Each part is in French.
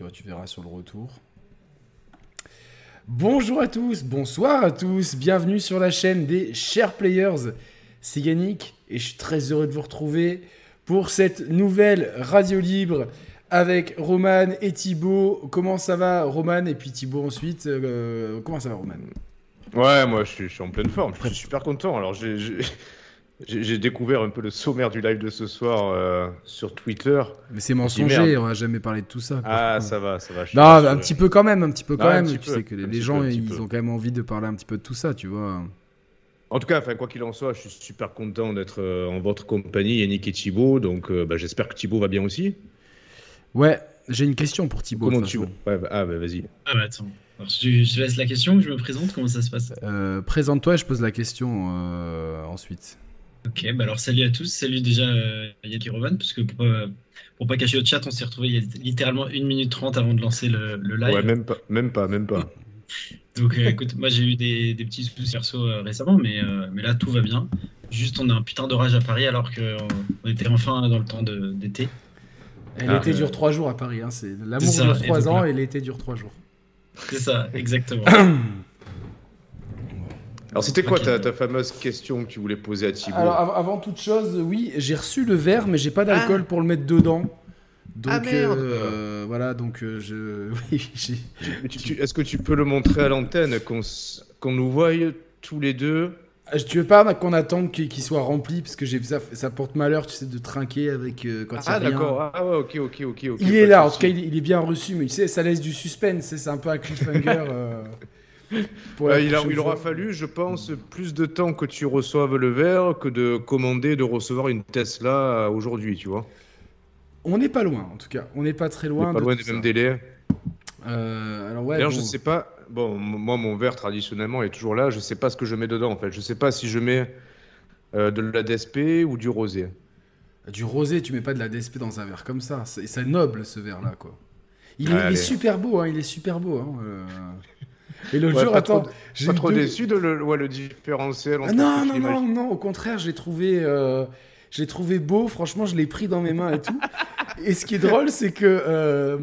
tu vois, tu verras sur le retour. Bonjour à tous, bonsoir à tous, bienvenue sur la chaîne des Chers Players. C'est Yannick et je suis très heureux de vous retrouver pour cette nouvelle radio libre avec Roman et Thibaut. Comment ça va Roman et puis Thibaut ensuite euh, Comment ça va Roman? Ouais, moi je suis, je suis en pleine forme, je suis super content. Alors j'ai- j'ai découvert un peu le sommaire du live de ce soir euh, sur Twitter. Mais c'est mensonger, on n'a jamais parlé de tout ça. quoi. Ah, ça va, ça va. je Non, un petit peu quand même, un petit peu quand même. Tu peu, sais que les, gens, ils peu. ont quand même envie de parler un petit peu de tout ça, tu vois. En tout cas, enfin, quoi qu'il en soit, je suis super content d'être euh, en votre compagnie, Yannick et Thibaut. Donc euh, bah, j'espère que Thibaut va bien aussi. Ouais, j'ai une question pour Thibaut. Comment façon. ouais, bah, Ah, bah vas-y. Ah bah attends. Alors, je, je te laisse la question, je me présente, comment ça se passe? Euh, Présente-toi et je pose la question euh, ensuite. Ok, bah alors salut à tous, salut déjà euh, Yannick parce que pour, pas- pour pas cacher le chat, on s'est retrouvé il y a littéralement 1 minute 30 avant de lancer le, le live. Ouais, même pas, même pas, même pas. Donc euh, écoute, moi j'ai eu des, des petits soucis perso euh, récemment, mais, euh, mais là tout va bien. Juste on a un putain d'orage à Paris alors qu'on on était enfin dans le temps d'été. Et Ah. L'été dure 3 jours à Paris. Hein. c'est- L'amour dure et 3 donc ans là- et l'été dure 3 jours. C'est ça, exactement. Alors c'était quoi ta, ta fameuse question que tu voulais poser à Thibaut Alors av- avant toute chose, oui, j'ai reçu le verre, mais j'ai pas d'alcool pour le mettre dedans. Donc Ah, merde. euh, voilà, donc euh, je. Oui, j'ai. Est-ce que tu peux le montrer à l'antenne, qu'on s- qu'on nous voie tous les deux? Ah, Tu veux pas qu'on attende qu'il soit rempli parce que j'ai ça, ça porte malheur, tu sais, de trinquer avec euh, quand il y a Ah rien. d'accord, ah ouais, ok, ok, ok. ok, Il est là, en tout cas, il est, il est bien reçu, mais tu sais, ça laisse du suspense, c'est c'est un peu un cliffhanger. euh, Euh, il, a- prochaine il aura fallu, je pense, plus de temps que tu reçoives le verre que de commander de recevoir une Tesla aujourd'hui, tu vois. On n'est pas loin, en tout cas. On n'est pas très loin. pas de loin. Euh, alors, ouais. D'ailleurs, bon. je sais pas. Bon, moi, mon verre traditionnellement est toujours là. Je sais pas ce que je mets dedans en fait. Je sais pas si je mets euh, de la DSP ou du rosé. Du rosé, tu mets pas de la DSP dans un verre comme ça. C'est c'est noble ce verre-là, quoi. Il, est, il super beau, hein, il est super beau. Hein, euh. Et l'autre Ouais, jour, attends, j'ai pas trop deux- déçu de le, ouais, le différentiel. Ah non, non, non, non, au contraire, j'ai trouvé, euh, j'ai trouvé beau. Franchement, je l'ai pris dans mes mains et tout. et ce qui est drôle, c'est que euh,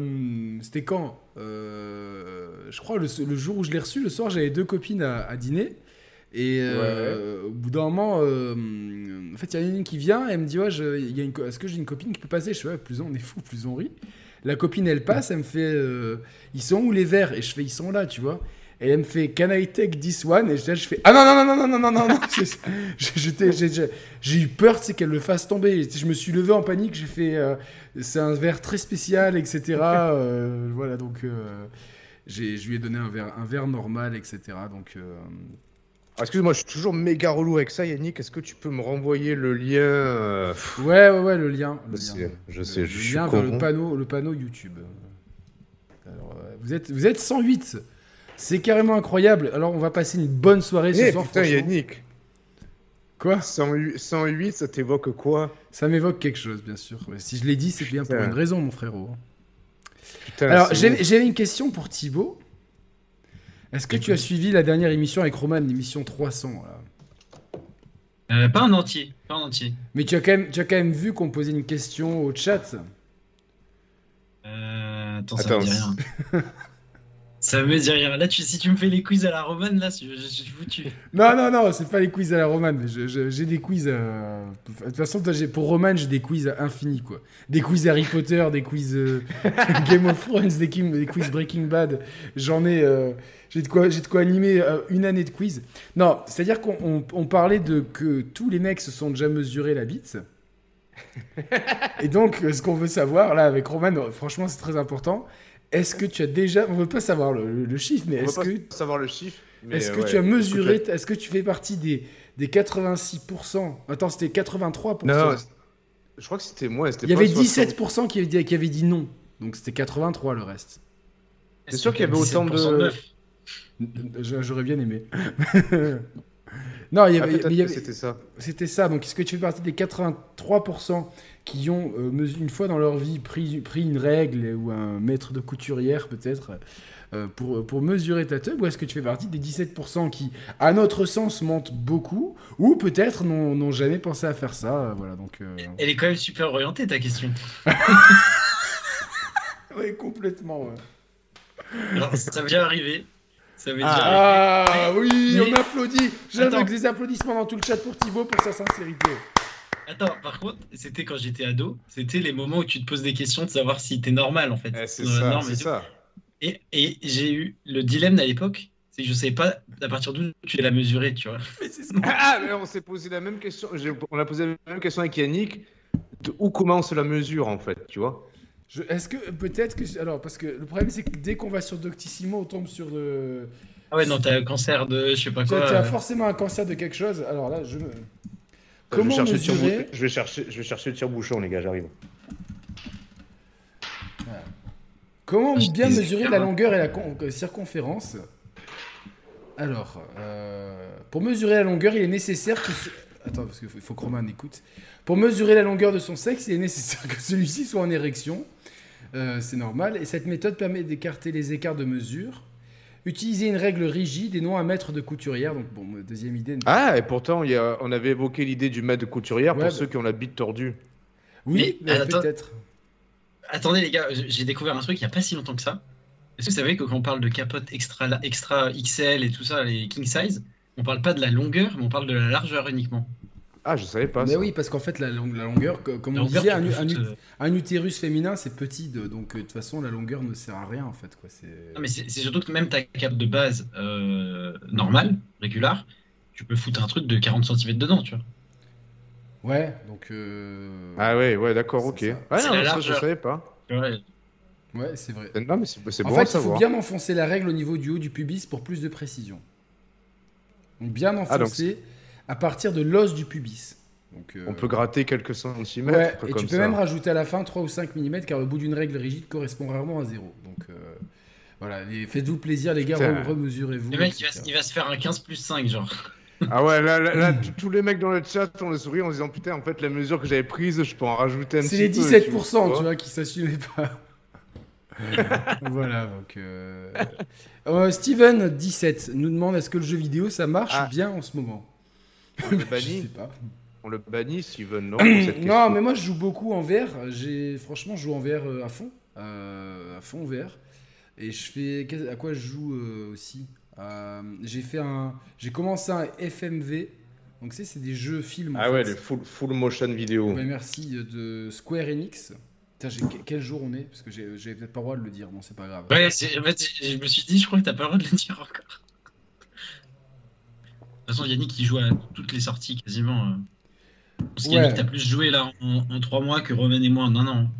c'était quand Euh, Je crois le, le jour où je l'ai reçu, le soir, j'avais deux copines à, à dîner. Et au bout d'un moment, en fait, il y en a une qui vient, elle me dit ouais, est-ce que j'ai une copine qui peut passer? Je fais ouais, plus on est fou, plus on rit. La copine, elle passe, elle me fait ils sont où les verres? Et je fais ils sont là, tu vois. Et elle me fait Can I take this one? Et je, je fais Ah non, non, non, non, non, non, non, non. J'ai eu peur, c'est qu'elle le fasse tomber. Je me suis levé en panique, j'ai fait euh, C'est un verre très spécial, etc. Euh, voilà, donc euh, j'ai- je lui ai donné un verre, un verre normal, etc. Donc. euh, Ah, Excuse-moi, je suis toujours méga relou avec ça, Yannick. Est-ce que tu peux me renvoyer le lien euh, Ouais, ouais, ouais, le lien. le Je lien. sais, je Le- sais, le je suis lien vers le panneau, le panneau YouTube. Alors, euh, vous, êtes, vous êtes 108. C'est carrément incroyable. Alors, on va passer une bonne soirée ce Eh, soir. putain. Yannick. Quoi? 108, 108, ça t'évoque quoi? Ça m'évoque quelque chose, bien sûr. Mais si je l'ai dit, c'est bien pour une raison, mon frérot. Putain, Alors, j'avais une question pour Thibaut. Est-ce que tu as suivi la dernière émission avec Roman, l'émission 300 là? Euh, pas en entier, pas en entier. Mais tu as, quand même, tu as quand même vu qu'on posait une question au chat. Euh, attends, ça Attends, me dit rien. ça me dit rien. Là, si tu me fais les quiz à la romane, là, je, suis foutu. Non, non, non, c'est pas les quiz à la Roman. mais je- je- J'ai des quiz. euh, De toute façon, pour Roman, j'ai des quiz infinis, quoi. Des quiz Harry Potter, des quiz euh, Game of Thrones, des, des quiz Breaking Bad. J'en ai. euh, J'ai de, quoi- de quoi animer une année de quiz. Non, c'est-à-dire qu'on on- on parlait de que tous les mecs se sont déjà mesurés la bite. Et donc, ce qu'on veut savoir, là, avec Roman, franchement, c'est très important. Est-ce que tu as déjà. On veut pas savoir le, le- le chiffre, mais On est-ce que savoir le chiffre. mais, est-ce que ouais. tu as mesuré, est-ce que tu fais partie des, des 86% Attends, c'était 83%. Non, je crois que c'était moi. Il y pas avait 60. 17% qui avait, dit, qui avait dit non. Donc c'était 83 le reste. C'est sûr qu'il y avait autant de- 17% neuf. J- J'aurais bien aimé. non, il y Ah, avait, c'était ça. c'était ça. Donc est-ce que tu fais partie des 83% qui ont euh, une fois dans leur vie pris, pris une règle ou un maître de couturière peut-être euh, pour, pour mesurer ta teub ou est-ce que tu fais partie des 17% qui, à notre sens, mentent beaucoup ou peut-être n'ont jamais pensé à faire ça euh, Voilà, donc... euh, Elle est quand même super orientée, ta question. ouais, complètement. ouais. Alors, ça m'est déjà arrivé. Ça m'est déjà arrivé. Ah oui, Mais- on applaudit. Attends. des applaudissements dans tout le chat pour Thibaut pour sa sincérité. Attends, par contre, c'était quand j'étais ado. C'était les moments où tu te poses des questions de savoir si t'es normal en fait. Eh, c'est ça, c'est ça. Et, et j'ai eu le dilemme à l'époque, c'est que je savais pas à partir d'où tu la mesurer, tu vois. Mais. Ah, mais on s'est posé la même question. j'ai- On a posé la même question avec Yannick. De où commence la mesure en fait, tu vois Est-ce que peut-être que alors parce que le problème c'est que dès qu'on va sur Doctissimo on tombe sur de Ah ouais, non, t'as un cancer de je sais pas tu quoi. as, tu as euh, forcément un cancer de quelque chose. Alors là je me- je vais, comment chercher le mesurer je, vais chercher, je vais chercher le tire-bouchon, les gars, j'arrive. comment Ah, bien mesurer la hein. longueur et la con- euh, circonférence Alors euh, pour mesurer la longueur il est nécessaire que ce- attends parce qu'il faut, il faut que Roman écoute. Pour mesurer la longueur de son sexe il est nécessaire que celui-ci soit en érection. Euh, c'est normal et cette méthode permet d'écarter les écarts de mesure. Utiliser une règle rigide et non un mètre de couturière. Donc, bon, deuxième idée. Ah, et pourtant, il y a, on avait évoqué l'idée du mètre de couturière Ouais, pour bah. ceux qui ont la bite tordue. Oui, Mais, attends. peut-être. Attendez les gars, j'ai découvert un truc il y a pas si longtemps que ça. Est-ce que vous savez que quand on parle de capote extra, extra XL et tout ça, les king size, on parle pas de la longueur, mais on parle de la largeur uniquement? Ah, je savais pas. Mais ça. oui, parce qu'en fait, la, long- la longueur, comme La on longueur, disait, un, un ut- euh, un utérus féminin, c'est petit. de- donc, euh, de toute façon, la longueur ne sert à rien, en fait. Quoi. Non, mais c'est surtout que même ta cape de base euh, normale, régulière, tu peux foutre un truc de 40 cm dedans, tu vois. Ouais, donc. euh, Ah ouais, ouais, d'accord, ok. C'est Ah C'est non, la ça, je savais pas. Ouais. Ouais, c'est vrai. Non, mais c'est c'est En bon fait, à il faut bien enfoncer la règle au niveau du haut du pubis pour plus de précision. Donc, bien Ah, donc enfoncer à partir de l'os du pubis. Donc, euh, On peut gratter quelques centimètres Ouais, et comme tu peux ça. même rajouter à la fin 3 ou 5 mm car le bout d'une règle rigide correspond rarement à zéro. Donc euh, voilà, faites-vous plaisir les gars, remesurez-vous. Le mec, il va, il va se faire un 15 plus 5, genre. Ah ouais, là, là, là, tous- les mecs dans le chat ont le sourire en disant putain, en fait, la mesure que j'avais prise, je peux en rajouter un petit C'est les peu. 17% tu vois. vois, qui s'assumaient pas. voilà, donc... Euh... euh, Steven, 17, nous demande est-ce que le jeu vidéo, ça marche Ah. bien en ce moment? On le Je bannit, sais pas. on le bannit, Steven, non non, mais moi je joue beaucoup en VR. J'ai franchement je joue en VR euh, à fond, euh, à fond en VR. Et je fais à quoi je joue euh, aussi? Euh, J'ai fait un, j'ai commencé un FMV. Donc c'est c'est des jeux films. en Ah ouais, fait. les full, full motion vidéo. Ouais, merci de Square Enix. Putain, quel jour on est? Parce que j'ai j'ai peut-être pas le droit de le dire. Bon, c'est pas grave. Ouais, c'est- en fait, je me suis dit, je crois que t'as pas le droit de le dire encore. De toute façon, Yannick, il joue à toutes les sorties quasiment. euh. Parce Ouais. qu'Yannick, t'as plus joué là en, en 3 mois que Roman et moi en un an.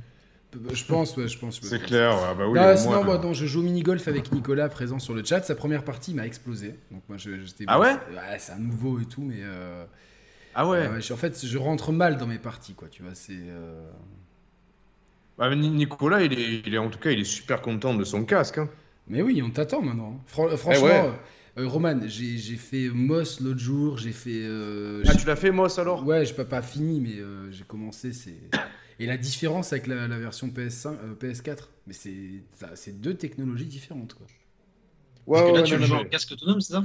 Je pense, ouais, je pense. C'est clair, ouais, bah oui. Sinon, moi, non, je joue au mini-golf avec Nicolas présent sur le chat. Sa première partie m'a explosé. Donc, moi, je- j'étais. Ah ouais? C'est un nouveau et tout, mais. euh, Ah ouais. euh, je- en fait, je rentre mal dans mes parties, quoi. Tu vois, c'est. euh, Bah, Ni- Nicolas, il est, il est en tout cas, il est super content de son casque. hein. Mais oui, on t'attend maintenant. Fran- franchement, ouais. Euh, Roman, j'ai j'ai fait Moss l'autre jour. J'ai fait. euh, Ah, tu l'as fait, Moss, alors? Ouais, j'ai pas, pas fini, mais euh, j'ai commencé. C'est. Et la différence avec la, la version PS5, euh, PS4, mais c'est ça- c'est deux technologies différentes, quoi. Ouais, Parce que là, ouais, tu non, joues non, en mais- casque autonome, c'est ça?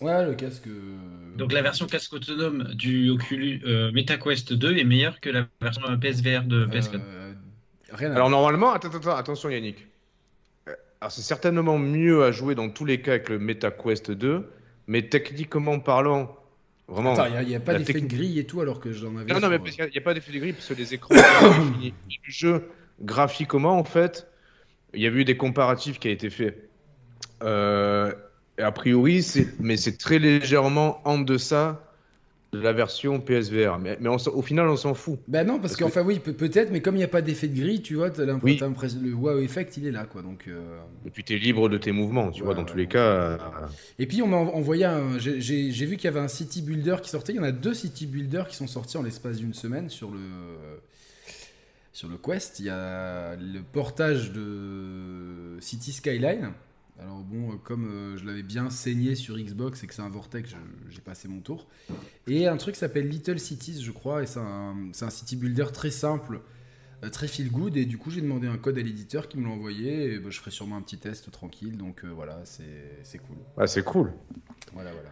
Ouais, le casque. euh, Donc la version casque autonome du Oculus euh, MetaQuest 2 est meilleure que la version PSVR de PS4. euh, rien à Alors normalement, attends, attends, attends, attention Yannick. Euh, Alors c'est certainement mieux à jouer dans tous les cas avec le MetaQuest 2, mais techniquement parlant, vraiment. Attends, il n'y a, pas d'effet de grille et tout alors que j'en avais. non, non, mais parce qu'il n'y a, pas d'effet de grille parce que les écrans du jeu graphiquement en fait, il y a eu des comparatifs qui a été fait. Euh, a priori, mais c'est très légèrement en deçà de la version PSVR. Mais, mais on au final, on s'en fout. Bah non, parce, Parce qu'enfin, oui, peut- peut-être, mais comme il n'y a pas d'effet de grille, tu vois, Oui. le wow effect, il est là, quoi. Donc, euh, Et puis tu es libre de tes mouvements, tu Ouais, vois, dans ouais, tous les ouais. cas. euh, Et puis, on m'a envoyé un. J'ai vu qu'il y avait un city builder qui sortait. Il y en a deux city builders qui sont sortis en l'espace d'une semaine sur le. Sur le Quest, il y a le portage de City Skyline. Alors bon, euh, comme euh, je l'avais bien saigné sur Xbox et que c'est un Vortex, j'ai passé mon tour. Et un truc s'appelle Little Cities, je crois, et c'est un, city builder très simple, euh, très feel good. Et du coup, j'ai demandé un code à l'éditeur qui me l'a envoyé. Et bah, je ferai sûrement un petit test tranquille. Donc euh, voilà, c'est c'est cool. Ah, c'est cool. Voilà, voilà.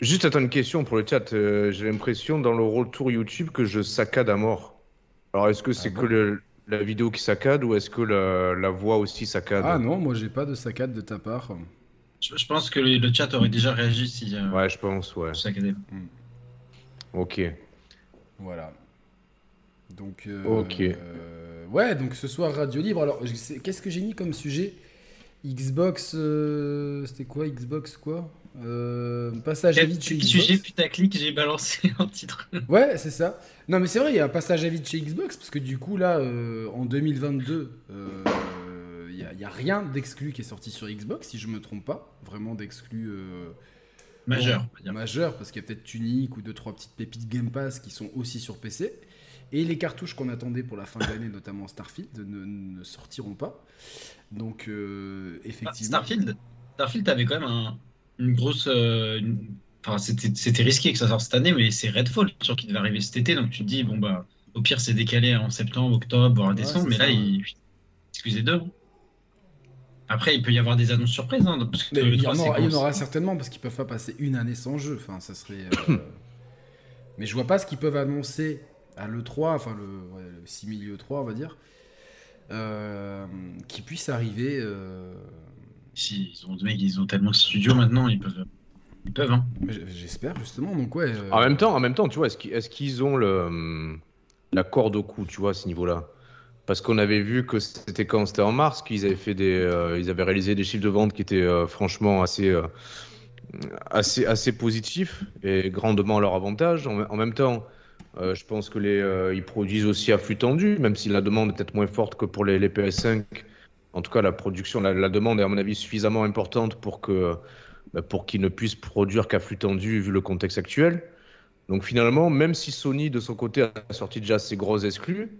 Juste attends une question pour le chat. Euh, J'ai l'impression dans le retour YouTube que je saccade à mort. Alors est-ce que c'est Ah bon? que le, la vidéo qui saccade ou est-ce que la, la voix aussi saccade Ah non, moi j'ai pas de saccade de ta part. Je, je pense que le, le chat aurait déjà réagi si euh, Ouais, je pense, ouais. saccadait. Ok. Voilà. Donc. euh, Ok. euh, ouais, donc ce soir Radio Libre. Alors, qu'est-ce que j'ai mis comme sujet? Xbox. euh, C'était quoi? Xbox quoi? Euh, Passage à vide chez Xbox. sujet putaclic j'ai balancé en titre. Ouais, c'est ça. Non, mais c'est vrai, il y a un passage à vide chez Xbox, parce que du coup, là, euh, en 2022, euh, il n'y a, rien d'exclu qui est sorti sur Xbox, si je me trompe pas. Vraiment d'exclu euh, Majeur. bon, majeur, parce qu'il y a peut-être Tunic ou deux, trois petites pépites Game Pass qui sont aussi sur PC. Et les cartouches qu'on attendait pour la fin de l'année, notamment Starfield, ne, ne sortiront pas. Donc, euh, effectivement. Starfield, Starfield avait quand même un- une grosse. euh, Enfin, c'était risqué que ça sorte cette année, mais c'est Redfall sur qui devait arriver cet été, donc tu te dis, bon, bah, au pire, c'est décalé en septembre, octobre, voire décembre, mais là, ouais. il... excusez deux. Après, il peut y avoir des annonces surprises, hein, parce que il y, 3, en c'est aura, il y en quand- aura certainement parce qu'ils peuvent pas passer une année sans jeu. Enfin, ça serait. euh, Mais je vois pas ce qu'ils peuvent annoncer à l'E3, enfin le, ouais, le 6 milieu 3, on va dire, euh, qui puisse arriver. euh, Si, ils ont, mec, ils ont tellement de studios maintenant, ils peuvent. Ils peuvent, hein. J'espère justement. Donc ouais. euh, En même temps, en même temps, tu vois, est-ce qu'ils ont le, hum, la corde au cou, tu vois, à ce niveau-là? Parce qu'on avait vu que c'était quand? C'était en mars qu'ils avaient fait des, euh, ils avaient réalisé des chiffres de vente qui étaient euh, franchement assez, euh, assez, assez positifs et grandement à leur avantage. En, en même temps, euh, je pense que les, euh, ils produisent aussi à flux tendu, même si la demande est peut-être moins forte que pour les, les PS5. En tout cas, la production, la, la demande est à mon avis suffisamment importante pour que bah, pour qu'ils ne puissent produire qu'à flux tendu vu le contexte actuel. Donc finalement, même si Sony de son côté a sorti déjà ses grosses exclus,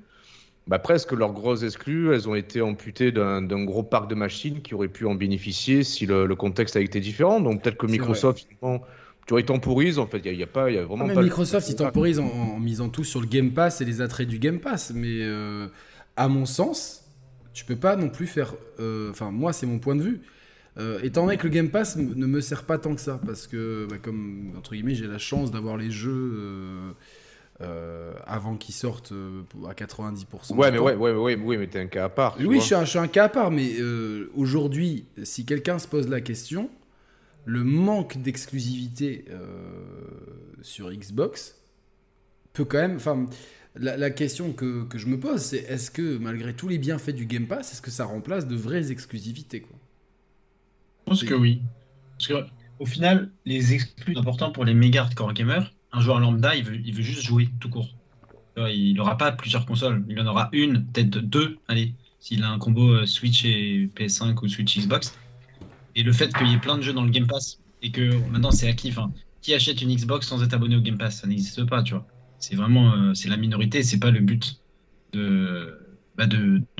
bah, presque leurs grosses exclus, elles ont été amputées d'un gros parc de machines qui aurait pu en bénéficier si le, le contexte avait été différent. Donc peut-être que Microsoft, finalement, tu vois, ils temporisent en fait. Il n'y a, il y a pas, il y a ah, vraiment mais pas. Microsoft, ils temporisent en, en misant tout sur le Game Pass et les attraits du Game Pass. Mais euh, à mon sens, tu peux pas non plus faire. euh, Enfin, moi, c'est mon point de vue. Euh, étant donné que le Game Pass ne me sert pas tant que ça, parce que, bah, comme, entre guillemets, j'ai la chance d'avoir les jeux euh, euh, avant qu'ils sortent à 90%. Ouais, mais ouais, ouais, ouais, oui, mais t'es un cas à part. Oui, je suis, un, je suis un cas à part, mais aujourd'hui, si quelqu'un se pose la question, le manque d'exclusivité sur Xbox peut quand même. Enfin, la, question que, je me pose, c'est est-ce que malgré tous les bienfaits du Game Pass, est-ce que ça remplace de vraies exclusivités quoi? Je pense que oui. Parce que, au final, les exclus importants pour les méga hardcore gamers, un joueur lambda, il veut, juste jouer tout court. Il n'aura pas plusieurs consoles. Il en aura une, peut-être deux, allez, s'il a un combo euh, Switch et PS5 ou Switch Xbox. Et le fait qu'il y ait plein de jeux dans le Game Pass et que maintenant c'est acquis. Enfin, qui achète une Xbox sans être abonné au Game Pass? Ça n'existe pas, tu vois. C'est vraiment euh, c'est la minorité, c'est pas le but de, bah,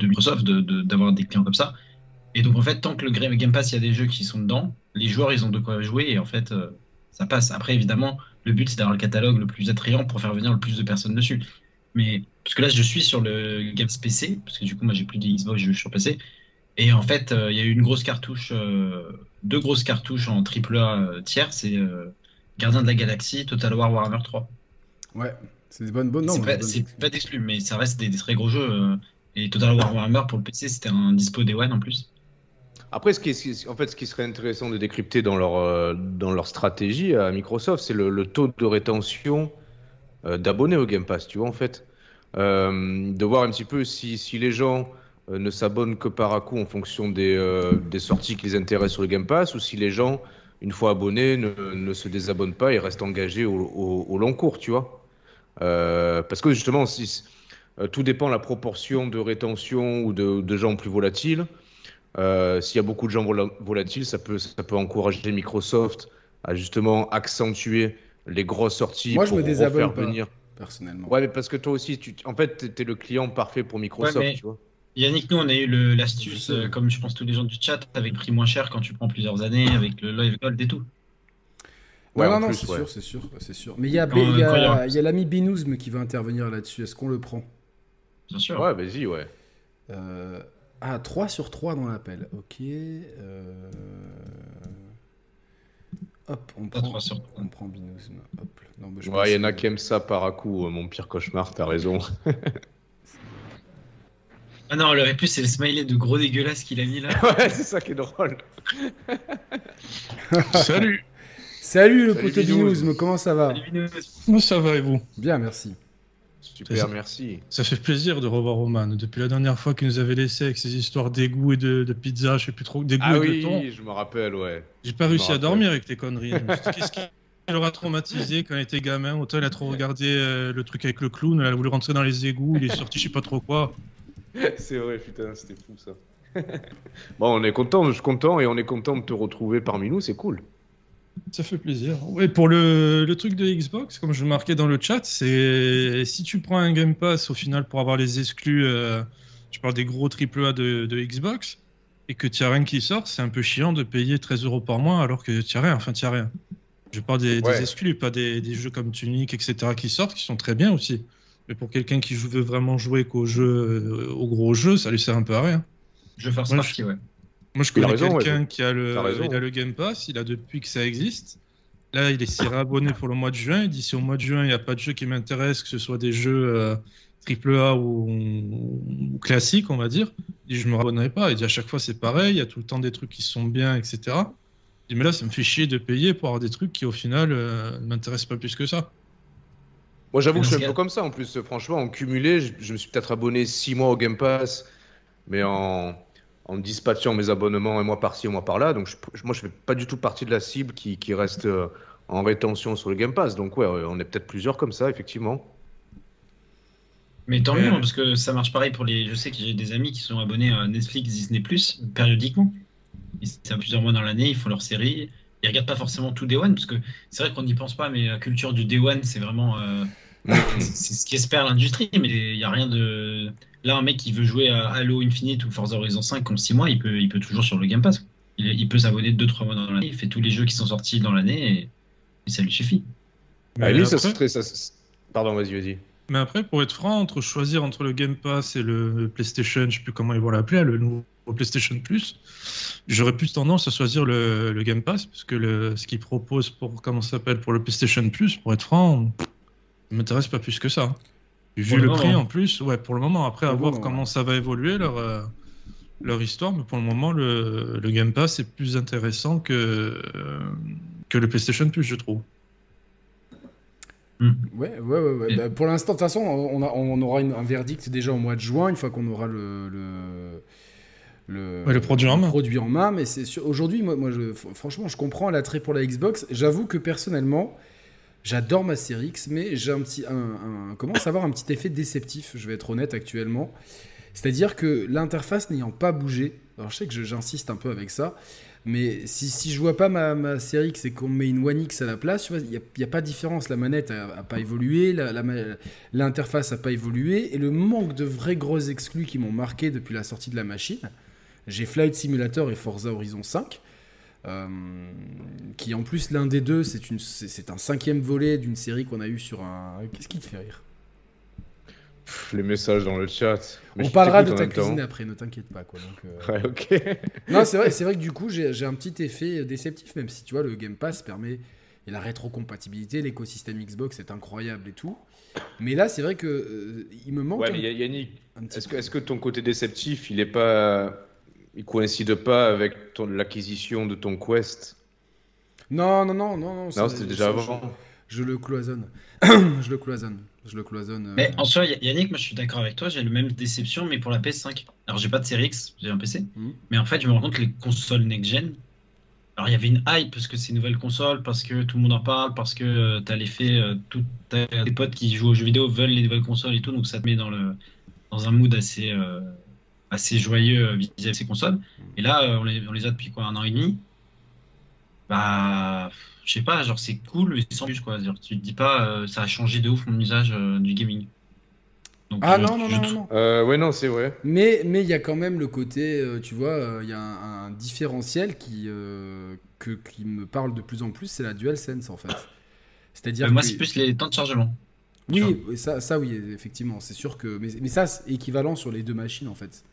Microsoft d'avoir des clients comme ça. Et donc en fait, tant que le Game Pass, il y a des jeux qui sont dedans, les joueurs ils ont de quoi jouer et en fait euh, ça passe. Après évidemment, le but c'est d'avoir le catalogue le plus attrayant pour faire venir le plus de personnes dessus. Mais parce que là je suis sur le Games PC, parce que du coup moi j'ai plus de Xbox, je joue sur PC. Et en fait, euh, il y a eu une grosse cartouche, deux grosses cartouches en triple A tiers, c'est Gardien de la Galaxie, Total War Warhammer 3. Ouais, c'est des bonnes, bonnes. Non, c'est pas, pas d'exclus, mais ça reste des, des très gros jeux. euh, et Total War Warhammer pour le PC, c'était un dispo Day One en plus. Après, ce qui, est- en fait, ce qui serait intéressant de décrypter dans leur, euh, dans leur stratégie à Microsoft, c'est le, le taux de rétention euh, d'abonnés au Game Pass, tu vois, en fait. Euh, de voir un petit peu si, si les gens ne s'abonnent que par à coup en fonction des, euh, des sorties qui les intéressent sur le Game Pass, ou si les gens, une fois abonnés, ne, ne se désabonnent pas et restent engagés au, au- au long cours, tu vois. Euh, parce que justement, si, euh, tout dépend de la proportion de rétention ou de, de gens plus volatiles. Euh, S'il y a beaucoup de gens vola- volatiles, ça peut, ça peut encourager Microsoft à justement accentuer les grosses sorties Moi, je pour me désabonne refaire pas. venir. personnellement. Ouais, mais parce que toi aussi, tu, en fait, t'es le client parfait pour Microsoft, Ouais, mais- tu vois. Yannick, nous, on a eu l'astuce, Je euh, comme je pense tous les gens du chat, avec prix moins cher quand tu prends plusieurs années, avec le Live Gold et tout. Ouais, non, non, c'est ouais. sûr, c'est sûr, c'est sûr. Mais il y a, Quand- il y a- quand il y a- l'ami Binouzm qui va intervenir là-dessus. Est-ce qu'on le prend? Bien sûr. Ouais, vas-y, ouais. Euh, Ah, 3 sur 3 dans l'appel. Ok. euh, Hop, on prend, on prend Binouzm. Hop. Non, bah, je Ouais, il y en a qui aiment ça par à coup, euh, mon pire cauchemar, t'as raison. Ah non, le plus, c'est le smiley de gros dégueulasse qu'il a mis là. ouais, c'est ça qui est drôle. Salut Salut le Salut, pote Binous. Comment ça va. Moi ça va et vous Bien, merci. Super, merci. Ça fait plaisir de revoir Roman. Depuis la dernière fois qu'il nous avait laissé avec ses histoires d'égout et de, de pizza, je sais plus trop, d'égout Ah et de oui, thon, je me rappelle, ouais. j'ai pas réussi à dormir avec tes conneries. Qu'est-ce qui l'aura traumatisé quand il était gamin Autant il a trop regardé euh, le truc avec le clown, il a voulu rentrer dans les égouts, il est sorti je sais pas trop quoi. C'est vrai, putain, c'était fou ça. bon, on est content, je suis content et on est content de te retrouver parmi nous, c'est cool. Ça fait plaisir. Ouais, pour le, le truc de Xbox, comme je marquais dans le chat, c'est si tu prends un Game Pass au final pour avoir les exclus, euh, je parle des gros AAA de, de Xbox, et que tu as rien qui sort, c'est un peu chiant de payer 13 euros par mois alors que tu as rien. Enfin, tu as rien. Je parle des, exclus, pas des, des jeux comme Tunic, etc. qui sortent, qui sont très bien aussi. Mais pour quelqu'un qui veut vraiment jouer qu'au jeu, euh, au gros jeu, ça lui sert un peu à rien. Je vais faire Ouais, partie, ouais. Moi, je a connais ouais, quelqu'un qui a le, raison. il a le Game Pass, il a depuis que ça existe. Là, il est s'est réabonné pour le mois de juin. Il dit si au mois de juin, il n'y a pas de jeu qui m'intéresse, que ce soit des jeux euh, AAA ou, ou classiques, on va dire, il dit je me réabonnerai pas. Il dit à chaque fois, c'est pareil, il y a tout le temps des trucs qui sont bien, etc. Il dit mais là, ça me fait chier de payer pour avoir des trucs qui, au final, euh, ne m'intéressent pas plus que ça. Moi, j'avoue que je suis un peu comme ça en plus. Franchement, en cumulé, je, je me suis peut-être abonné 6 mois au Game Pass, mais en, en dispatchant mes abonnements un mois par-ci, un mois par-là. Donc, je, moi, je fais pas du tout partie de la cible qui, qui reste euh, en rétention sur le Game Pass. Donc, ouais, on est peut-être plusieurs comme ça, effectivement. Mais tant mieux, hein, parce que ça marche pareil pour les. Je sais que j'ai des amis qui sont abonnés à Netflix, Disney périodiquement. Ils- C'est plusieurs mois dans l'année, ils font leur série. Ils regardent pas forcément tout Day One, parce que c'est vrai qu'on n'y pense pas, mais la culture du Day One, c'est vraiment. euh, c'est c'est ce qu'espère l'industrie, mais il n'y a rien de. Là, un mec qui veut jouer à Halo Infinite ou Forza Horizon 5 en 6 mois, il peut, il peut toujours sur le Game Pass. Il, il peut s'abonner 2-3 mois dans l'année, il fait tous les jeux qui sont sortis dans l'année et, et ça lui suffit. La limite, ça après- serait- ça- ça- Pardon, vas-y, vas-y. Mais après, pour être franc, entre choisir entre le Game Pass et le PlayStation, je sais plus comment ils vont l'appeler, le nouveau PlayStation Plus, j'aurais plus tendance à choisir le, le Game Pass, parce que le, ce qu'ils proposent pour, comment ça s'appelle, pour le PlayStation Plus, pour être franc, ça m'intéresse pas plus que ça. Vu le, le prix moment. en plus, ouais, pour le moment, après, à Pour le voir moment, comment ouais. ça va évoluer leur, euh, leur histoire, mais pour le moment, le, le Game Pass est plus intéressant que, euh, que le PlayStation Plus, je trouve. Ouais, ouais, ouais. ouais. Et- Bah, pour l'instant, de toute façon, on, a- on aura une- un verdict déjà au mois de juin, une fois qu'on aura le. le... Le, Ouais, le produit en main. produit en main, mais c'est aujourd'hui, moi, moi je, fr- franchement, je comprends l'attrait pour la Xbox. J'avoue que personnellement, j'adore ma série X, mais j'ai un petit, un, un- commence à avoir un petit effet déceptif. Je vais être honnête actuellement, c'est-à-dire que l'interface n'ayant pas bougé, alors je sais que j'insiste un peu avec ça, mais si, si je vois pas ma, ma série X et qu'on met une One X à la place, il n'y a, a pas de différence. La manette a, a pas évolué, l'interface a pas évolué, et le manque de vrais gros exclus qui m'ont marqué depuis la sortie de la machine. J'ai Flight Simulator et Forza Horizon 5. Euh, qui en plus l'un des deux c'est une c'est c'est un cinquième volet d'une série qu'on a eu sur un qu'est-ce qui te fait rire? Pff, les messages dans le chat. Mais on parlera de ta cuisine après ne t'inquiète pas quoi donc, euh, Ouais, ok. non c'est vrai c'est vrai que du coup j'ai j'ai un petit effet déceptif même si tu vois le Game Pass permet et la rétrocompatibilité l'écosystème Xbox est incroyable et tout mais là c'est vrai que euh, il me manque Ouais, un, mais Yannick, est-ce que, que ton côté déceptif, il est pas. Il coïncide pas avec l'acquisition de ton Quest non non non non non c'était déjà avant. je, je le cloisonne je le cloisonne je le cloisonne euh, Mais en soi, Yannick, moi je suis d'accord avec toi, j'ai le même déception, mais pour la PS5. Alors j'ai pas de série X, j'ai un PC. Mhm. Mais en fait, je me rends compte que les consoles next-gen. Alors il y avait une hype parce que c'est une nouvelle console, parce que tout le monde en parle, parce que euh, t'as l'effet, euh, tout, t'as des potes qui jouent aux jeux vidéo veulent les nouvelles consoles et tout, donc ça te met dans, le, dans un mood assez, euh, assez joyeux euh, vis-à-vis de ces consoles. Et là, euh, on les, on les a depuis quoi, un an et demi Bah, je sais pas, genre c'est cool, mais sans plus quoi. Genre, tu te dis pas, euh, ça a changé de ouf mon usage euh, du gaming. Donc, ah non non je non, trouve- non. Euh, ouais, non, c'est vrai. Mais mais il y a quand même le côté, euh, tu vois, euh, il y a un, un différentiel qui, euh, que, qui me parle de plus en plus, c'est la DualSense en fait. C'est-à-dire Euh, moi, que- c'est plus les temps de chargement. oui, ça, ça oui, effectivement, c'est sûr que... Mais, mais ça, c'est équivalent sur les deux machines en fait.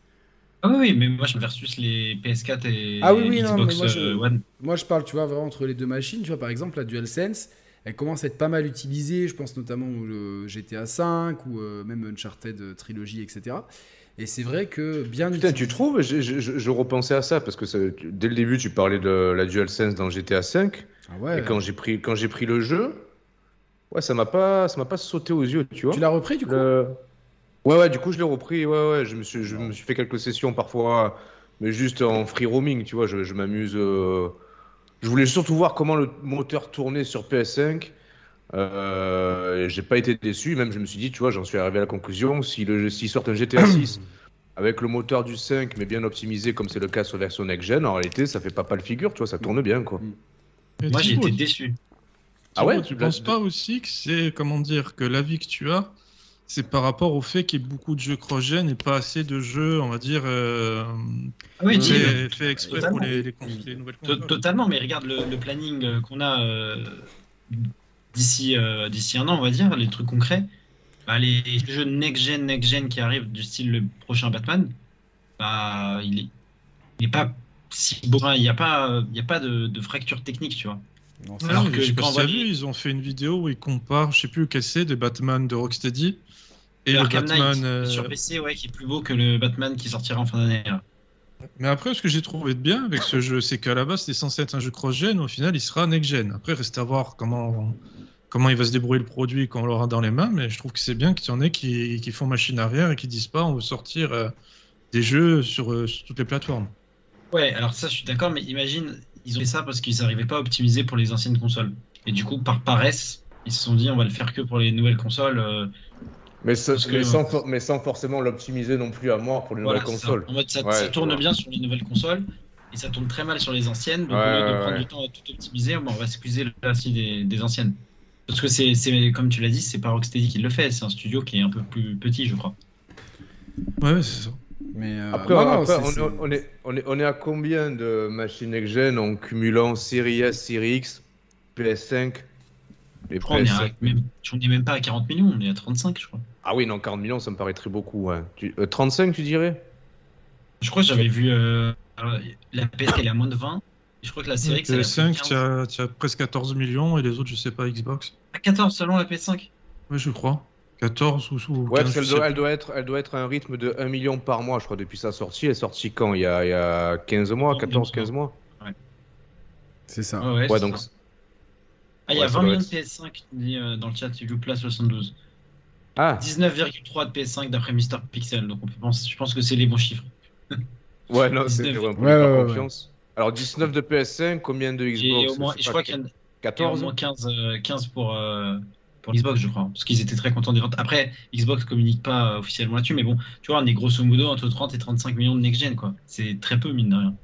Ah oui, oui, mais moi, je versus les PS4 et Ah oui, oui, non, Xbox mais moi, je- euh, One. Moi, je parle, tu vois, vraiment entre les deux machines. Tu vois, par exemple, la DualSense, elle commence à être pas mal utilisée. Je pense notamment au euh, GTA V ou euh, même Uncharted Trilogy, etc. Et c'est vrai que bien Putain, tu trouves? Je, je, je, je repensais à ça parce que ça- dès le début, tu parlais de la DualSense dans GTA V. Ah ouais. Et quand j'ai pris, quand j'ai pris le jeu, ouais, ça m'a pas, ça m'a pas sauté aux yeux, tu vois. Tu l'as repris du coup? Le- Ouais, ouais, du coup, je l'ai repris. Ouais, ouais, je me suis, je me suis fait quelques sessions parfois, mais juste en free roaming, tu vois. Je, je m'amuse. euh, Je voulais surtout voir comment le moteur tournait sur PS5. Euh, j'ai pas été déçu. Même, je me suis dit, tu vois, j'en suis arrivé à la conclusion. Si le, s'ils sortent un GTA 6 avec le moteur du 5, mais bien optimisé, comme c'est le cas sur version next-gen, en réalité, ça fait pas pas le figure, tu vois, ça tourne bien, quoi. Et Moi, j'ai été déçu. Ah ouais, tu penses pas aussi que c'est, comment dire, que l'avis que tu as, c'est par rapport au fait qu'il y ait beaucoup de jeux cross-gen et pas assez de jeux, on va dire, euh, Ah oui, dis- fait, fait exprès pour Totalement. les, les, cons- les nouvelles consoles. Totalement, mais regarde le, le planning euh, qu'on a euh, d'ici euh, d'ici un an, on va dire, les trucs concrets. Bah, les jeux next-gen, next-gen qui arrivent du style le prochain Batman, bah, il est, il est pas si beau. Il n'y a pas, il y a pas de, de fracture technique, tu vois. Non, Alors que je sais pas si vu, ils ont fait une vidéo où ils comparent, je sais plus c'est, des Batman de Rocksteady et le Arkham Batman. Knight euh, sur PC, ouais, qui est plus beau que le Batman qui sortira en fin d'année. Mais après, ce que j'ai trouvé de bien avec ce jeu, c'est qu'à la base, c'était censé être un jeu cross-gen, au final, il sera next-gen. Après, reste à voir comment, comment il va se débrouiller le produit quand on l'aura dans les mains, mais je trouve que c'est bien qu'il y en ait qui, qui font machine arrière et qui disent pas on veut sortir euh, des jeux sur, euh, sur toutes les plateformes. Ouais, alors ça, je suis d'accord, mais imagine, ils ont fait ça parce qu'ils n'arrivaient pas à optimiser pour les anciennes consoles. Et du coup, par paresse, ils se sont dit, on va le faire que pour les nouvelles consoles. euh, Mais, que- sans, for- mais sans forcément l'optimiser non plus à mort pour les voilà, nouvelles c'est ça. consoles. En mode, ça, Ouais, ça je tourne bien sur les nouvelles consoles et ça tourne très mal sur les anciennes. Donc, Ouais, au lieu de ouais, prendre ouais. du temps à tout optimiser, bon, on va s'excuser aussi des, des anciennes. Parce que c'est, comme tu l'as dit, c'est pas Rocksteady qui le fait, c'est un studio qui est un peu plus petit, je crois. Ouais, ouais, c'est ça. Mais euh, Après, non, non, après, c'est- on, on est, on, est, on est à combien de machines next-gen en cumulant Series S, Series X, PS5 les qu'on est à- PS5 même, on est même pas à 40 millions, on est à 35, je crois. Ah oui, non, 40 millions, ça me paraît très beaucoup. ouais. Tu- euh, 35, tu dirais? Je crois que j'avais vu euh, la PS elle est à moins de 20. Et je crois que la série Le 5, tu as, tu as presque 14 millions et les autres, je sais pas, Xbox? à 14 selon la PS5. Ouais, je crois. 14 ou, ou Ouais, 15, parce doit, elle, doit être, elle doit être à un rythme de 1 million par mois, je crois, depuis sa sortie. Elle est sortie quand? Il y, a, il y a 15 mois, 14, 15 mois c'est ça. Ouais, ouais, Ouais, c'est donc. ça. Ah, il y a ouais, ça 20 doit millions être- de PS5 dit, euh, dans le chat, YouPlus 72. Ah, 19,3 de PS5 d'après Mister Pixel. Donc on peut penser, je pense que c'est les bons chiffres. ouais, non, c'est 19. c'est vrai, on peut Ouais, confiance. Alors, 19 de PS5, combien de Xbox? Au moins, sais je crois qu'il y en a- il y a au 14 moins 15, euh, 15 pour, euh, pour Xbox, je crois. Parce qu'ils étaient très contents des ventes. Après, Xbox communique pas euh, officiellement là-dessus, mais bon, tu vois, on est grosso modo entre 30 et 35 millions de next-gen, quoi. C'est très peu, mine de rien.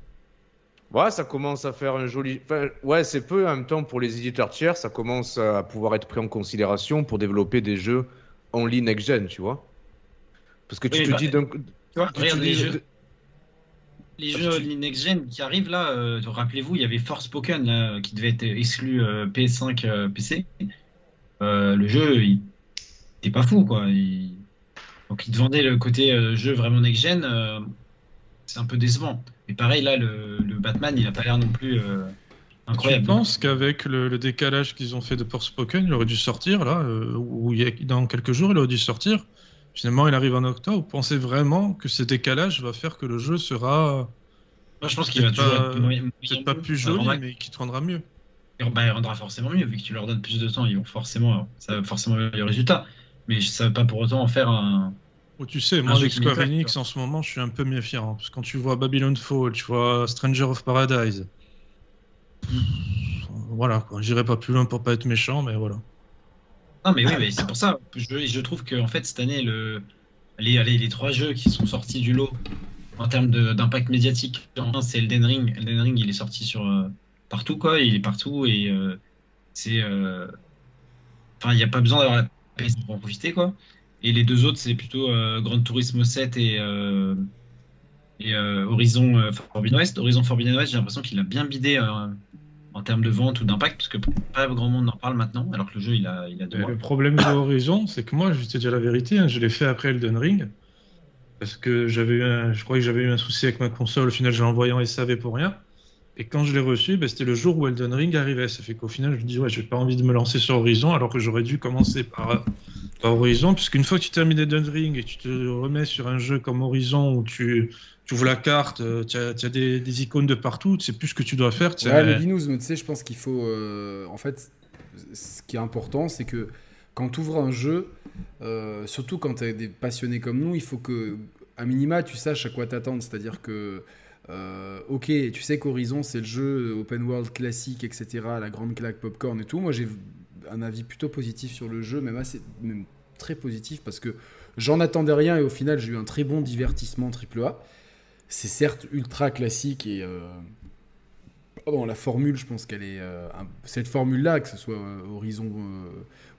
Ouais, ça commence à faire un joli. Enfin, ouais, c'est peu en même temps pour les éditeurs tiers, ça commence à pouvoir être pris en considération pour développer des jeux en ligne next-gen, tu vois. Parce que tu Oui, te bah, dis d'un Tu vois, tu regarde te les jeux. Les Ah, jeux tu- next-gen qui arrivent là, euh, rappelez-vous, il y avait Forspoken là, qui devait être exclu euh, PS5, euh, PC. Euh, le jeu, il pas fou quoi. Il- Donc il te vendait le côté jeu vraiment next-gen, euh, c'est un peu décevant. Et pareil là, le, le Batman, il a pas l'air non plus euh, Tu incroyable. penses qu'avec le, le décalage qu'ils ont fait de Forspoken, il aurait dû sortir là, euh, ou dans quelques jours, il aurait dû sortir. Finalement, il arrive en octobre. Vous pensez vraiment que ce décalage va faire que le jeu sera Moi je pense qu'il va pas- peut-être pas plus joli, rendra- mais qui te rendra mieux Bah, il rendra forcément mieux, vu que tu leur donnes plus de temps, ils vont forcément, ça va forcément améliorer le résultat. Mais ça ne veut pas pour autant en faire un. Oh, tu sais, Un moi avec Square Enix en ce moment, je suis un peu méfiant. Parce que quand tu vois Babylon Fall, tu vois Stranger of Paradise. Voilà, quoi. J'irai pas plus loin pour pas être méchant, mais voilà. Non, mais oui, mais c'est pour ça. Je, je trouve que en fait, cette année, le, les, allez, les trois jeux qui sont sortis du lot en termes d'impact médiatique, c'est Elden Ring. Elden Ring, il est sorti sur euh, partout, quoi. Il est partout et euh, c'est. euh, Enfin, il n'y a pas besoin d'avoir la PS pour en profiter, quoi. Et les deux autres, c'est plutôt euh, Gran Turismo 7 et, et euh, Horizon euh, Forbidden West. Horizon Forbidden West, j'ai l'impression qu'il a bien bidé euh, en termes de vente ou d'impact, parce que pas grand monde en parle maintenant, alors que le jeu, il a, il a deux mois. le problème de Horizon, c'est que moi, je vais te dire la vérité, hein, je l'ai fait après Elden Ring. Parce que j'avais je crois que j'avais eu un souci avec ma console, au final, j'ai envoyé en SAV pour rien. Et quand je l'ai reçu, ben, c'était le jour où Elden Ring arrivait. Ça fait qu'au final, je me dis, ouais, j'ai pas envie de me lancer sur Horizon, alors que j'aurais dû commencer par, par Horizon, puisqu'une fois que tu termines Elden Ring et tu te remets sur un jeu comme Horizon où tu, tu ouvres la carte, euh, tu as, des, icônes de partout, tu sais plus ce que tu dois faire. Ouais, mais tu sais, je pense qu'il faut. euh, en fait, ce qui est important, c'est que quand tu ouvres un jeu, euh, surtout quand tu es des passionnés comme nous, il faut que, à minima, tu saches à quoi t'attendre. C'est-à-dire que, ok, tu sais qu'Horizon, c'est le jeu open world classique, etc., la grande claque popcorn et tout. Moi, j'ai un avis plutôt positif sur le jeu, même, assez, même très positif, parce que j'en attendais rien et au final, j'ai eu un très bon divertissement AAA. C'est certes ultra classique et. euh, Pardon, la formule, je pense qu'elle est. euh, cette formule-là, que ce soit euh, Horizon euh,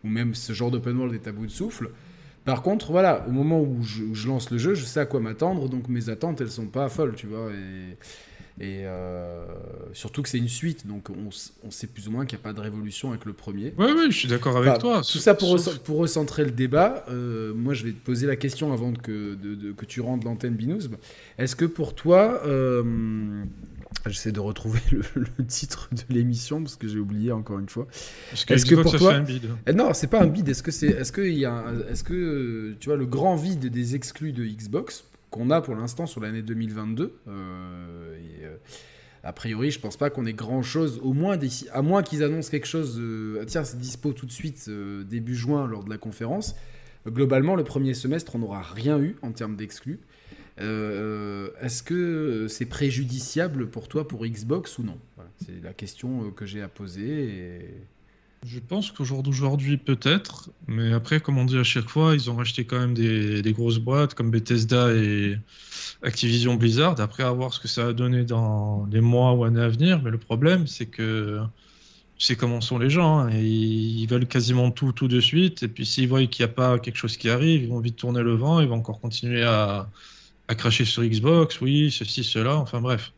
ou même ce genre d'open world est à bout de souffle. Par contre, voilà, au moment où je, lance le jeu, je sais à quoi m'attendre, donc mes attentes, elles sont pas folles, tu vois. Et, euh, surtout que c'est une suite, donc on, sait plus ou moins qu'il n'y a pas de révolution avec le premier. Ouais, ouais, je suis d'accord avec Enfin, toi. Tout ça pour, pour recentrer le débat, euh, moi je vais te poser la question avant que, de- de- que tu rentres l'antenne Binous. Est-ce que pour toi, euh, j'essaie de retrouver le, le titre de l'émission parce que j'ai oublié encore une fois. Que est-ce que pour a toi- un bid. Eh non, c'est pas un bid. Est-ce que c'est, est-ce que il y a, un- est-ce que tu vois le grand vide des exclus de Xbox qu'on a pour l'instant sur l'année 2022 euh, et, euh, a priori, je pense pas qu'on ait grand chose, au moins à moins qu'ils annoncent quelque chose. ah, tiens, c'est dispo tout de suite euh, début juin lors de la conférence. Globalement, le premier semestre, on n'aura rien eu en termes d'exclus. Est-ce que c'est préjudiciable pour toi pour Xbox ou non? C'est la question que j'ai à poser. Je pense qu'au jour d'aujourd'hui, peut-être. Mais après, comme on dit à chaque fois, ils ont racheté quand même des, grosses boîtes comme Bethesda et Activision Blizzard. Après, à voir ce que ça va donner dans les mois ou années à venir. Mais le problème, c'est que tu sais comment sont les gens. hein, et ils veulent quasiment tout, tout de suite. Et puis, s'ils voient qu'il n'y a pas quelque chose qui arrive, ils vont vite tourner le vent. Ils vont encore continuer à cracher sur Xbox. Oui, ceci, cela. Enfin, bref.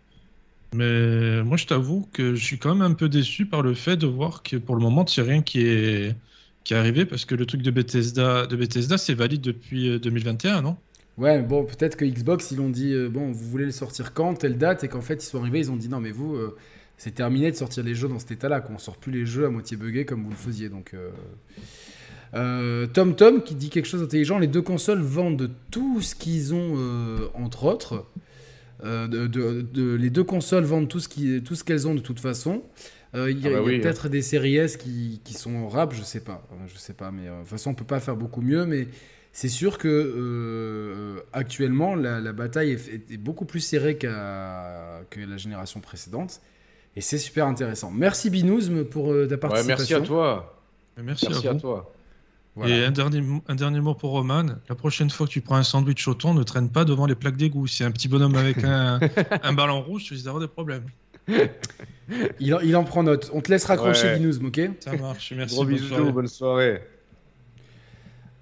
Mais moi, je t'avoue que je suis quand même un peu déçu par le fait de voir que pour le moment, il n'y a rien qui est, qui est arrivé parce que le truc de Bethesda, de Bethesda c'est valide depuis euh, 2021, non? Ouais, bon, peut-être que Xbox, ils ont dit, euh, bon, vous voulez le sortir quand, telle date, et qu'en fait, ils sont arrivés, ils ont dit, non, mais vous, euh, c'est terminé de sortir les jeux dans cet état-là, qu'on sort plus les jeux à moitié buggés comme vous le faisiez. Donc, euh... euh, Tom Tom qui dit quelque chose d'intelligent, les deux consoles vendent tout ce qu'ils ont, euh, entre autres. Euh, de, de- de- les deux consoles vendent tout ce qui- tout ce qu'elles ont de toute façon. Euh, Il y a, Ah bah il y a oui, peut-être des séries S qui, qui sont rap, je sais pas. Je sais pas, mais euh, de toute façon, on peut pas faire beaucoup mieux. Mais c'est sûr que euh, actuellement, la, la bataille est, est- est beaucoup plus serrée qu'à que la génération précédente. Et c'est super intéressant. Merci Binouzm pour euh, ta Ouais, participation. merci à toi. Merci, Merci à toi. Voilà. Et un dernier, un dernier mot pour Roman. La prochaine fois que tu prends un sandwich au thon, ne traîne pas devant les plaques d'égout. Si un petit bonhomme avec un, un ballon rouge, tu risques d'avoir des problèmes. Il, en- il en prend note. On te laisse raccrocher Ouais. Binouzm, ok? Ça marche. Merci. Gros bonne bisous, soirée. bonne soirée.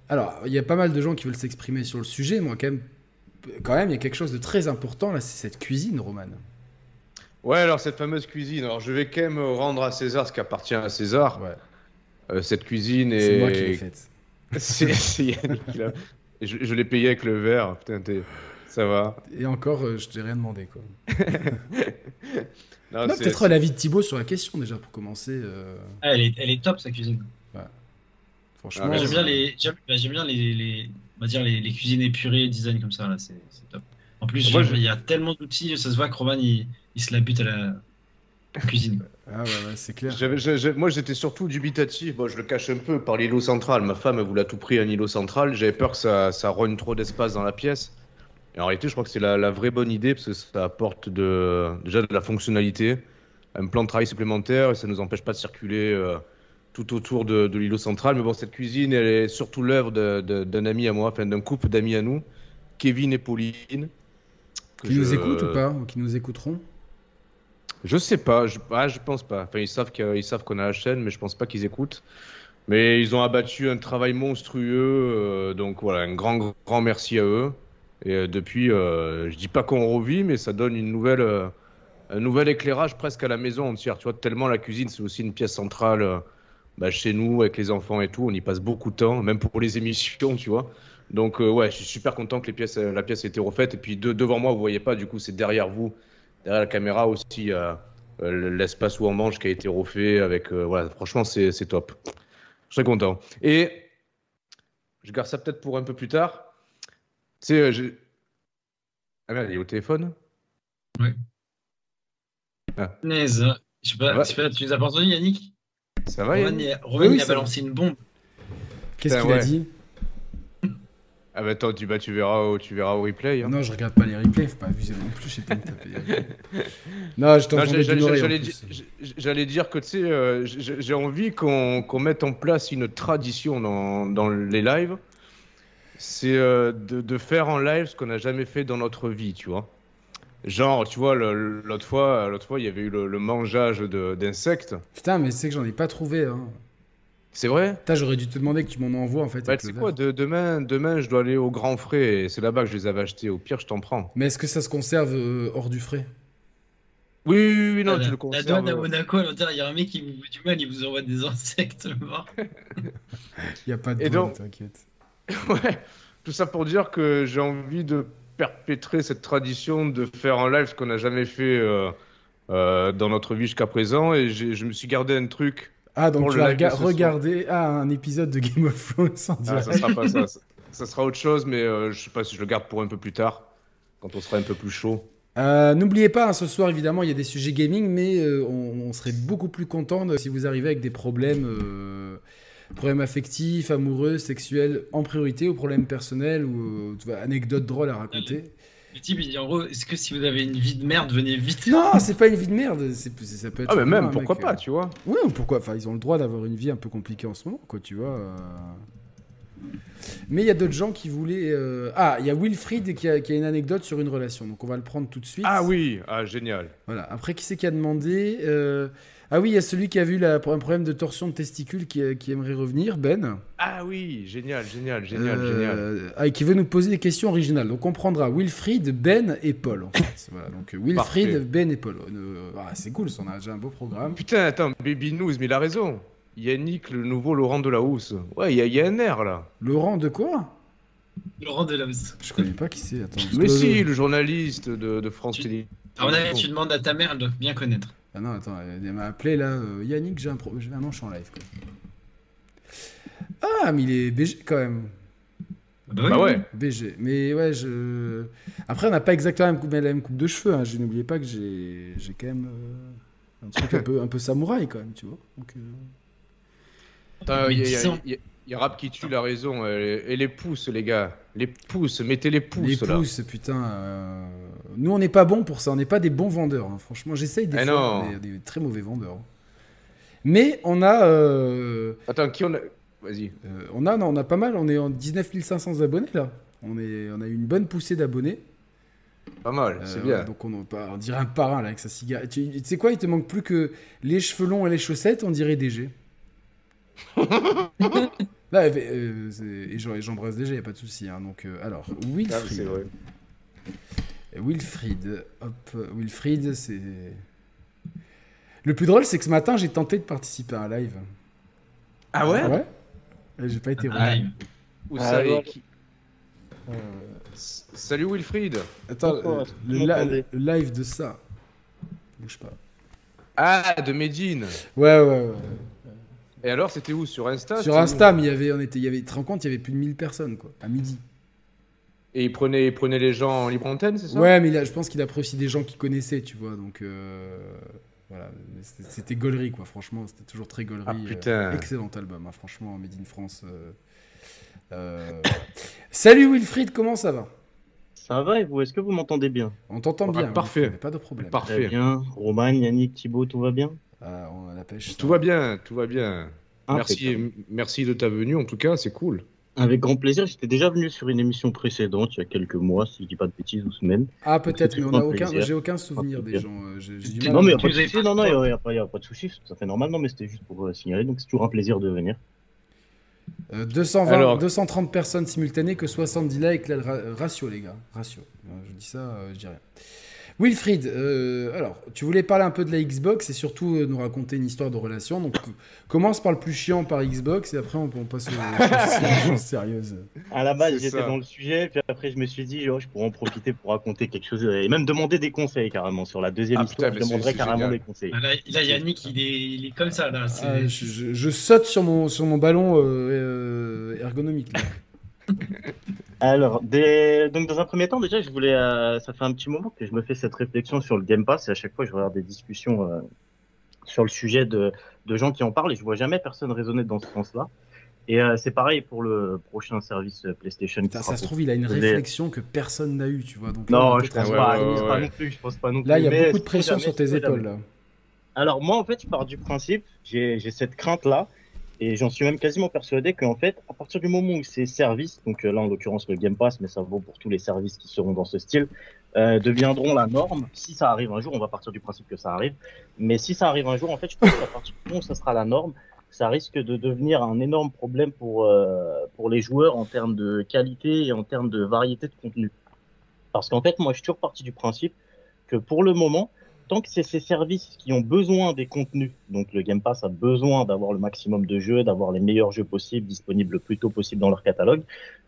Alors, il y a pas mal de gens qui veulent s'exprimer sur le sujet. Moi, quand même, quand même, il y a quelque chose de très important là, c'est cette cuisine, Roman. Ouais, alors cette fameuse cuisine, alors je vais quand même rendre à César ce qui appartient à César. Ouais. Euh, cette cuisine est. C'est moi qui l'ai faite. C'est Yannick qui l'a- Et Je, je l'ai payé avec le verre. Putain, t'es- ça va. Et encore, euh, je t'ai rien demandé quoi. Non, Peut-être l'avis de Thibaut sur la question déjà pour commencer. euh, Ah, elle, est, elle est top sa cuisine. franchement, Ah, J'aime ouais. bien les, j'aime bah, j'aime bien les, les, on va dire les, les cuisines épurées, design comme ça là, c'est top. En plus, j'aime- je- il y a tellement d'outils, ça se voit que Roman il, il se la bute à la cuisine. Ah ouais, ouais, c'est clair. Moi, j'étais surtout dubitatif. Bon, je le cache un peu par l'îlot central. Ma femme, elle voulait à tout prix un îlot central. J'avais peur que ça, ça trop d'espace dans la pièce. Et en réalité, je crois que c'est la, la vraie bonne idée parce que ça apporte de, déjà de la fonctionnalité, un plan de travail supplémentaire et ça nous empêche pas de circuler euh, tout autour de, de l'îlot central. Mais bon, cette cuisine, elle est surtout l'œuvre d'un ami à moi, enfin d'un couple d'amis à nous, Kevin et Pauline. Qui nous écoutent ou pas Ou qui nous écouteront? Je sais pas, je, ah, pense pas. Enfin, ils savent que- ils savent qu'on a la chaîne, mais je pense pas qu'ils écoutent. Mais ils ont abattu un travail monstrueux, euh, donc voilà, un grand, grand merci à eux. Et euh, depuis, euh, je dis pas qu'on revit, mais ça donne une nouvelle, euh, un nouvel éclairage presque à la maison entière. Tu vois, tellement la cuisine, c'est aussi une pièce centrale bah, chez nous, avec les enfants et tout. On y passe beaucoup de temps, même pour les émissions, tu vois. Donc, ouais, je suis super content que la pièce ait été refaite. Et puis, de- devant moi, vous voyez pas, du coup, c'est derrière vous, derrière la caméra aussi, il y a euh, l'espace où on mange qui a été refait avec. euh, voilà, franchement, c'est c'est top. Je suis content. Et je garde ça peut-être pour un peu plus tard. Tu sais, euh. Ah merde, il est au téléphone Punaise. Je sais pas, Ouais. je sais pas, tu nous as pas entendu, Yannick? Ça va, Yannick il a, Roman, Oui, il a balancé une bombe. Qu'est-ce Putain, qu'il a dit? Ah bah attends, tu, bah, tu, verras, au- tu verras au replay. hein. Non, je regarde pas les replays, faut pas abuser non plus, j'ai pas me taper. non, je j'allais- dire que tu sais, euh, j'ai envie qu'on qu'on mette en place une tradition dans, dans les lives. C'est euh, de, de faire en live ce qu'on n'a jamais fait dans notre vie, tu vois. Genre, tu vois, l'autre fois, l'autre fois, il y avait eu le, le mangeage de- d'insectes. Putain, mais c'est que j'en ai pas trouvé. Hein. C'est vrai Putain, j'aurais dû te demander que tu m'en envoies en fait. Bah, avec tu sais le quoi, de- demain, demain, je dois aller au Grand Frais et c'est là-bas que je les avais achetés. Au pire, je t'en prends. Mais est-ce que ça se conserve euh, hors du frais? Oui, oui, oui, oui, non, la, tu le la conserves. douane à Monaco, va dire, il y a un mec qui vous veut du mal, il vous envoie des insectes morts. Il y a pas de Et douane, donc- t'inquiète. Ouais, tout ça pour dire que j'ai envie de perpétrer cette tradition de faire en live ce qu'on n'a jamais fait euh, euh, dans notre vie jusqu'à présent. Et je me suis gardé un truc. Ah, donc tu vas rega- regarder ah, un épisode de Game of Thrones en Ah, ça sera pas ça. ça- Ça sera autre chose, mais euh, je sais pas si je le garde pour un peu plus tard, quand on sera un peu plus chaud. Euh, N'oubliez pas, hein, ce soir, évidemment, il y a des sujets gaming, mais euh, on, on serait beaucoup plus content de- si vous arrivez avec des problèmes, euh, problèmes affectifs, amoureux, sexuels en priorité, ou problèmes personnels, ou anecdotes drôles à raconter. Le type, il dit en gros, est-ce que si vous avez une vie de merde, venez vite? Non, c'est pas une vie de merde. c'est- Ça peut être Ah, mais même, pourquoi mec, pas, euh, tu vois? Ouais, ou pourquoi Enfin, ils ont le droit d'avoir une vie un peu compliquée en ce moment, quoi, tu vois. euh. Mais il y a d'autres gens qui voulaient. euh, Ah, il y a Wilfried qui a, qui a une anecdote sur une relation, donc on va le prendre tout de suite. Ah oui, ah, génial. Voilà. Après, qui c'est qui a demandé euh, Ah oui, il y a celui qui a vu la- un problème de torsion de testicules qui, qui aimerait revenir, Ben. Ah oui, génial, génial, génial, Euh, génial. ah, et qui veut nous poser des questions originales. Donc on prendra Wilfried, Ben et Paul. En fait. voilà, donc euh, Wilfried, Parfait. Ben et Paul. Euh, ah, c'est cool, ça, on a déjà un beau programme. Putain, attends, Baby News, mais il a raison. Yannick, le nouveau Laurent Delahousse. Ouais, il y, y a un air là. Laurent de quoi? Laurent Delahousse. Je connais pas qui c'est. Attends. Mais si, le journaliste de, de France Tu- Télé. À mon avis, tu demandes à ta mère, elle doit bien connaître. Ah non, attends, elle m'a appelé là. euh, Yannick, j'ai un non, je suis en live. quoi. Ah, mais il est BG quand même. Bah, ouais. BG. Mais ouais, je. Après, on n'a pas exactement la même coupe, la même coupe de cheveux. Hein. Je n'oubliez pas que j'ai j'ai quand même euh, un truc un peu, un peu samouraï quand même, tu vois. Donc, euh, Attends, il y, a- il y a- Dix ans. il y a- il y a Rap qui tue la raison. Et, et les pouces, les gars. Les pouces, mettez les pouces les là. pouces, putain. euh, Nous, on n'est pas bons pour ça. On n'est pas des bons vendeurs. hein. Franchement, j'essaye des Eh fois. non. On est des très mauvais vendeurs. hein. Mais on a. euh, Attends, qui on a? Vas-y. Euh, on a, non, on a pas mal, on est en 19 500 abonnés là. On, est, on a eu une bonne poussée d'abonnés. Pas mal, c'est Euh, bien. Donc on, on dirait un parrain là avec sa cigarette. Tu, tu sais quoi, il te manque plus que les cheveux longs et les chaussettes, on dirait DG. Là, euh, et j'en- et j'embrasse DG, y a pas de souci. hein. Donc euh, alors, Ah, Wilfried. c'est vrai. Wilfried, hop, Wilfried, c'est. Le plus drôle, c'est que ce matin, j'ai tenté de participer à un live. Ah ouais? Ouais? Et J'ai pas été. Ah, reçu. live. Où Ah, ça qui- S- Salut Wilfried. Attends, Pourquoi euh, le live de ça. Bouge pas. Ah, de Medine. Ouais, ouais, ouais. Et alors, c'était où? Sur Insta Sur Insta, mais il y avait, on était, il y avait, tu te rends compte, il y avait plus de 1000 personnes, quoi, à midi. Et il prenait, il prenait les gens en libre antenne, c'est ça? Ouais, mais je pense qu'il a pris aussi des gens qui connaissaient, tu vois, donc euh, voilà. C'était- gaulerie, quoi, franchement, c'était toujours très gaulerie. Ah, euh, putain. excellent album, hein, franchement, Made in France. euh, euh. Salut Wilfried, comment ça va? Ça va et vous Est-ce que vous m'entendez bien? On t'entend Ah, bien, parfait. Wilfried, pas de problème. Parfait. Très bien. Roman, Yannick, Thibaut, tout va bien? On a la pêche. ça. Tout va bien, tout va bien. Impeccable. Merci, merci de ta venue, en tout cas, c'est cool. Avec grand plaisir. J'étais déjà venu sur une émission précédente, il y a quelques mois, si je dis pas de bêtises, ou semaines. Ah, peut-être, mais on a Un aucun, j'ai aucun souvenir Un des gens. euh, Non, mais il n'y a tu pas Non, non, il n'y a, pas- y a pas de souci. Ça fait normal. Non, mais c'était juste pour euh, signaler. Donc, c'est toujours un plaisir de venir. Euh, 220, Alors- 230 personnes simultanées que 70 likes, ra- ratio les gars, ratio. Euh, Je dis ça, euh, je dis rien. Wilfried, euh, alors, tu voulais parler un peu de la Xbox et surtout euh, nous raconter une histoire de relation. Donc, commence par le plus chiant par Xbox et après on, on passe aux choses sérieuses. À la base, j'étais dans le sujet, puis après, je me suis dit, oh, je pourrais en profiter pour raconter quelque chose et même demander des conseils carrément sur la deuxième Ah, histoire. putain, je demanderais carrément génial. des conseils. Là, là, Yannick, il est, il est comme ça. Là. Ah, je, je- je saute sur mon, sur mon ballon euh, euh, ergonomique. là. Alors, des- donc dans un premier temps, déjà, je voulais, euh, ça fait un petit moment que je me fais cette réflexion sur le Game Pass et à chaque fois, je regarde des discussions euh, sur le sujet de, de gens qui en parlent et je vois jamais personne raisonner dans ce sens-là. Et euh, c'est pareil pour le prochain service PlayStation. Putain, ça se trouve, il a une réflection que personne n'a eue, tu vois. Donc, Non, là, je pense ouais, pas, ouais, ouais, pas non plus, je pense pas non plus. Là, il y a beaucoup de pression sur tes épaules. Là. Alors moi en fait je pars du principe, j'ai cette crainte là et j'en suis même quasiment persuadé qu'en fait à partir du moment où ces services, donc euh, là en l'occurrence le Game Pass mais ça vaut pour tous les services qui seront dans ce style, euh, deviendront la norme, si ça arrive un jour, on va partir du principe que ça arrive, mais si ça arrive un jour en fait je pense qu'à partir du moment où ça sera la norme, ça risque de devenir un énorme problème pour, euh, pour les joueurs en termes de qualité et en termes de variété de contenu. Parce qu'en fait moi je suis toujours parti du principe que pour le moment tant que c'est ces services qui ont besoin des contenus, donc le Game Pass a besoin d'avoir le maximum de jeux, d'avoir les meilleurs jeux possibles disponibles le plus tôt possible dans leur catalogue,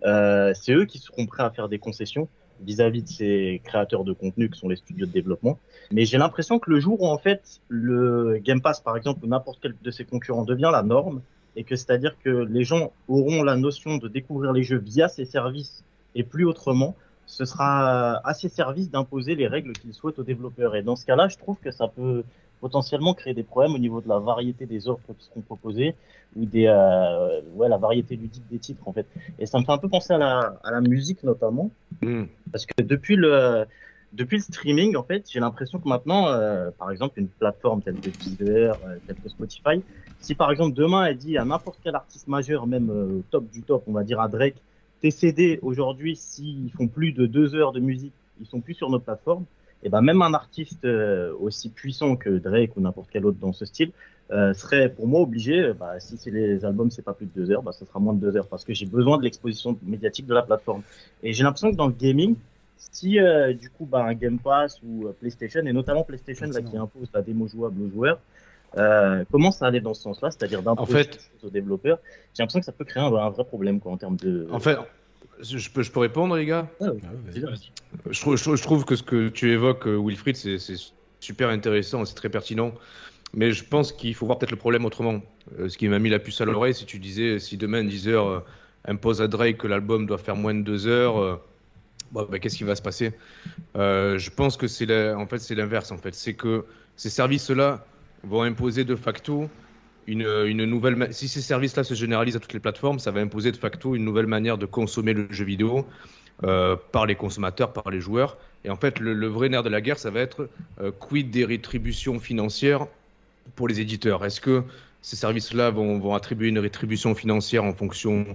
euh, c'est eux qui seront prêts à faire des concessions vis-à-vis de ces créateurs de contenu que sont les studios de développement. Mais j'ai l'impression que le jour où en fait le Game Pass par exemple ou n'importe quel de ses concurrents devient la norme et que c'est-à-dire que les gens auront la notion de découvrir les jeux via ces services et plus autrement, ce sera à ces services d'imposer les règles qu'ils souhaitent aux développeurs. Et dans ce cas-là, je trouve que ça peut potentiellement créer des problèmes au niveau de la variété des offres qui seront proposées ou des euh, ouais la variété ludique des titres en fait. Et ça me fait un peu penser à la, à la musique notamment Hmm. parce que depuis le depuis le streaming en fait, j'ai l'impression que maintenant, euh, par exemple, une plateforme telle que Deezer, euh, telle que Spotify, si par exemple demain elle dit à n'importe quel artiste majeur, même euh, au top du top, on va dire à Drake, tes CD aujourd'hui, s'ils font plus de deux heures de musique, ils sont plus sur nos plateformes. Et ben même un artiste euh, aussi puissant que Drake ou n'importe quel autre dans ce style euh, serait pour moi obligé, euh, bah, si c'est les albums c'est pas plus de deux heures, bah, ça sera moins de deux heures parce que j'ai besoin de l'exposition médiatique de la plateforme. Et j'ai l'impression que dans le gaming, si euh, du coup bah, un Game Pass ou euh, PlayStation et notamment PlayStation là, qui impose la démo jouable aux joueurs, euh, commence à aller dans ce sens-là, c'est-à-dire d'imposer En fait- des choses aux développeurs, j'ai l'impression que ça peut créer un, un vrai problème quoi en termes de. En fait, je peux, je peux répondre, les gars? Ah. Vas-y. je trouve, je, trouve, je trouve que ce que tu évoques, euh, Wilfried, c'est c'est super intéressant, c'est très pertinent. Mais je pense qu'il faut voir peut-être le problème autrement. Euh, ce qui m'a mis la puce à l'oreille, si tu disais, si demain Deezer euh, impose à Drake que l'album doit faire moins de deux heures, bon, bah, qu'est-ce qui va se passer? Euh, Je pense que c'est la- en fait c'est l'inverse. En fait, c'est que ces services-là vont imposer de facto une, une nouvelle. Si ces services-là se généralisent à toutes les plateformes, ça va imposer de facto une nouvelle manière de consommer le jeu vidéo euh, par les consommateurs, par les joueurs. Et en fait, le, vrai nerf de la guerre, ça va être euh, quid des rétributions financières pour les éditeurs? Est-ce que ces services-là vont, vont attribuer une rétribution financière en fonction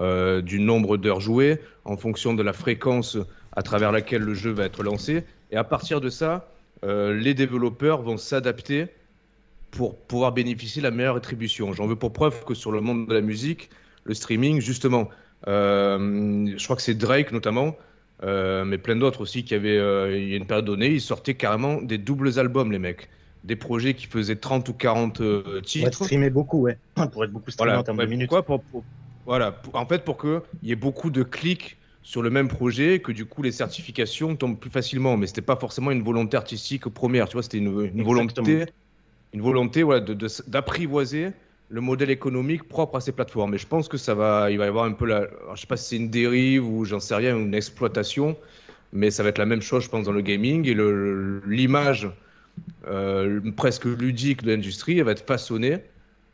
euh, du nombre d'heures jouées, en fonction de la fréquence à travers laquelle le jeu va être lancé? Et à partir de ça, les développeurs vont s'adapter pour pouvoir bénéficier de la meilleure rétribution. J'en veux pour preuve que sur le monde de la musique, le streaming, justement, euh, je crois que c'est Drake notamment, euh, mais plein d'autres aussi qui avaient, euh, il y a une période donnée, ils sortaient carrément des doubles albums, les mecs. Des projets qui faisaient 30 ou 40 euh, Pour être titres. streamé beaucoup, ouais. Pour être beaucoup streamé Voilà, en termes de minutes. pourquoi pour, pour- Voilà, pour- en fait, pour qu'il y ait beaucoup de clics sur le même projet, que du coup les certifications tombent plus facilement. Mais c'était pas forcément une volonté artistique première, tu vois, c'était une, une volonté. Une volonté voilà, de- de- d'apprivoiser le modèle économique propre à ces plateformes. Et je pense que ça va, il va y avoir un peu la, je sais pas si c'est une dérive ou j'en sais rien, une exploitation, mais ça va être la même chose, je pense, dans le gaming et l'image euh, presque ludique de l'industrie, elle va être façonnée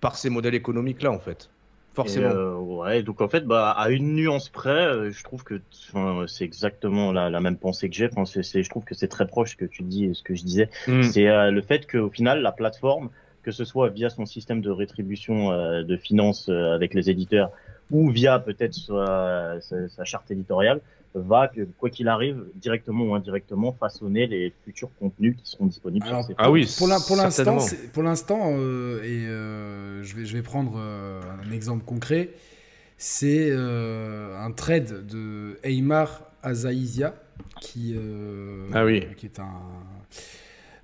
par ces modèles économiques-là, en fait. Forcément. Euh, ouais, donc en fait, bah, à une nuance près, euh, je trouve que enfin, c'est exactement la, la même pensée que j'ai. Enfin, c'est, c'est- je trouve que c'est très proche ce que tu dis et ce que je disais. Mm. C'est euh, le fait qu'au final, la plateforme, que ce soit via son système de rétribution de finances avec les éditeurs ou via peut-être sa, sa- sa charte éditoriale, va, quoi qu'il arrive, directement ou indirectement, façonner les futurs contenus qui seront disponibles Alors, sur ces Ah oui, pour l'in- pour l'instant, pour l'instant, euh, et euh, je vais je vais prendre euh, un exemple concret, c'est euh, un trade de Aymar Azaizia, qui, euh, Ah oui. qui est un.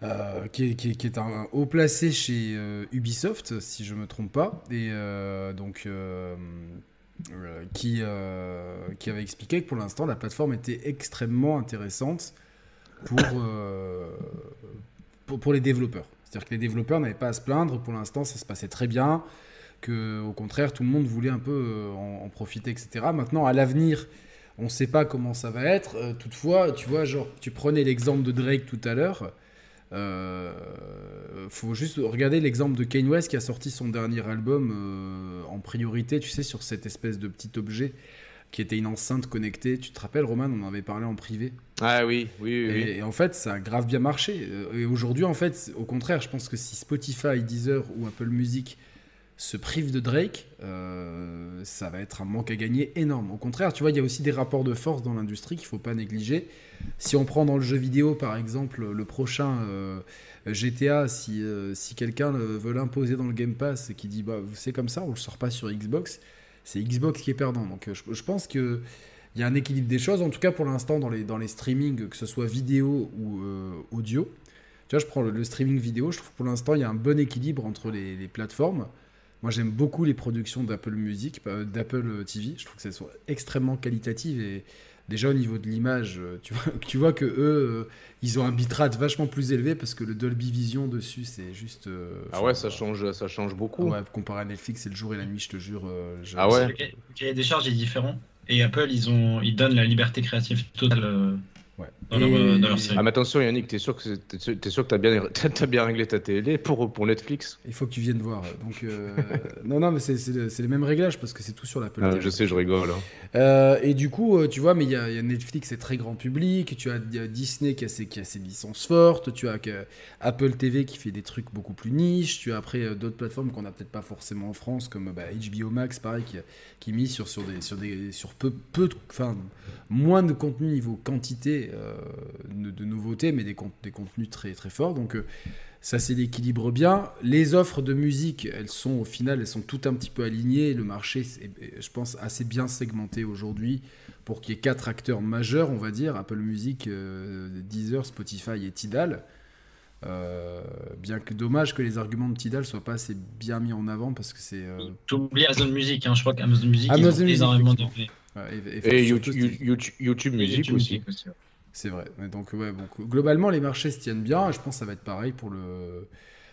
euh, qui, est, qui est- qui est un haut placé chez euh, Ubisoft, si je me trompe pas, et euh, donc qui, euh, qui avait expliqué que pour l'instant la plateforme était extrêmement intéressante pour, euh, pour, pour les développeurs. C'est-à-dire que les développeurs n'avaient pas à se plaindre, pour l'instant ça se passait très bien, que au contraire tout le monde voulait un peu euh, en, profiter, etc. Maintenant à l'avenir, on ne sait pas comment ça va être. Euh, toutefois, tu vois, genre, tu prenais l'exemple de Drake tout à l'heure. Euh, faut juste regarder l'exemple de Kanye West qui a sorti son dernier album euh, en priorité, tu sais, sur cette espèce de petit objet qui était une enceinte connectée. Tu te rappelles, Roman, on en avait parlé en privé. Ah oui, oui, oui. oui. Et, et en fait, ça a grave bien marché. Euh, Et aujourd'hui, en fait, au contraire, je pense que si Spotify, Deezer ou Apple Music se privent de Drake, euh, ça va être un manque à gagner énorme. Au contraire, tu vois, il y a aussi des rapports de force dans l'industrie qu'il faut pas négliger. Si on prend dans le jeu vidéo, par exemple, le prochain euh, GTA, si, euh, si quelqu'un veut l'imposer dans le Game Pass et qui dit, bah, c'est comme ça, on le sort pas sur Xbox, c'est Xbox qui est perdant. Donc, je, je pense que il y a un équilibre des choses, en tout cas pour l'instant dans les, dans les streamings, que ce soit vidéo ou audio. Tu vois, je prends le, streaming vidéo, je trouve pour l'instant il y a un bon équilibre entre les plateformes. Moi j'aime beaucoup les productions d'Apple Music, euh, d'Apple TV, je trouve que elles sont extrêmement qualitatives et déjà au niveau de l'image, euh, tu vois, tu vois que eux, euh, ils ont un bitrate vachement plus élevé parce que le Dolby Vision dessus c'est juste... euh, Ah ouais, ça change, ça change beaucoup. Ouais, comparé à Netflix, c'est le jour et la nuit, je te jure. euh, je- Ah ouais Le ca- le cahier des charges est différent. Et Apple, ils, ont, ils donnent la liberté créative totale euh, Ouais. dans, leur, Et- euh, dans leur série. Ah mais attention Yannick, t'es sûr que t'es sûr, que t'as bien, t'as bien réglé ta télé pour, pour Netflix? Il faut que tu viennes voir. Donc, euh, non, non, mais c'est- c'est le- c'est les mêmes réglages parce que c'est tout sur l'Apple Ah, TV. Je sais, je rigole. hein. Euh, et du coup, tu vois, mais il y, a il y a Netflix, c'est très grand public. Tu as, il y a Disney qui a, ses, qui a ses licences fortes. Tu as que- Apple TV qui fait des trucs beaucoup plus niches. Tu as après d'autres plateformes qu'on n'a peut-être pas forcément en France, comme bah, HBO Max, pareil, qui, qui mise sur, sur, des, sur, des, sur peu, peu de, enfin, moins de contenu niveau quantité euh, de, nouveautés, mais des, con- des contenus très, très forts. Donc, euh, ça, c'est l'équilibre bien. Les offres de musique, elles sont au final, elles sont toutes un petit peu alignées. Le marché, est, je pense, assez bien segmenté aujourd'hui pour qu'il y ait quatre acteurs majeurs, on va dire Apple Music, euh, Deezer, Spotify et Tidal. Euh, bien que dommage que les arguments de Tidal soient pas assez bien mis en avant parce que c'est. euh, J'oublie Amazon Music, hein, je crois qu'Amazon Music, Amazon ils ont Music, énormément effectivement. de ouais, et- et Et surtout, YouTube, c'est- YouTube, YouTube Music YouTube aussi. Music aussi, ouais. C'est vrai. Donc, ouais, globalement, les marchés se tiennent bien. Je pense que ça va être pareil pour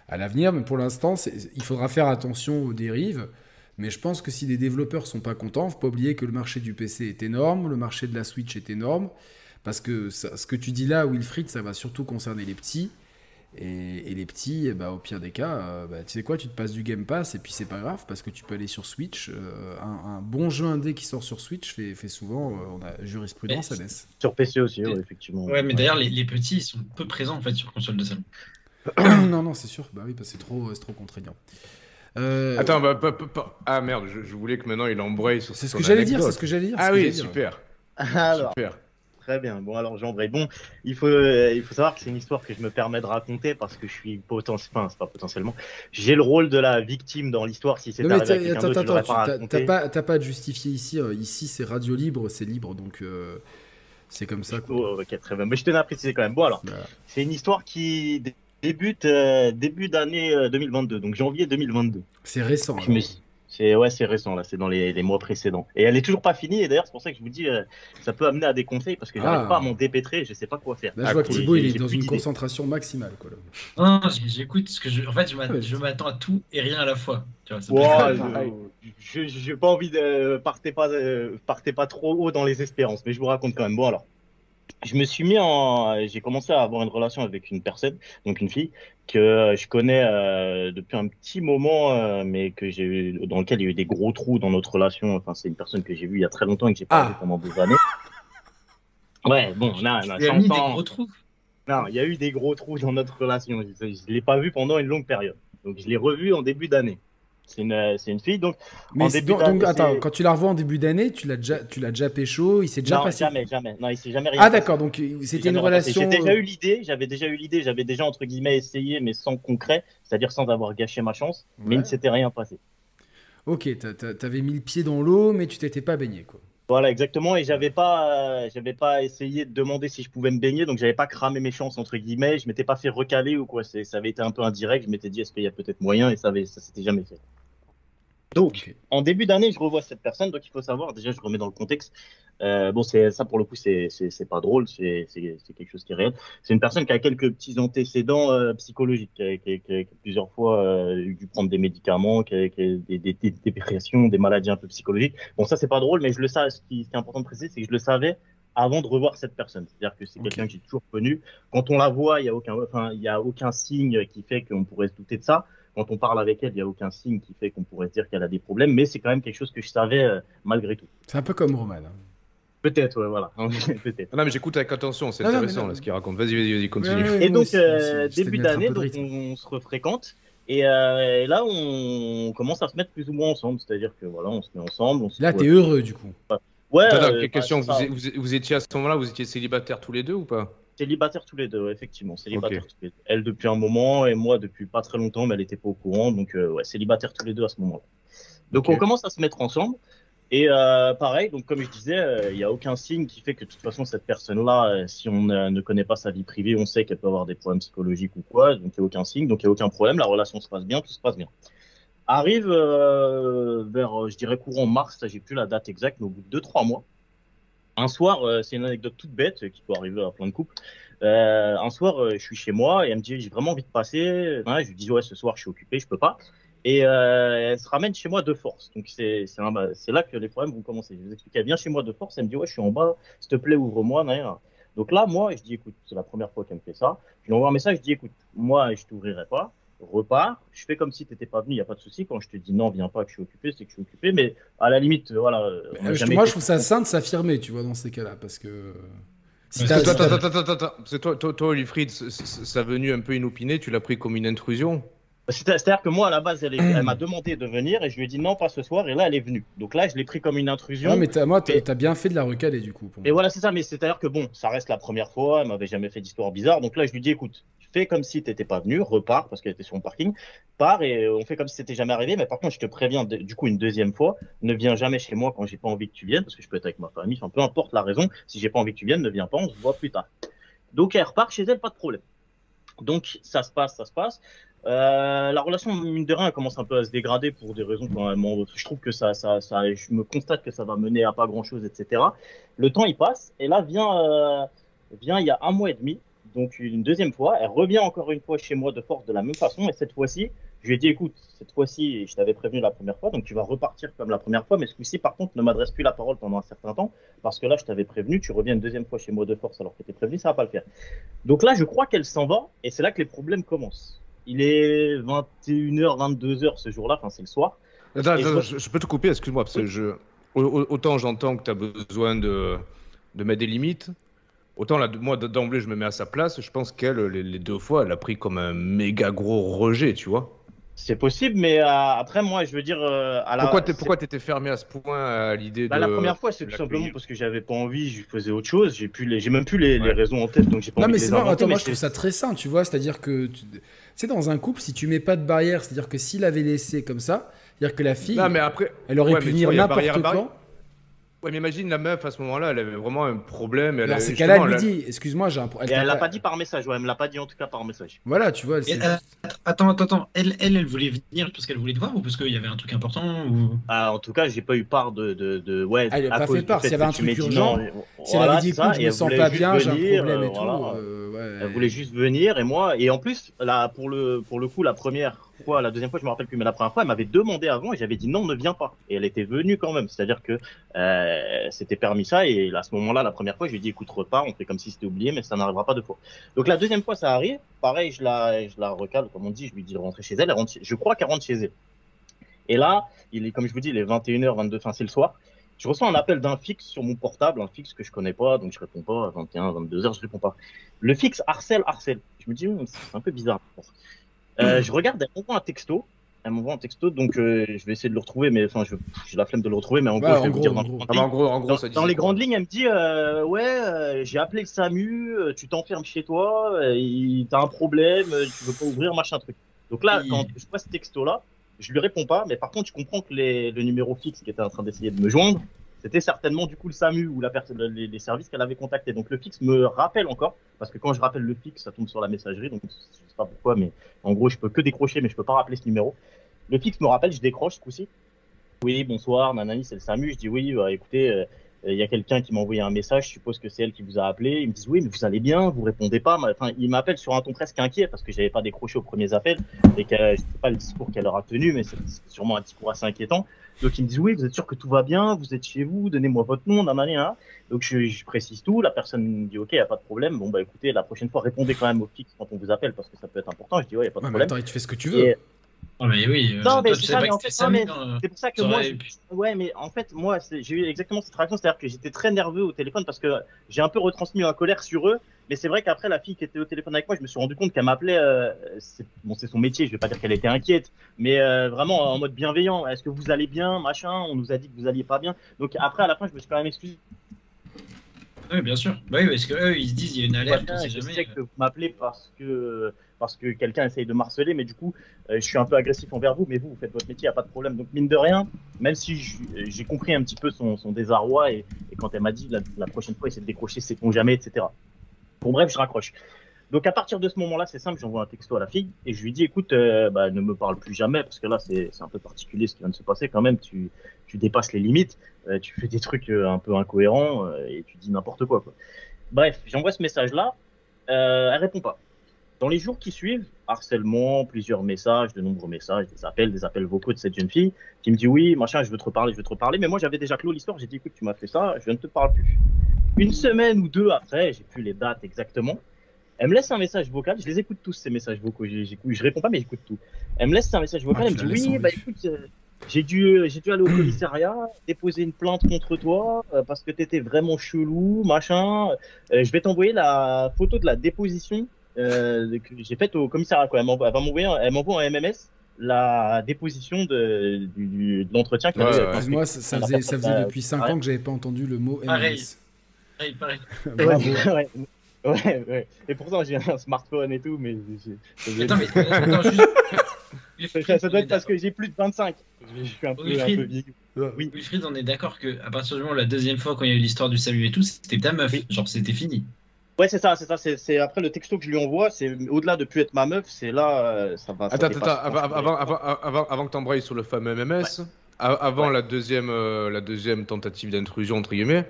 à l'avenir. Mais pour l'instant, il faudra faire attention aux dérives. Mais je pense que si les développeurs sont pas contents, faut pas oublier que le marché du PC est énorme, le marché de la Switch est énorme. Parce que ce que tu dis là, Wilfried, ça va surtout concerner les petits. Et, et les petits, bah, au pire des cas, euh, bah, tu sais quoi, tu te passes du Game Pass et puis c'est pas grave parce que tu peux aller sur Switch. Euh, un, un bon jeu indé qui sort sur Switch fait, fait souvent, euh, on a jurisprudence Mais- à NES. Sur PC aussi, ouais, effectivement. Ouais, mais d'ailleurs, les, les petits, ils sont peu présents en fait sur console de salon. non, non, c'est sûr. Bah oui, parce que c'est trop, c'est trop contraignant. Euh, Attends, bah, pas- ah merde, je, je voulais que maintenant il embraye sur c'est ce que j'allais dire. C'est ce que j'allais dire. Ah oui, super. Alors, Super. Très bien. Bon, alors j'embraye. Bon, il faut, euh, il faut savoir que c'est une histoire que je me permets de raconter parce que je suis potentiellement, enfin, c'est pas potentiellement, j'ai le rôle de la victime dans l'histoire. Si c'est Non, mais arrivé à t'as- quelqu'un attends, d'autre, attends, tu- t'as- pas, t'as pas à justifier ici. euh, Ici, c'est radio libre, c'est libre, donc euh, c'est comme ça. Quoi. Oh, ok, très bien. Mais je tenais à préciser quand même. Bon, alors, Voilà. c'est une histoire qui dé- débute euh, début d'année euh, 2022, donc janvier 2022. C'est récent. Je me suis- C'est ouais, c'est récent là, c'est dans les, les mois précédents. Et elle est toujours pas finie. Et d'ailleurs, c'est pour ça que je vous dis, euh, ça peut amener à des conseils parce que j'arrive Ah. pas à m'en dépêtrer. Je sais pas quoi faire. Là, je Ah, vois que cool. Thibaut, il est dans une concentration maximale. Quoi, là. Non, non, j'écoute ce que je. En fait, je c'est- m'attends à tout et rien à la fois. Tu vois, je- j'ai pas envie de partez pas euh, partez pas trop haut dans les espérances, mais je vous raconte quand même. Bon alors, je me suis mis en, j'ai commencé à avoir une relation avec une personne, donc une fille que je connais euh, depuis un petit moment, euh, mais que j'ai eu- dans lequel il y a eu des gros trous dans notre relation. Enfin, c'est une personne que j'ai vue il y a très longtemps et que j'ai pas Ah. vue pendant des années. Ouais, bon, non, non, Tu lui as mis des gros trous. Non, il y a eu des gros trous dans notre relation. Je ne l'ai pas vu pendant une longue période. Donc, je l'ai revu en début d'année. C'est une, euh, c'est une fille. Donc, Mais En début donc, attends, quand tu la revois en début d'année, tu l'as déjà, tu l'as déjà pécho, il s'est déjà non, passé. jamais, jamais. Non, il s'est jamais rien Ah d'accord, donc c'était une relation. J'ai déjà euh, eu l'idée, j'avais déjà eu l'idée, j'avais déjà entre guillemets essayé, mais sans concret, c'est-à-dire sans avoir gâché ma chance, mais il ne s'était rien passé. Ok, t'a- t'a- t'avais mis le pied dans l'eau, mais tu t'étais pas baigné quoi. Voilà, exactement. Et j'avais pas, euh, j'avais pas essayé de demander si je pouvais me baigner, donc j'avais pas cramé mes chances entre guillemets. Je m'étais pas fait recaler ou quoi. C'est, ça avait été un peu indirect. Je m'étais dit est-ce qu'il y a peut-être moyen et ça avait, ça s'était jamais fait. Donc, en début d'année, je revois cette personne. Donc, il faut savoir, déjà, je remets dans le contexte. Euh, bon, c'est ça pour le coup, c'est pas drôle, c'est quelque chose qui est réel. C'est une personne qui a quelques petits antécédents euh, psychologiques, qui a, qui a- qui a- qui a plusieurs fois euh, eu dû prendre des médicaments, qui a, des, des, des dépressions, des maladies un peu psychologiques. Bon, ça c'est pas drôle, mais je le sais. Ce qui, ce qui est important de préciser, c'est que je le savais avant de revoir cette personne. C'est-à-dire que c'est quelqu'un que j'ai toujours connu. Quand on la voit, il y a aucun, enfin, y a aucun signe qui fait qu'on pourrait se douter de ça. Quand on parle avec elle, il n'y a aucun signe qui fait qu'on pourrait se dire qu'elle a des problèmes, mais c'est quand même quelque chose que je savais euh, malgré tout. C'est un peu comme Roman. hein. Peut-être, ouais, voilà. Peut-être. Ah Non, mais j'écoute avec attention, c'est intéressant non. là, ce qu'il raconte. Vas-y, vas-y, vas-y, continue. Ouais, ouais, Et donc, euh, début d'année, donc on, on se refréquente. Et, euh, et là, on commence à se mettre plus ou moins ensemble. C'est-à-dire que voilà, on se met ensemble. On se Là, t'es heureux du coup. Ouais, euh, quelle question, bah, vous, vous étiez à ce moment-là, vous étiez célibataires tous les deux ou pas? Célibataires tous les deux, effectivement. Célibataires tous les deux. Elle depuis un moment et moi depuis pas très longtemps, mais elle était pas au courant. Donc, euh, ouais, célibataires tous les deux à ce moment-là. Donc, on commence à se mettre ensemble. Et euh, pareil, donc comme je disais, euh, il n'y a aucun signe qui fait que de toute façon cette personne-là, euh, si on ne connaît pas sa vie privée, on sait qu'elle peut avoir des problèmes psychologiques ou quoi. Donc il n'y a aucun signe, donc il n'y a aucun problème. La relation se passe bien, tout se passe bien. Arrive vers, je dirais courant mars, j'ai plus la date exacte, mais au bout de deux trois mois, un soir, euh, c'est une anecdote toute bête qui peut arriver à plein de couples. Euh, un soir, euh, je suis chez moi et elle me dit j'ai vraiment envie de passer. Je lui dis ouais ce soir je suis occupé, je peux pas. Et elle se ramène chez moi de force. Donc c'est là que les problèmes vont commencer. Je vous explique. Elle vient chez moi de force. Elle me dit ouais je suis en bas. S'il te plaît ouvre-moi. Donc là moi je dis écoute c'est la première fois qu'elle me fait ça. Je lui envoie un message. Je dis écoute moi je t'ouvrirai pas. Repars. Je fais comme si t'étais pas venu. Il y a pas de souci. Quand je te dis non viens pas que je suis occupé c'est que je suis occupé. Mais à la limite euh, voilà. euh, Euh, moi, je trouve ça sain de s'affirmer, tu vois, dans ces cas-là, parce que. Attends, attends. C'est toi, toi, toi, Olifried, c- c- ça venu un peu inopiné, tu l'as pris comme une intrusion C'est- C'est-à-dire que moi, à la base, elle, elle m'a demandé de venir et je lui ai dit non, pas ce soir. Et là, elle est venue. Donc là, je l'ai pris comme une intrusion. Ouais, mais t'as- moi, t'as Et- t'as bien fait de la recaler, du coup. pour Et moi. voilà, c'est ça. Mais c'est-à-dire que bon, ça reste la première fois. Elle m'avait jamais fait d'histoire bizarre. Donc là, je lui dis écoute, fais comme si t'étais pas venu, repars parce qu'elle était sur le parking, pars et on fait comme si c'était jamais arrivé. Mais par contre, je te préviens du coup une deuxième fois, ne viens jamais chez moi quand j'ai pas envie que tu viennes parce que je peux être avec ma famille. Peu importe la raison. Si j'ai pas envie que tu viennes, ne viens pas. On se voit plus tard. Donc elle repart chez elle, pas de problème. Donc ça se passe, ça se passe. Euh, la relation, mine de rien, elle commence un peu à se dégrader pour des raisons quand même. Je trouve que ça, ça, ça, je me constate que ça va mener à pas grand chose, etc. Le temps il passe et là vient, euh, vient il y a un mois et demi, donc une deuxième fois, elle revient encore une fois chez moi de force de la même façon et cette fois-ci, je lui ai dit écoute, cette fois-ci, je t'avais prévenu la première fois, donc tu vas repartir comme la première fois, mais ce coup-ci par contre ne m'adresse plus la parole pendant un certain temps parce que là je t'avais prévenu, tu reviens une deuxième fois chez moi de force alors que t'es prévenu, ça va pas le faire. Donc là je crois qu'elle s'en va et c'est là que les problèmes commencent. Il est 21h, 22h ce jour-là, enfin c'est le soir. Attends, Et attends, je- je, je peux te couper, excuse-moi, parce que je... autant j'entends que tu as besoin de, de mettre des limites, autant là, moi d'emblée je me mets à sa place, je pense qu'elle, les, deux fois, elle a pris comme un méga gros rejet, tu vois. C'est possible, mais euh, après moi je veux dire euh, à la. Pourquoi t'es- pourquoi t'étais fermé à ce point à l'idée Bah, de... la première fois, c'est tout simplement parce que j'avais pas envie, je faisais autre chose. J'ai plus les, j'ai même plus les, raisons en tête, donc j'ai pas Non, envie mais de c'est les marrant. Attends, moi, je trouve ça très sain, tu vois. C'est-à-dire que. Tu sais, dans un couple, si tu mets pas de barrière, c'est-à-dire que s'il avait laissé comme ça, c'est-à-dire que la fille, Non, mais après... elle aurait ouais, pu venir n'importe quand. Ouais, mais imagine la meuf à ce moment-là, elle avait vraiment un problème. Elle Dans avait- ces cas-là, elle justement, lui elle- dit Excuse-moi, j'ai un problème. Et elle l'a pas dit par message, ouais, elle me l'a pas dit en tout cas par message. Voilà, tu vois. elle euh, attends, attends, attends. Elle, elle, elle voulait venir parce qu'elle voulait te voir ou parce qu'il y avait un truc important ou... Ah, en tout cas, j'ai pas eu part de, de, de ouais. Elle a à pas fait part. S'il y avait un truc urgent, non, Si elle avait dit Écoute, je me elle sens voulait pas juste bien, j'ai un venir, problème et euh, tout. euh, Elle voulait juste venir et moi et en plus là pour le pour le coup la première fois la deuxième fois je me rappelle plus mais la première fois elle m'avait demandé avant et j'avais dit non ne viens pas et elle était venue quand même c'est à dire que euh, c'était permis ça et à ce moment là la première fois je lui ai dit écoute repars on fait comme si c'était oublié mais ça n'arrivera pas deux fois donc la deuxième fois ça arrive pareil je la recale comme on dit je lui dis de rentrer chez elle, je crois qu'elle rentre chez elle et là il est comme je vous dis il est 21h 22 fin c'est le soir je reçois un appel d'un fixe sur mon portable, un fixe que je connais pas, donc je réponds pas à 21, 22 heures, je réponds pas. Le fixe harcèle, harcèle. Je me dis, Hum, c'est un peu bizarre. Euh, je regarde, elle m'envoie un texto. Elle m'envoie un texto, donc euh, je vais essayer de le retrouver, mais enfin, je- j'ai la flemme de le retrouver, mais en Ouais, gros, je en vais vous gros, dire dans les gros. grandes Ah, bah, en lignes. gros, en gros, Dans, ça dit dans les grandes lignes, elle me dit euh, Ouais, euh, j'ai appelé le SAMU, euh, tu t'enfermes chez toi, euh, il- t'as un problème, euh, tu veux pas ouvrir, machin truc. Donc là, Oui. quand je vois ce texto-là, je lui réponds pas, mais par contre, je comprends que les- le numéro fixe qui était en train d'essayer de me joindre, c'était certainement du coup le SAMU ou la les, les services qu'elle avait contactés. Donc le fixe me rappelle encore, parce que quand je rappelle le fixe, ça tombe sur la messagerie, donc je sais pas pourquoi, mais en gros, je peux que décrocher, mais je peux pas rappeler ce numéro. Le fixe me rappelle, je décroche ce coup-ci. Oui, bonsoir, nanani, c'est le SAMU. Je dis oui, bah, écoutez, euh, il y a quelqu'un qui m'a envoyé un message, je suppose que c'est elle qui vous a appelé. Ils me disent oui, mais vous allez bien, vous répondez pas. Enfin, ils m'appellent sur un ton presque inquiet parce que j'avais pas décroché aux premiers appels et que je sais pas le discours qu'elle leur a tenu, mais c'est sûrement un discours assez inquiétant. Donc ils me disent oui, vous êtes sûr que tout va bien, vous êtes chez vous, donnez-moi votre nom, nanani, hein. Donc je, je précise tout, la personne me dit ok, y a pas de problème. Bon bah écoutez, la prochaine fois répondez quand même au fixe quand on vous appelle parce que ça peut être important. Je dis ouais, y a pas de Ouais, mais problème. attends, tu fais ce que tu veux. Et- Oh, mais oui. euh, Non, mais tu c'est sais ça, pas mais que en c'était fait, non, mais Samuel, hein. c'est pour ça que Ça moi, je- pu- Ouais, mais en fait, moi, j'ai eu exactement cette réaction, c'est-à-dire que j'étais très nerveux au téléphone parce que j'ai un peu retransmis ma colère sur eux. Mais c'est vrai qu'après, la fille qui était au téléphone avec moi, je me suis rendu compte qu'elle m'appelait. Euh, bon, c'est son métier. Je vais pas dire qu'elle était inquiète, mais euh, vraiment en mode bienveillant. Est-ce que vous allez bien, machin On nous a dit que vous alliez pas bien. Donc après, à la fin, je me suis quand même excusé. Oui, bien sûr. Bah oui, parce que eux, ils se disent il y a une alerte, on sait je jamais. sais que vous m'appelez parce que parce que quelqu'un essaye de me harceler, mais du coup, euh, je suis un peu agressif envers vous, mais vous, vous faites votre métier, y a pas de problème. Donc mine de rien, même si je- j'ai compris un petit peu son, son désarroi et, et quand elle m'a dit la, la prochaine fois, essaie de décrocher, c'est ton jamais, etc. Bon bref, je raccroche. Donc à partir de ce moment-là, c'est simple, j'envoie un texto à la fille et je lui dis écoute, euh, bah, ne me parle plus jamais parce que là c'est un peu particulier ce qui vient de se passer quand même. Tu tu dépasses les limites, euh, tu fais des trucs euh, un peu incohérents euh, et tu dis n'importe quoi, quoi. Bref, j'envoie ce message-là, euh, elle répond pas. Dans les jours qui suivent, harcèlement, plusieurs messages, de nombreux messages, des appels, des appels vocaux de cette jeune fille qui me dit oui, machin, je veux te reparler, je veux te reparler. Mais moi, j'avais déjà clos l'histoire. J'ai dit écoute, tu m'as fait ça, je ne te parle plus. Une semaine ou deux après, j'ai plus les dates exactement. Elle me laisse un message vocal. Je les écoute tous ces messages vocaux. J'écoute- Je réponds pas, mais j'écoute tout. Elle me laisse un message vocal. Ah, elle me dit oui, bah écoute, euh, j'ai dû, j'ai dû aller au commissariat, déposer une plainte contre toi euh, parce que t'étais vraiment chelou, machin. Euh, je vais t'envoyer la photo de la déposition euh, que j'ai faite au commissariat. Quoi. Elle m'envoie, en MMS la déposition de, du, du- de l'entretien Ouais, ouais. Excuse-moi, ça, faisait, ça personne, faisait depuis 5 ouais. ans que j'avais pas entendu le mot Pareil. MLS. Pareil, pareil. Bravo. Ouais, ouais, ouais. Et pourtant, j'ai un smartphone et tout, mais Attends, mais attends, juste. ça, ça doit être parce que j'ai plus de 25. Je suis un peu, un Wilfried. peu. Oui. Wilfried, on est d'accord que à partir du moment où la deuxième fois quand il y a eu l'histoire du salut et tout, c'était ta meuf, Oui. genre c'était fini. Ouais, c'est ça, c'est ça. C'est c'est après le texto que je lui envoie, c'est au-delà de plus être ma meuf, c'est là, euh, ça va. ça Attends, attends, avant, avant, avant, avant, avant que t'embrayes sur le fameux MMS, a- avant Ouais. la, deuxième, euh, la deuxième tentative d'intrusion, entre guillemets,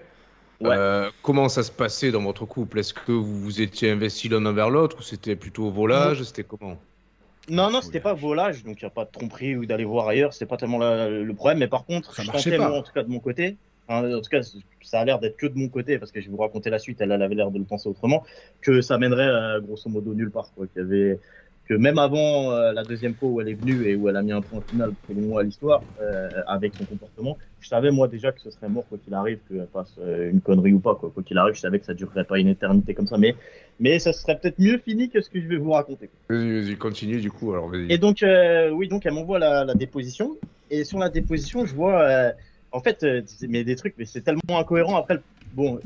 Ouais. euh, comment ça se passait dans votre couple? Est-ce que vous vous étiez investis l'un envers l'autre ou c'était plutôt au volage? C'était comment? Non, non, c'était pas volage, donc il n'y a pas de tromperie ou d'aller voir ailleurs, c'est pas tellement la- le problème. Mais par contre, Ça je tentais, pas. moi, en tout cas de mon côté, en tout cas, ça a l'air d'être que de mon côté, parce que je vais vous raconter la suite, elle, elle avait l'air de le penser autrement, que ça mènerait euh, grosso modo nulle part. Quoi, qu'il y avait... Que même avant euh, la deuxième fois où elle est venue et où elle a mis un point final, selon moi, à l'histoire, euh, avec son comportement, je savais moi déjà que ce serait mort quoi qu'il arrive, qu'elle fasse une connerie ou pas. Quoi qu'il arrive, je savais que ça durerait pas une éternité comme ça. Mais, mais ça serait peut-être mieux fini que ce que je vais vous raconter. Vas-y, vas-y, continue du coup. Alors. Et donc, oui, donc elle m'envoie la, la déposition. Et sur la déposition, je vois, en fait, euh, c'est- mais des trucs, mais c'est tellement incohérent. Après, bon,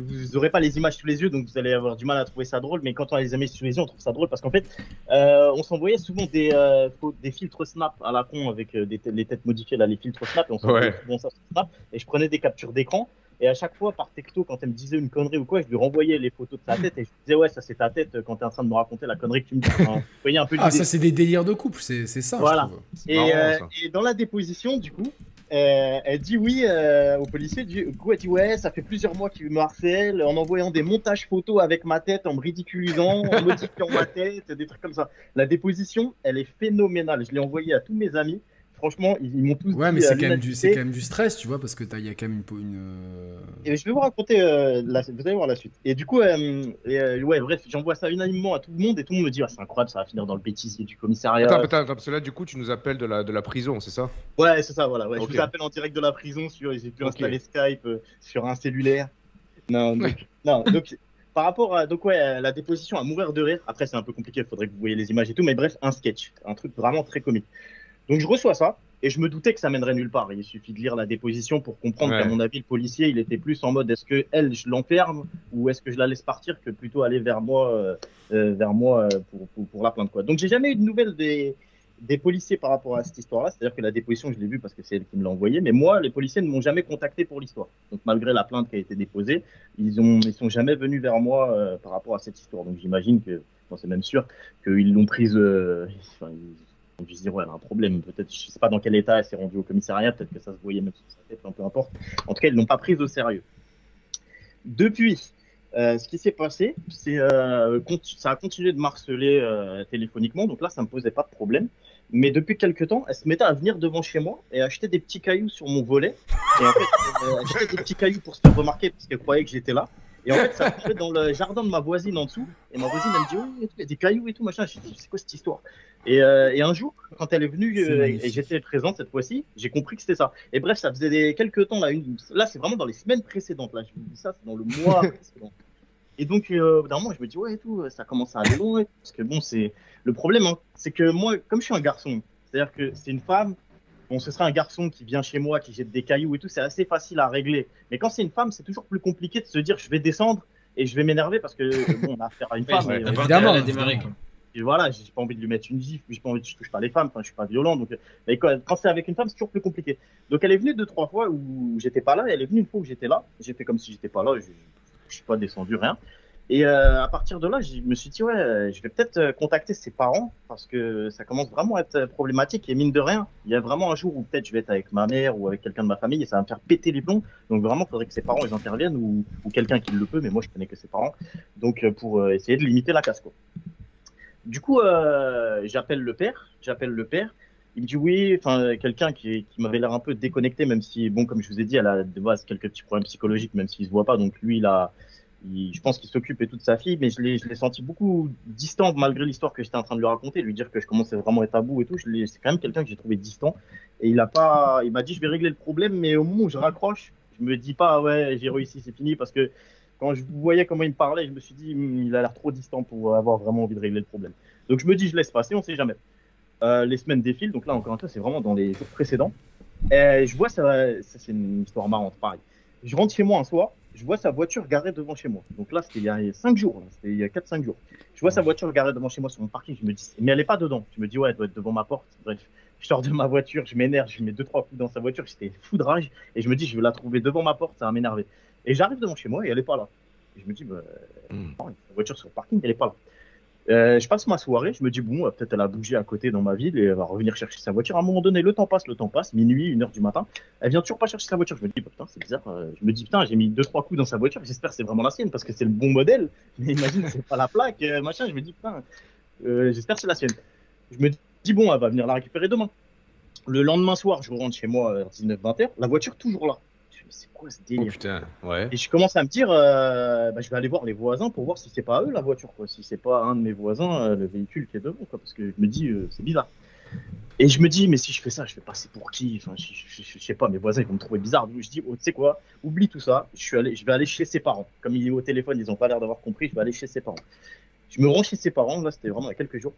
vous aurez pas les images sous les yeux, donc vous allez avoir du mal à trouver ça drôle. Mais quand on a les images sous les yeux, on trouve ça drôle parce qu'en fait, euh, on s'envoyait souvent des, euh, des filtres Snap à la con avec euh, des les têtes modifiées, là, les filtres Snap. Et on s'envoyait Ouais. souvent ça sur Snap. Et je prenais des captures d'écran. Et à chaque fois, par texto, quand elle me disait une connerie ou quoi, je lui renvoyais les photos de sa tête et je lui disais, ouais, ça c'est ta tête quand t'es en train de me raconter la connerie que tu me dis. Enfin, vous voyez un peu Ah, ça, c'est des délires de couple, c'est ça, Voilà. je trouve. C'est Et, marrant, euh, ça. et dans la déposition, du coup, euh, elle dit oui euh, au policier. Du coup, elle dit ouais, ça fait plusieurs mois qu'il me harcèle en envoyant des montages photos avec ma tête, en me ridiculisant, en modifiant ma tête, des trucs comme ça. La déposition, elle est phénoménale. Je l'ai envoyée à tous mes amis. Franchement, ils, ils m'ont tous Ouais, dit mais à c'est quand, même du- c'est l'unanimité. quand même du stress, tu vois, parce que t'as- il y a quand même une. une, euh, Et je vais vous raconter, euh, la, vous allez voir la suite. Et du coup, euh, et, euh, ouais, bref, j'envoie ça unanimement à tout le monde et tout le monde me dit, ah, c'est incroyable, ça va finir dans le bêtisier du commissariat. Attends, attends, attends, parce que là, du coup, tu nous appelles de la, de la prison, c'est ça? Ouais, c'est ça, voilà. Ouais. Je vous appelle en direct de la prison sur. J'ai pu Ok. installer Skype euh, sur un cellulaire. Non, donc, non, donc par rapport à donc ouais, à la déposition à mourir de rire. Après, c'est un peu compliqué. Il faudrait que vous voyez les images et tout. Mais bref, un sketch, un truc vraiment très comique. Donc je reçois ça et je me doutais que ça mènerait nulle part. Il suffit de lire la déposition pour comprendre Ouais. qu'à mon avis, le policier, il était plus en mode est-ce que elle, je l'enferme ou est-ce que je la laisse partir que plutôt aller vers moi, euh, euh, vers moi euh, pour, pour, pour la plainte quoi. Donc j'ai jamais eu de nouvelles des des policiers par rapport à cette histoire-là. C'est-à-dire que la déposition, je l'ai vue parce que c'est elle qui me l'a envoyée. Mais moi, les policiers ne m'ont jamais contacté pour l'histoire. Donc, malgré la plainte qui a été déposée, ils ont, ils sont jamais venus vers moi euh, par rapport à cette histoire. Donc, j'imagine que, non, c'est même sûr, qu'ils l'ont prise. euh, enfin, ils ont dû se dire, ouais, elle a un problème. Peut-être, je sais pas dans quel état elle s'est rendue au commissariat. Peut-être que ça se voyait même sur sa tête, peu importe. En tout cas, ils l'ont pas prise au sérieux. Depuis, euh, ce qui s'est passé, c'est euh, ça a continué de marceler euh, téléphoniquement, donc là ça me posait pas de problème. Mais depuis quelques temps, elle se mettait à venir devant chez moi et acheter des petits cailloux sur mon volet. Et en fait, acheter des petits cailloux pour se faire remarquer parce qu'elle croyait que j'étais là. Et en fait, ça arrivait dans le jardin de ma voisine en dessous. Et ma voisine, elle me dit, tout, il y a des cailloux et tout, machin. Je dis, c'est quoi cette histoire? Et, euh, et un jour, quand elle est venue euh, et j'étais présent cette fois-ci, j'ai compris que c'était ça. Et bref, ça faisait des, quelques temps, là, une, là c'est vraiment dans les semaines précédentes. Là, je vous dis ça, c'est dans le mois précédent. Et donc, euh, au bout d'un moment, je me dis, ouais, et tout, ça commence à aller loin. Parce que bon, c'est le problème, hein, c'est que moi, comme je suis un garçon, c'est-à-dire que c'est une femme, bon, ce serait un garçon qui vient chez moi, qui jette des cailloux et tout, c'est assez facile à régler. Mais quand c'est une femme, c'est toujours plus compliqué de se dire, je vais descendre et je vais m'énerver parce que, bon, on a affaire à une femme. Ouais, et, partie, évidemment, elle a démarré, évidemment. quoi. Et voilà, j'ai pas envie de lui mettre une gifle, j'ai pas envie de, je touche pas les femmes, enfin, je suis pas violent, donc, mais quand, quand c'est avec une femme, c'est toujours plus compliqué. Donc, elle est venue deux, trois fois où j'étais pas là, et elle est venue une fois où j'étais là, j'ai fait comme si j'étais pas là, je, je suis pas descendu, rien. Et euh, à partir de là, je me suis dit, ouais, je vais peut-être euh, contacter ses parents, parce que ça commence vraiment à être euh, problématique, et mine de rien, il y a vraiment un jour où peut-être je vais être avec ma mère ou avec quelqu'un de ma famille, et ça va me faire péter les plombs, donc vraiment, il faudrait que ses parents, ils interviennent, ou, ou quelqu'un qui le peut, mais moi, je connais que ses parents, donc pour essayer de limiter la casse, quoi. Du coup, euh, j'appelle le père, j'appelle le père. Il me dit oui, enfin quelqu'un qui, qui m'avait l'air un peu déconnecté, même si bon, comme je vous ai dit, elle a de quelques petits problèmes psychologiques, même s'il se voit pas. Donc lui, il je pense qu'il s'occupe et toute sa fille, mais je l'ai, senti beaucoup distant malgré l'histoire que j'étais en train de lui raconter, lui dire que je commençais vraiment à être à bout et tout. C'est quand même quelqu'un que j'ai trouvé distant. Et il m'a dit je vais régler le problème, mais au moment où je raccroche, je me dis pas ouais j'ai réussi, c'est fini, parce que quand je voyais comment il me parlait, je me suis dit Hum, il a l'air trop distant pour avoir vraiment envie de régler le problème. Donc je me dis, je laisse passer, on sait jamais. Euh, les semaines défilent, donc là encore une fois, c'est vraiment dans les jours précédents. Et je vois ça, ça c'est une histoire marrante, pareil. Je rentre chez moi un soir, je vois sa voiture garée devant chez moi. Donc là, c'était il y a 5 jours, là, c'était il y a 4-5 jours. Je vois sa voiture garée devant chez moi sur mon parking, je me dis, mais elle est pas dedans. Je me dis, ouais, elle doit être devant ma porte. Bref, je sors de ma voiture, je m'énerve, je mets deux trois coups dans sa voiture, j'étais fou de rage, et je me dis, je vais la trouver devant ma porte, ça va m'énerver. Et j'arrive devant chez moi et elle est pas là. Et je me dis, bah, Hmm. non, la voiture sur le parking, elle est pas là. Euh, je passe ma soirée, je me dis, bon, peut-être elle a bougé à côté dans ma ville et elle va revenir chercher sa voiture. À un moment donné, le temps passe, le temps passe, minuit, une heure du matin. Elle vient toujours pas chercher sa voiture. Je me dis, bah, putain, c'est bizarre. euh, Je me dis, putain, j'ai mis deux, trois coups dans sa voiture. J'espère que c'est vraiment la sienne parce que c'est le bon modèle. Mais imagine, c'est pas la plaque, euh, machin. Je me dis, putain, euh, j'espère que c'est la sienne. Je me dis, bon, elle va venir la récupérer demain. Le lendemain soir, je rentre chez moi vers 19-20h. La voiture toujours là. C'est quoi ce Oh délire putain, ouais. et je commence à me dire, euh, bah, je vais aller voir les voisins pour voir si c'est pas eux la voiture, quoi. Si c'est pas un de mes voisins, euh, le véhicule qui est devant, quoi. Parce que je me dis, euh, c'est bizarre. Et je me dis, mais si je fais ça, je vais passer pour qui? Enfin, je, je- je- je sais pas, mes voisins ils vont me trouver bizarre. Donc je dis, oh, tu sais quoi? Oublie tout ça. Je suis allé, je vais aller chez ses parents. Comme il est au téléphone, ils ont pas l'air d'avoir compris. Je vais aller chez ses parents. Je me rends chez ses parents. Là, c'était vraiment il y a quelques jours.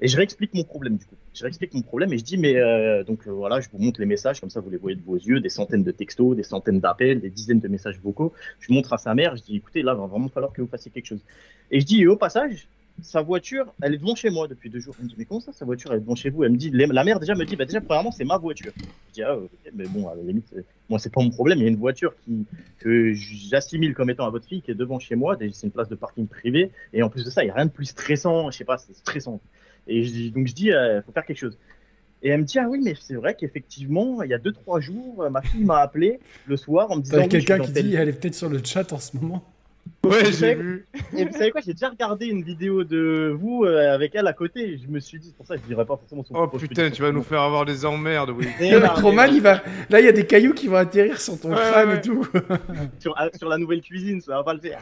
Et je réexplique mon problème du coup. Je réexplique mon problème et je dis mais euh, donc euh, voilà, je vous montre les messages comme ça vous les voyez de vos yeux, des centaines de textos, des centaines d'appels, des dizaines de messages vocaux. Je montre à sa mère, je dis écoutez là, va vraiment falloir que vous fassiez quelque chose. Et je dis et au passage, sa voiture, elle est devant chez moi depuis deux jours. Elle me dit mais comment ça, sa voiture elle est devant chez vous? Elle me dit la mère déjà me dit bah déjà premièrement c'est ma voiture. Je dis ah ok, mais bon à la limite moi c'est pas mon problème, il y a une voiture qui que j'assimile comme étant à votre fille qui est devant chez moi, c'est une place de parking privée et en plus de ça il y a rien de plus stressant, je sais pas c'est stressant. Et je dis- donc je dis, il faut faire quelque chose. Et elle me dit, ah oui, mais c'est vrai qu'effectivement, il y a deux, trois jours, euh, ma fille m'a appelé le soir en me disant. Oui, je suis quelqu'un qui dit, elle est peut-être sur le chat en ce moment. Ouais, j'ai vu. Et vous savez quoi, j'ai déjà regardé une vidéo de vous euh, avec elle à côté. et Je me suis dit, c'est pour ça que je dirais pas forcément son Oh propos, putain, tu vas nous faire avoir des emmerdes, oui. Et non, mais Roman, il va. Là, il y a des cailloux qui vont atterrir sur ton Ouais, crâne ouais. et tout. sur, ah, sur la nouvelle cuisine, ça va pas le faire.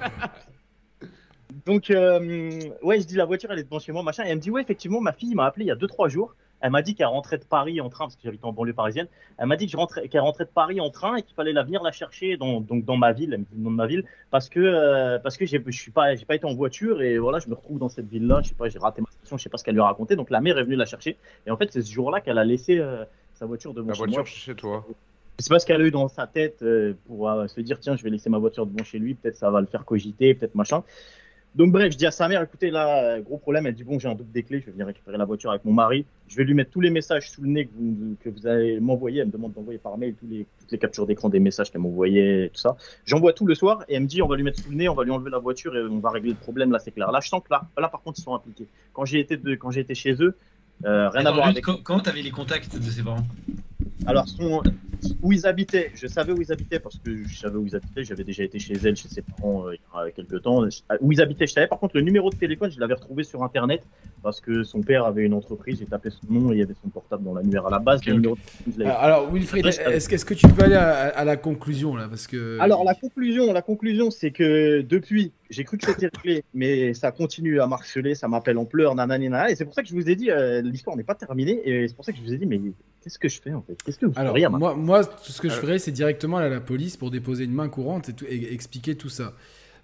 Donc, euh, ouais, je dis la voiture, elle est devant chez moi, machin. Et elle me dit, ouais, effectivement, ma fille m'a appelé il y a 2-3 jours. Elle m'a dit qu'elle rentrait de Paris en train, parce que j'habite en banlieue parisienne. Elle m'a dit qu'elle rentrait de Paris en train et qu'il fallait la venir la chercher dans, donc dans ma ville, elle me dit le nom de ma ville, parce que, euh, parce que je suis pas, pas été en voiture et voilà, je me retrouve dans cette ville-là. Je sais pas, j'ai raté ma station, je sais pas ce qu'elle lui a raconté. Donc la mère est venue la chercher. Et en fait, c'est ce jour-là qu'elle a laissé euh, sa voiture devant La chez voiture moi. chez toi. Je sais pas ce qu'elle a eu dans sa tête pour se dire tiens je vais laisser ma voiture devant chez lui peut-être ça va le faire cogiter peut-être machin Donc bref, je dis à sa mère, écoutez, là, gros problème. Elle dit, bon, j'ai un double des clés, je vais venir récupérer la voiture avec mon mari. Je vais lui mettre tous les messages sous le nez que vous, que vous allez m'envoyer. Elle me demande d'envoyer par mail tous les, toutes les captures d'écran des messages qu'elle m'envoyait, tout ça. J'envoie tout le soir et elle me dit, on va lui mettre sous le nez, on va lui enlever la voiture et on va régler le problème. Là, c'est clair. Là, je sens que là, là, par contre, ils sont impliqués. Quand j'ai été, de, quand j'ai été chez eux, euh, rien à voir avec. co- Comment t'avais les contacts de ses parents? Alors, son- où ils habitaient, je savais où ils habitaient parce que je savais où ils habitaient. J'avais déjà été chez elle, chez ses parents euh, il y a quelques temps. Où ils habitaient, je savais. Par contre, le numéro de téléphone, je l'avais retrouvé sur internet parce que son père avait une entreprise. J'ai tapé son nom et il y avait son portable dans l'annuaire à la base. Le numéro de téléphone, l'avais. Alors, Wilfried, est-ce que tu peux aller à, à la conclusion là Parce que. Alors la conclusion, la conclusion, c'est que depuis, j'ai cru que c'était réglé, mais ça continue à m'harceler, ça m'appelle en pleurs, nanani, nanana, et c'est pour ça que je vous ai dit, euh, l'histoire n'est pas terminée, et c'est pour ça que je vous ai dit, mais qu'est-ce que je fais en fait? Qu'est-ce que vous Alors, feriez moi, moi, tout ce que je Euh. ferais, c'est directement aller à la police pour déposer une main courante et, tout- et expliquer tout ça.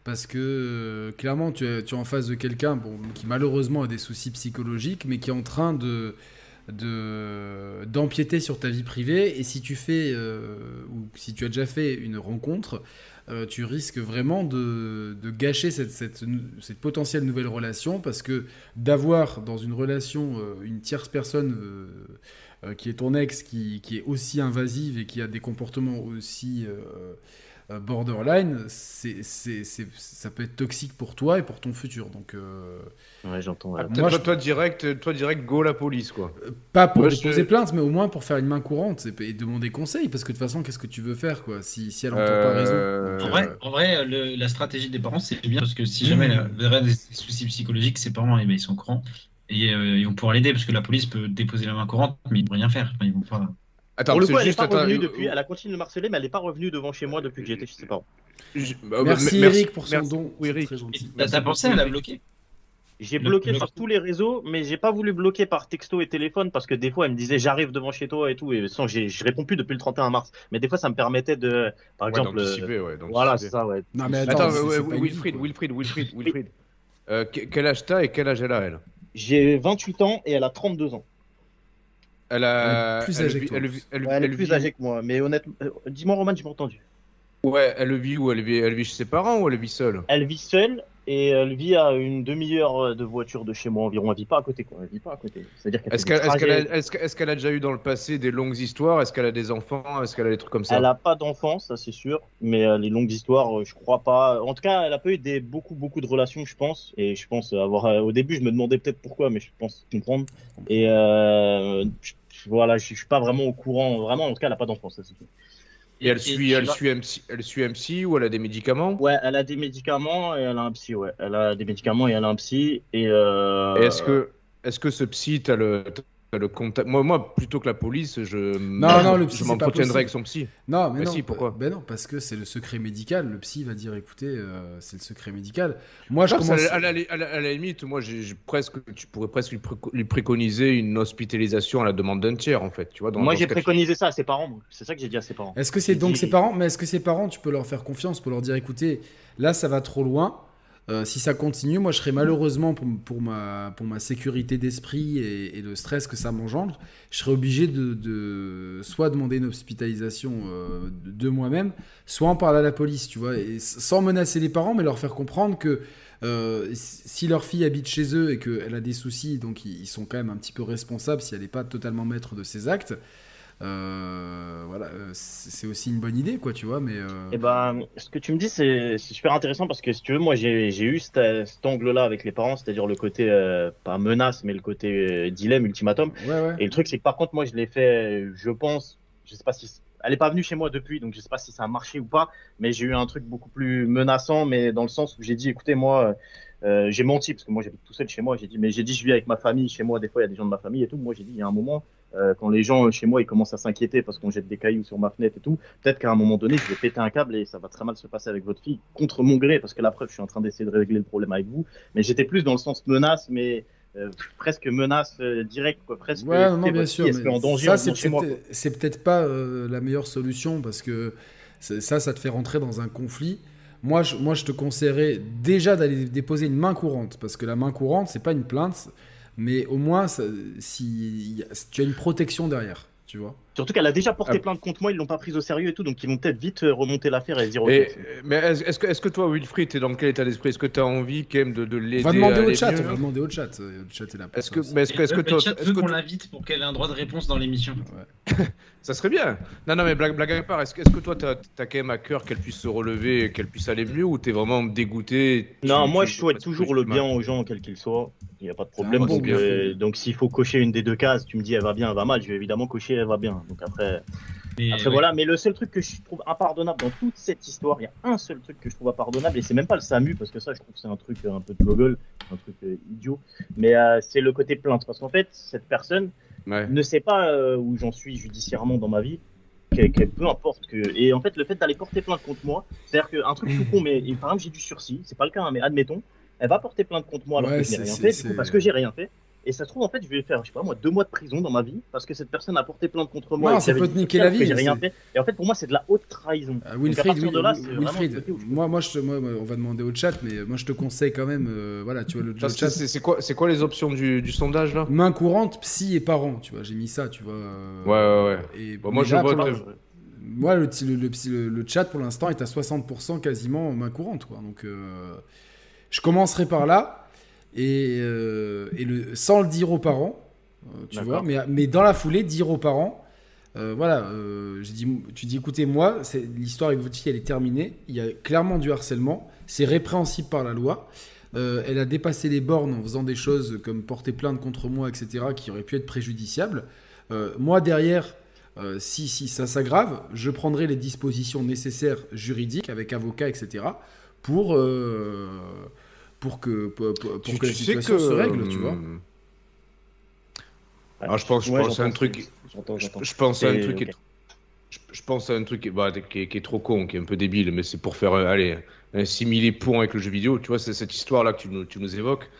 Parce que euh, clairement, tu es, tu es en face de quelqu'un bon, qui malheureusement a des soucis psychologiques, mais qui est en train de de- d'empiéter sur ta vie privée. Et si tu fais, euh, ou si tu as déjà fait une rencontre, euh, tu risques vraiment de, gâcher cette, potentielle nouvelle relation parce que d'avoir dans une relation euh, une tierce personne euh, qui est ton ex, qui, est aussi invasive et qui a des comportements aussi borderline, c'est, c'est, c'est- ça peut être toxique pour toi et pour ton futur. Donc, euh, Ouais, j'entends. ouais. Ah, moi, toi, je- toi, direct, toi direct, go la police quoi. euh, pas pour Moi, déposer je- plainte, mais au moins pour faire une main courante et, et demander conseil. Parce que de toute façon, qu'est-ce que tu veux faire quoi si, si elle n'entend pas raison? Euh, Donc, En vrai, euh, en vrai le- la stratégie des parents, c'est bien parce que si jamais elle avait des soucis psychologiques, ses parents, eh ben, ils sont au courant et euh, ils vont pouvoir l'aider parce que la police peut déposer la main courante, mais ils ne vont rien faire. Enfin, ils vont pas. Attends, Pour le c'est coup, elle n'est pas attends, revenue euh, depuis, elle a continué de me harceler, mais elle n'est pas revenue devant chez moi depuis que j'étais chez ses parents. je- bah, Merci bah, Eric pour son merci. don. Oui, Eric. T'as Merci t'as pensé à la bloquer? J'ai bloqué sur tous les réseaux, mais j'ai pas voulu bloquer par texto et téléphone parce que des fois elle me disait j'arrive devant chez toi et tout, et sans j'ai- je réponds plus depuis le 31 mars. Mais des fois ça me permettait de, par Ouais, exemple, euh, ouais, voilà, c'est ça, ouais. Non, mais Attends, ouais, Wilfried. Wilfried, Wilfried, Wilfried. Euh, que- quel âge t'as et quel âge elle a, elle? J'ai 28 ans et elle a 32 ans. Elle a. Elle est plus âgée que toi, elle en vit- plus. elle- Ouais, elle est elle plus vit- âgée que moi, mais honnêtement, euh, dis-moi Roman, j'ai pas entendu. Ouais, elle vit où? Elle vit, elle vit chez ses parents ou elle vit seule? Elle vit seule et elle vit à une demi-heure de voiture de chez moi environ. Elle vit pas à côté, quoi. Elle vit pas à côté. C'est-à-dire qu'elle Est-ce qu'elle est-ce qu'elle a, trajets. est-ce que- est-ce qu'elle a déjà eu dans le passé des longues histoires? Est-ce qu'elle a des enfants? Est-ce qu'elle a des trucs comme ça? Elle a pas d'enfant, ça c'est sûr, mais euh, les longues histoires, euh, je crois pas. En tout cas, elle a pas eu des beaucoup beaucoup de relations, je pense, et je pense avoir. euh, au début, je me demandais peut-être pourquoi, mais je pense comprendre. Et euh, je- voilà, je, suis pas vraiment au courant. Vraiment, en tout cas, elle a pas d'enfant, ça c'est sûr. Et elle suit, elle suit MC, elle suit MC ou elle a des médicaments? Ouais, elle a des médicaments et elle a un psy. Ouais, elle a des médicaments et elle a un psy. Et, euh... Et est-ce que, est-ce que ce psy, t'as le, t'as le contact Moi, moi, plutôt que la police, je, Non, non, le psy, je c'est pas m'entretiendrai avec son psy. Non, mais Bah non. si, pourquoi Ben non, parce que c'est le secret médical. Le psy va dire, écoutez, euh, c'est le secret médical. Moi, je commence. à, la, à la- à la- à la limite, moi, j'ai j'ai presque, tu pourrais presque lui, préco- lui préconiser une hospitalisation à la demande d'un tiers, en fait. Tu vois, dans, Moi, dans j'ai préconisé ça à ses parents. moi. C'est ça que j'ai dit à ses parents. Est-ce que c'est donc dit- ses parents Mais est-ce que ses parents, tu peux leur faire confiance pour leur dire, écoutez, là, ça va trop loin. Euh, si ça continue, moi, je serais malheureusement pour, pour ma, pour ma sécurité d'esprit et, le stress que ça m'engendre, je serais obligé de, soit demander une hospitalisation euh, de, moi-même, soit en parler à la police, tu vois, sans menacer les parents, mais leur faire comprendre que euh, si leur fille habite chez eux et qu'elle a des soucis, donc ils, ils sont quand même un petit peu responsables si elle n'est pas totalement maître de ses actes. Euh, voilà, euh, c'est aussi une bonne idée, quoi, tu vois, mais. euh, Et ben, ce que tu me dis, c'est super intéressant parce que si tu veux, moi, j'ai eu cet, cet angle-là avec les parents, c'est-à-dire le côté, euh, pas menace, mais le côté dilemme, ultimatum. Ouais, ouais. Et le truc, c'est que par contre, moi, je l'ai fait, je pense, je sais pas si. Elle est pas venue chez moi depuis, donc je sais pas si ça a marché ou pas, mais j'ai eu un truc beaucoup plus menaçant, mais dans le sens où j'ai dit, écoutez, moi, euh, j'ai menti, parce que moi, j'habite tout seul chez moi, j'ai dit, mais j'ai dit, je vis avec ma famille, chez moi, des fois, il y a des gens de ma famille et tout. Moi, j'ai dit, il y a un moment, euh, quand les gens euh, chez moi, ils commencent à s'inquiéter parce qu'on jette des cailloux sur ma fenêtre et tout, peut-être qu'à un moment donné, je vais péter un câble et ça va très mal se passer avec votre fille, contre mon gré, parce que la preuve, je suis en train d'essayer de régler le problème avec vous, mais j'étais plus dans le sens menace, mais euh, presque menace euh, directe, quoi, presque. Ouais, non, non, bien sûr. mais en danger ça, c'est peut-être- c'est peut-être pas la meilleure solution parce que ça, ça te fait rentrer dans un conflit. Moi, je, moi, je te conseillerais déjà d'aller déposer une main courante parce que la main courante, c'est pas une plainte, mais au moins, si, si tu as une protection derrière, tu vois. Surtout qu'elle a déjà porté Ah. plainte contre moi, ils l'ont pas prise au sérieux et tout, donc ils vont peut-être vite euh, remonter l'affaire et se dire. Et- mais est-ce que, toi, Wilfried, t'es dans quel état d'esprit? Est-ce que t'as envie quand même de, de l'aider On va demander à au chat, mieux? on va demander au chat. euh, Le chat est là Est-ce que, mais est-ce que, est-ce que le toi, chat est-ce veut que qu'on l'invite pour qu'elle ait un droit de réponse dans l'émission. ça serait bien. Non, non, mais blague, blague à part, est-ce que, est-ce que toi, t'as as quand même à cœur qu'elle puisse se relever, et qu'elle puisse aller mieux, ou t'es vraiment dégoûté? Tu- Non, tu- moi tu- je souhaite toujours tu- le bien aux gens, quel qu'ils soient. Il n'y a pas de problème. euh, donc s'il faut cocher une des deux cases, tu me dis elle va bien, elle va mal, je vais évidemment cocher elle va bien. Donc après, Et après ouais. voilà. Mais le seul truc que je trouve impardonnable dans toute cette histoire, il y a un seul truc que je trouve impardonnable, et c'est même pas le SAMU, parce que ça je trouve que c'est un truc euh, un peu de gogol, un truc euh, idiot. Mais euh, c'est le côté plainte. Parce qu'en fait, cette personne, Ouais. ne sais pas euh, où j'en suis judiciairement dans ma vie, que, que peu importe que. Et en fait, le fait d'aller porter plainte contre moi, c'est-à-dire qu'un truc tout con, mais et par exemple, j'ai du sursis, c'est pas le cas, hein, mais admettons, elle va porter plainte contre moi alors Ouais, que je n'ai c'est- rien fait, du c'est- coup, parce que j'ai rien fait. Et ça se trouve, en fait, je vais faire, je sais pas moi, deux mois de prison dans ma vie, parce que cette personne a porté plainte contre moi. Non, et ça peut te niquer que la vie, J'ai rien fait. Et en fait, pour moi, c'est de la haute trahison. Ah, Donc, à Wilfried, de là, oui, c'est vraiment Wilfried, moi, moi, je on va demander au chat, mais moi je te conseille quand même, euh, voilà, tu vois, le, chat, C'est quoi, c'est quoi les options du, du sondage là? Main courante, psy et parents, tu vois, j'ai mis ça, tu vois. euh, Ouais, ouais, ouais. Et Bon, moi, je là, euh, l'in- Moi, le, le, le, psy- le- le chat pour l'instant est à 60% quasiment main courante, quoi. Donc, euh, je commencerai par là et, euh, et le, sans le dire aux parents, euh, tu vois, mais, mais dans la foulée, dire aux parents. euh, voilà, euh, dit, tu dis écoutez, moi, l'histoire avec votre fille, elle est terminée. Il y a clairement du harcèlement. C'est répréhensible par la loi. Elle a dépassé les bornes en faisant des choses comme porter plainte contre moi, etc., qui auraient pu être préjudiciables. Moi, derrière, euh, si, si ça s'aggrave, je prendrai les dispositions nécessaires juridiques avec avocat, etc., pour, euh, pour que, pour, pour- pour Tu- que la situation se règle, tu vois. Alors, je pense, je Ouais, pense à un truc. Je, pense à un truc qui est ok. Je, je pense à un truc qui, bah, qui est, qui est trop con, qui est un peu débile, mais c'est pour faire, euh, allez, un simili pont avec le jeu vidéo. Tu vois, c'est cette histoire-là que tu nous, tu nous évoques.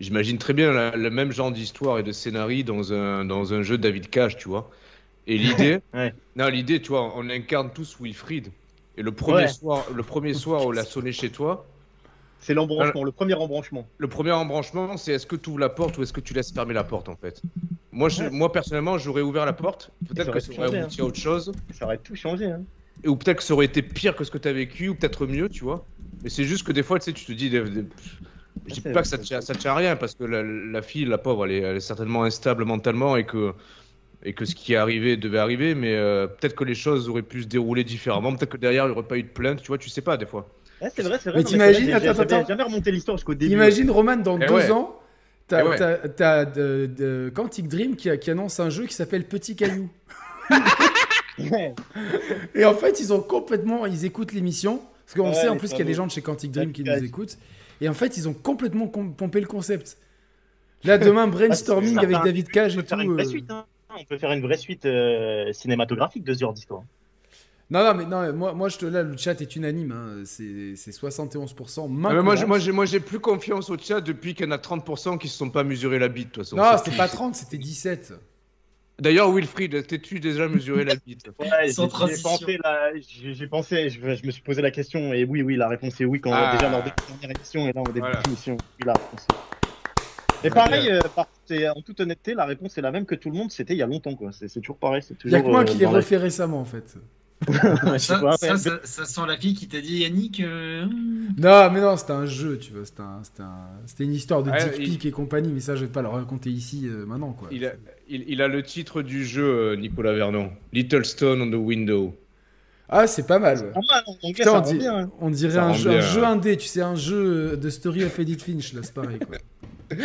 J'imagine très bien la- le même genre d'histoire et de scénario dans un, dans un jeu David Cage, tu vois. Et l'idée, Ouais. non, l'idée, tu vois, on incarne tous Wilfried. Et le premier Ouais. soir, le premier soir où il a sonné chez toi, C'est l'embranchement, le premier embranchement. le premier embranchement, c'est est-ce que tu ouvres la porte ou est-ce que tu laisses fermer la porte, en fait. Moi, je- Ouais. moi personnellement, j'aurais ouvert la porte. Peut-être que ça aurait abouti à autre chose. Ça aurait tout changé. Hein. Et- ou peut-être que ça aurait été pire que ce que tu as vécu, ou peut-être mieux, tu vois. Mais c'est juste que des fois, tu sais, tu te dis. des- des- Je dis pas que ça tient, ça tient à rien, parce que la, la fille, la pauvre, elle est, elle est certainement instable mentalement et que, et que ce qui est arrivé devait arriver, mais euh, peut-être que les choses auraient pu se dérouler différemment. Peut-être que derrière, il n'y aurait pas eu de plainte, tu vois, tu sais pas des fois. Ouais, c'est vrai, c'est vrai. Mais t'imagines- attends, j'avais attends. jamais remonté l'histoire jusqu'au début. Imagine, Roman, dans Eh deux ouais. ans, t'as Eh ouais. t'as de, de Quantic Dream qui, annonce un jeu qui s'appelle Petit Caillou. Ouais. Et en fait, ils ont complètement. Ils écoutent l'émission. Parce qu'on Ouais, sait en plus qu'il y a des gens de chez Quantic Dream qui nous écoutent. Et en fait, ils ont complètement com- pompé le concept. Là, demain, brainstorming ça avec David Cage On et peut tout. faire une vraie euh. suite. Hein. On peut faire une vraie suite euh, cinématographique de ce genre d'histoire. Non, non, mais non, moi, moi je te, là, le chat est unanime. hein. C'est c'est 71%. main Ah, mais moi, j'ai- courante. moi, j'ai- moi, j'ai plus confiance au chat depuis qu'il y en a 30% qui se sont pas mesurés la bite, de toute façon. Non, C'est c'était tout. pas 30, c'était 17. D'ailleurs, Wilfried, t'es-tu déjà mesuré la bite? Ouais, Sans j'ai- j'ai transition. pensé, là, j'ai j'ai pensé, je, je me suis posé la question et oui, oui, la réponse est oui quand Ah. déjà lors des premières émissions et là en début Voilà. d'émission, oui, la réponse. Et pareil, euh, par- c'est- en toute honnêteté, la réponse est la même que tout le monde. C'était il y a longtemps, quoi. C'est c'est toujours pareil. C'est Il y a que moi euh, qui l'ai refait récemment, en fait. Ça, pas, ça, ouais. ça, ça sent la fille qui t'a dit Yannick. euh, Non, mais non, c'était un jeu, tu vois. C'était un- c'était un- c'était une histoire de Ouais, dick il- et compagnie, mais ça, je vais pas le raconter ici euh, maintenant, quoi. il a, il, il a le titre du jeu, euh, Nicolas Vernon. Little Stone on the Window. Ah, c'est pas mal. ouais. Pas mal, en anglais, Putain, ça on, rend dit- bien. hein. on dirait un jeu, un indé, tu sais, un jeu de Story of Edith Finch, là, c'est pareil, quoi.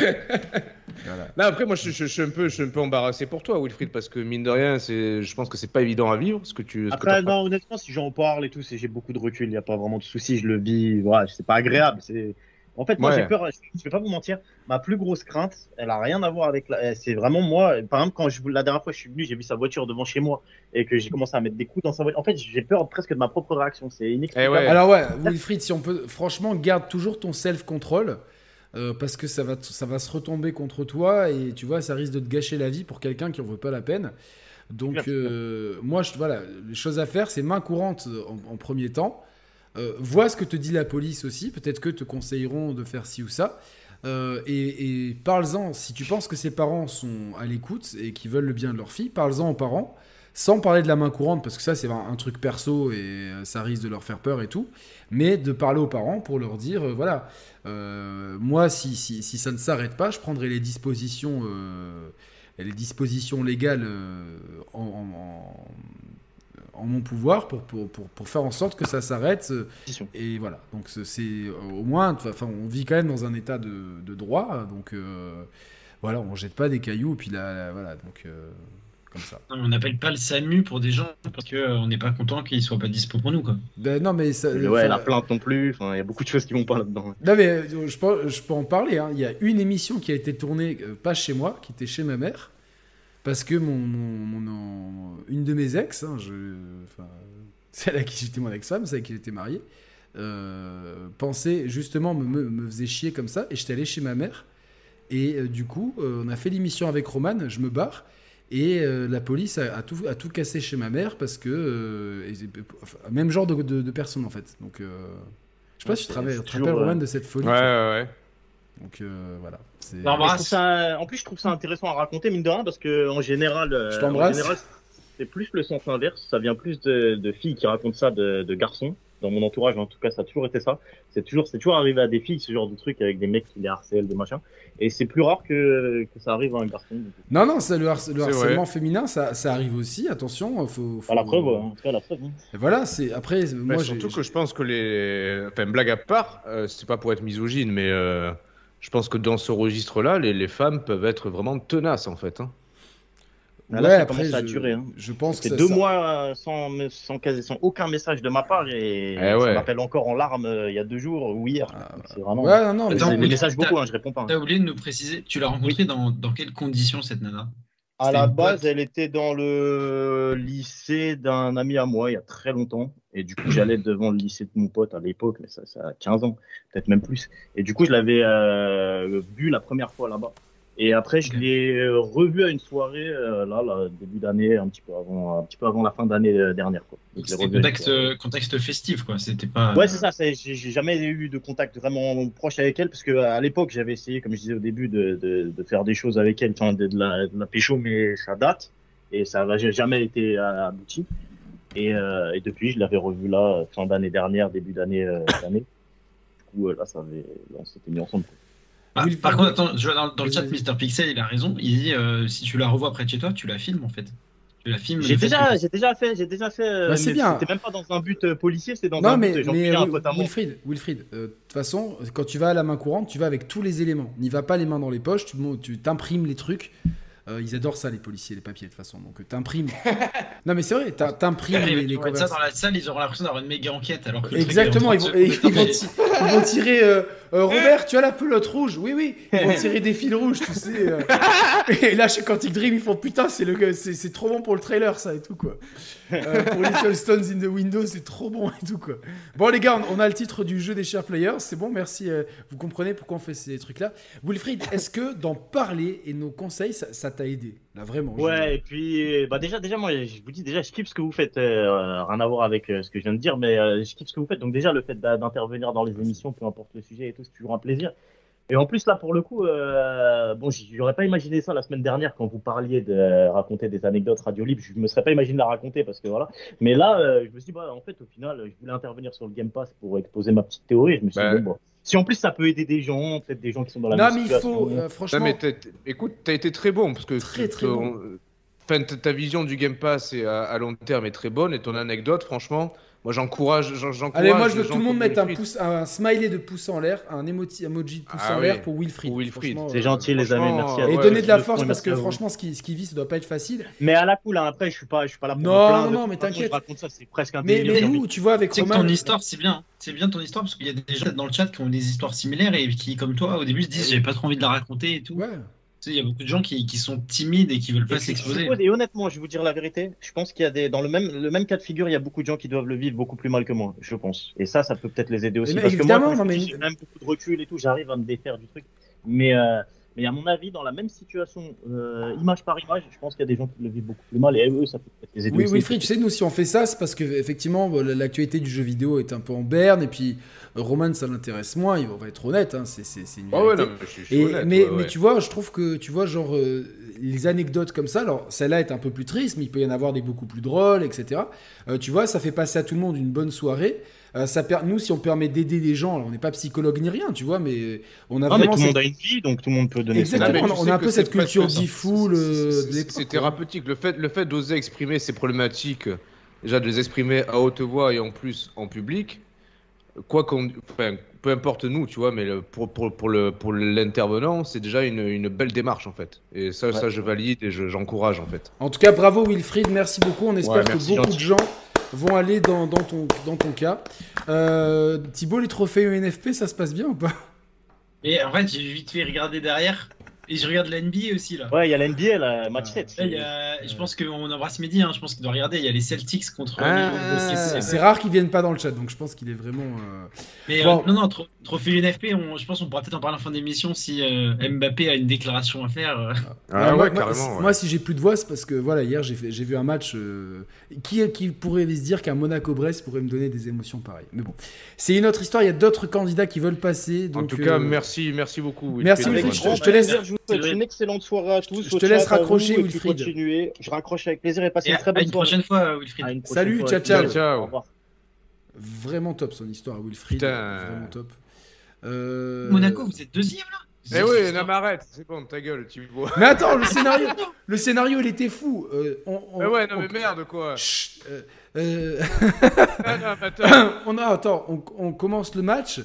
Voilà. Là, après, moi, je, je- je suis un peu, je suis un peu embarrassé pour toi, Wilfried, parce que mine de rien, c'est, je pense que c'est pas évident à vivre, ce que tu. ce Après, non, honnêtement, si j'en parle et tout, c'est- j'ai beaucoup de recul. Il n'y a pas vraiment de soucis. Je le vis. Voilà, c'est pas agréable. C'est. En fait, moi, Ouais. j'ai peur. Je je vais pas vous mentir. Ma plus grosse crainte, elle a rien à voir avec. La... C'est vraiment moi. Par exemple, quand je la dernière fois, je suis venu, j'ai vu sa voiture devant chez moi et que j'ai commencé à mettre des coups dans sa voiture. En fait, j'ai peur presque de ma propre réaction. C'est inexplicable. Eh ouais. Alors ouais, Wilfried, si on peut, franchement, garde toujours ton self-control. Euh, parce que ça va, ça va se retomber contre toi et tu vois, ça risque de te gâcher la vie pour quelqu'un qui en veut pas la peine. Donc, euh, moi, je, voilà, les choses à faire, c'est main courante en, en premier temps. Euh, vois ce que te dit la police aussi. Peut-être que te conseilleront de faire ci ou ça. Euh, et et parle-en. Si tu penses que ses parents sont à l'écoute et qu'ils veulent le bien de leur fille, parle-en aux parents. Sans parler de la main courante, parce que ça c'est un, truc perso et euh, ça risque de leur faire peur et tout, mais de parler aux parents pour leur dire, euh, voilà, euh, moi si, si, si ça ne s'arrête pas, je prendrai les dispositions, euh, les dispositions légales en, en- en mon pouvoir pour, pour, pour, pour faire en sorte que ça s'arrête. et voilà, donc c'est- au moins, enfin, on vit quand même dans un état de, de droit, donc voilà, on jette pas des cailloux, et puis là, là, voilà, donc comme ça. Non, mais on n'appelle pas le SAMU pour des gens parce qu'on n'est pas content qu'ils soient pas dispo pour nous. Quoi. Ben non, mais ça. Ouais, la plainte non plus. Enfin, il y a beaucoup de choses qui vont pas là-dedans. Non, mais euh, je peux, je peux en parler. hein. Il y a une émission qui a été tournée, euh, pas chez moi, qui était chez ma mère. Parce que mon, mon- mon- mon- une de mes ex, hein, je, celle à qui j'étais mon ex-femme, celle à qui j'étais marié, euh, pensait justement, me, me, me faisait chier comme ça. Et j'étais allé chez ma mère. Et euh, du coup, euh, on a fait l'émission avec Roman, je me barre. Et euh, la police a, a tout, a tout cassé chez ma mère parce que. euh, même genre de, de, de personne en fait. Donc. euh, je sais pas Ouais, si tu te rappelles, Roman, euh, de cette folie. Ouais, ouais, ouais. Donc euh, voilà. Non, ça- en plus, je trouve ça intéressant à raconter, mine de rien, parce que en général, Je t'embrasse. c'est plus le sens inverse. Ça vient plus de, de filles qui racontent ça de, de garçons. Dans mon entourage, en tout cas, ça a toujours été ça. C'est toujours, c'est toujours arrivé à des filles, ce genre de truc, avec des mecs qui les harcèlent, des machins. Et c'est plus rare que, que ça arrive à un garçon. Non, non, ça, le, harcèlement féminin, ça, ça arrive aussi. Attention, faut. faut- À la preuve, ouais, en tout cas, la preuve. hein. Et voilà, c'est après. Moi, surtout que je pense que les. Enfin, blague à part, euh, c'est pas pour être misogyne, mais euh, je pense que dans ce registre-là, les, les femmes peuvent être vraiment tenaces en fait. hein. Ouais, là, ça après, commence à je, tuer, hein. je pense que deux ça- mois euh, sans, me- sans, sans aucun message de ma part et Eh ça ouais. m'appelle encore en larmes euh, il y a deux jours ou hier. Ah, Donc, c'est vraiment. Ouais, non, non, mais Attends, messages beaucoup, hein, je réponds pas. hein. T'as oublié de nous préciser, tu l'as rencontrée dans, dans quelles conditions cette nana? À la base, elle était dans le lycée d'un ami à moi il y a très longtemps. Et du coup, j'allais devant le lycée de mon pote à l'époque, mais ça, ça a 15 ans, peut-être même plus. Et du coup, je l'avais euh, vu la première fois là-bas. Et après, je l'ai euh, revu à une soirée, euh, là, là, début d'année, un petit peu avant, un petit peu avant la fin d'année euh, dernière. Quoi. C'était contexte, contexte festif, quoi. C'était pas. Ouais, c'est ça. J'ai jamais eu de contact vraiment proche avec elle parce que à l'époque, j'avais essayé, comme je disais au début, de, de, de faire des choses avec elle, enfin, de, de la, de la pécho, mais ça date et ça n'a jamais été abouti. Et, euh, et depuis, je l'avais revu là, fin d'année dernière, début d'année euh, d'année. Du coup, là, ça avait, là, on s'était mis ensemble. Ah, par contre, attends, je vois dans, dans le chat. Mister Pixel, il a raison. Il dit euh, si tu la revois près de chez toi, tu la filmes en fait. Tu la filmes. J'ai déjà, que- j'ai déjà fait, j'ai déjà fait. euh, Bah, c'est bien. C'était même pas dans un but euh, policier, c'était dans Non, un mais, but. Mais un pote à. Wilfried, Wilfried, euh, de toute façon, quand tu vas à la main courante, tu vas avec tous les éléments. N'y va pas les mains dans les poches, tu tu t'imprimes les trucs. Euh, ils adorent ça, les policiers, les papiers, de toute façon. Donc, euh, t'imprimes. non, mais c'est vrai, t'imprimes les, les mettre ça conversations. dans la salle, ils auront l'impression d'avoir une méga enquête. Alors que Exactement, ils vont, ils vont ils vont tirer. euh, euh, Robert, tu as la pelote rouge Oui, oui. Ils vont tirer des fils rouges, tu sais. Et là, chez Quantic Dream, ils font putain, c'est le, c'est c'est trop bon pour le trailer, ça et tout quoi. Euh, pour Little Stones in the Window, c'est trop bon et tout quoi. Bon les gars, on, on a le titre du jeu des chers players, c'est bon, merci. euh, vous comprenez pourquoi on fait ces trucs-là. Wilfried, est-ce que d'en parler et nos conseils, ça t'a aidé? Là vraiment. Ouais, et puis bah déjà, déjà moi, je vous dis déjà, je kiffe ce que vous faites. euh, rien à voir avec euh, ce que je viens de dire, mais euh, je kiffe ce que vous faites. Donc déjà, le fait d'a- d'intervenir dans les émissions, peu importe le sujet et tout, c'est toujours un plaisir. Et en plus là, pour le coup, euh, bon, j'aurais pas imaginé ça la semaine dernière quand vous parliez de raconter des anecdotes radio libre. Je me serais pas imaginé la raconter parce que voilà. Mais là, euh, je me suis dit, bah en fait, au final, je voulais intervenir sur le Game Pass pour exposer ma petite théorie. Je me suis Bah. dit, bon, bah, si en plus ça peut aider des gens, peut-être des gens qui sont dans la Non même mais il faut, euh, Non, franchement. mais t'as- t'as- écoute, t'as été très bon parce que Très, très bon. Enfin, ta- ta vision du Game Pass est à, à long terme est très bonne et ton anecdote, franchement, moi j'encourage. j'en- j'encourage Allez, moi je veux que tout le monde mette un, pouce, un smiley de pouce en l'air, un emoji, emoji de pouce Ah en oui, l'air pour Wilfried. C'est euh, gentil les amis, merci à Et donner de la force parce que franchement, ce qui, ce qui vit, ça doit pas être facile. Mais à la cool, hein, après, je suis pas, je suis pas là pour Non, me plaindre. non, mais t'inquiète. Je raconte ça, c'est presque un Mais, délire. mais j'ai nous, tu vois, avec Roman. ton histoire, c'est bien. C'est bien ton histoire parce qu'il y a des gens dans le chat qui ont des histoires similaires et qui, comme toi, au début se disent j'avais pas trop envie de la raconter et tout. Ouais. Tu sais, il y a beaucoup de gens qui, qui sont timides et qui veulent pas s'exposer. et honnêtement, je vais vous dire la vérité, je pense qu'il y a des, dans le même, le même cas de figure, il y a beaucoup de gens qui doivent le vivre beaucoup plus mal que moi, je pense. Et ça, ça peut peut-être les aider aussi. Mais parce que moi, mais- j'ai même beaucoup de recul et tout, j'arrive à me défaire du truc. Mais, euh, Mais à mon avis, dans la même situation, euh, image par image, je pense qu'il y a des gens qui le vivent beaucoup plus mal et eux, ça peut peut-être les aider. Oui, aussi. Wilfried, tu sais, nous, si on fait ça, c'est parce que effectivement, l'actualité du jeu vidéo est un peu en berne, et puis euh, Roman, ça l'intéresse moins, il va être honnête, hein, c'est c'est- c'est une Ah ouais, non, mais je suis- je Et- honnête, mais, ouais, mais ouais. tu vois, je trouve que, tu vois, genre, euh, les anecdotes comme ça, alors celle-là est un peu plus triste, mais il peut y en avoir des beaucoup plus drôles, etc. Euh, tu vois, ça fait passer à tout le monde une bonne soirée. Euh, ça per- Nous, si on permet d'aider les gens, on n'est pas psychologue ni rien, tu vois, mais on a Non, mais vraiment. tout le monde a une vie, donc tout le monde peut donner Exactement, mais tu on a un peu cette culture d'e-fool, euh, de C'est- thérapeutique. Le fait, le fait d'oser exprimer ses problématiques, déjà de les exprimer à haute voix et en plus en public, quoi qu'on, enfin, peu importe nous, tu vois, mais le- pour, pour, pour le pour l'intervenant, c'est déjà une, une belle démarche en fait. Et ça, ça je valide et je- j'encourage en fait. En tout cas, bravo Wilfried, merci beaucoup. On espère Ouais, que beaucoup gentil. de gens vont aller dans, ton, cas. Euh, Thibaut, les trophées UNFP, ça se passe bien ou pas? Et en fait, j'ai vite fait regarder derrière. Et je regarde la NBA aussi là. Ouais, il y a la NBA, la match 7. Là, il y a- Je pense qu'on embrasse Mehdi, hein, je pense qu'il doit regarder. Il y a les Celtics contre Ah, les C'est- rare qu'ils viennent pas dans le chat, donc je pense qu'il est vraiment. euh, Mais Bon. euh, non, non, tro- trophée UNFP, on- je pense qu'on pourra peut-être en parler en fin d'émission si euh, Mbappé a une déclaration à faire. euh. Ah, moi, ouais, moi, carrément. ouais. moi, si j'ai plus de voix, c'est parce que voilà, hier j'ai fait- vu un match. euh, qui, qui pourrait se dire qu'un Monaco-Brest pourrait me donner des émotions pareilles Mais bon, c'est une autre histoire. Il y a d'autres candidats qui veulent passer. en tout cas, merci, merci beaucoup. merci, Avec je te- grand je te laisse- Je une excellente soirée à tous. Je te laisse raccrocher, Wilfried. continuez. Je raccroche avec plaisir et passez Et une très bonne soirée. prochaine fois, Wilfried. À une prochaine Salut, fois, ciao, avec ciao. plaisir. Ciao. Au revoir. Vraiment top son histoire, Wilfried. Vraiment top. Euh, Monaco, vous êtes deuxième là Eh oui, non mais arrête, c'est bon, ta gueule, tu vois. Mais attends, le scénario, le scénario, il était fou. Euh, on, on- Mais ouais, non on- mais merde quoi. Chut, euh, euh, Ah, non, mais attends. on a, attends, on, on commence le match,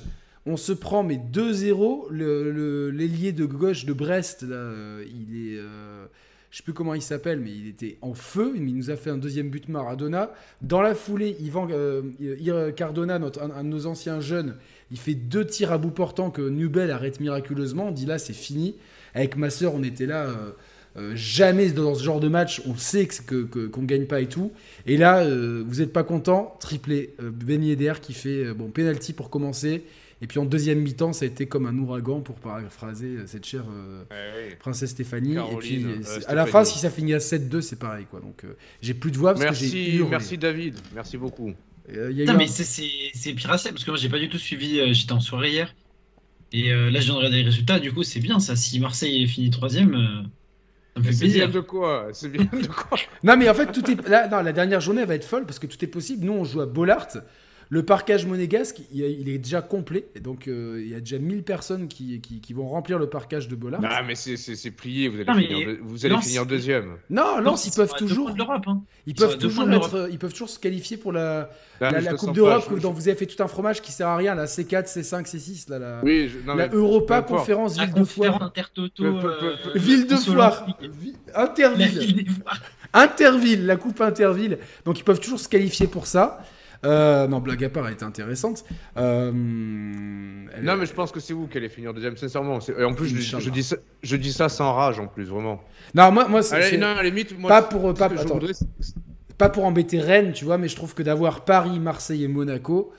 on se prend mais 2-0. Le- le- L'ailier de gauche de Brest, là, euh, il est, euh, je sais plus comment il s'appelle, mais il était en feu. Il nous a fait un deuxième but Maradona. Dans la foulée, Yvan euh, Cardona, notre, un, de nos anciens jeunes, il fait deux tirs à bout portant que Nubel arrête miraculeusement. On dit là, c'est fini. Avec ma sœur, on était là. euh, euh, jamais dans ce genre de match, on sait que qu'on gagne pas et tout. Et là, vous n'êtes pas content, triplé. Ben Yedder qui fait bon penalty pour commencer. Et puis en deuxième mi-temps, ça a été comme un ouragan pour paraphraser cette chère euh, Eh princesse Stéphanie. Caroline, et puis euh, à la fin, si ça finit à 7-2, c'est pareil quoi. Donc euh, j'ai plus de voix parce que j'ai Merci, hurlé. merci David, merci beaucoup. Euh, y a eu Putain, un- mais c'est- c'est pirassé parce que moi j'ai pas du tout suivi. euh, J'étais en soirée hier. Et euh, là, je viens de regarder les résultats. Du coup, c'est bien ça. Si Marseille est fini troisième, ça me fait C'est bien plaisir. de quoi? C'est bien de quoi? Non, mais en fait, tout est. Là, non, la dernière journée elle va être folle parce que tout est possible. Nous, on joue à Bollard. Le parcage monégasque, il, est déjà complet. Et donc, euh, il y a déjà 1000 personnes qui, qui, qui vont remplir le parcage de Bollard. Non mais c'est- plié, vous allez, Non, finir, vous allez Lens- finir deuxième. Non, Lens, ils peuvent toujours. Hein. Ils peuvent toujours euh, ils peuvent toujours se qualifier pour la, Ah, la, Coupe d'Europe je- dont vous avez fait tout un fromage qui sert à rien, la C4, C5, C6, là, la, Oui, je- non, la mais Europa. Conférence Ville de Foire. euh, Ville de Foire, Interville. Interville, la Coupe Interville. Donc ils peuvent toujours se qualifier pour ça. Euh, non, blague à part, elle était intéressante. Euh, elle- Non mais je pense que c'est vous qui allez finir deuxième, sincèrement. Et en plus, je, dis ça, je dis ça sans rage en plus, vraiment. Non, moi, moi c'est- non, à la limite, moi, pas pour- pas- attends. voudrais, pour embêter Rennes, tu vois, mais je trouve que d'avoir Paris, Marseille et Monaco,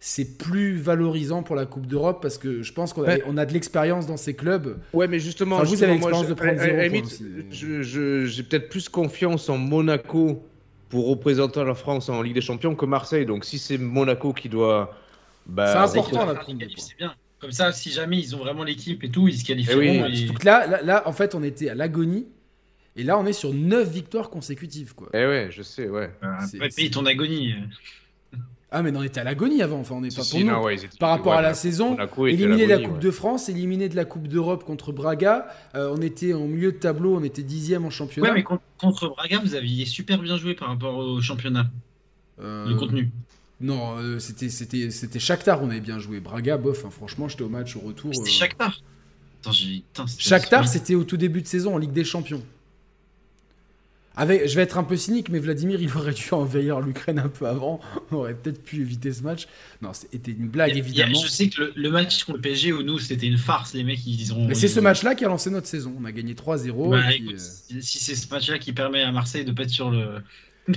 c'est plus valorisant pour la Coupe d'Europe parce que je pense qu'on a, Ouais. on a de l'expérience dans ces clubs. Ouais, mais justement, Enfin, vous justement, avez l'expérience de prendre zéro J'ai peut-être plus confiance en Monaco pour représenter la France en Ligue des Champions que Marseille. Donc si c'est Monaco qui doit... Bah, C'est important, la prime. C'est bien. Comme ça, si jamais ils ont vraiment l'équipe et tout, ils se qualifient. Eh oui. et... Donc là, là, là, en fait, on était à l'agonie. Et là, on est sur 9 victoires consécutives. Quoi. Eh ouais, je sais, ouais. Euh, C'est- ouais, paye ton agonie. Ah, mais on était à l'agonie avant. Enfin, on est Si, pas si, pour nous. non, ouais, Par rapport ouais, à la saison, éliminé de la Coupe ouais. de France, éliminé de la Coupe d'Europe contre Braga. Euh, on était en milieu de tableau, on était dixième en championnat. Ouais, mais contre, contre Braga, vous aviez super bien joué par rapport au championnat, Euh, le contenu. Non, euh, c'était c'était c'était Shakhtar, on avait bien joué. Braga, bof. hein, franchement, j'étais au match au retour. C'était euh, Shakhtar. Attends, Shakhtar, c'était au tout début de saison en Ligue des Champions. Avec, je vais être un peu cynique, mais Vladimir, il aurait dû envahir l'Ukraine un peu avant. On aurait peut-être pu éviter ce match. Non, c'était une blague, a- y a- évidemment. je sais que le, le match contre le PSG où nous c'était une farce, les mecs ils ont. Mais c'est ce match-là qui a lancé notre saison. On a gagné 3-0. Bah, puis, euh, si si c'est ce match-là qui permet à Marseille de pas être sur le.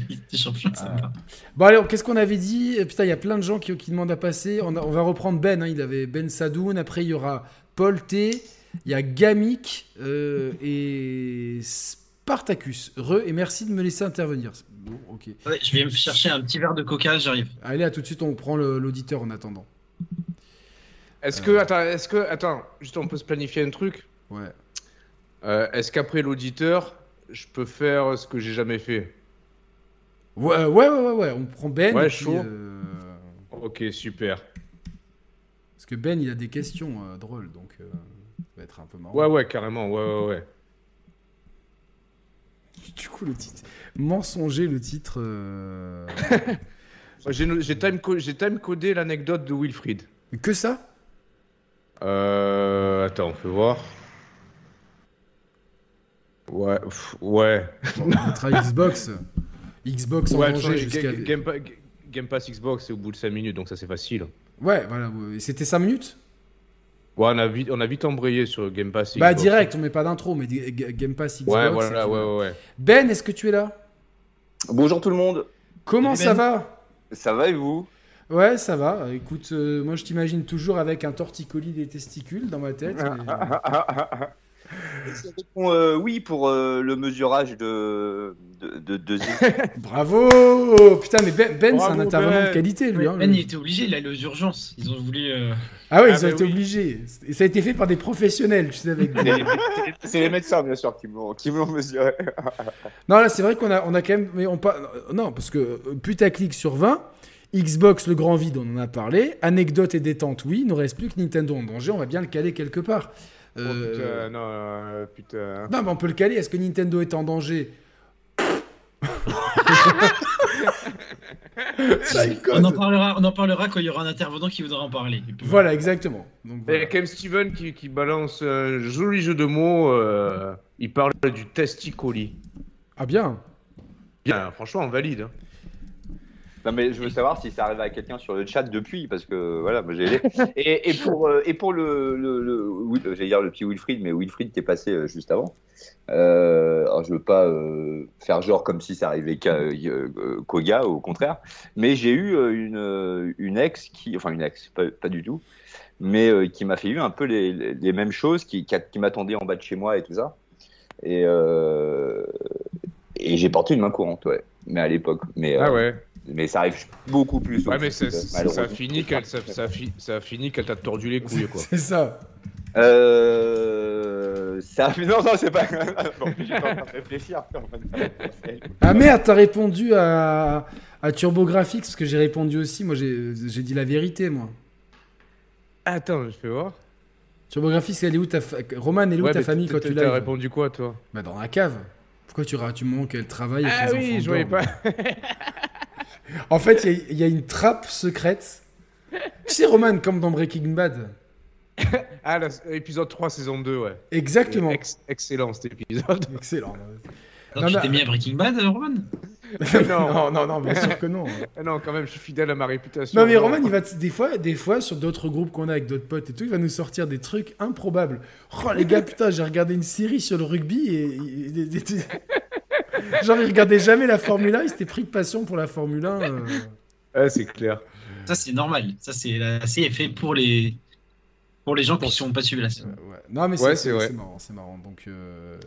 Ah. Bon, alors, qu'est-ce qu'on avait dit? Putain, il y a plein de gens qui, qui demandent à passer. On, a- on va reprendre Ben. hein. Il avait Ben Sadoun. Après, il y aura Paul T. Il y a Gamic euh, et Spartacus. Re, et merci de me laisser intervenir. Bon, ok. Ouais, je vais me chercher un petit verre de coca, j'arrive. Allez, à tout de suite, on prend l'auditeur en attendant. Est-ce que, attends, est-ce que, attends, juste on peut se planifier un truc Ouais. Euh, Est-ce qu'après l'auditeur, je peux faire ce que j'ai jamais fait? Ouais, ouais, ouais, ouais, ouais, on prend Ben. Ouais, puis, chaud. euh, Ok, super. Parce que Ben, il a des questions euh, drôles, donc euh, ça va être un peu marrant. Ouais, ouais, carrément, ouais, ouais, ouais. Du coup, le titre. Mensonger, le titre. euh, J'ai time, co- j'ai time codé l'anecdote de Wilfried. Que ça? Euh, attends, on peut voir. Ouais, pff, ouais. Bon, on Xbox. Xbox en ouais, danger jusqu'à. Ga- Game, Game Pass Xbox, c'est au bout de 5 minutes, donc ça c'est facile. Ouais, voilà. C'était 5 minutes? Ouais, on a vite, on a vite embrayé sur Game Pass Bah, Xbox. direct, on met pas d'intro, mais Game Pass Xbox. Ouais, et voilà, ouais, euh, ouais, ouais. Ben, est-ce que tu es là? Bonjour tout le monde, Comment ça Ben. va? Ça va et vous? Ouais, ça va. Écoute, euh, moi je t'imagine toujours avec un torticolis des testicules dans ma tête. mais- Je réponds, euh, Oui pour euh, le mesurage de, de, de, de- Bravo Putain, mais Ben, Ben, c'est un intervenant Ben. de qualité, lui. hein, Ben, lui. il était obligé, il a les urgences. Ils ont voulu. euh, Ah ouais, Ah, ils ont bah été oui. obligés. Et ça a été fait par des professionnels, tu sais, avec des- C'est les médecins bien sûr qui m'ont qui m'ont mesuré. Non, là, c'est vrai qu'on a, on a quand même. Mais on pas, non, parce que putaclic sur 20. Xbox, le grand vide, on en a parlé. Anecdote et détente, oui. Il ne reste plus que Nintendo en danger. On va bien le caler quelque part. Oh, Euh, putain, non, euh, putain. Non, mais on peut le caler. Est-ce que Nintendo est en danger On en parlera, on en parlera quand il y aura un intervenant qui voudra en parler. Voilà, exactement. Donc, Il y a quand même Steven qui, qui balance un joli jeu de mots. euh, il parle du testicoli. Ah bien. Bien, franchement, on valide. hein. Non mais je veux savoir si ça arrive à quelqu'un sur le chat depuis parce que voilà moi j'ai aidé. et, et pour euh, et pour le le, le oui, j'allais dire le petit Wilfried mais Wilfried qui est passé euh, juste avant. Euh, alors je veux pas euh, faire genre comme si ça arrivait qu'à qu'au gars au contraire mais j'ai eu euh, une une ex qui enfin une ex pas, pas du tout mais euh, qui m'a fait vivre un peu les, les, les mêmes choses qui qui, qui m'attendait en bas de chez moi et tout ça et euh, et j'ai porté une main courante ouais mais à l'époque mais euh, Ah ouais. Mais ça arrive beaucoup plus. Ouais, mais ça, finit qu'elle ça, ça, ça finit qu'elle t'a tordu les couilles, quoi. C'est ça. Euh... Ça... Non, non, c'est pas. bon, en train de réfléchir. Ah merde, t'as répondu à, à TurboGrafx, parce que j'ai répondu aussi. Moi, j'ai j'ai dit la vérité, moi. Attends, je fais voir. TurboGrafx, elle est où ta fa- Roman, elle est où Ouais, ta famille t'as- quand tu T'as l'as répondu quoi, toi? Bah dans la cave. Pourquoi tu, ra- tu manques elle travaille avec Ah les oui, enfants je voyais pas. En fait, il y a- il y, a une trappe secrète. Tu sais, Roman, comme dans Breaking Bad. Ah, la- épisode 3, saison 2, ouais. Exactement. Ex- excellent cet épisode. Excellent. Attends, Non, tu t'es mis à Breaking Bad, euh, Roman non. non, non, non, bien sûr que non. Ah non, quand même, je suis fidèle à ma réputation. Non mais Roman, il va des fois, des fois sur d'autres groupes qu'on a avec d'autres potes et tout, il va nous sortir des trucs improbables. Oh les gars, putain, j'ai regardé une série sur le rugby et- genre il regardait jamais la Formule 1, il s'était pris de passion pour la Formule 1. euh. Ouais, c'est clair. Ça, c'est normal. Ça, c'est la c'est fait pour les pour les gens qui sont pas suivis la série. Ouais, ouais. Non mais c'est marrant, c'est marrant. Donc euh,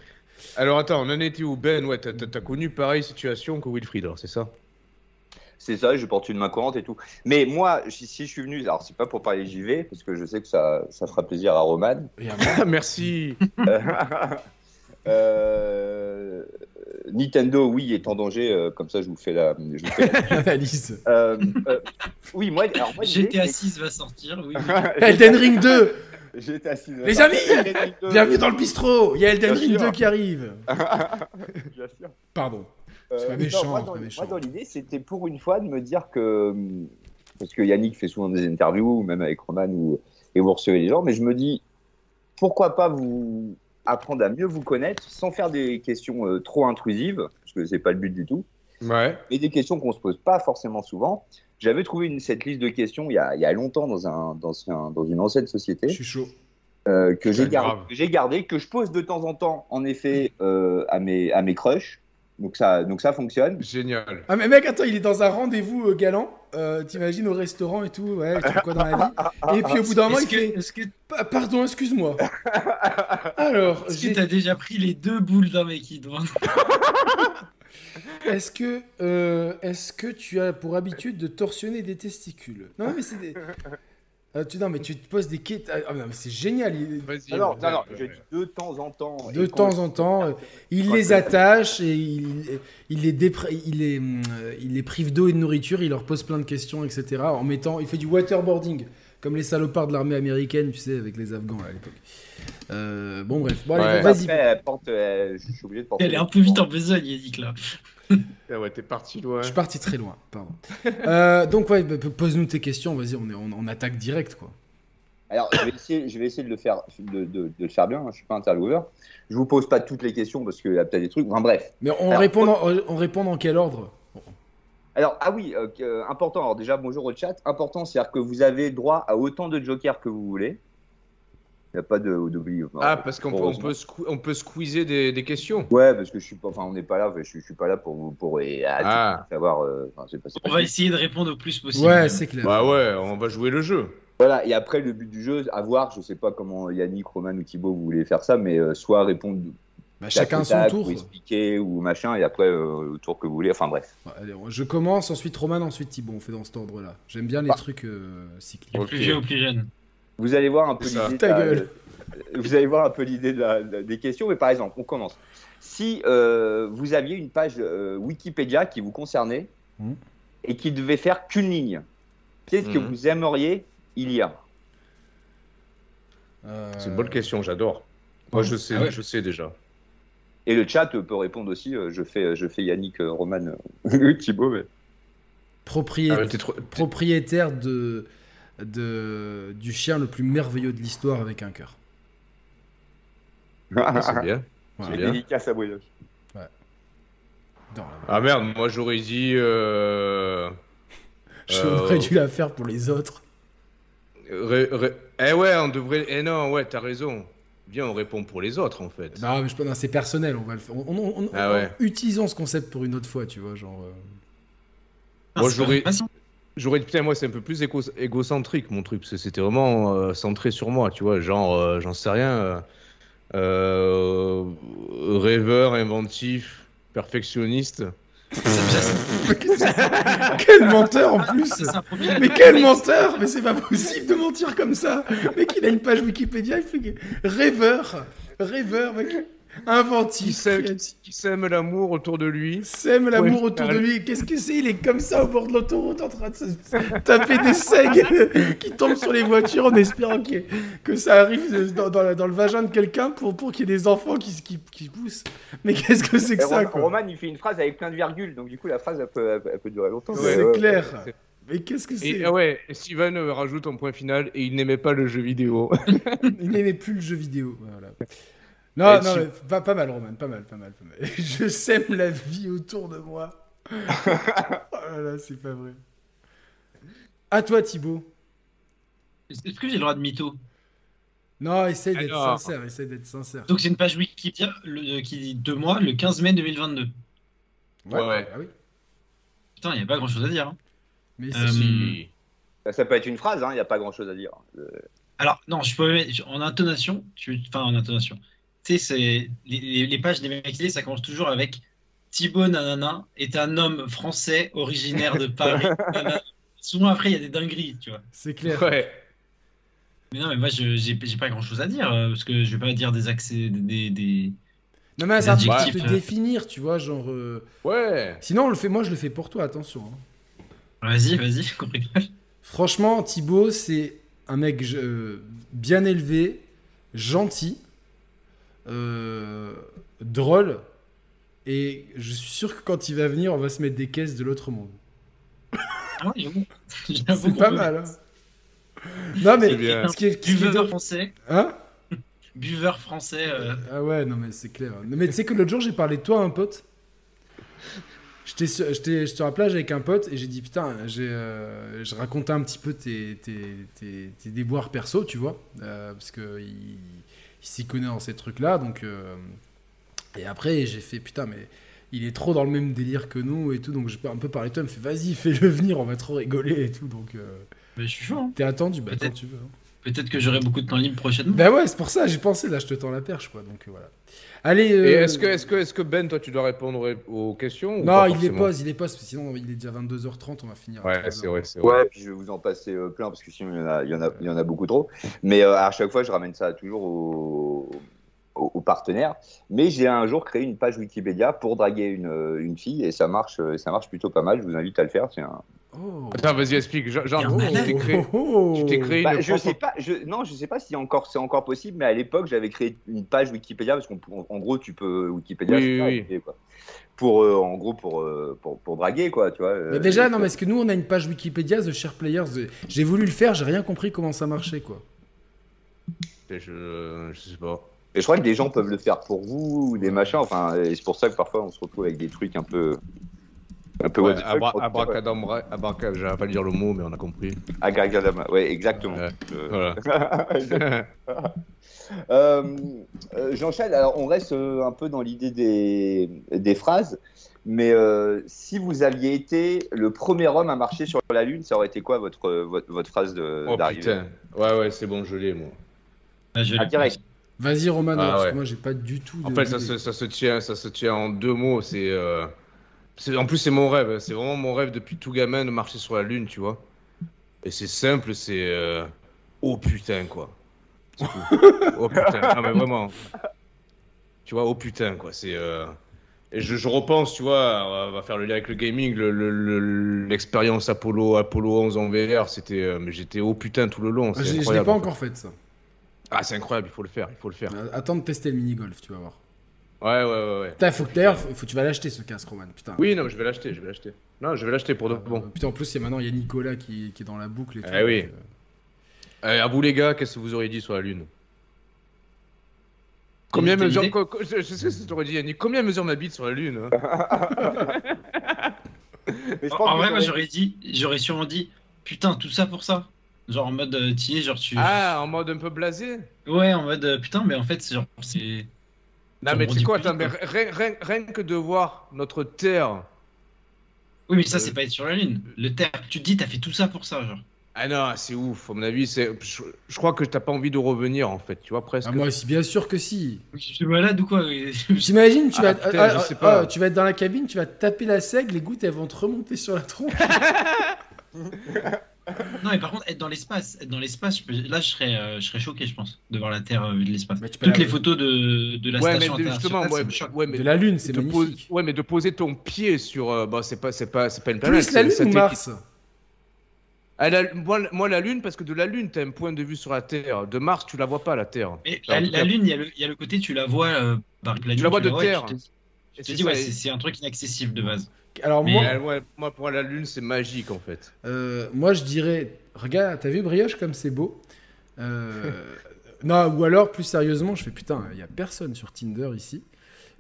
Alors attends, on en était où Ben? Ouais, t'as- connu pareille situation que Wilfried, alors c'est ça? C'est ça, je porte une main courante et tout. Mais moi, si, si je suis venu, alors c'est pas pour parler JV, parce que je sais que ça, ça fera plaisir à Roman. merci Euh, Nintendo, oui, est en danger. euh, comme ça, je vous fais la. Je vous fais la- moi, analyse. Euh, euh, oui, moi, alors moi, GTA c'est- 6 va sortir, oui. Elden Ring 2 GTA 6. Les amis, Elden Ring 2, Bienvenue dans le bistrot Il y a Elden Ring sûr. 2 qui arrive Bien sûr. Pardon. C'est pas non, méchant, moi, pas dans, méchant. moi, dans l'idée, c'était pour une fois de me dire que. hum, Parce que Yannick fait souvent des interviews, même avec Roman, ou, et vous recevez les gens, mais je me dis, pourquoi pas vous apprendre à mieux vous connaître sans faire des questions euh, trop intrusives, parce que c'est pas le but du tout, Ouais. et des questions qu'on se pose pas forcément souvent. J'avais trouvé une, cette liste de questions il y a, il y a longtemps dans, un, dans, un- dans une ancienne société Je suis chaud. euh, que j'ai Ouais, gardé, grave. que j'ai gardé, que je pose de temps en temps, en effet, euh, à, mes, à mes crushs. Donc ça, donc ça fonctionne. Génial. Ah mais mec, attends, il est dans un rendez-vous euh, galant. Euh, T'imagines au restaurant et tout. Ouais, tu quoi dans la vie Et puis au bout d'un moment, il Est-ce que, fait que, Pa- Pardon, excuse-moi. Alors, est-ce que t'as déjà pris les deux boules d'un mec qui doit est-ce que, euh, est-ce que tu as pour habitude de torsionner des testicules? Non, mais c'est des. Ah, tu, non, mais tu te poses des questions. Ah, non, mais c'est génial. il- Vas-y. Alors, non, non, je dis de temps en temps. De temps en temps, euh, il les attache et il, il, les dépr- il, les, hum, euh, il les prive d'eau et de nourriture, il leur pose plein de questions, etc. En mettant, il fait du waterboarding, comme les salopards de l'armée américaine, tu sais, avec les Afghans là, à l'époque. Euh, bon, bref, bon, allez, Ouais. vas-y. Après, elle porte, euh, je suis obligé de porter. Elle est un peu vite en besogne, Yannick, là. Ah ouais, t'es parti loin. Je suis parti très loin, pardon. Euh, donc, ouais, bah, pose-nous tes questions, vas-y, on, est, on, on attaque direct, quoi. Alors, je vais essayer, je vais essayer de le faire, de, de- de le faire bien. hein, Je suis pas intervieweur. Je vous pose pas toutes les questions parce qu'il y a peut-être des trucs. Enfin bref. Mais on, Alors, répond, dans, on répond dans quel ordre? Alors, ah oui, euh, que- important. Alors déjà, bonjour au chat. Important, c'est-à-dire que vous avez droit à autant de jokers que vous voulez. Il n'y a pas de d'oubli. Ah, parce qu'on peut, on peut, on peut squeezer des, des questions. Ouais, parce que je suis pas. Enfin, on n'est pas là. Je, je suis pas là pour vous pour et, à Ah. savoir. euh, pas. On pas- va essayer de répondre au plus possible. Ouais, c'est clair. Bah ouais, on va jouer le jeu. Voilà. Et après, le but du jeu, à voir. Je sais pas comment Yannick, Roman ou Thibaut vous voulez faire ça, mais euh, soit répondre Bah, chacun au son tour. ou expliquer ou machin, et après euh, au tour que vous voulez. Enfin bref. Ouais, allez, je commence, ensuite Roman, ensuite Thibaut. On fait dans cet ordre-là. J'aime bien les Bah. trucs euh, cycliques. Du plus vieux au plus jeune. Vous allez voir un peu l'idée. Ta de la- gueule. Vous allez voir un peu l'idée de la- de- des questions, mais par exemple, on commence. Si euh, vous aviez une page euh, Wikipédia qui vous concernait Mhm. et qui devait faire qu'une ligne, qu'est-ce que Mhm. vous aimeriez y lire Euh, C'est une bonne question, j'adore. Moi, je sais, Ah ouais. je sais déjà. Et le chat peut répondre aussi. je fais, je fais Yannick, Roman, Thibaut. Mais... proprié- Ah, trop- propriétaire de, de, du chien le plus merveilleux de l'histoire avec un cœur. Ah, c'est bien. Voilà. C'est bien. Dédicace à Brioche. Non, là, Ah merde, moi j'aurais dit. Euh... J'aurais euh, dû la faire pour les autres. ré- ré- Eh ouais, on devrait. Eh non, ouais, t'as raison. Viens, on répond pour les autres en fait. Non, mais je non, c'est personnel, on va le faire. On, on- on- Ah ouais. Utilisons ce concept pour une autre fois, tu vois, genre. euh, Moi, Ah, j'aurais- pas. J'aurais dit, putain, moi c'est un peu plus égo- égocentrique mon truc, parce que c'était vraiment euh, centré sur moi, tu vois, genre, euh, j'en sais rien. euh, rêveur, inventif, perfectionniste. Quel menteur en plus Mais quel menteur Mais c'est pas possible de mentir comme ça Mec, il a une page Wikipédia, il fait que- rêveur, rêveur, mec, Qui inventif, sème, qui sème l'amour autour de lui. sème l'amour Ouais, autour de lui. Qu'est-ce que c'est? Il est comme ça au bord de l'autoroute en train de se taper des seigles qui tombent sur les voitures en espérant ait- que ça arrive dans, dans la- dans le vagin de quelqu'un pour, pour qu'il y ait des enfants qui, qui, qui poussent. Mais qu'est-ce que c'est que Et ça Roman, quoi? Roman, il fait une phrase avec plein de virgules, donc du coup, la phrase, elle peut, elle peut- durer longtemps. C'est clair. Mais qu'est-ce que c'est? Et ah ouais, Steven rajoute un point final et il n'aimait pas le jeu vidéo. Il n'aimait plus le jeu vidéo. Voilà. Non, non, mais pas, pas mal, Roman, pas mal, pas mal, pas mal. Je sème la vie autour de moi. oh là là, c'est pas vrai. À toi, Thibaut. Est-ce que j'ai le droit de mytho? Non, essaye d'être Alors. sincère, essaye d'être sincère. Donc c'est une page Wikipédia le- qui dit de moi le 15 mai 2022. Ouais, ouais. ah oui. Putain, il n'y a pas grand chose à dire. hein. Mais Euh, Si. Ça, ça peut être une phrase, il n'y a pas grand chose à dire. Euh, Alors, non, je peux mettre en intonation. Tu... Enfin, en intonation. Tu sais, c'est les, pages des mecs, ça commence toujours avec Thibaut Nanana est un homme français originaire de Paris. Souvent après, il y a des dingueries, tu vois. c'est clair. Ouais. Mais non, mais moi, je j'ai pas grand chose à dire euh, parce que je vais pas dire des accès, des. des... Non, mais c'est un truc pour Adjectif, te euh. définir, tu vois, genre. euh, Ouais. Sinon, on le fait, moi, je le fais pour toi, attention. hein. Vas-y, vas-y. Franchement, Thibaut, c'est un mec euh, bien élevé, gentil, euh, drôle, et je suis sûr que quand il va venir, on va se mettre des caisses de l'autre monde. Ah ouais, C'est pas mal. Hein non, mais bien. ce qui est, qui est Buveur français, Hein? Buveur français. euh, Ah ouais, non, mais c'est clair. Non, mais tu sais que l'autre jour, j'ai parlé de toi à un pote. J'étais sur, j'étais sur la plage avec un pote et j'ai dit putain, j'ai, euh, je racontais un petit peu tes, tes, tes, tes déboires perso, tu vois, euh, parce que il, il s'y connaît dans ces trucs-là, donc. euh, et après, j'ai fait putain, mais il est trop dans le même délire que nous et tout. Donc j'ai un peu parlé de toi, il me fait vas-y, fais-le venir, on va trop rigoler et tout. Donc euh, Mais je suis chaud. hein. t'es attendu, bah quand tu veux. hein. Peut-être que j'aurai beaucoup de temps libre prochainement. Bah ouais, c'est pour ça, j'ai pensé, là je te tends la perche quoi. Donc euh, voilà. Allez. euh, Et est-ce que, est que, est que Ben, toi, tu dois répondre aux questions ou Non, pas il les pose, il les pose, parce que sinon il est déjà 22h30, on va finir. Ouais, 3 c'est vrai, c'est vrai. Ouais, puis je vais vous en passer euh, plein parce que sinon il y en a, il y en a, il y en a beaucoup trop. Mais euh, à chaque fois, je ramène ça toujours aux, aux- aux partenaires. Mais j'ai un jour créé une page Wikipédia pour draguer une, euh, une fille et ça marche, euh, ça marche plutôt pas mal. Je vous invite à le faire. C'est un... Oh. Attends, vas-y, explique. Y en tu a t'es créé, Oh, oh, tu t'es créé Bah, une je sais pas, je, non, je sais pas si encore c'est encore possible, mais à l'époque j'avais créé une page Wikipédia parce qu'en en gros tu peux Wikipédia Oui, oui, quoi. pour euh, en gros pour, euh, pour pour draguer quoi, tu vois. Mais déjà, non, mais est-ce que nous on a une page Wikipédia The Share Players J'ai voulu le faire, j'ai rien compris comment ça marchait quoi. Je, je sais pas. Et je crois que des gens peuvent le faire pour vous ou des machins. Enfin, et c'est pour ça que parfois on se retrouve avec des trucs un peu un peu Ouais, abra- abracadabra, abracadabra, j'arrive pas à dire le mot, mais on a compris. Abracadabra. Ouais, exactement. Ouais, Euh, Voilà. Euh, euh, J'enchaîne. Alors, on reste euh, un peu dans l'idée des, des phrases. Mais euh, si vous aviez été le premier homme à marcher sur la Lune, ça aurait été quoi votre, votre, votre phrase de- oh d'arrivée? putain. Ouais, ouais, c'est bon, je l'ai, moi. Ah, je Ah, direct. Vas-y Roman, Ah, parce ouais. que moi j'ai pas du tout de. En fait, ça se, ça, se tient, ça se tient en deux mots. C'est, euh, c'est- en plus, c'est mon rêve. C'est vraiment mon rêve depuis tout gamin de marcher sur la Lune, tu vois. Et c'est simple, c'est. euh, Oh putain, quoi. Oh putain. Non, mais vraiment. Tu vois, oh putain, quoi. C'est. euh, Et je, je repense, tu vois, on va faire le lien avec le gaming, le- le- le- l'expérience Apollo, Apollo 11 en VR, c'était. euh, Mais j'étais oh putain tout le long. Ah, Je l'ai pas encore fait ça. Ah, c'est incroyable, il faut le faire, il faut le faire. Euh, Attends de tester le mini-golf, tu vas voir. Ouais, ouais, ouais, ouais. Putain, faut que d'ailleurs, faut, faut- tu vas l'acheter ce casque Roman, putain. Oui, non, mais je vais l'acheter, je vais l'acheter. Non, je vais l'acheter pour de Euh, bon. Putain, en plus, il y a maintenant il y a Nicolas qui, qui est dans la boucle et tout. Eh oui. euh, à vous les gars, qu'est-ce que vous auriez dit sur la Lune? Combien mesure Je je sais ce que tu aurais dit, Yannick. Combien mesure ma bite sur la Lune hein? Mais je En, pense en que vrai, moi t'aurais- j'aurais dit, j'aurais sûrement dit, putain, tout ça pour ça. Genre en mode, euh, es, genre tu. Ah, en mode un peu blasé Ouais, en mode, euh, putain, mais en fait, c'est genre, c'est. Non, mais tu sais quoi, attends, mais rien, rien- rien que de voir notre Terre. Oui, mais ça, Euh. c'est pas être sur la Lune. Le terre, tu te dis, t'as fait tout ça pour ça, genre. Ah non, c'est ouf, à mon avis, c'est. Je, je crois que t'as pas envie de revenir, en fait, tu vois, presque. Ah, moi aussi, bien sûr que si. Je suis malade ou quoi T'imagines, tu, Ah, vas- putain, ah, je ah, sais pas. ah, tu vas être dans la cabine, tu vas te taper la seigle, les gouttes elles vont te remonter sur la tronche. Non, mais par contre, être dans l'espace, être dans l'espace, je peux- là, je serais, euh, je serais choqué, je pense, de voir la Terre euh, vue de l'espace. Tu Toutes la- les photos de, de la ouais, mais station de- justement, ouais, ouais, mais de la Lune, c'est de pose- magnifique. ouais, mais de poser ton pied sur. euh, bah, c'est pas, c'est pas, c'est pas une planète. Plus la Lune ou. Mars? Ah, la- moi, moi, la Lune, parce que de la Lune, t'as un point de vue sur la Terre. De Mars, tu la vois pas, la Terre. Mais la, Lune, il y, a le- il y a le côté, tu la vois. euh, par la Tu la vois de terre. Tu te, dis, ouais, c'est un truc inaccessible de base. Alors Mais- moi, Euh, ouais, moi, pour la Lune, c'est magique, en fait. euh, moi je dirais, regarde, t'as vu Brioche comme c'est beau? Euh, Non, ou alors plus sérieusement, je fais putain, il y a personne sur Tinder ici.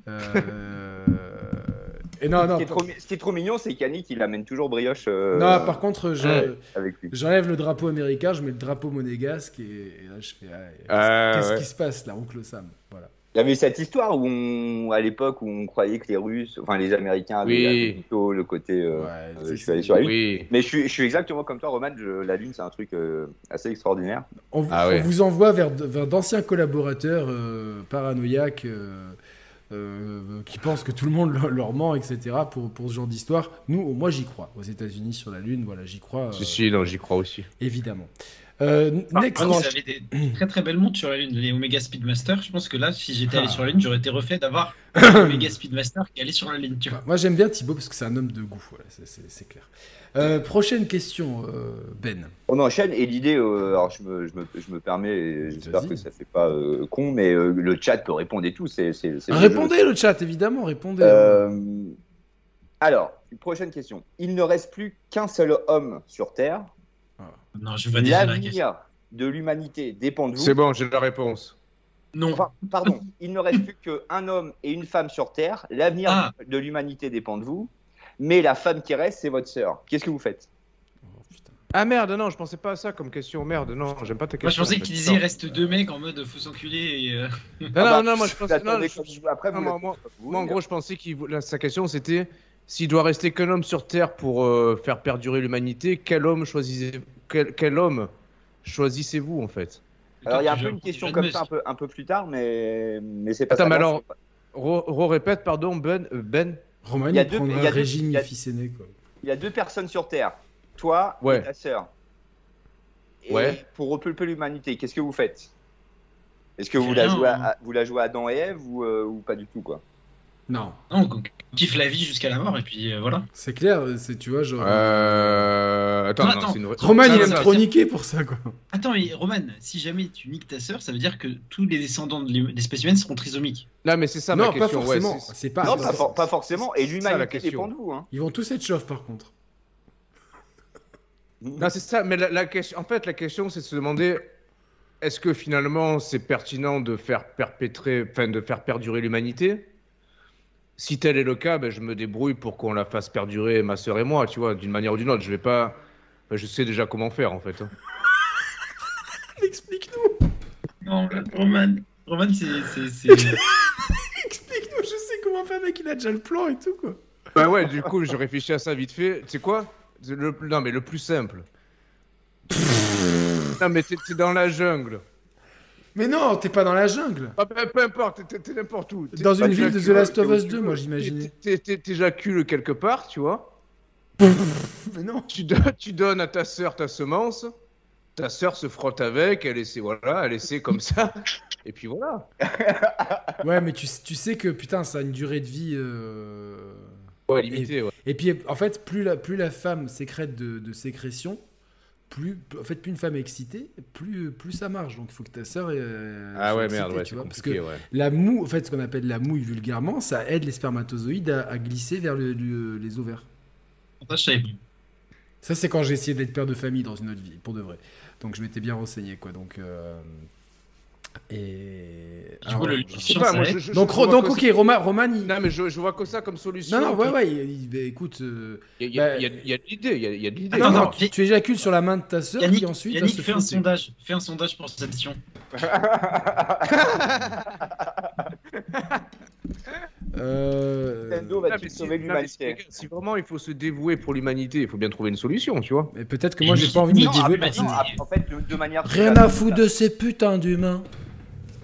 Euh, Et non, ce, non. qui trop, ce qui est trop mignon, c'est qu'Yannick, il amène toujours brioche euh, Non, par contre, je- j'enlève le drapeau américain, je mets le drapeau monégasque et, et là je fais. ah, qu'est-ce Ah, qu'est-ce ouais. qui se passe là, oncle Sam? Voilà. Il y avait cette histoire où, on, à l'époque, où on croyait que les Russes, enfin les Américains avaient Oui. plutôt le côté. euh, Ouais, euh, c'est- je suis allé sur la Lune. Oui. Mais je suis, je suis exactement comme toi, Roman. je- la Lune, c'est un truc euh, assez extraordinaire. On, vous- Ah ouais. on vous envoie vers, vers d'anciens collaborateurs euh, paranoïaques euh, euh, qui pensent que tout le monde leur, ment, etc. pour, pour ce genre d'histoire. Nous, moi, j'y crois. Aux États-Unis, sur la Lune, voilà, j'y crois, euh, Si, si, non, j'y crois aussi. évidemment. Euh, Par next. vous avez des très très belles montres sur la Lune, les Omega Speedmaster. Je pense que là, si j'étais allé Ah. sur la Lune, j'aurais été refait d'avoir Omega Speedmaster qui allait sur la Lune, tu vois. Moi, j'aime bien Thibaut parce que c'est un homme de goût, voilà, c'est- clair. Euh, prochaine question, euh, Ben. On enchaîne et l'idée, euh, alors je me, je, me, je me permets, et j'espère que ça fait pas euh, con, mais euh, le chat peut répondre et tout. C'est, le Répondez jeu. le chat, évidemment, répondez. Euh, alors, une prochaine question. Il ne reste plus qu'un seul homme sur Terre. Non, je question. L'avenir de l'humanité dépend de vous. C'est bon, j'ai la réponse. Non. Enfin, pardon, il ne reste plus qu'un homme et une femme sur Terre. L'avenir Ah. de l'humanité dépend de vous. Mais la femme qui reste, c'est votre sœur. Qu'est-ce que vous faites? Oh. Ah merde, non, je pensais pas à ça comme question. Merde, non, j'aime pas ta question. Moi, je pensais en qu'il disait Non. reste deux mecs en mode faut s'enculer et. euh, Non, Ah bah, non, non, moi je pensais. Non, je- après, non, moi, moi- moi, en gros, je pensais là, sa question c'était s'il doit rester qu'un homme sur Terre pour euh, faire perdurer l'humanité, quel homme choisissez quel, quel homme choisissez-vous en fait? Alors, il y a un peu une question comme ça un peu, un peu plus tard, mais, mais c'est pas Attends, ça. mais alors- c'est pas- Re, re- répète, pardon, Ben. Ben. Roman, Il y a deux- il y a un deux- régime il y a- fils aîné, quoi. Il y a deux personnes sur Terre, toi Ouais. et ta sœur. Et Ouais. pour repulper l'humanité, qu'est-ce que vous faites? Est-ce que vous la, jouez à, vous la jouez à Adam et Ève ou, euh, ou pas du tout quoi? Non, Non, on kiffe la vie jusqu'à la mort et puis euh, voilà. c'est clair, c'est, tu vois, genre... Euh... Attends, Non, non, attends. c'est une vraie- Roman, il aime trop niquer pour ça, quoi. Attends, mais Roman, si jamais tu niques ta sœur, ça veut dire que tous les descendants de l'espèce humaine seront trisomiques. Non, mais c'est ça ma non, pas ouais, forcément, c'est- c'est pas... Non, pas, for- pas forcément. Et c'est ça, la l'humanité question. dépend de vous. Hein. Ils vont tous être chauves, par contre. Non, c'est ça, mais la, la question, en fait, la question, c'est de se demander est-ce que finalement c'est pertinent de faire perpétrer, enfin, de faire perdurer l'humanité? Si tel est le cas, ben, je me débrouille pour qu'on la fasse perdurer, ma sœur et moi, tu vois, d'une manière ou d'une autre. Je vais pas. enfin, je sais déjà comment faire, en fait. hein. Explique-nous Non, Roman, Roman, c'est. c'est- c'est- Explique-nous, je sais comment faire, mec, il a déjà le plan et tout, quoi. Bah ouais, du coup, je réfléchis à ça vite fait. Tu sais quoi? Le, Non, mais le plus simple. non, mais t'es dans la jungle. Mais non, t'es pas dans la jungle Ah, peu, peu importe, t'es- n'importe où. T'es- Dans une ville de The Last of Us t'es- 2, moi, t'es- T'éjacules quelque part, tu vois. Mais non Tu, don- tu donnes à ta sœur ta semence. Ta sœur se frotte avec, elle essaie, voilà, elle essaie comme ça. Et puis voilà. Ouais, mais tu, tu sais que, putain, ça a une durée de vie... euh, Ouais, limité, ouais. Et puis, en fait, plus la, plus la femme sécrète de, de sécrétion, plus, en fait, plus une femme est excitée, plus, plus ça marche. Donc, il faut que ta sœur. euh, Ah ouais, excitée, merde, ouais, tu c'est vois, Parce que ouais. la moue, en fait, ce qu'on appelle la mouille vulgairement, ça aide les spermatozoïdes à, à glisser vers le- le- les ovaires. Ça, je. Ça, c'est quand j'ai essayé d'être père de famille dans une autre vie, pour de vrai. Donc, je m'étais bien renseigné, quoi. Donc. euh, Et. Du coup, le- Je sais Science, pas, moi, je- je- donc, je vois donc ok, ça- Roman, Roman il... Non, mais je, je vois que ça comme solution. Non, non, ouais, ouais, il- il- bah, écoute. euh, Il y, a- Bah, il y a- il y a de l'idée, il y a, de l'idée. Non, non, tu, tu éjacules sur la main de ta sœur Yannick, qui ensuite va Yannick fais un sondage. Fais un sondage pour cette émission. Euh, Nintendo Non, si- sauver l'humanité si vraiment il faut se dévouer pour l'humanité, il faut bien trouver une solution, tu vois. Mais peut-être que moi j'ai pas envie de me dévouer En fait, de, de manière Rien à foutre de ces putains d'humains.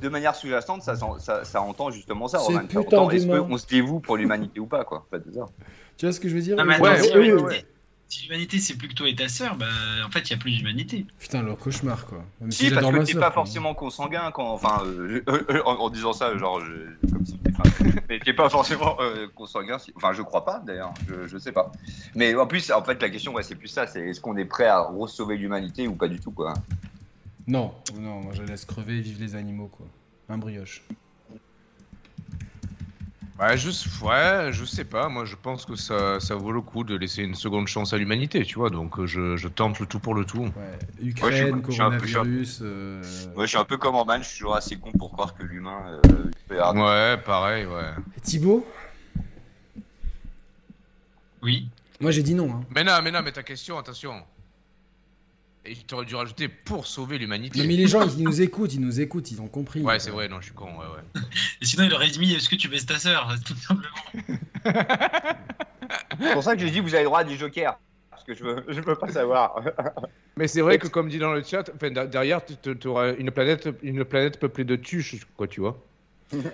De manière sous-jacente, ça, ça, ça entend justement ça. C'est Roman. Ça putain entend, Est-ce qu'on se dévoue pour l'humanité ou pas quoi? En fait, c'est ça. Tu vois ce que je veux dire? Mais Oui, attends, Ouais, si l'humanité- oui. Si l'humanité c'est plus que toi et ta sœur, bah en fait il y a plus d'humanité. Putain, leur cauchemar quoi. Même Si, parce que ma t'es pas quoi. forcément consanguin quand, enfin, euh, euh, en, en disant ça, genre, je, comme si, enfin, mais t'es pas forcément euh, consanguin. Si, enfin, je crois pas d'ailleurs, je, je sais pas. Mais en plus, en fait, la question, ouais, c'est plus ça, c'est est-ce qu'on est prêt à sauver l'humanité ou pas du tout, quoi. Non, non, moi je laisse crever et vivre les animaux quoi. Un brioche. Ouais, je, ouais, je sais pas. Moi, je pense que ça, ça vaut le coup de laisser une seconde chance à l'humanité, tu vois. Donc, euh, je, je tente le tout pour le tout. Ouais. Ouais, Ukraine, je suis un peu- je suis un- coronavirus. euh, Moi, je suis un peu comme Orban, je suis toujours assez con pour croire que l'humain. euh, Ouais, pareil, ouais. Thibaut? Oui. Moi j'ai dit non. Hein. Mais non, mais non, mais ta question, attention. Et t'aurais dû rajouter pour sauver l'humanité. Mais les gens ils nous écoutent, ils nous écoutent, ils ont compris. Ouais, c'est vrai, non, je suis con, ouais, ouais. Et sinon il aurait dit est-ce que tu baisses ta sœur Tout simplement. C'est pour ça que j'ai dit, vous avez le droit à des jokers. Parce que je veux, je veux pas savoir. Mais c'est vrai que, comme dit dans le chat, derrière, tu auras une planète, une planète peuplée de tuches, quoi, tu vois.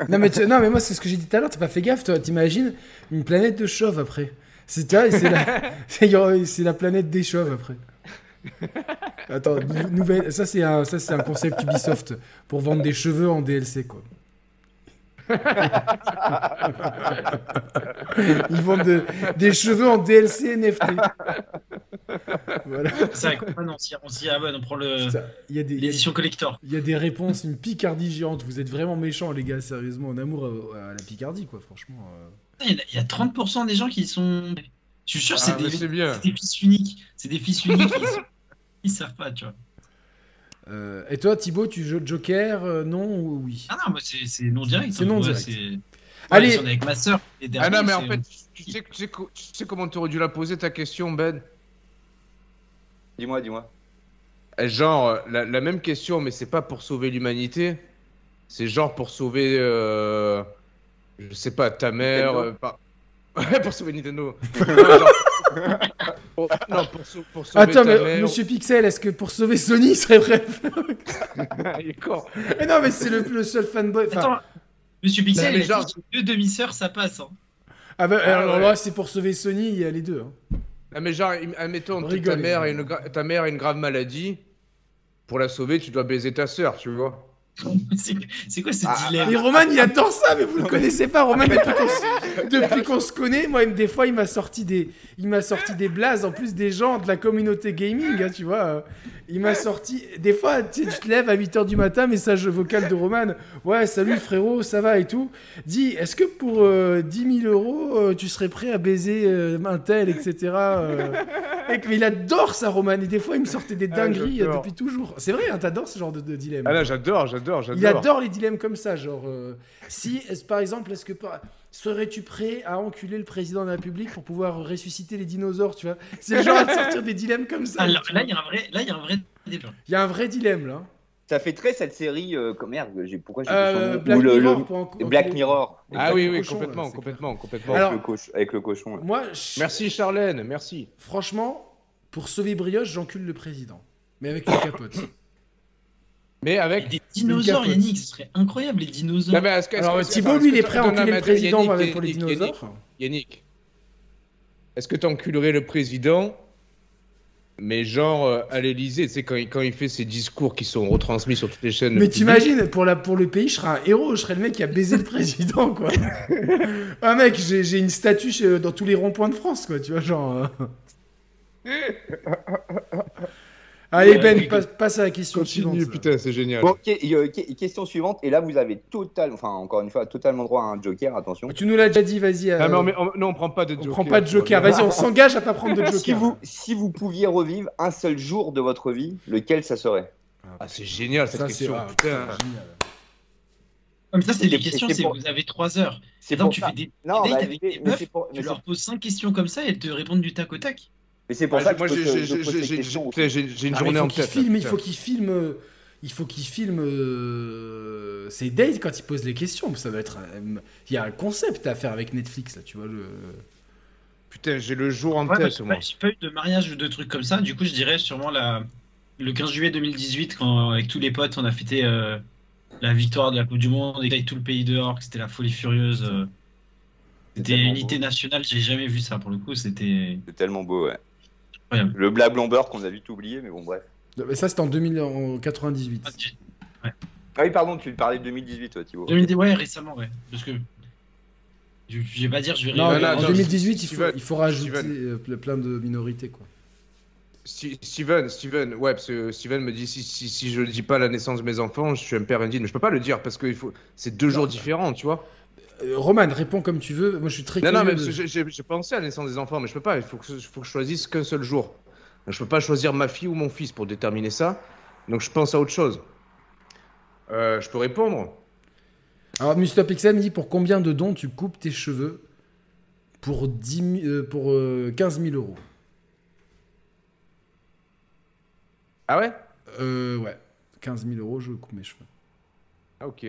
Non mais, tu- non mais moi c'est ce que j'ai dit tout à l'heure, t'as pas fait gaffe toi, t'imagines une planète de chauves après. C'est tu la, la planète des chauves après. Attends, nouvelle, ça c'est un, ça c'est un concept Ubisoft pour vendre des cheveux en DLC quoi. Ils vendent de- des cheveux en DLC NFT. Voilà. C'est vrai qu'on on s'y on s'y abonne, on prend le Putain, Il y a des, il y a- l'édition collector. il y a des réponses, une picardie géante. Vous êtes vraiment méchants les gars, sérieusement, en amour à, à la picardie quoi, franchement. euh. Il y, a, il y a 30% des gens qui sont. Je suis sûr, c'est Ah, des, des fils uniques. C'est des fils uniques. ils, sont- ils savent pas, tu vois. Euh, et toi, Thibaut, tu joues Joker euh, Non ou oui? Ah non, moi c'est non direct. C'est hein, non moi, direct. c'est- Allez. Ouais, si on est avec ma soeur. Et Ah derrière, non, mais en c'est- fait, tu sais, tu sais, co- tu sais comment tu aurais dû la poser ta question, Ben? Dis-moi, dis-moi. Eh, Genre, euh, la, la même question, mais c'est pas pour sauver l'humanité. C'est genre pour sauver, euh, je sais pas, ta mère. Euh, Ouais, pour sauver Nintendo. Non, genre- pour- non, pour, sau- pour sauver Attends, mais mère. Monsieur Pixel, est-ce que pour sauver Sony, il serait prêt Il est con. Mais non, mais c'est le, le seul fanboy. Enfin, Attends, Monsieur Pixel, mais il genre- deux demi-sœurs, ça passe. Hein. ah bah, Ah, alors ouais. là, c'est pour sauver Sony, il y a les deux. hein. Ah, mais genre, admettons, On ta- mère, a une ta mère a une grave maladie. Pour la sauver, tu dois baiser ta sœur, tu vois. C'est quoi ce Ah, dilemme Et Roman, il adore ça, mais vous le connaissez pas, Roman, depuis qu'on se- depuis qu'on se connaît. Moi, des fois, il m'a sorti des, il m'a sorti des blazes, en plus des gens de la communauté gaming, hein, tu vois. Euh, Il m'a sorti, des fois, tu sais, tu te lèves à 8h du matin, message vocal de Roman. Ouais, salut frérot, ça va et tout. Dis, est-ce que pour euh, 10 000 euros, euh, tu serais prêt à baiser euh, un tel, etc. euh. Et mais il adore ça, Roman. Et des fois, il me sortait des Ah, dingueries euh, depuis toujours. C'est vrai, hein, t'adores ce genre de, de dilemme. Ah là, j'adore, j'adore, j'adore. Il adore les dilemmes comme ça, genre euh, si est-ce- par exemple est-ce que par- serais-tu prêt à enculer le président de la République pour pouvoir ressusciter les dinosaures, tu vois? C'est le genre à te sortir des dilemmes comme ça. Alors, tu là, il y a un vrai, là, il y a un vrai débat. Il y a un vrai dilemme là. Ça fait très cette série. euh, comme- merde, j'ai- pourquoi j'ai Euh, Black le- Mirror le- pour Black Mirror. Ah oui, oui, cochon, là, complètement, complètement, complètement. Alors- avec, le coch- avec le cochon. là. Moi, je- Merci Charlène, merci. franchement, pour sauver Brioche, j'encule le président, mais avec une capote. Mais Et avec. des dinosaures. Yannick, ce serait incroyable, les dinosaures. Non, mais est-ce que- est-ce Alors que- Thibaut, attends, lui, est-ce il est que- prêt à enculer le président Yannick, avec pour les Yannick, dinosaures. Yannick, est-ce que t'enculerais le président, mais genre euh, à l'Elysée, tu sais, quand il, quand il fait ses discours qui sont retransmis sur toutes les chaînes. Mais publiques, t'imagines, pour, la, pour le pays, je serais un héros, je serais le mec qui a baisé le président, quoi. ah mec, j'ai j'ai une statue chez- dans tous les ronds-points de France, quoi, tu vois, genre... euh. Allez Ouais, Ben, passe, passe à la question Continue, suivante. putain, c'est génial. Bon, euh, que- question suivante. Et là, vous avez total, enfin, encore une fois, totalement droit à un joker. Attention. Tu nous l'as déjà dit, vas-y. euh, Ah, mais on, met- on- non, on prend pas de on joker. prend pas de joker, vas-y, on s'engage à pas prendre de joker. Si vous, si vous pouviez revivre un seul jour de votre vie, lequel ça serait? Ah, c'est génial cette Ça, c'est question. ah, putain. génial. Comme ça, c'est les Et questions, c'est c'est pour- vous avez 3 heures. C'est Attends, pour tu ça. fais des, Non, des dates bah, avec mais- des mais meufs, c'est pour- tu mais leur c'est- poses 5 questions comme ça et elles te répondent du tac au tac. Mais c'est pour Ah, ça que moi, j'ai une Ah, journée en tête. filme, là, il faut qu'il filme, euh, il faut qu'il filme euh, ses dates quand il pose les questions. Ça doit être, un- il y a un concept à faire avec Netflix là, tu vois le. Putain, j'ai le jour en Ouais, tête, moi. j'ai pas eu de mariage ou de trucs comme ça. Du coup, je dirais sûrement la... le 15 juillet 2018, quand avec tous les potes, on a fêté euh, la victoire de la Coupe du Monde et avec tout le pays dehors, que c'était la folie furieuse. euh. C'était unité beau. nationale, j'ai jamais vu ça pour le coup. C'était. C'est tellement beau, ouais. Incroyable. Le Black Blamber qu'on a vite oublié, mais bon, bref. Mais ça c'était en 2098. Ah oui, pardon, tu parlais de 2018, toi, Thibaut. 2010, ouais, récemment, ouais. Parce que. Je, je vais pas dire, je vais Non, en non, 2018, il faut, il faut rajouter Steven. euh, ple- plein de minorités quoi. Steven, Steven, ouais, parce que Steven me dit si, si, si je ne dis pas la naissance de mes enfants, je suis un père indigne. Mais je peux pas le dire parce que il faut... c'est deux jours différents, tu vois. Euh, Roman, réponds comme tu veux. Moi je suis très Non, non, mais de- j'ai pensé à la naissance des enfants, mais je peux pas. Il faut que, il faut que je choisisse qu'un seul jour. Je peux pas choisir ma fille ou mon fils pour déterminer ça. Donc je pense à autre chose. Euh, je peux répondre Alors Mr Pixel me dit pour combien de dons tu coupes tes cheveux pour 10 mi- euh, pour euh, 15 000 euros? Ah ouais? Ouais, 15 000 euros, je coupe mes cheveux. Ah ok.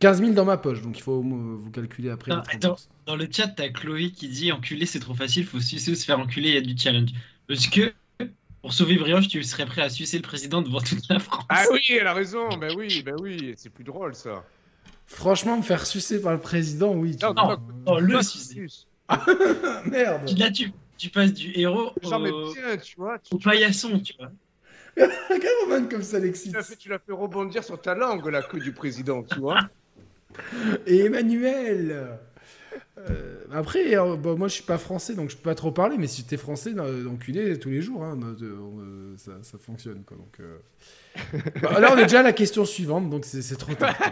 15 000 dans ma poche, donc il faut vous calculer après. Non, les 30%. attends. Dans le chat, t'as Chloé qui dit enculer c'est trop facile, faut sucer ou se faire enculer, il y a du challenge. Est-ce que pour sauver Brioche, tu serais prêt à sucer le président devant toute la France Ah oui, elle a raison. Ben oui, ben oui. C'est plus drôle ça. Franchement, me faire sucer par le président, oui. tu- Non, non, non, le sucer. merde. Là, tu, tu passes du héros Genre, au, tiens, tu vois, tu, au paillasson, tu vois. Comme ça tu l'excite. l'as fait, tu l'as fait rebondir sur ta langue, la queue du président, tu vois. Et Emmanuel Euh, Après, euh, bah, moi je suis pas français donc je peux pas trop parler, mais si t'es français, euh, enculé tous les jours, hein, euh, euh, ça, ça fonctionne quoi. Donc, euh. Bah, là on est déjà à la question suivante, donc c'est trop tard.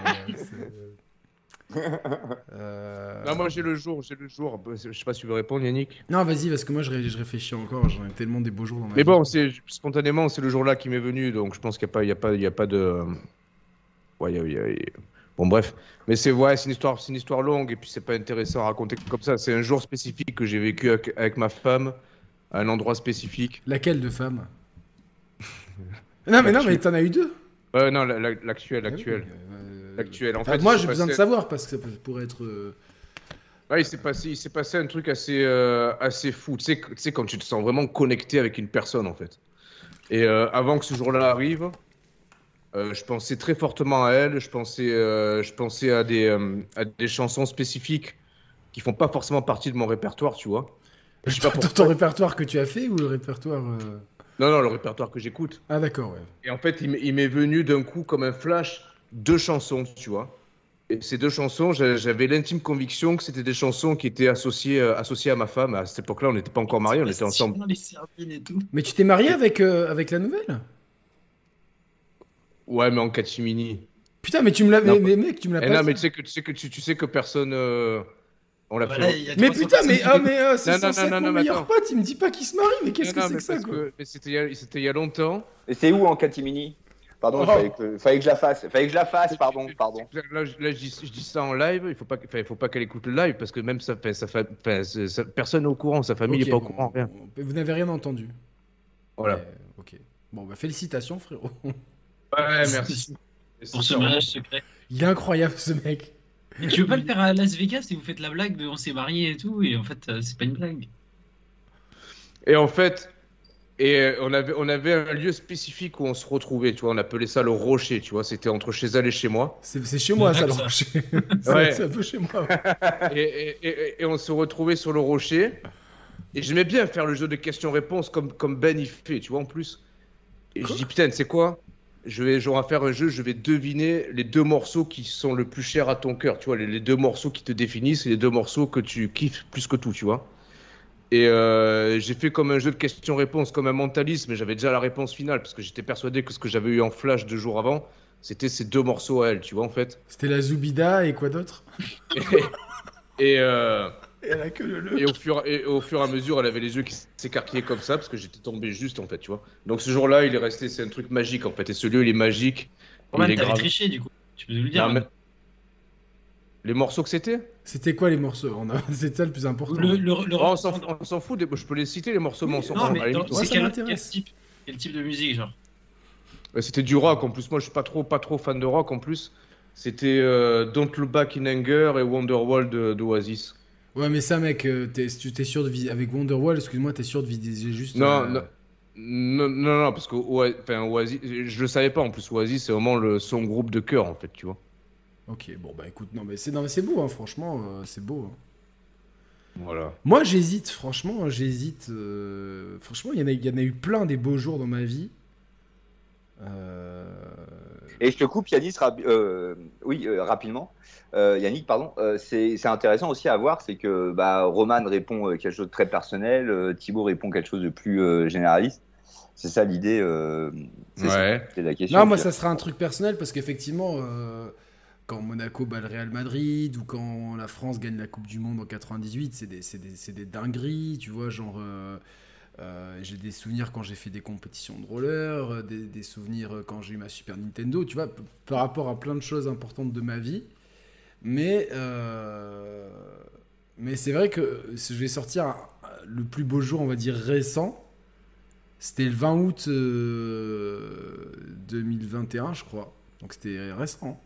Euh, Non, moi j'ai le jour, j'ai le jour. Je sais pas si tu veux répondre, Yannick. Non, vas-y, parce que moi je, ré- je réfléchis encore, j'en ai tellement des beaux jours dans ma Mais vie. bon, c'est spontanément, c'est le jour-là qui m'est venu, donc je pense qu'il n'y a, pas- il y a, pas- il y a pas de. Ouais, il y a- il y a- il y a- Bon, bref. Mais c'est ouais, c'est une, histoire- c'est une histoire longue et puis c'est pas intéressant à raconter comme ça. C'est un jour spécifique que j'ai vécu avec, avec ma femme, à un endroit spécifique. Laquelle de femme? Non, mais non, mais t'en as eu deux? Non, Ah oui, l'actuel. euh, L'actuel. En enfin, fait, moi, j'ai besoin de savoir parce que ça pourrait être. euh, Ouais, il s'est passé, il s'est passé un truc assez, euh, assez fou. Tu sais, que- tu sais, quand tu te sens vraiment connecté avec une personne, en fait. Et euh, avant que ce jour-là arrive, euh, je pensais très fortement à elle. Je pensais, euh, je pensais à des, euh, à des chansons spécifiques qui font pas forcément partie de mon répertoire, tu vois. Je sais pas Dans pourquoi. ton répertoire que tu as fait ou le répertoire. euh, Non, non, le répertoire que j'écoute. Ah, d'accord, ouais. Et en fait, il m'est- venu d'un coup comme un flash deux chansons, tu vois. Et ces deux chansons, j'a- j'avais l'intime conviction que c'était des chansons qui étaient associées, associées à ma femme. À cette époque-là, on n'était pas encore mariés, on était ensemble. Les et tout. Mais tu t'es marié avec, euh, avec la nouvelle? Ouais, mais en catimini. Putain, mais tu me l'as. Mais, mais mec, tu me l'as Eh pas non, dit. mais tu sais que tu sais que tu, tu sais que personne. euh, on l'a Voilà, fait. Mais 300 putain, mais, ah, mais euh, c'est Non, non, censé non, mon meilleur attends. pote, il me dit pas qu'il se marie, mais qu'est-ce que c'est que ça, quoi que- c'était il y a- c'était il y a longtemps. Et c'est où en catimini Pardon, Oh. fallait, que, fallait que je la fasse. Fallait que je la fasse, pardon, pardon. Là, je, là, je dis, je dis ça en live. Il faut pas, il faut pas qu'elle écoute le live parce que même ça, ça, personne n'est au courant. Sa famille n'est pas au courant. Rien. Vous n'avez rien entendu. Voilà. Mais, ok. Bon, bah félicitations, frérot. Ouais, merci. Pour ce mariage secret. Il est incroyable, ce mec. Et tu veux pas le faire à Las Vegas et vous faites la blague de on s'est marié et tout, et en fait, euh, c'est pas une blague. Et en fait, et euh, on avait, on avait un lieu spécifique où on se retrouvait, tu vois, on appelait ça le rocher, tu vois, c'était entre chez elle et chez moi. C'est chez moi, ça, le rocher. Ouais. C'est un peu chez moi. ouais. Et, et- et- et on se retrouvait sur le rocher. Et j'aimais bien faire le jeu de questions-réponses comme, comme Ben il fait, tu vois, en plus. Et je dis, putain, c'est quoi? Je vais, je vais faire un jeu, je vais deviner les deux morceaux qui sont le plus chers à ton cœur, tu vois, les, les deux morceaux qui te définissent et les deux morceaux que tu kiffes plus que tout, tu vois. Et euh, j'ai fait comme un jeu de questions-réponses, comme un mentalisme, mais j'avais déjà la réponse finale, parce que j'étais persuadé que ce que j'avais eu en flash deux jours avant, c'était ces deux morceaux à elle, tu vois, en fait. C'était la Zoubida et quoi d'autre? Et, et, euh, Et elle a que le le. et, au fur, et au fur et à mesure, elle avait les yeux qui s'écarquillaient comme ça, parce que j'étais tombé juste, en fait, tu vois. Donc ce jour-là, il est resté, c'est un truc magique, en fait. Et ce lieu, il est magique. Est t'avais grave. triché du coup. Tu peux nous le dire. Non, mais- hein. Les morceaux que c'était? C'était quoi les morceaux? On a- C'est ça le plus important. Le, le, le Oh, On s'en fout- on s'en fout, des- je peux les citer, les morceaux, mais on s'en Non, fout, mais dans- Ouais, c'est ça quel, quel type, quel type de musique, genre? C'était du rock en plus. Moi, je suis pas trop, pas trop fan de rock en plus. C'était euh, Don't Look Back in Anger et Wonderwall de- d'Oasis. Ouais, mais ça, mec, euh, t'es tu- t'es sûr de viser. Avec Wonderwall, excuse-moi, t'es sûr de viser juste. Non, euh, non. Non, non, non, parce que enfin, Oasis, je le savais pas en plus. Oasis, c'est vraiment le, son groupe de cœur en fait, tu vois. Ok, bon, bah écoute, non, mais c'est non, mais c'est beau, hein, franchement, euh, c'est beau. hein. Voilà. Moi, j'hésite, franchement, j'hésite. euh, Franchement, il y, en a- il y en a eu plein des beaux jours dans ma vie. Euh, Et je te coupe, Yannis, rap- euh, oui, euh, rapidement. Euh, Yannick, pardon. Euh, c'est intéressant aussi à voir, c'est que bah, Roman répond quelque chose de très personnel, euh, Thibaut répond quelque chose de plus euh, généraliste. C'est ça l'idée. Euh, Ouais. la question. Non, moi, ça sera un truc personnel parce qu'effectivement, euh, quand Monaco bat le Real Madrid ou quand la France gagne la Coupe du Monde en 98, c'est des, c'est des, c'est des dingueries, tu vois. Genre, euh, euh, j'ai des souvenirs quand j'ai fait des compétitions de roller, euh, des, souvenirs euh, quand j'ai eu ma Super Nintendo, tu vois, par rapport à plein de choses importantes de ma vie. Mais, mais c'est vrai que je vais sortir le plus beau jour, on va dire récent. C'était le 20 août euh, 2021, je crois. Donc c'était récent.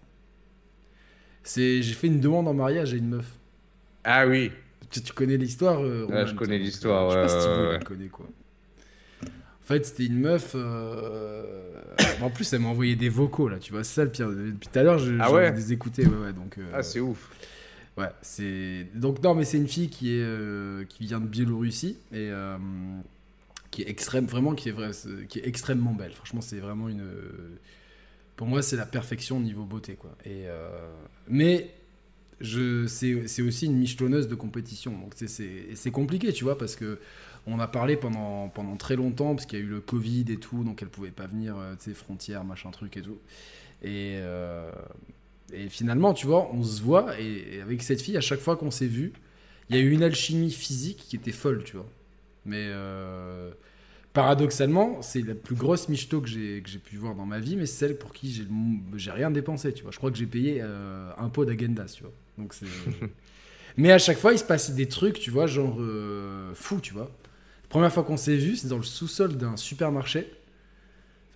J'ai fait une demande en mariage à une meuf. Ah oui. Tu, tu connais l'histoire euh, je connais toi, l'histoire, Je sais pas ouais, si Thibaut, ouais, ouais. la connaît, quoi. En fait, c'était une meuf. euh, En plus, elle m'a envoyé des vocaux, là. Tu vois, c'est ça le pire. Depuis tout à l'heure, je, Ah ouais les écouter. Ouais, ouais, donc, euh, Ah, c'est ouf. Ouais, c'est donc non, mais c'est une fille qui est euh, qui vient de Biélorussie et qui est extrême, vraiment qui est vrai, qui est extrêmement belle. Franchement, c'est vraiment une. Pour moi, c'est la perfection au niveau beauté, quoi. Et euh, mais c'est aussi une michetonneuse de compétition, donc c'est compliqué, tu vois, parce que on a parlé pendant pendant très longtemps parce qu'il y a eu le Covid et tout, donc elle pouvait pas venir, euh, tu sais, frontières, machin truc et tout. Et euh, et finalement, tu vois, on se voit, et, avec cette fille, à chaque fois qu'on s'est vu, il y a eu une alchimie physique qui était folle, tu vois. Mais euh, paradoxalement, c'est la plus grosse michto que j'ai pu voir dans ma vie, mais c'est celle pour qui j'ai rien dépensé, tu vois. Je crois que j'ai payé un pot d'agendas, tu vois. Mais à chaque fois, il se passait des trucs, tu vois, genre euh, fou, tu vois. La première fois qu'on s'est vu, c'est dans le sous-sol d'un supermarché.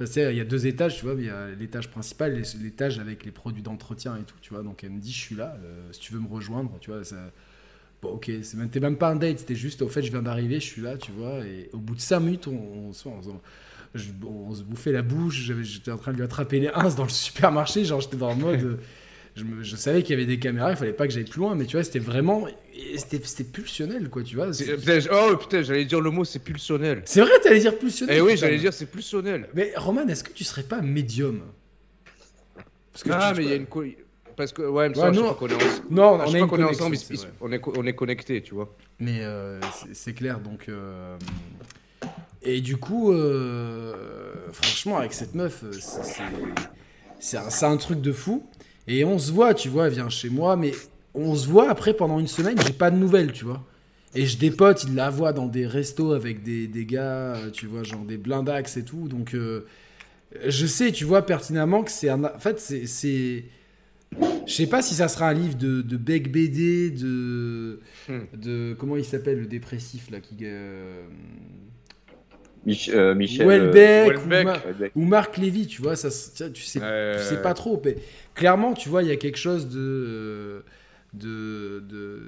Il y a deux étages, tu vois, mais il y a l'étage principal l'étage avec les produits d'entretien et tout, tu vois. Donc elle me dit, je suis là, euh, si tu veux me rejoindre, tu vois. Bon, ok, c'est même, pas un date, c'était juste, au fait, je viens d'arriver, je suis là, tu vois. Et au bout de 5 minutes, on, se- bouffait la bouche, j'étais en train de lui attraper les ins dans le supermarché, genre j'étais dans le mode. Je, me- je savais qu'il y avait des caméras, il fallait pas que j'aille plus loin, mais tu vois, c'était vraiment. C'était pulsionnel, quoi, tu vois. Oh putain, j'allais dire le mot, c'est pulsionnel. c'est vrai, t'allais dire pulsionnel Eh oui, j'allais dire c'est pulsionnel. Mais Roman, est-ce que tu serais pas médium? Parce que Ah, mais il y a une. Parce que, ouais, mais Ouais, je sais non. pas qu'on est ensemble. Non, Je on sais a pas une qu'on est ensemble, il- on est, co- on est connecté, tu vois. Mais euh, c'est- clair, donc. euh, Et du coup, euh, franchement, avec cette meuf, c'est- un, c'est un truc de fou. Et on se voit, tu vois, elle vient chez moi, mais on se voit après pendant une semaine, j'ai pas de nouvelles, tu vois. Et je des potes, ils la voient dans des restos avec des, des gars, euh, tu vois, genre des blindax et tout. Donc, euh, je sais, tu vois, pertinemment que c'est un. En fait, c'est- c'est. Je sais pas si ça sera un livre de, de Beck BD, de. Hmm. de comment il s'appelle le dépressif là qui. euh, Mich- euh, Michel. Welbeck, Welbeck. Ou, Ma- euh, Welbeck. ou Marc Lévy, tu vois, ça, tu sais- tu sais, Euh, tu sais pas trop. Mais clairement, tu vois, il y a quelque chose de. de. de...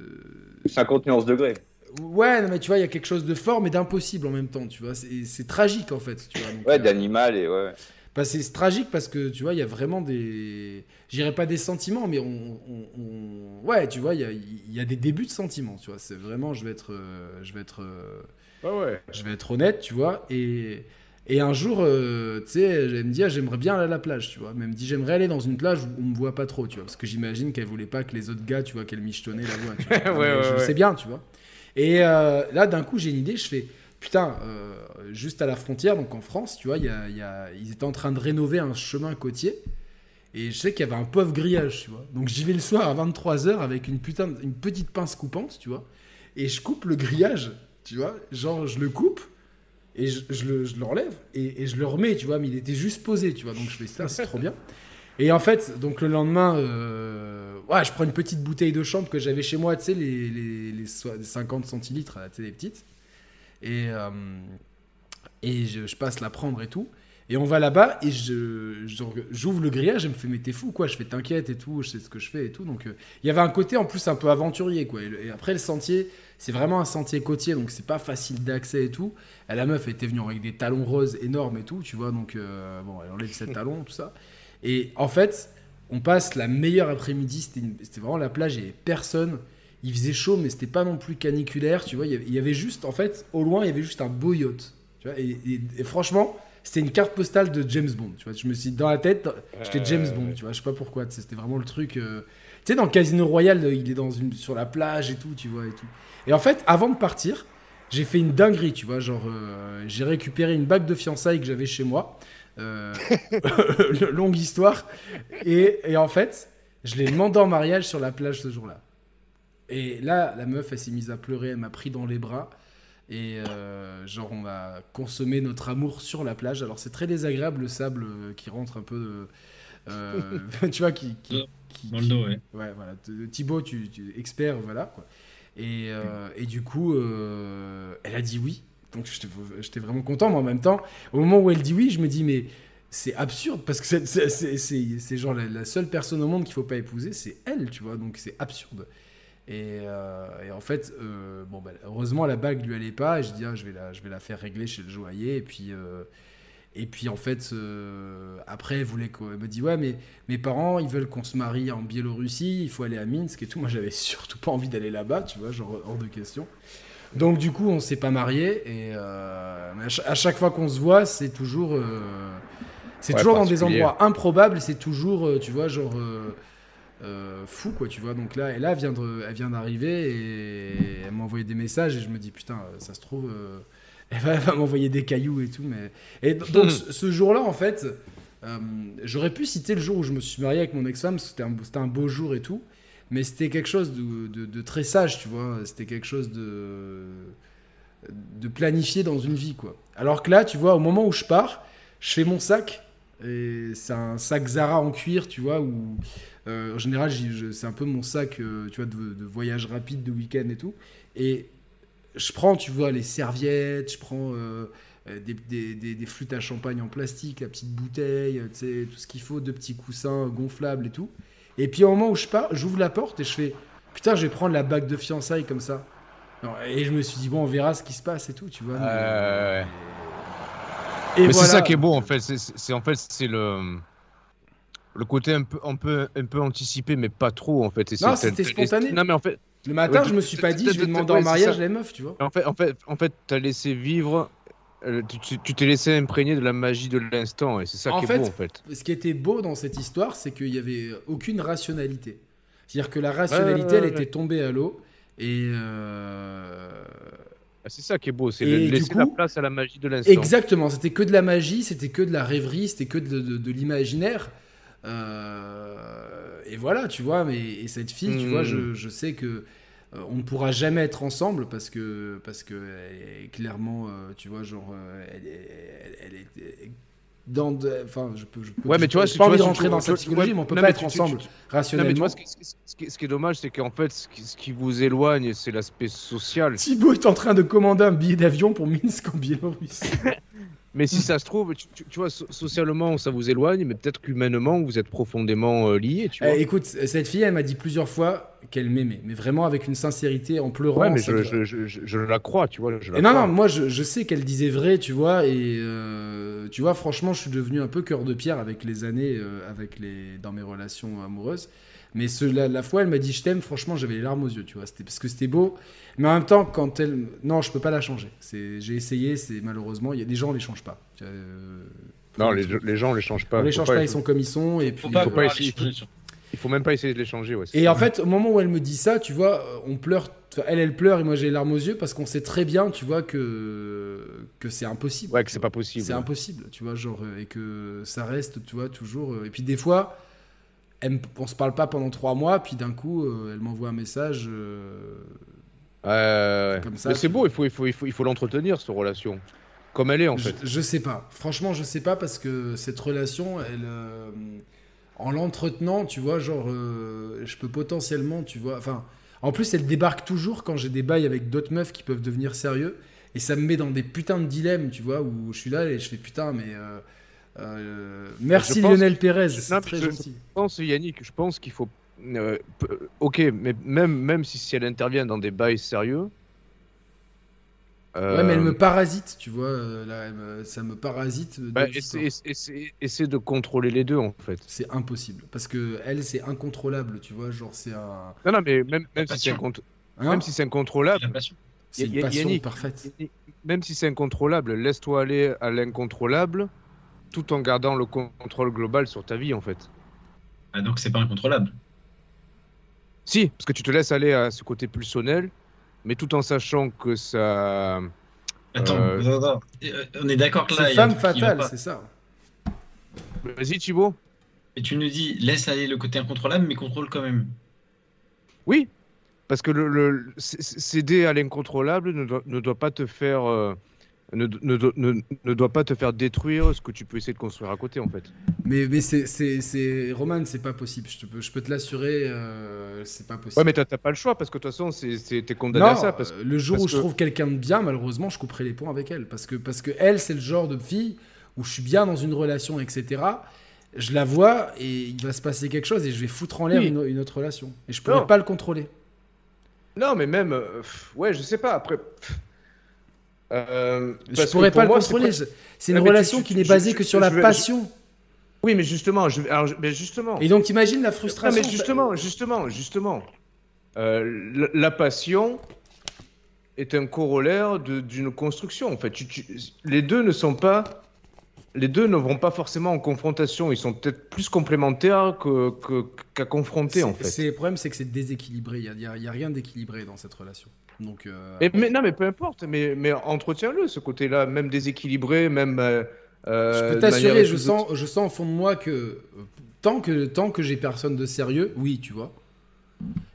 50 nuances degrés. Ouais, non, mais tu vois, il y a quelque chose de fort, mais d'impossible en même temps, tu vois. C'est tragique en fait, tu vois. Donc, Ouais, euh, d'animal et ouais. bah, c'est tragique parce que tu vois, il y a vraiment des. J'irais pas des sentiments, mais on. on- on- Ouais, tu vois, il y a, il y a des débuts de sentiments, tu vois. C'est vraiment, je vais être. euh, Je vais être. euh, Ah ouais. je vais être honnête, tu vois. Et, et un jour, euh, tu sais, elle me dit, ah, j'aimerais bien aller à la plage, tu vois. Mais elle me dit, j'aimerais aller dans une plage où on me voit pas trop, tu vois. Parce que j'imagine qu'elle voulait pas que les autres gars, tu vois, qu'elle michetonnait la voix, tu vois. Ouais, ouais, je le sais bien, tu vois. Et euh, là, d'un coup, j'ai une idée, je fais, putain, euh, juste à la frontière, donc en France, tu vois, y a, il y a- ils étaient en train de rénover un chemin côtier. Et je sais qu'il y avait un pauvre grillage, tu vois. Donc j'y vais le soir à 23h avec une, putain, une petite pince coupante, tu vois. Et je coupe le grillage, tu vois. Genre, je le coupe et je, je le, je l'enlève et, et je le remets, tu vois. Mais il était juste posé, tu vois. Donc je fais ça, c'est trop bien. Et en fait, donc le lendemain, euh, ouais, je prends une petite bouteille de chambre que j'avais chez moi, tu sais, les, les, les so- 50 centilitres, là, tu sais, les petites. Et, euh, et je, je passe la prendre et tout. Et on va là-bas et je, je- j'ouvre le grillage et me fait mais t'es fou quoi, je fais t'inquiète et tout, je sais ce que je fais et tout. Donc euh, il y avait un côté en plus un peu aventurier quoi. Et après le sentier, c'est vraiment un sentier côtier donc c'est pas facile d'accès et tout. Et la meuf était venue avec des talons roses énormes et tout, tu vois. Donc euh, bon, elle enlève ses talons, tout ça. Et en fait, on passe la meilleure après-midi, c'était, vraiment la plage, il n'y avait personne. Il faisait chaud, mais c'était pas non plus caniculaire, tu vois. Il y avait, il y avait juste, en fait, au loin, il y avait juste un beau yacht. Tu vois, et, et- et franchement, c'était une carte postale de James Bond. Tu vois, je me suis dit, dans la tête, j'étais James Bond. Tu vois, je sais pas pourquoi. C'était vraiment le truc. euh, Tu sais, dans Casino Royale, il est dans une, sur la plage et tout, tu vois et tout. Et en fait, avant de partir, j'ai fait une dinguerie, tu vois. Genre, euh, j'ai récupéré une bague de fiançailles que j'avais chez moi. Euh, longue histoire. Et, et en fait, je l'ai demandé en mariage sur la plage ce jour-là. Et là, la meuf, elle s'est mise à pleurer, elle m'a pris dans les bras. Et euh, genre, on a consommé notre amour sur la plage. Alors, c'est très désagréable le sable euh, qui rentre un peu. euh, tu vois, qui, qui- Dans le dos, ouais. Ouais, voilà. Thibaut, tu, tu expert, voilà. Quoi. Et, euh, et du coup, euh, elle a dit oui. Donc j'étais vraiment content, mais en même temps, au moment où elle dit oui, je me dis, mais c'est absurde, parce que c'est- genre la, la seule personne au monde qu'il faut pas épouser, c'est elle, tu vois, donc c'est absurde. Et, euh, et en fait, bon, bah, heureusement, la bague lui allait pas, et je dis, ah, je, vais la, je vais la faire régler chez le joaillier, et puis. Et puis en fait, euh, après, elle voulait elle me dit ouais, mais mes parents, ils veulent qu'on se marie en Biélorussie, il faut aller à Minsk et tout. Moi, j'avais surtout pas envie d'aller là-bas, tu vois, genre hors de question. Donc du coup, on s'est pas marié et euh, à, cha- à chaque fois qu'on se voit, c'est toujours, euh, c'est Ouais, toujours dans des endroits improbables. C'est toujours, tu vois, genre euh, fou quoi, tu vois. Donc là, et là, elle vient de- elle vient d'arriver et elle m'a envoyé des messages et je me dis putain, ça se trouve. euh, elle va, m'envoyer des cailloux et tout, mais et donc ce ce jour-là, en fait, euh, j'aurais pu citer le jour où je me suis marié avec mon ex-femme, c'était un, beau jour et tout, mais c'était quelque chose de, de- de très sage, tu vois. C'était quelque chose de, de planifié dans une vie, quoi. Alors que là, tu vois, au moment où je pars, je fais mon sac, et c'est un sac Zara en cuir, tu vois, où euh, en général, c'est un peu mon sac, euh, tu vois, de, de voyage rapide, de week-end et tout. Et je prends, tu vois, les serviettes, je prends euh, euh, des, des- des- des flûtes à champagne en plastique, la petite bouteille, euh, tu sais, tout ce qu'il faut, deux petits coussins gonflables et tout. Et puis au moment où je pars, j'ouvre la porte et je fais putain, je vais prendre la bague de fiançailles comme ça. Et je me suis dit bon, on verra ce qui se passe et tout, tu vois. mais- Ouais. Et Mais c'est voilà. ça qui est beau en fait. C'est- en fait c'est le le côté un peu un peu un peu anticipé mais pas trop en fait. Et Non, c'était spontané. Non mais en fait Le matin, Ouais, je me suis pas dit, je vais demander en mariage ça. les meufs, tu vois. en fait en fait en fait t'as laissé vivre. euh, tu- t'es laissé imprégner de la magie de l'instant et c'est ça En qui est fait, beau en fait. Ce qui était beau dans cette histoire, c'est qu'il y avait aucune rationalité. C'est-à-dire que la rationalité, ouais, elle ouais. était tombée à l'eau. Et euh, Ah, C'est ça qui est beau, c'est laisser coup- la place à la magie de l'instant. Exactement, c'était que de la magie, c'était que de la rêverie, c'était que de, de- de l'imaginaire. Euh, et voilà, tu vois, mais et cette fille, tu vois, je, je sais que euh, on ne pourra jamais être ensemble parce que parce que elle est clairement, euh, tu vois, genre, elle, est- elle, est- dans, de- enfin, je peux, je peux, Ouais, mais j'ai tu vois, si- pas envie de rentrer dans cette psychologie, ouais, mais on peut non, pas mais être tu- ensemble tu- Non, rationnellement. mais ce qui- ce qui- ce qui est dommage, c'est qu'en fait, ce qui, ce qui vous éloigne, c'est l'aspect social. Thibaut est en train de commander un billet d'avion pour Minsk en Biélorussie. Mais si ça se trouve, tu, tu- tu vois, so- socialement, ça vous éloigne, mais peut-être qu'humainement, vous êtes profondément euh, liés, tu Eh, écoute, cette fille, elle m'a dit plusieurs fois qu'elle m'aimait, mais vraiment avec une sincérité, en pleurant. ouais, mais je, je, je, je- la crois, tu vois. je la Et non, crois. non, moi je, je sais qu'elle disait vrai, tu vois, et euh, tu vois, franchement, je suis devenu un peu cœur de pierre avec les années, euh, avec les, dans mes relations amoureuses. Mais ce, la, la fois, elle m'a dit je t'aime, franchement, j'avais les larmes aux yeux, tu vois, c'était parce que c'était beau. Mais en même temps, quand elle. Non, je peux pas la changer. J'ai essayé, c'est malheureusement, il y a des gens, on les change pas. Euh, Non, les, les gens, on les change pas. on les change pas, ils sont comme ils sont, et puis. Faut pas pas essayer. Il faut même pas essayer de les changer, ouais. Et ça. en fait, au moment où elle me dit ça, tu vois, on pleure. Elle, elle pleure et moi j'ai les larmes aux yeux parce qu'on sait très bien, tu vois, que, que c'est impossible. Ouais, que c'est pas possible. C'est impossible, tu vois, genre, et que ça reste, tu vois, toujours. euh, Et puis des fois, elle on se parle pas pendant trois mois, puis d'un coup, euh, elle m'envoie un message. euh, Ouais, ouais, ouais. Comme ça, Mais c'est beau, il faut, il faut, il faut, il faut l'entretenir, cette relation. Comme elle est, en je, fait. je sais pas. Franchement, je sais pas parce que cette relation, elle, euh, en l'entretenant, tu vois, genre, euh, je peux potentiellement, tu vois, enfin, en plus, elle débarque toujours quand j'ai des bails avec d'autres meufs qui peuvent devenir sérieux, et ça me met dans des putains de dilemmes, tu vois, où je suis là et je fais putain, mais merci Je pense- Lionel Pérez, c'est très je- gentil. Je pense, Yannick, je pense qu'il faut. euh, p- ok, mais même, même si, si elle intervient dans des bails sérieux. Ouais, mais elle euh, me parasite, tu vois, euh, là, elle me- ça me parasite. bah, essaie, essaie- essaie de contrôler les deux, en fait. C'est impossible parce que elle, c'est incontrôlable, tu vois, genre c'est un, Non, non, mais même, même si c'est hein même si c'est incontrôlable, c'est une passion Yannick, parfaite. même si c'est incontrôlable, laisse-toi aller à l'incontrôlable, tout en gardant le con- contrôle global sur ta vie, en fait. Ah, donc c'est pas incontrôlable. Si, parce que tu te laisses aller à ce côté pulsionnel, mais tout en sachant que ça. Attends, Euh, attends, attends. Euh, on est d'accord que là, C'est femme fatale, c'est ça. Vas-y, Thibaut. Et tu nous dis, laisse aller le côté incontrôlable, mais contrôle quand même. Oui, parce que le, le- céder à l'incontrôlable ne doit, ne doit pas te faire. euh, ne, ne ne- ne doit pas te faire détruire ce que tu peux essayer de construire à côté, en fait. Mais, mais c'est. Roman, c'est pas possible. Je, te peux, je peux te l'assurer, euh, c'est pas possible. Ouais, mais t'as t'as pas le choix, parce que de toute façon, t'es condamné non, à ça. Parce... euh, le jour parce où je que- trouve quelqu'un de bien, malheureusement, je couperai les ponts avec elle. Parce que, parce que elle, c'est le genre de fille où je suis bien dans une relation, etc. Je la vois et il va se passer quelque chose et je vais foutre en l'air Oui. une, une autre relation. Et je pourrais Non. pas le contrôler. Non, mais même. euh, ouais, je sais pas, après. pff, euh, Je pourrais pour pas le moi, contrôler. C'est une Ah, tu- relation tu- qui n'est basée je- que sur la vais- je- passion. Oui, mais justement, je... alors, je- mais justement. Et donc, imagine la Non, frustration. mais justement, justement, justement, euh, la, la passion est un corollaire d'une construction. En fait, tu- les deux ne sont pas, les deux ne vont pas forcément en confrontation. Ils sont peut-être plus complémentaires que- qu'à confronter en fait. Le problème, c'est que c'est déséquilibré. Il n'y a, a rien d'équilibré dans cette relation. Donc, euh, Mais, mais- non, mais peu importe. Mais, mais entretiens-le ce côté-là, même déséquilibré, même. euh, euh, je peux de t'assurer, je sens, je sens au fond de moi que euh, tant que, tant que j'ai personne de sérieux, oui, tu vois.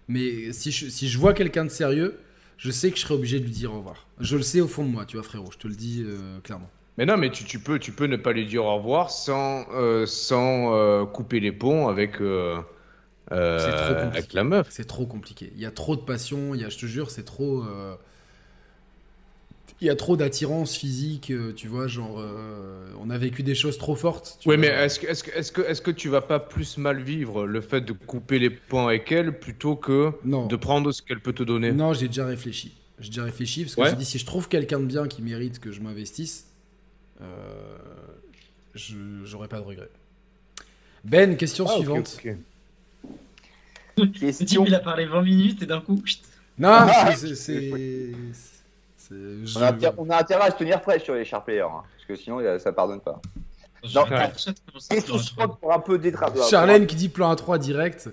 Mais si je, si je vois quelqu'un de sérieux, je sais que je serai obligé de lui dire au revoir. Je le sais au fond de moi, tu vois, frérot. Je te le dis euh, clairement. Mais non, mais tu, tu peux, tu peux ne pas lui dire au revoir sans, euh, sans euh, couper les ponts avec, euh, trop avec la meuf. C'est trop compliqué. Il y a trop de passion. Il y a, je te jure, c'est trop. il y a trop d'attirance physique, tu vois, genre, on a vécu des choses trop fortes. Oui, mais est-ce que, est-ce que, tu vas pas plus mal vivre le fait de couper les points avec elle plutôt que Non. de prendre ce qu'elle peut te donner? Non, j'ai déjà réfléchi. J'ai déjà réfléchi parce que Ouais. j'ai dit si je trouve quelqu'un de bien qui mérite que je m'investisse, euh, je j'aurai pas de regret. Ben, question Ah, suivante. ok. Le type, Question. il a parlé 20 minutes et d'un coup. Non, Ah, c'est- je- On a, intérêt à se tenir prêt sur les sharp players, hein, parce que sinon ça pardonne pas. Je Non, Question suivante pour un peu détraper. Charlène qui dit plan A3 direct.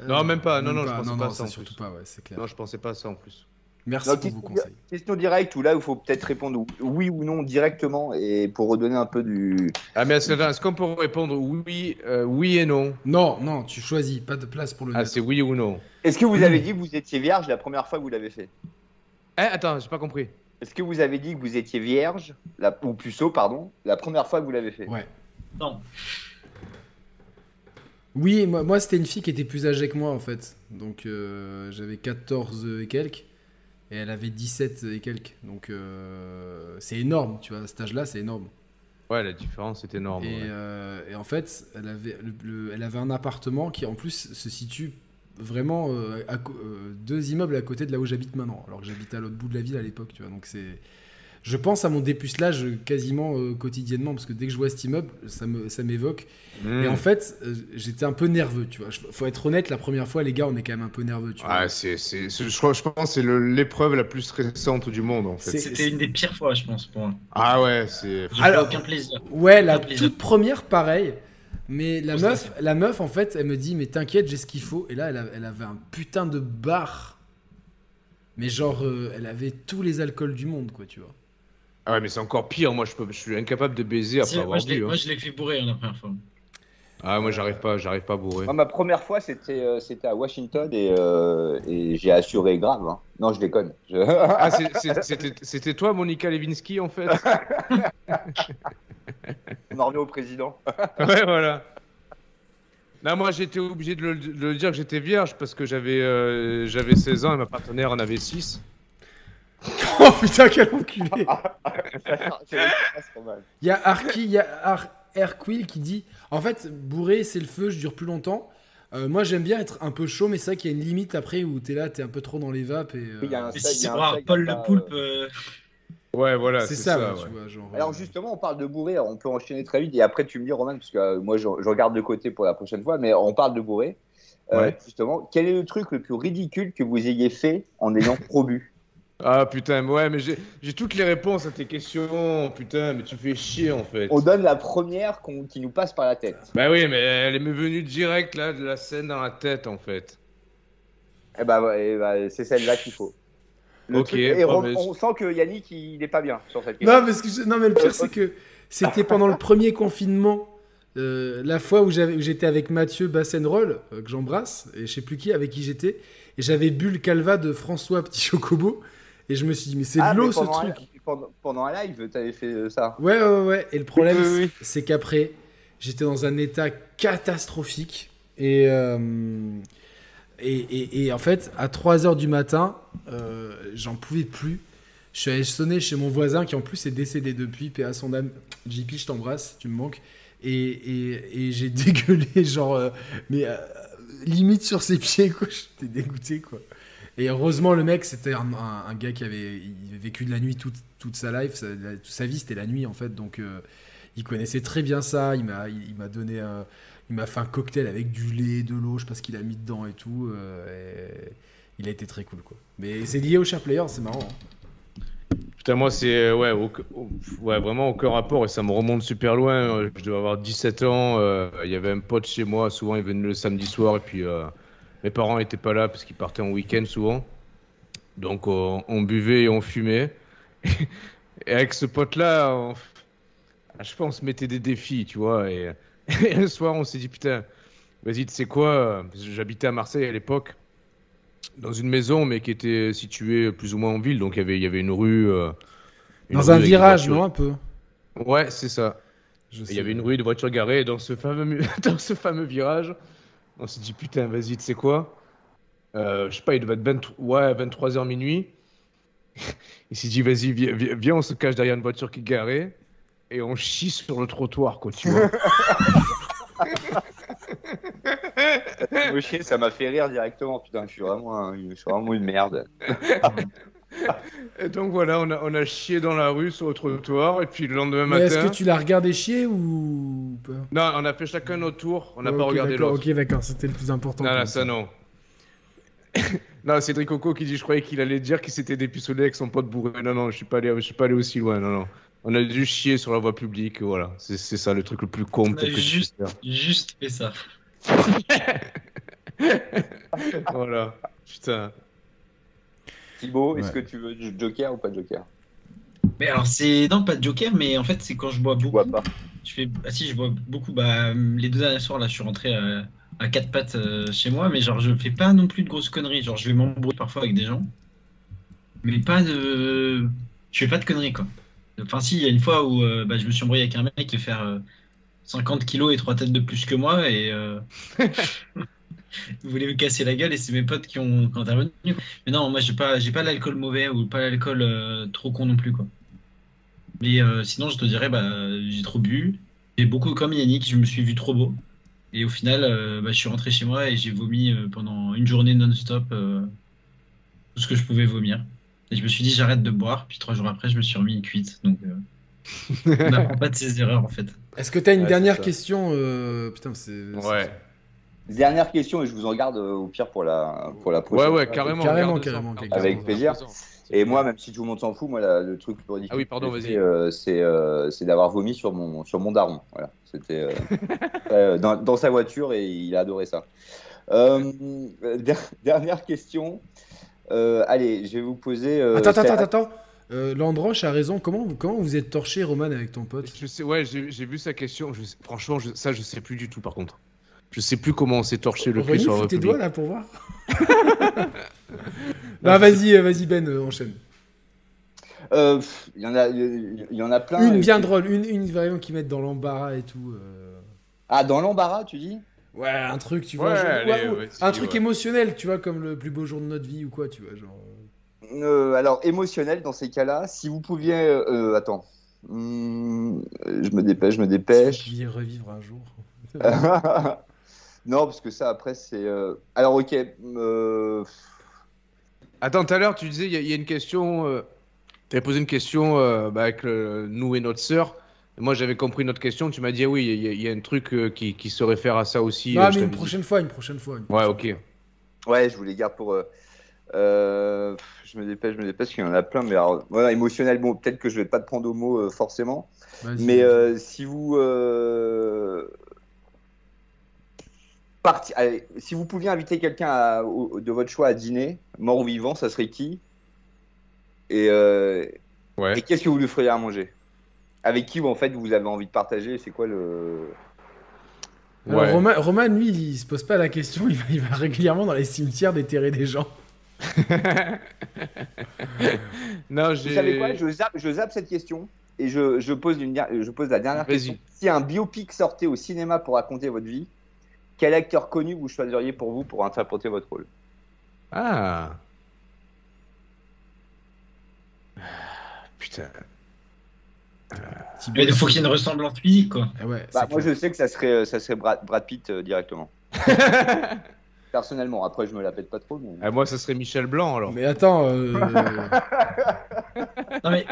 Euh, Non, même pas. Non, non, je pas. pensais non, pas non, à ça, en surtout plus. pas, ouais, c'est clair. Non, je pensais pas à ça en plus. Merci Non, pour vos question, conseils. question directe où là il faut peut-être répondre oui ou non directement et pour redonner un peu du. Ah, mais est-ce est-ce qu'on peut répondre oui, euh, oui et non? Non, non, tu choisis, pas de place pour le Ah, c'est oui ou non Est-ce que vous avez dit que vous étiez vierge la première fois que vous l'avez fait? Eh, attends, j'ai pas compris. Est-ce que vous avez dit que vous étiez vierge la... ou puceau pardon la première fois que vous l'avez fait? Ouais. Non. Oui, moi, moi, c'était une fille qui était plus âgée que moi en fait. Donc euh, j'avais 14 et quelques. Et elle avait 17 et quelques. Donc euh, c'est énorme, tu vois, à cet âge-là, c'est énorme. Ouais, la différence est énorme. Et, ouais. euh, et en fait, elle avait, le- le- elle avait un appartement qui en plus se situe vraiment euh, à deux immeubles à côté de là où j'habite maintenant. Alors que j'habitais à l'autre bout de la ville à l'époque, tu vois. Donc c'est. Je pense à mon dépucelage quasiment euh, quotidiennement parce que dès que je vois cet immeuble, ça me ça m'évoque. Hmm. Et en fait, euh, j'étais un peu nerveux, tu vois. Faut être honnête, la première fois, les gars, on est quand même un peu nerveux, tu vois. Ah, c'est, c'est, c'est- je, crois, je pense que c'est l'épreuve la plus stressante du monde en fait. C'était une des pires fois, je pense, pour moi. Ah ouais, c'est. Alors- aucun plaisir. Ouais, la plaisir. toute première, pareil. Mais la meuf, la meuf, en fait, elle me dit, mais t'inquiète, j'ai ce qu'il faut. Et là, elle, a- elle avait un putain de bar. Mais genre, euh, elle avait tous les alcools du monde, quoi, tu vois. Ah ouais, mais c'est encore pire. Moi, je, peux, je suis incapable de baiser après Si, moi, avoir je l'ai- bu. hein. moi, je l'ai fait bourrer hein, la première fois. Ah, moi, j'arrive pas, j'arrive pas à bourrer. Moi, ma première fois c'était euh, c'était à Washington et, euh, et j'ai assuré grave. hein. Non je déconne. Je- Ah, c'est- c'est- c'était, c'était toi, Monica Lewinsky, en fait? On en revient au président. Ouais, voilà. Non, moi, j'étais obligé de le, de le dire que j'étais vierge parce que j'avais, euh, j'avais 16 ans et ma partenaire en avait 6. Oh putain, quel enculé. Il y a Arki, il y a Ar Airquill qui dit En fait, bourré, c'est le feu, je dure plus longtemps. Euh, moi, j'aime bien être un peu chaud, mais c'est vrai qu'il y a une limite après où t'es là, t'es un peu trop dans les vapes. Et, euh, Il y a un si y c'est pour Paul le Poulpe, euh, euh, Ouais, voilà, c'est ça, ça. ouais, tu ouais. vois. Genre, Alors euh, justement, on parle de bourré, on peut enchaîner très vite et après tu me dis Roman, parce que euh, moi je, je regarde de côté pour la prochaine fois, mais on parle de bourré. Euh, Ouais. Justement, quel est le truc le plus ridicule que vous ayez fait en ayant trop bu Ah putain, ouais, mais j'ai, j'ai toutes les réponses à tes questions. Putain, mais tu fais chier en fait. On donne la première qu'on- qui nous passe par la tête. Bah oui, mais elle est me venue direct là de la scène dans la tête en fait. Eh ben, ouais, eh ben, c'est celle-là qu'il faut. Le Ok, truc- et mais- on sent que Yannick il n'est pas bien sur cette question. Non, parce que je- non, mais le pire, c'est que c'était pendant le premier confinement, euh, la fois où j'avais- où j'étais avec Mathieu Bassenroll, euh, que j'embrasse, et je sais plus qui, avec qui j'étais, et j'avais bu le calva de François Petit Chocobo, et je me suis dit, mais c'est Ah, de l'eau ce pendant un- truc. pendant, pendant un live, t'avais fait euh, ça. Ouais, ouais, ouais. Et le problème, Oui, oui, oui. c'est qu'après, j'étais dans un état catastrophique. Et, euh, et, et- et en fait, à 3h du matin, euh, j'en pouvais plus. Je suis allé sonner chez mon voisin qui en plus est décédé depuis, paix à son âme. JP, je t'embrasse, tu me manques. Et, et- et j'ai dégueulé, genre, euh, mais euh, limite sur ses pieds, quoi. J'étais dégoûté, quoi. Et heureusement, le mec, c'était un, gars qui avait, vécu de la nuit toute, toute sa life, sa, toute sa vie, c'était la nuit, en fait. Donc, euh, il connaissait très bien ça. Il m'a, il, m'a donné, il m'a fait un cocktail avec du lait, de l'eau, je sais pas ce qu'il a mis dedans et tout. euh, et il a été très cool, quoi. Mais c'est lié au share player, c'est marrant. hein. Putain, moi, c'est euh, ouais, ouais, vraiment aucun rapport et ça me remonte super loin. Je devais avoir 17 ans. Il y avait un pote chez moi. Souvent, il venait le samedi soir et puis mes parents n'étaient pas là parce qu'ils partaient en week-end souvent. Donc, on, on buvait et on fumait. et avec ce pote-là, on- à chaque fois, on se mettait des défis, tu vois. Et, et un soir, on s'est dit, putain, vas-y, tu sais quoi J'habitais à Marseille à l'époque dans une maison, mais qui était située plus ou moins en ville. Donc il y avait, il y avait une rue. euh, une Dans rue un virage, non, un peu? Ouais, c'est ça. Il y avait une rue de voitures garées. Dans ce fameux, dans ce fameux virage, on s'est dit putain, vas-y, tu sais quoi? Euh, Je sais pas, il devait être 23, ouais, 23h minuit. Il s'est dit, vas-y, viens, viens- viens, on se cache derrière une voiture qui est garée et on chie sur le trottoir, quoi, tu vois. Ça m'a fait rire directement. Putain, je suis vraiment, un- je suis vraiment une merde. Et donc voilà, on a, on a chié dans la rue sur le trottoir et puis le lendemain Mais est-ce matin. que tu l'as regardé chier ou pas? Non, on a fait chacun notre tour, on n'a pas Ok, regardé l'autre. Ok, d'accord, c'était le plus important. Non, ça non. non, Cédric Coco qui dit Je croyais qu'il allait dire qu'il s'était dépucelé avec son pote bourré. Non, non, je suis pas allé, je suis pas allé aussi loin. Non, non. On a dû chier sur la voie publique. Voilà, c'est c'est ça le truc le plus con On a peut-être que tu juste- Juste fait ça. voilà. Putain. Thibaut, est-ce Ouais. que tu veux du Joker ou pas de Joker? Mais alors, c'est. Non, pas de Joker, mais en fait, c'est quand je bois Je beaucoup. vois pas. Je fais... Ah si, je bois beaucoup. Bah, les deux derniers soirs, là, je suis rentré à, à quatre pattes euh, chez moi, mais genre, je fais pas non plus de grosses conneries. Genre, je vais m'embrouiller parfois avec des gens, mais pas de. Je fais pas de conneries, quoi. Enfin, si, il y a une fois où euh, bah, je me suis embrouillé avec un mec qui fait faire euh, 50 kilos et trois têtes de plus que moi, et. Il voulait me casser la gueule et c'est mes potes qui ont, qui ont intervenu. Mais non, moi j'ai pas, j'ai pas l'alcool mauvais ou pas l'alcool euh, trop con non plus quoi. Mais euh, sinon, je te dirais, bah, j'ai trop bu. J'ai beaucoup comme Yannick, je me suis vu trop beau. Et au final, euh, bah, je suis rentré chez moi et j'ai vomi euh, pendant une journée non-stop euh, tout ce que je pouvais vomir. Et je me suis dit, j'arrête de boire. Puis trois jours après, je me suis remis cuite. Donc, euh, on n'apprend pas de ses erreurs en fait. Est-ce que t'as une Ouais, dernière question euh, Putain, c'est. Ouais. Dernière question et je vous en garde euh, au pire pour la, pour la Ouais, prochaine. ouais, carrément. Carrément, garde-en, carrément, garde-en, avec plaisir. Et moi, même si tout le monde s'en fout, moi, la- le truc ridicule Ah oui, pardon, vas-y. euh, c'est euh, c'est d'avoir vomi sur mon, sur mon daron. Voilà. C'était dans, dans sa voiture et il a adoré ça. Euh, der- dernière question. Euh, allez, je vais vous poser. euh, Attends, attends, attends, attends. Euh, Landroche a raison. Comment, vous- comment vous êtes torché, Roman, avec ton pote? Je sais, ouais, j'ai j'ai vu sa question. Je sais- franchement, je- ça, je sais plus du tout par contre. Je sais plus comment on s'est torché le cul sur tes doigts là pour voir. bah vas-y, euh, vas-y Ben, euh, enchaîne. Euh, Il y en a, il y en a plein. Une euh, bien drôle, une, une vraiment qui met dans l'embarras et tout. euh. Ah, dans l'embarras, tu dis? Ouais, un truc, tu vois. Ouais, genre- allez, ouais, ou- ouais, si, un truc ouais. émotionnel, tu vois, comme le plus beau jour de notre vie ou quoi, tu vois, genre. Euh, alors, émotionnel dans ces cas-là, si vous pouviez. euh, attends. Hmm, je me dépêche, je me Si dépêche. vous pouviez revivre un jour. non, parce que ça, après, c'est. euh, Alors, ok. euh, Attends, tout à l'heure, tu disais, il y, a- il y a une question. euh, tu avais posé une question euh, bah, avec nous et notre sœur. Et Moi, j'avais compris notre question. Tu m'as dit, ah oui, il y, a- il y a un truc euh, qui, qui se réfère à ça aussi. non, euh, mais je une t'avais dit. prochaine fois, une prochaine fois. une Ouais, prochaine ok. Ouais, je vous les garde pour. euh, euh, Je me dépêche, je me dépêche, parce qu'il y en a plein. Mais alors, voilà, émotionnel, bon, peut-être que je vais pas te prendre au mot euh, forcément. fois. Vas-y, Mais euh, si vous. euh, parti- allez, si vous pouviez inviter quelqu'un à- au- de votre choix à dîner, mort ou vivant, ça serait qui? Et, euh, Ouais. et qu'est-ce que vous lui feriez à manger? Avec qui, en fait, vous avez envie de partager? C'est quoi le. Alors, Ouais. Roman, Roman, lui, il se pose pas la question, il va, il va régulièrement dans les cimetières déterrer des gens. non, Vous savez quoi? Je zappe, je zappe cette question et je, je pose, une, der- je pose la dernière question. Si un biopic sortait au cinéma pour raconter votre vie, quel acteur connu vous choisiriez pour vous pour interpréter votre rôle? Ah. Putain. Mais il faut qu'il y ait une ressemblance physique quoi. Ouais, Bah, moi, clair. je sais que ça serait, ça serait Brad, Brad Pitt euh, directement. Personnellement, après, je me la pète pas trop. Mais... Ah, moi, ça serait Michel Blanc alors. Mais attends, euh, Non mais.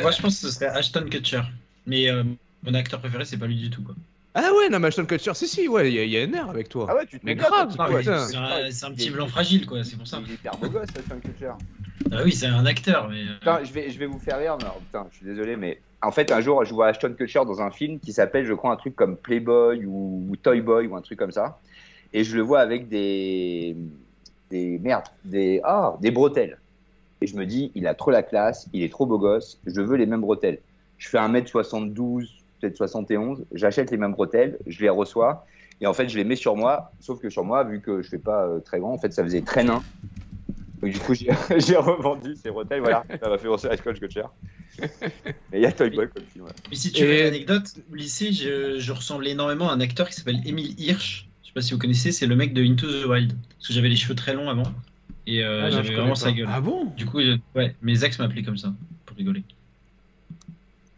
Moi je pense que ce serait Ashton Kutcher. Mais euh, mon acteur préféré c'est pas lui du tout quoi. Ah ouais, non, mais Ashton Kutcher, si, si, ouais, il y, a- il y a un air avec toi. Ah ouais, tu te Mais grave, c'est un, petit blanc fragile quoi, c'est pour ça. Il est hyper beau gosse, Ashton Kutcher. Ah oui, c'est un acteur mais. euh, Putain, je vais, je vais vous faire rire. mais alors, putain, je suis désolé, mais en fait, un jour, je vois Ashton Kutcher dans un film qui s'appelle, je crois, un truc comme Playboy ou, ou Toy Boy ou un truc comme ça. Et je le vois avec des. Des. Merde, des. Ah, des bretelles. Et je me dis, il a trop la classe, il est trop beau gosse, je veux les mêmes bretelles. Je fais 1m72, peut-être 71, j'achète les mêmes bretelles, je les reçois. Et en fait, je les mets sur moi, sauf que sur moi, vu que je fais pas euh, très grand, en fait, ça faisait très nain. Donc, du coup, j'ai revendu ces bretelles, voilà. Ça m'a fait penser à Ashton Kutcher. Et il y a Toy Boy comme film. Mais si tu veux Et- l'anecdote, au lycée, je, je ressemblais énormément à un acteur qui s'appelle Emile Hirsch. Je sais pas si vous connaissez, c'est le mec de Into the Wild. Parce que j'avais les cheveux très longs avant. Et euh, Ah j'avais vraiment pas. sa gueule. Ah bon? Du coup, ouais, mes ex m'appelaient comme ça, pour rigoler.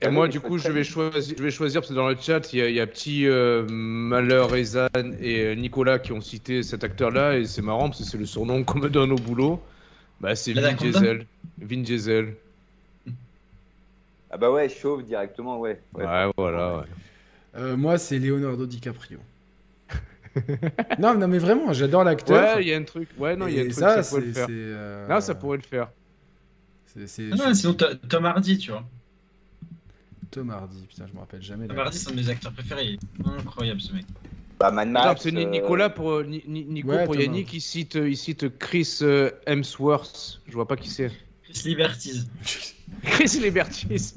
Et Ah moi, oui, du coup, je vais, choisir, je vais choisir, parce que dans le chat, il y a, il y a petit euh, Malheur, Ezan et euh, Nicolas qui ont cité cet acteur-là, et c'est marrant parce que c'est le surnom qu'on me donne au boulot. Bah, c'est Vin Diesel. Vin Diesel. Ah bah ouais, chauve directement, ouais. Ouais, Ouais. voilà. ouais. Euh, Moi, c'est Leonardo DiCaprio. non, non, mais vraiment, j'adore l'acteur. Ouais, il y a un truc. Ouais, non, il y a un truc, ça, ça, pourrait le faire. euh, Non, ça pourrait le faire. c'est- c'est- Ah non, sinon Tom Hardy, tu vois. Tom Hardy, putain, je me rappelle jamais. Tom. Hardy, c'est un de mes acteurs préférés. Il est incroyable ce mec. Bah Mad Max. c'est euh, Nicolas pour euh, Ni- Ni- Nico Ouais, pour. Yannick, il cite, euh, il cite Chris Hemsworth. Je vois pas qui c'est. Chris Liberties. Chris Libertis.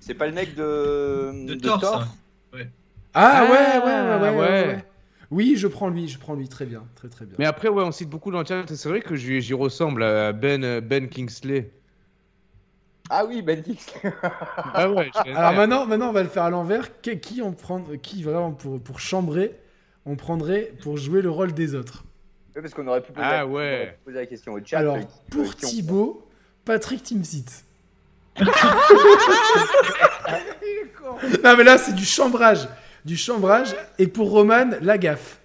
C'est pas le mec de. De Thor, ça. Ah, Ah, ouais, ouais, ouais, ouais, ouais, ouais. ouais. Oui, je prends lui, je prends lui, très bien, très très bien. Mais après, ouais, on cite beaucoup dans le chat. C'est vrai que j'y ressemble à Ben, ben Kingsley. Ah oui, Ben Dix. Ah ouais, Alors maintenant, maintenant, on va le faire à l'envers. Qui, qui on prend, qui vraiment pour, pour chambrer, on prendrait pour jouer le rôle des autres. Ouais, parce qu'on aurait pu poser, Ah la... on ouais. aurait pu poser la question au chat. Alors, euh, pour on- Thibaut, Patrick Timsit. non mais là, c'est du chambrage. Du chambrage. Et pour Roman, la gaffe.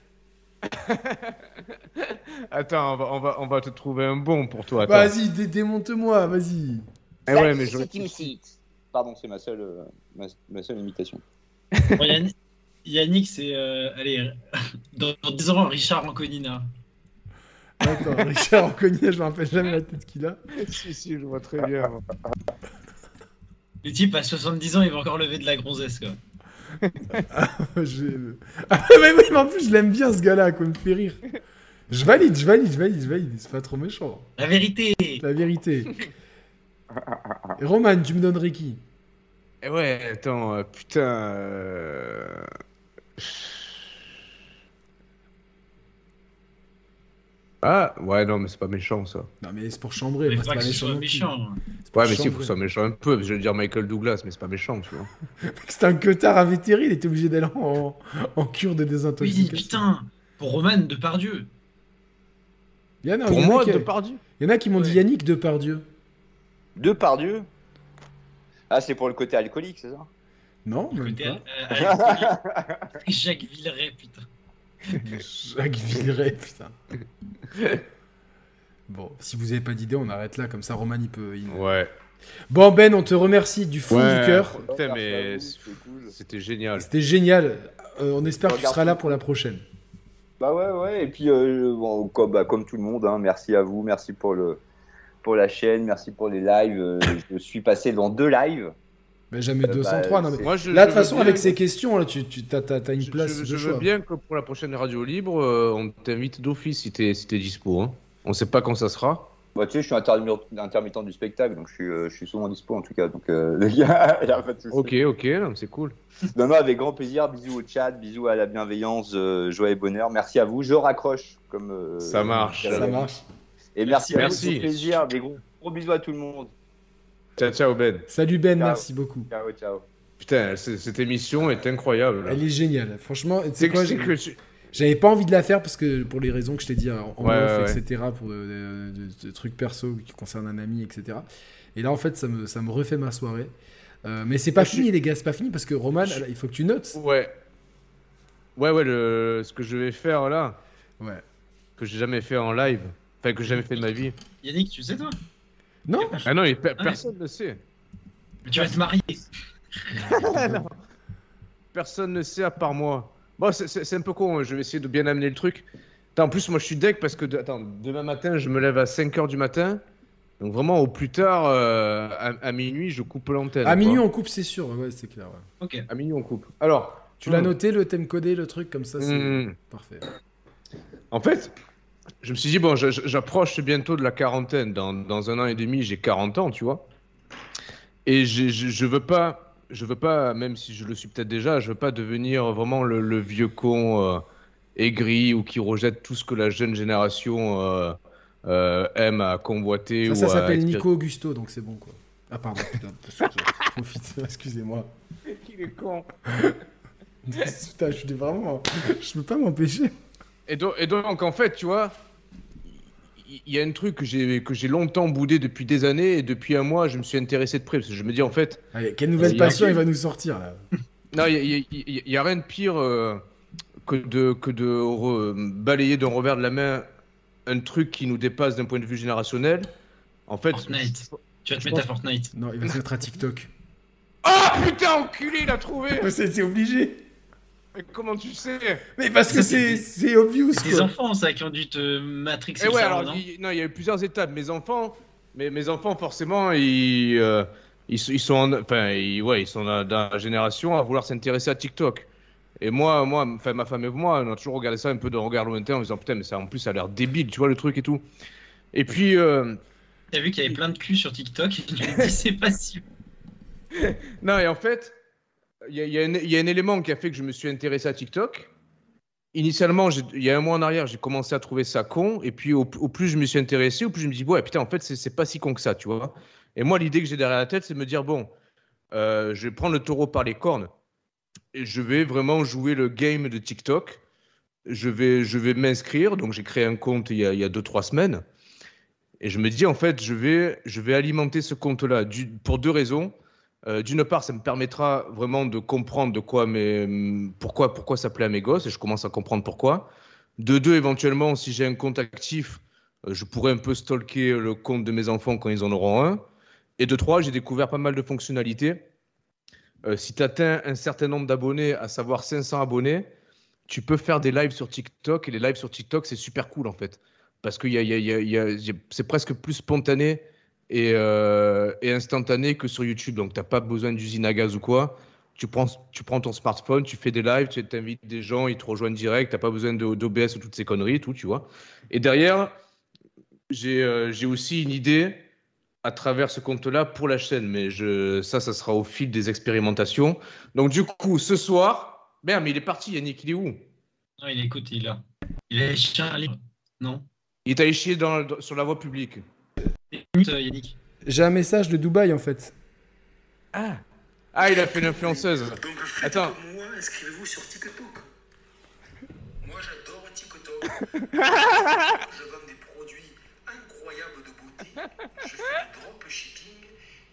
Attends, on va, on, va, on va te trouver un bon pour toi. Vas-y, dé- démonte-moi, vas-y. Eh ouais, mais je... Pardon, c'est ma seule, euh, ma, ma seule imitation. Bon, Yannick, Yannick, c'est. euh, allez, dans, dans 10 ans, Richard Anconina. Attends, Richard Anconier, je me rappelle jamais la tête qu'il a. si, si, je vois très bien. Le type, à 70 ans, il va encore lever de la gonzesse, quoi. Je- Ah, mais oui, mais en plus, je l'aime bien ce gars-là, quoi, il me fait rire. Je valide, je valide, je valide, je valide. C'est pas trop méchant. La vérité La vérité. Et Roman, tu me donnerais qui? Eh ouais, attends, euh, putain. euh, Ah, ouais, non, mais c'est pas méchant ça. Non, mais c'est pour chambrer, Mais moi, faut c'est pas pas que ce méchant. soit non plus. méchant. C'est pour Ouais, mais si, faut chambrer. que ça soit méchant un peu. parce que Je veux dire Michael Douglas, mais c'est pas méchant, tu vois. C'est un cotard invétéré, il était obligé d'aller en, en cure de Oui, désintoxication. putain Pour Roman Depardieu. Il y en a, Pour il y en a moi, qui, Depardieu? il y en a qui m'ont dit Ouais. Yannick Depardieu. Deux par Dieu. Ah, c'est pour le côté alcoolique, c'est ça? Non, même Côté, pas. euh, alcoolique. Jacques Villeray, putain. Jacques Villeray, putain. Bon, si vous avez pas d'idée, on arrête là, comme ça Roman il peut. il- Ouais. Bon Ben, on te remercie du fond Ouais. du cœur. Putain, mais c'est cool. c'était génial. C'était génial. Euh, on espère que tu Regarde seras là pour la prochaine. Bah ouais, ouais. Et puis, euh, bon, comme, bah, comme tout le monde, hein, merci à vous, merci pour, le, pour la chaîne, merci pour les lives. Euh, je suis passé dans deux lives. Ben, jamais Euh, 203. bah, non, mais... Moi, je, Là, de toute façon, avec ces questions, là, tu, tu as, une je- place je, de je choix. veux bien que pour la prochaine radio libre, euh, on t'invite d'office si t'es si t'es dispo. Hein. On sait pas quand ça sera. Bah, tu sais, je suis intermittent, intermittent du spectacle, donc je suis, euh, je suis souvent dispo en tout cas. Donc, euh, les gars, y a pas de souci. Ok, ok, mais c'est cool. Non, non, avec grand plaisir. Bisous au chat, bisous à la bienveillance, euh, joie et bonheur. Merci à vous. Je raccroche. comme euh, Ça marche. Ça marche. Et merci, à vous, Merci. c'est un plaisir. Des gros, gros bisous à tout le monde. Ciao, ciao, Ben. Salut Ben, Ciao. merci beaucoup. Ciao, ciao. Putain, cette émission est incroyable. là. Elle est géniale. Franchement, tu sais C'est quoi, que, c'est j'ai- que tu- j'avais pas envie de la faire parce que pour les raisons que je t'ai dit en, Ouais, off, ouais, etc., pour euh, de, de trucs perso qui concernent un ami, etc. Et là, en fait, ça me, ça me refait ma soirée. Euh, mais c'est pas Je- fini, les gars, c'est pas fini parce que Roman, Je- il faut que tu notes. Ouais. Ouais, ouais, le... ce que je vais faire là, Ouais. que j'ai jamais fait en live, enfin que j'ai jamais fait de ma vie. Yannick, tu sais, toi? Non Ah non, il- pe- Ah. personne ne sait. Mais tu vas te marier. Personne ne sait à part moi. Bon, c'est- c'est c'est un peu con, hein, je vais essayer de bien amener le truc. Attends, en plus, moi je suis deck parce que de- attends, demain matin, je me lève à 5h du matin. Donc vraiment, au plus tard, euh, à, à minuit, je coupe l'antenne. À quoi. minuit, on coupe, c'est sûr. Ouais, c'est clair. ouais. Ok. À minuit, on coupe. Alors, Tu l'as Hmm. noté, le thème codé, le truc comme ça, c'est Hmm. parfait. En fait, je me suis dit, bon, j'approche bientôt de la quarantaine. Dans, dans un an et demi, j'ai 40 ans, tu vois. Et je, je, je veux pas, je veux pas, même si je le suis peut-être déjà, je veux pas devenir vraiment le, le vieux con euh, aigri ou qui rejette tout ce que la jeune génération euh, euh, aime à convoiter. Ça, ou ça à s'appelle. Nico Augusto, donc c'est bon quoi. Ah pardon, putain, je profite, excusez-moi. Il est con. Putain, je suis vraiment... Je peux pas m'empêcher. Et donc, et donc, en fait, tu vois, il y a un truc que j'ai que j'ai longtemps boudé depuis des années et depuis un mois, je me suis intéressé de près parce que je me dis en fait, Allez, quelle nouvelle passion il va nous sortir là non, il y, a- y y rien de pire euh, que de que de re- balayer d'un revers de la main un truc qui nous dépasse d'un point de vue générationnel. En fait, Fortnite. Tu vas te mettre à Fortnite. Non, il va se mettre à TikTok. ah putain, enculé, il a trouvé. C'est obligé. Mais comment tu sais? Mais parce que c'est obvious C'est des enfants, ça, qui ont dû te matrixer Eh le ouais, alors non? il, non, il y a eu plusieurs étapes. Mes enfants, mais mes enfants forcément, ils, euh, ils, ils sont, en- enfin, ils, ouais, ils sont dans, dans la génération à vouloir s'intéresser à TikTok. Et moi, moi, enfin, ma femme et moi, on a toujours regardé ça un peu de regard lointain en disant putain, mais ça en plus ça a l'air débile, tu vois le truc et tout. Et puis, euh, T'as vu qu'il y avait plein de culs sur TikTok et t'es dit, c'est pas si. non, et en fait, il y a, un- élément qui a fait que je me suis intéressé à TikTok. Initialement, il y a un mois en arrière, j'ai commencé à trouver ça con. Et puis, au, plus je me suis intéressé, au plus je me dis, ouais, putain, en fait, c'est- pas si con que ça, tu vois. Et moi, l'idée que j'ai derrière la tête, c'est de me dire, bon, euh, je vais prendre le taureau par les cornes et je vais vraiment jouer le game de TikTok. Je vais, je vais m'inscrire. Donc, j'ai créé un compte il y a, il y a deux, trois semaines. Et je me dis, en fait, je vais, je vais alimenter ce compte-là pour deux raisons. Euh, D'une part, ça me permettra vraiment de comprendre de quoi mes, pourquoi, pourquoi ça plaît à mes gosses, et je commence à comprendre pourquoi. De deux, éventuellement, si j'ai un compte actif, euh, je pourrais un peu stalker le compte de mes enfants quand ils en auront un. Et de trois, j'ai découvert pas mal de fonctionnalités. Euh, si tu atteins un certain nombre d'abonnés, à savoir 500 abonnés, tu peux faire des lives sur TikTok. Et les lives sur TikTok, c'est super cool en fait. Parce que c'est presque plus spontané et, euh, et instantané que sur YouTube. Donc, tu n'as pas besoin d'usine à gaz ou quoi. Tu prends, tu prends ton smartphone, tu fais des lives, tu invites des gens, ils te rejoignent direct. Tu n'as pas besoin d'OBS ou toutes ces conneries, tout, tu vois. Et derrière, j'ai euh, aussi une idée à travers ce compte-là pour la chaîne. Mais je, ça, ça sera au fil des expérimentations. Donc, du coup, ce soir. Merde, mais il est parti, Yannick, il est où? Non, il écoute, il est là. Il un livre. Non? Il est allé chier dans- sur la voie publique. Euh, Yannick. J'ai un message de Dubaï en fait. Ah Ah, il a fait l'influenceuse. Donc faites Attends. comme moi, inscrivez-vous sur TikTok. Moi j'adore TikTok. je vends des produits incroyables de beauté. Je fais du drop shipping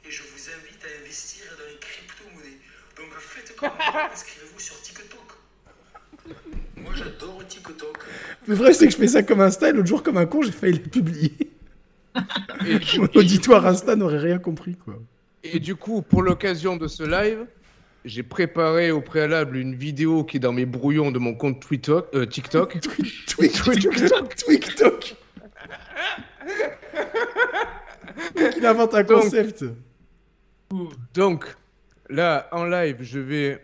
et je vous invite à investir dans les crypto-monnaies. Donc faites comme moi, inscrivez-vous sur TikTok. Moi j'adore TikTok. Le vrai c'est que je fais ça comme Insta et l'autre jour comme un con j'ai failli le publier. Et, du- Mon auditoire Insta n'aurait rien compris quoi. et du coup, pour l'occasion de ce live, j'ai préparé au préalable une vidéo qui est dans mes brouillons de mon compte Twitter, euh, TikTok. TikTok TikTok. Il invente un concept. Donc, là, en live, je vais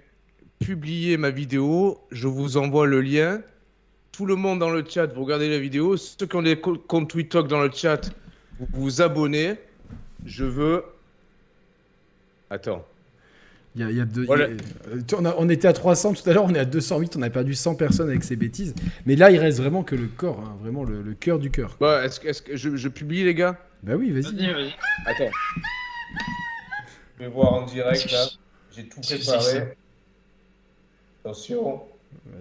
publier ma vidéo. Je vous envoie le lien. Tout le monde dans le chat, vous regardez la vidéo. Ceux qui ont des co- comptes TikTok dans le chat, vous vous abonnez. Je veux. Attends. Il y a, il y a deux- Voilà. il y a- tu- on, a- on était à 300 tout à l'heure, on est à 208, on a perdu 100 personnes avec ces bêtises. Mais là, il reste vraiment que le corps, hein, vraiment le, le cœur du cœur. Bah, est-ce que, est-ce que je, je publie, les gars? Bah oui, vas-y. Vas-y, vas-y. Attends. Je vais voir en direct là. J'ai tout préparé. Attention.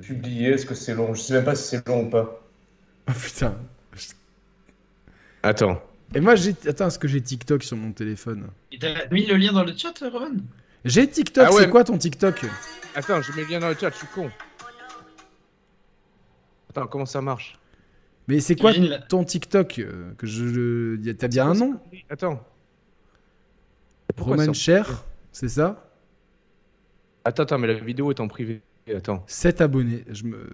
Publier, est-ce que c'est long? Je sais même pas si c'est long ou pas. Oh putain. Attends. Et moi, j'ai. Attends, est-ce que j'ai TikTok sur mon téléphone? Et t'as mis le lien dans le chat, Roman J'ai TikTok, Ah ouais. c'est quoi ton TikTok? Attends, je mets le lien dans le chat, je suis con. Attends, comment ça marche? Mais c'est quoi ton TikTok euh, que je... y a- T'as bien un nom? Attends. Pourquoi Roman ça- Cher, c'est ça? Attends, attends, mais la vidéo est en privé. Attends. 7 abonnés. Je me...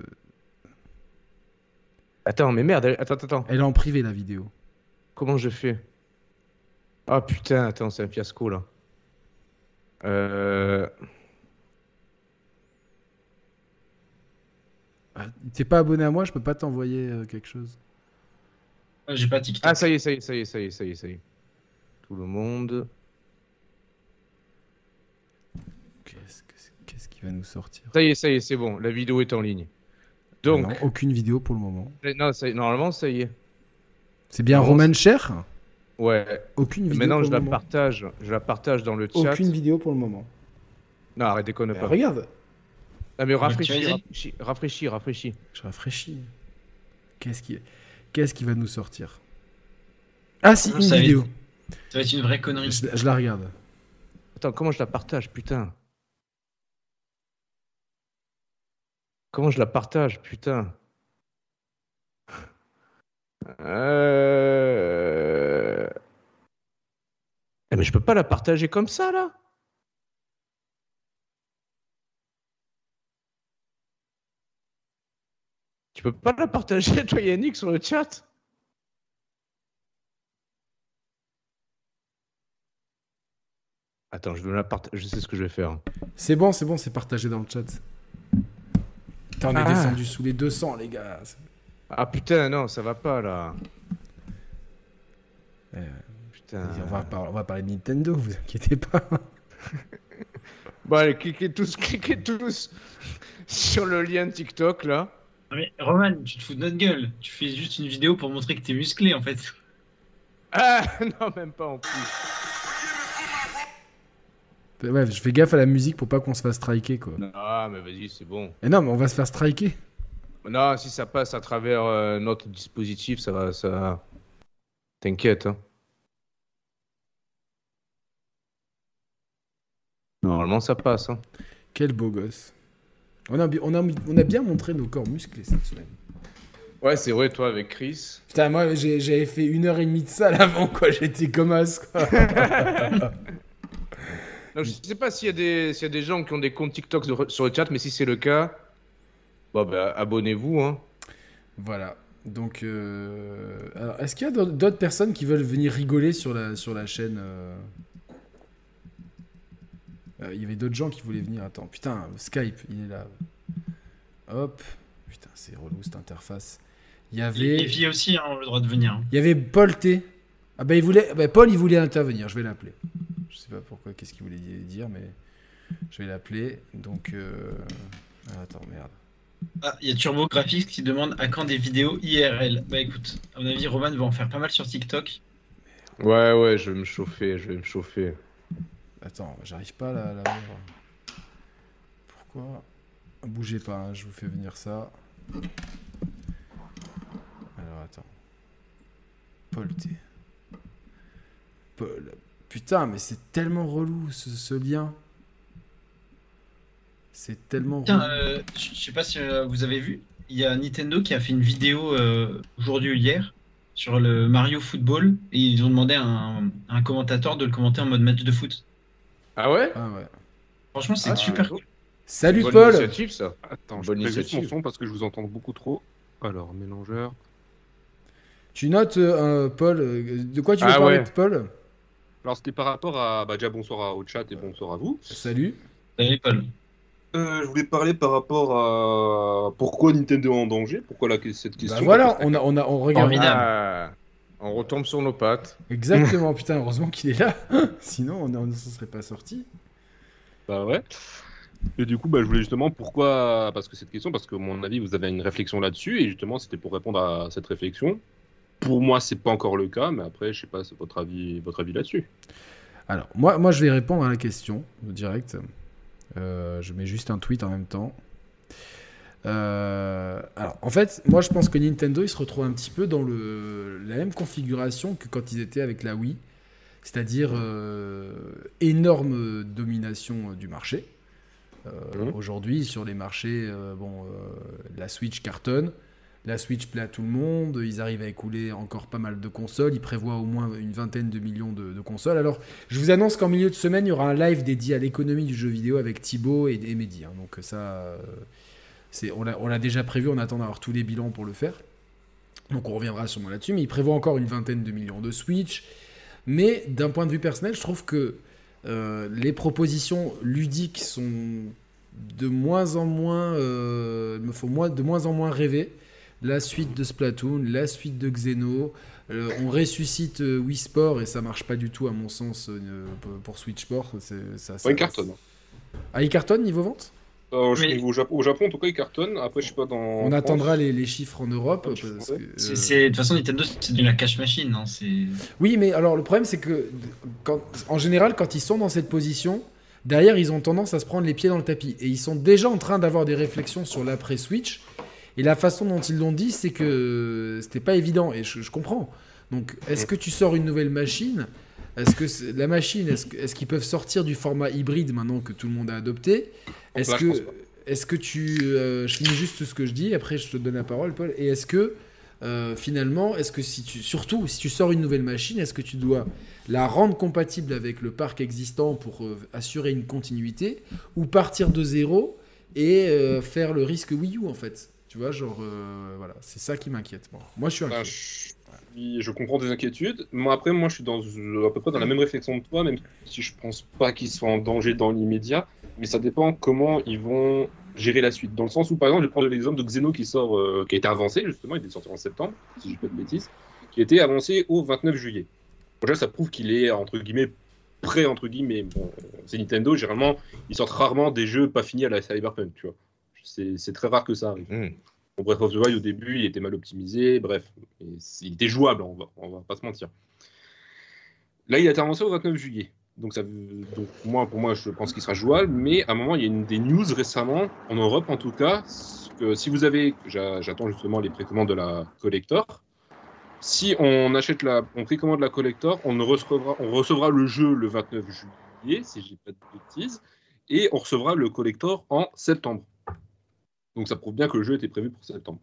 Attends, mais merde, elle- attends, attends. Elle est en privé la vidéo. Comment je fais? Ah putain, attends, c'est un fiasco là. Euh... Ah, T'es pas abonné à moi, je peux pas t'envoyer euh, quelque chose. Ah, J'ai pas TikTok. Ah, ça y est, ça y est, ça y est, ça y est, ça y est, ça y est. Tout le monde. Qu'est-ce qui va nous sortir? Ça y est, ça y est, c'est bon, la vidéo est en ligne. Donc, Non, aucune vidéo pour le moment. non, ça y est, normalement, ça y est. C'est bien Roman Cher Ouais. Aucune vidéo Maintenant, pour je le la moment. partage, je la partage dans le chat. Aucune vidéo pour le moment. Non, arrête, déconne Bah, pas. regarde, Ah, mais rafraîchis, rafraîchis, rafraîchis, rafraîchis. je rafraîchis. Qu'est-ce qui... Qu'est-ce qui va nous sortir? Ah si, une vidéo. Ça va être une vraie connerie. Je, je la regarde. Attends, comment je la partage, putain? Comment je la partage, putain? Euh... Mais je peux pas la partager comme ça, là Tu peux pas la partager, toi, Yannick, sur le chat? Attends, je vais me la partager. Je sais ce que je vais faire. C'est bon, c'est bon, c'est partagé dans le chat. Putain, on est Ah. descendu sous les 200, les gars. Ah putain, non, ça va pas là. Euh, Putain. On va, par- on va parler de Nintendo, vous inquiétez pas. Bon, allez, cliquez tous, cliquez tous sur le lien TikTok là. Non, mais Roman, tu te fous de notre gueule. Tu fais juste une vidéo pour montrer que t'es musclé en fait. Ah non, même pas en plus. Ouais, je fais gaffe à la musique pour pas qu'on se fasse striker, quoi. Ah, mais vas-y, c'est bon. Et non, mais on va se faire striker. Non, si ça passe à travers euh, notre dispositif, ça va, ça. T'inquiète. Hein. Normalement, ça passe. Hein. Quel beau gosse. On a, bi- on, a, on a bien montré nos corps musclés cette semaine. Ouais, c'est vrai, toi avec Chris. Putain, moi j'avais fait une heure et demie de salle avant, quoi. J'étais comme as, quoi. Non, je sais pas s'il y, a des- s'il y a des gens qui ont des comptes TikTok sur le chat, mais si c'est le cas, bon, bah, abonnez-vous. Hein. voilà. Donc, euh, alors, est-ce qu'il y a d'autres- personnes qui veulent venir rigoler sur la, sur la chaîne euh Euh, Il y avait d'autres gens qui voulaient venir. Attends, putain, Skype, il est là. Hop. Putain, c'est relou cette interface. Il y avait. les aussi hein, ont le droit de venir. hein. Il y avait Paul T. Ah bah il voulait, bah, Paul il voulait intervenir, je vais l'appeler. Je sais pas pourquoi, qu'est-ce qu'il voulait di- dire, mais je vais l'appeler. Donc, euh... ah, attends, merde. Ah, il y a Turbo Graphics qui demande à quand des vidéos IRL. Bah écoute, à mon avis, Roman va en faire pas mal sur TikTok. Ouais, ouais, je vais me chauffer, je vais me chauffer. Attends, j'arrive pas à la, la voir. Pourquoi? Bougez pas, hein, je vous fais venir ça. Alors attends. Paul T. Paul. Putain, mais c'est tellement relou ce, ce lien. C'est tellement Tiens, euh, je je sais pas si euh, vous avez vu, il y a Nintendo qui a fait une vidéo euh, aujourd'hui ou hier sur le Mario Football et ils ont demandé à un, à un commentateur de le commenter en mode match de foot. Ah ouais? Ah ouais. Franchement, c'est Ah, super cool. cool. Salut Bonne Paul initiative, ça. Attends, je Bonne mon initiative. son parce que je vous entends beaucoup trop. Alors, mélangeur. Tu notes, euh, Paul, de quoi tu veux Ah parler, ouais. Paul? Alors, c'était par rapport à. Bah, déjà, bonsoir à- au chat et bonsoir à vous. Salut. Salut Paul. Euh, je voulais parler par rapport à. Pourquoi Nintendo est en danger Pourquoi la... cette question Bah voilà, on, a, on, a, on regarde. Ah, on retombe sur nos pattes. Exactement, putain, heureusement qu'il est là. Sinon, on ne s'en serait pas sorti. Bah ouais. Et du coup, bah, je voulais justement pourquoi. Parce que cette question, parce que à mon avis, vous avez une réflexion là-dessus, et justement, c'était pour répondre à cette réflexion. Pour moi, c'est pas encore le cas, mais après, je sais pas, c'est votre avis, votre avis là-dessus. Alors, moi, moi, je vais répondre à la question direct. Euh, je mets juste un tweet en même temps. Euh, alors, en fait, moi, je pense que Nintendo, il se retrouve un petit peu dans le, la même configuration que quand ils étaient avec la Wii, c'est-à-dire euh, énorme domination du marché. Euh, Mhm. Aujourd'hui, sur les marchés, bon, la Switch cartonne. La Switch plaît à tout le monde, ils arrivent à écouler encore pas mal de consoles, ils prévoient au moins une vingtaine de millions de, consoles. Alors, je vous annonce qu'en milieu de semaine, il y aura un live dédié à l'économie du jeu vidéo avec Thibaut et, et Mehdi. hein. Donc ça, euh, on, l'a, déjà prévu, on attend d'avoir tous les bilans pour le faire. Donc on reviendra sûrement là-dessus, mais ils prévoient encore une vingtaine de millions de Switch. Mais d'un point de vue personnel, je trouve que euh, les propositions ludiques sont de moins en moins, euh, me font de moins en moins rêver. La suite de Splatoon, la suite de Xeno, euh, on ressuscite euh, Wii Sport et ça marche pas du tout à mon sens euh, pour- Switch Sport. C'est, ça, ça- Ouais, il cartonne. Ah, il cartonne niveau vente? Euh, je Mais- trouve au, Japon, au Japon, en tout cas, il cartonne. Après, je sais pas dans. On en attendra les, les chiffres en Europe. Ouais, parce ouais. que, euh, C'est, c'est- de toute façon, Nintendo, c'est de la cash machine. Hein, c'est... Oui, mais alors le problème, c'est que quand, en général, quand ils sont dans cette position, derrière, ils ont tendance à se prendre les pieds dans le tapis. Et ils sont déjà en train d'avoir des réflexions sur l'après-Switch. Et la façon dont ils l'ont dit, c'est que c'était pas évident. Et je, je comprends. Donc, est-ce que tu sors une nouvelle machine? Est-ce que la machine, est-ce qu'ils peuvent sortir du format hybride maintenant que tout le monde a adopté? Est-ce que, est-ce que tu, euh, je finis juste ce que je dis, après je te donne la parole, Paul. Et est-ce que euh, finalement, est-ce que si tu, surtout si tu sors une nouvelle machine, est-ce que tu dois la rendre compatible avec le parc existant pour euh, assurer une continuité, ou partir de zéro et euh, faire le risque Wii U en fait? Tu vois, genre euh, voilà, c'est ça qui m'inquiète. moi. Moi, je suis Bah, inquiet. je, je comprends tes inquiétudes. Moi, après, moi, je suis dans, à peu près dans la même réflexion que toi, même si je pense pas qu'ils soient en danger dans l'immédiat. Mais ça dépend comment ils vont gérer la suite. Dans le sens où, par exemple, je vais prendre l'exemple de Xeno qui sort, euh, qui a été avancé, justement, il est sorti en septembre, si je dis pas de bêtises, qui a été avancé au 29 juillet. Déjà, ça prouve qu'il est, entre guillemets, prêt, entre guillemets. Bon, c'est Nintendo, généralement, ils sortent rarement des jeux pas finis à la Cyberpunk, tu vois. C'est très rare que ça arrive. Bon, Breath of the Wild, au début, il était mal optimisé, bref. Il était jouable, on va, on va pas se mentir. Là, il a été avancé au 29 juillet. Donc, ça, donc moi, pour moi, je pense qu'il sera jouable. Mais à un moment, il y a une, des news récemment, en Europe en tout cas, que si vous avez, j'a- j'attends justement les précommandes de la collector. Si on achète la, on précommande la collector, on, recevra, on recevra le jeu le 29 juillet, si je dis pas de bêtises, et on recevra le collector en septembre. Donc ça prouve bien que le jeu était prévu pour septembre.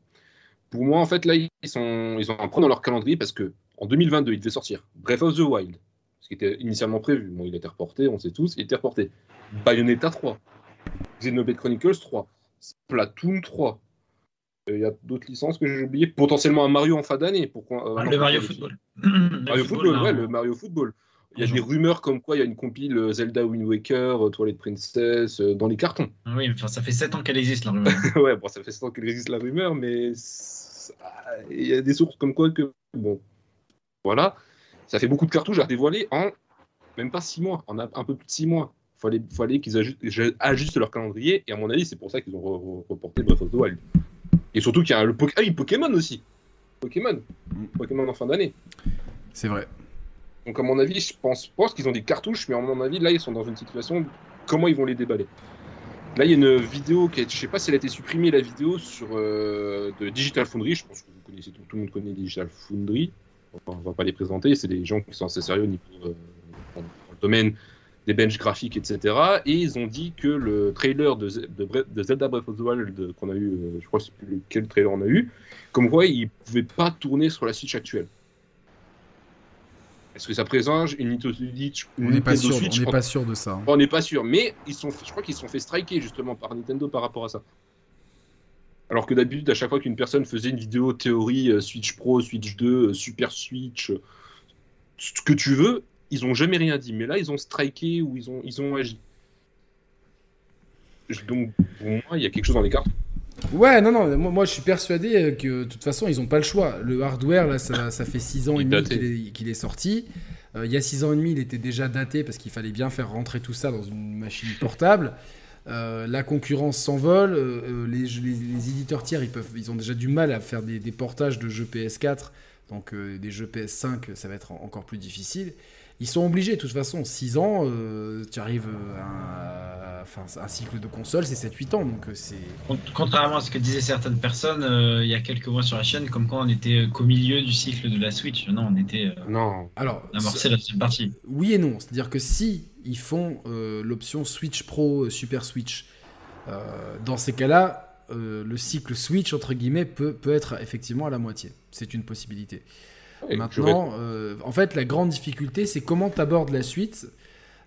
Pour moi, en fait, là, ils, sont, ils ont un point dans leur calendrier parce que en 2022, il devait sortir Breath of the Wild, ce qui était initialement prévu. Bon, il a été reporté, on sait tous, il a été reporté. Bayonetta 3, Xenoblade Chronicles 3, Splatoon 3. Euh, Il y a d'autres licences que j'ai oubliées. Potentiellement un Mario en fin d'année. Pourquoi euh, Ah, le Mario le- Football. Mario Football, ouais, le Mario Football. Il y a des rumeurs comme quoi il y a une compile euh, Zelda Wind Waker, euh, Twilight Princess, euh, dans les cartons. Oui, enfin, ça fait 7 ans qu'elle existe, la rumeur. ouais, bon, ça fait 7 ans qu'il existe la rumeur, mais il y a des sources comme quoi que. Bon. Voilà. Ça fait beaucoup de cartouches à dévoiler en même pas 6 mois, en un peu plus de 6 mois. Il fallait, fallait qu'ils ajustent, ajustent leur calendrier, et à mon avis, c'est pour ça qu'ils ont re- re- reporté Breath of the Wild. Et surtout qu'il y a le ah oui, Pokémon aussi. Pokémon. Pokémon en fin d'année. C'est vrai. Donc à mon avis, je pense, pense qu'ils ont des cartouches, mais à mon avis, là, ils sont dans une situation, comment ils vont les déballer Là, il y a une vidéo, qui a, je sais pas si elle a été supprimée, la vidéo sur euh, de Digital Foundry, je pense que vous connaissez, tout, le monde connaît Digital Foundry, on va, on va pas les présenter, c'est des gens qui sont assez sérieux au niveau, euh, dans, le domaine des benches graphiques, etc. Et ils ont dit que le trailer de, Zelda Breath of the Wild qu'on a eu, euh, je crois c'est plus trailer on a eu, comme quoi il pouvait pas tourner sur la Switch actuelle. Est-ce que ça présage une Nintendo Switch une On n'est pas sûr. Switch On pas sûr de ça. hein. on n'est pas sûr, mais ils sont, je crois qu'ils se sont fait striker justement par Nintendo par rapport à ça. Alors que d'habitude, à chaque fois qu'une personne faisait une vidéo théorie euh, Switch Pro, Switch 2, euh, Super Switch, euh, ce que tu veux, ils ont jamais rien dit. Mais là, ils ont striké ou ils ont, ils ont agi. Donc, pour moi, il y a quelque chose dans les cartes. Ouais, non, non, moi, moi, je suis persuadé que de toute façon ils ont pas le choix. Le hardware là, ça, ça fait 6 ans et demi qu'il est, qu'il est sorti. Euh, il y a 6 ans et demi, il était déjà daté parce qu'il fallait bien faire rentrer tout ça dans une machine portable. Euh, la concurrence s'envole. euh, les, jeux- les- les éditeurs tiers, ils, peuvent, ils ont déjà du mal à faire des, des portages de jeux PS4. Donc des jeux PS5, ça va être en- encore plus difficile. Ils sont obligés, de toute façon, 6 ans, tu arrives à un, enfin, un cycle de console, c'est 7-8 ans. Donc euh, c'est... Contrairement à ce que disaient certaines personnes euh, il y a quelques mois sur la chaîne, comme quoi on était euh, qu'au milieu du cycle de la Switch. Non, on était euh, Non. Alors, amorcé la deuxième partie. Oui et non. C'est-à-dire que si ils font euh, l'option Switch Pro, euh, Super Switch, euh, dans ces cas-là, euh, le cycle Switch, entre guillemets, peut, peut être effectivement à la moitié. C'est une possibilité. Et Maintenant, euh, en fait, la grande difficulté, c'est comment tu abordes la suite.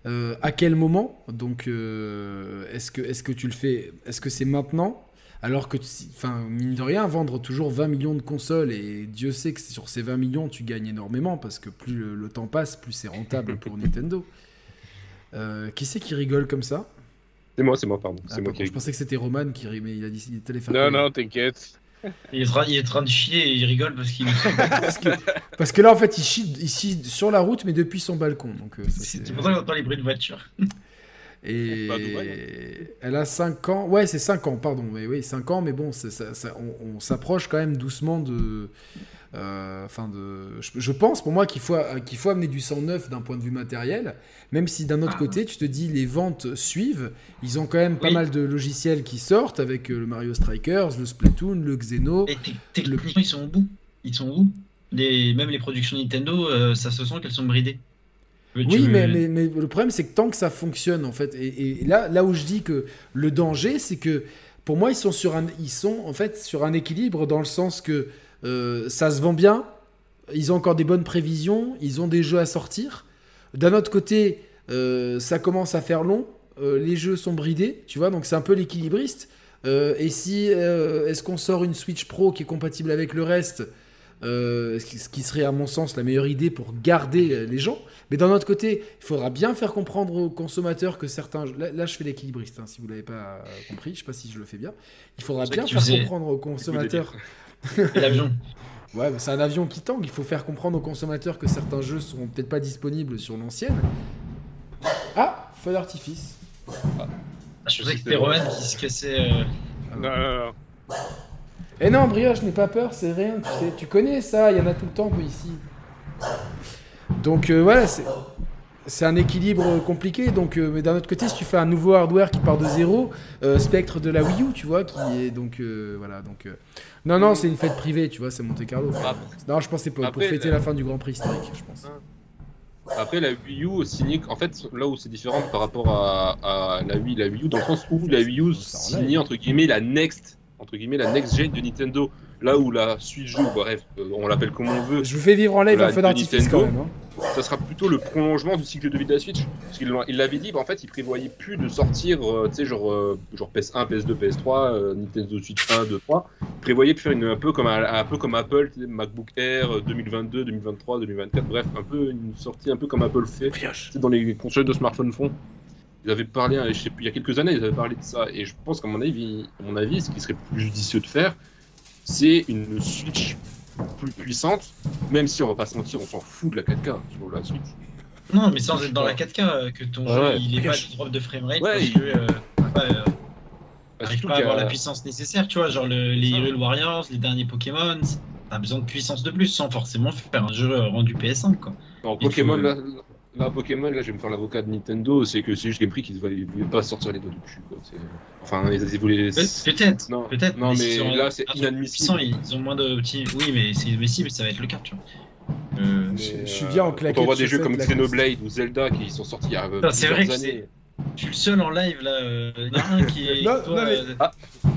Euh, à quel moment Donc, euh, est-ce que, est que tu le fais Est-ce que c'est maintenant? Alors que, enfin, mine de rien, vendre toujours 20 millions de consoles, et Dieu sait que sur ces 20 millions, tu gagnes énormément, parce que plus le, le temps passe, plus c'est rentable pour Nintendo. Euh, qui c'est qui rigole comme ça? C'est moi, c'est moi, pardon. Ah, C'est moi pardon, qui Je pensais que c'était Roman qui mais il a dit il allé faire Non, non, t'inquiète. Il est, en train- il est en train de chier et il rigole parce qu'il. parce, que, parce que là, en fait, il chie, il chie sur la route, mais depuis son balcon. Donc, euh, ça, C'est c'est- pour ça qu'on entend les bruits de voiture. Et elle a 5 ans. Ouais, c'est 5 ans, pardon. Mais oui, 5 ans, mais bon, c'est- ça, ça- on, on s'approche quand même doucement de. Euh, Enfin, de. Je, je pense pour moi qu'il faut, qu'il faut amener du sang neuf d'un point de vue matériel. Même si d'un autre Ah. côté, tu te dis les ventes suivent. Ils ont quand même pas Oui. mal de logiciels qui sortent avec euh, le Mario Strikers, le Splatoon, le Xeno. Et te- techniquement, ils sont au bout. Ils sont où les, même les productions Nintendo, euh, ça se sent qu'elles sont bridées. Tu Oui, veux- mais, mais, mais le problème, c'est que tant que ça fonctionne, en fait, et, et là, là où je dis que le danger, c'est que pour moi, ils sont sur un, ils sont en fait sur un équilibre dans le sens que euh, ça se vend bien, ils ont encore des bonnes prévisions, ils ont des jeux à sortir. D'un autre côté, euh, ça commence à faire long, euh, les jeux sont bridés, tu vois, donc c'est un peu l'équilibriste. Et si est-ce qu'on sort une Switch Pro qui est compatible avec le reste, euh, ce qui- serait à mon sens la meilleure idée pour garder les gens. Mais d'un autre côté, il faudra bien faire comprendre aux consommateurs que certains. Là, là, je fais l'équilibriste, hein, si vous l'avez pas compris. Je sais pas si je le fais bien. Il faudra bien faire faisais- comprendre aux consommateurs. L'avion. Ouais, mais c'est un avion qui tangue. Il faut faire comprendre aux consommateurs que certains jeux seront peut-être pas disponibles sur l'ancienne. Ah, feu d'artifice. Ah, je pensais que c'était Roman qui se cassait. euh, non. Eh non, brioche, n'aie pas peur, c'est rien. Tu sais, tu connais ça. Il y en a tout le temps ici. Donc euh, voilà, c'est. C'est un équilibre compliqué, donc, euh, mais d'un autre côté, si tu fais un nouveau hardware qui part de zéro, euh, Spectre de la Wii U, tu vois, qui est donc euh, voilà, donc euh, non non, c'est une fête privée, tu vois, c'est Monte Carlo. Ah, Non, je pense que c'est pour, fêter la- la fin du Grand Prix historique, je pense. Après, la Wii U signe. En fait, là où c'est différent par rapport à, à la Wii, la Wii U, dans le sens où la Wii U signait entre guillemets la next, entre guillemets la next gen de Nintendo. Là où la Switch U, bref, euh, on l'appelle comme on veut, Je vous fais vivre en live un feu d'artifice quand même. hein. ça sera plutôt le prolongement du cycle de vie de la Switch. Parce qu'il l'a- il l'avait dit, bah, en fait, il prévoyait plus de sortir, euh, tu sais, genre, euh, genre PS1, PS2, PS3, euh, Nintendo Switch 1, 2, 3. Il prévoyait de faire une, un, peu comme, un, un peu comme Apple, MacBook Air euh, 2022, 2023, 2024, bref, un peu une sortie un peu comme Apple fait. Dans les consoles de smartphone font. Ils avaient parlé, hein, je sais plus, il y a quelques années, ils avaient parlé de ça. Et je pense qu'à mon avis, à mon avis, ce qui serait plus judicieux de faire, c'est une Switch plus puissante, même si on va pas se mentir, on s'en fout de la 4K sur la Switch. Non, mais sans être dans la 4K, euh, que ton Ouais, jeu ouais. il est pas de drop de framerate Ouais, parce il- que euh, euh, Bah, surtout pas à avoir la puissance nécessaire, tu vois, genre le- les Hyrule Warriors, les derniers Pokémon, t'as besoin de puissance de plus sans forcément faire un jeu euh, rendu PS5 quoi. En Pokémon, faut- là, là, Pokémon, là, je vais me faire l'avocat de Nintendo, c'est que c'est juste Game Freak qui ne voulaient pas sortir les doigts du cul. Quoi. Enfin, ils, ils voulaient. Pe- Peut-être, Non, peut-être. non, mais là, c'est un peu inadmissible. Ils ont moins de petits. Oui, mais c'est mais si, mais ça va être le cas, tu vois. Euh, Mais, Je- je suis euh, bien en quand claquette on voit des jeux comme la Xenoblade ou Zelda qui sont sortis il y a euh, Non, c'est vrai plusieurs que années. Je suis le seul en live là. euh, Il y en a un qui est. Non, toi, non, mais- euh, Ah,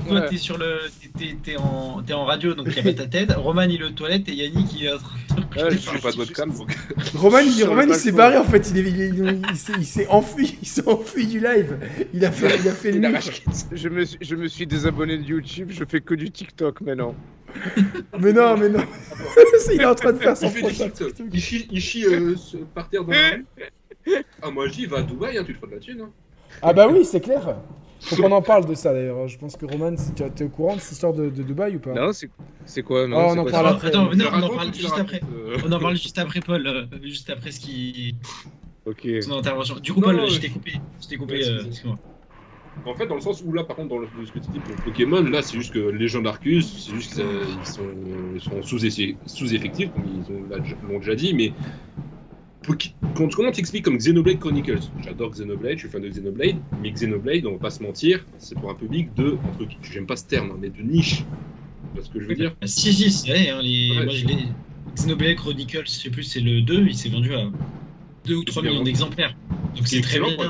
toi, ouais. t'es sur le. t'es- T'es en, t'es en radio donc il y a pas ta tête. Roman il est aux toilettes et Yannick il est en train de. Ouais, je suis pas de webcam, donc. Roman, il, Roman, il s'est barré en fait, il, est- il, est- il- il s'est- il s'est enfui, il s'est enfui du live. Il a fait, il a fait le a. Je me, suis- je me suis désabonné de YouTube, je fais que du TikTok maintenant. Mais non, mais non. il est en train de faire son Il fait TikTok. Il chie, il chie euh, se- par terre dans la rue. Ah, moi je dis, va à Dubaï, hein, tu te feras de la thune. Hein. Ah bah oui, c'est clair. Faut qu'on en parle de ça d'ailleurs. Je pense que Roman, si tu es au courant de cette histoire de, de Dubaï ou pas? Non, c'est c'est quoi? Non, Oh, on en parle après. Attends, on en juste après. euh On en parle juste après Paul, euh, juste après ce qui Ok. son intervention. Du coup Non, Paul, non, je t'ai coupé, je t'ai coupé. Ouais, euh, excuse-moi. En fait, dans le sens où là, par contre, dans le, ce que tu dis pour Pokémon, là, c'est juste que les gens d'Arcus, c'est juste qu'ils sont, ils sont sous-effectifs, sous-effectifs, comme ils ont- l'ont déjà dit, mais quand, comment t'expliques comme Xenoblade Chronicles J'adore Xenoblade, je suis fan de Xenoblade, mais Xenoblade, on va pas se mentir, c'est pour un public de, entre, j'aime pas ce terme, hein, mais de niche. Tu vois ce que je veux dire? Ah, si si, c'est vrai. Hein, les... Ouais. Moi je l'ai. Xenoblade Chronicles, je sais plus, c'est le 2, il s'est vendu à 2 ou 3 bien millions d'exemplaires. Donc c'est très bien. pour.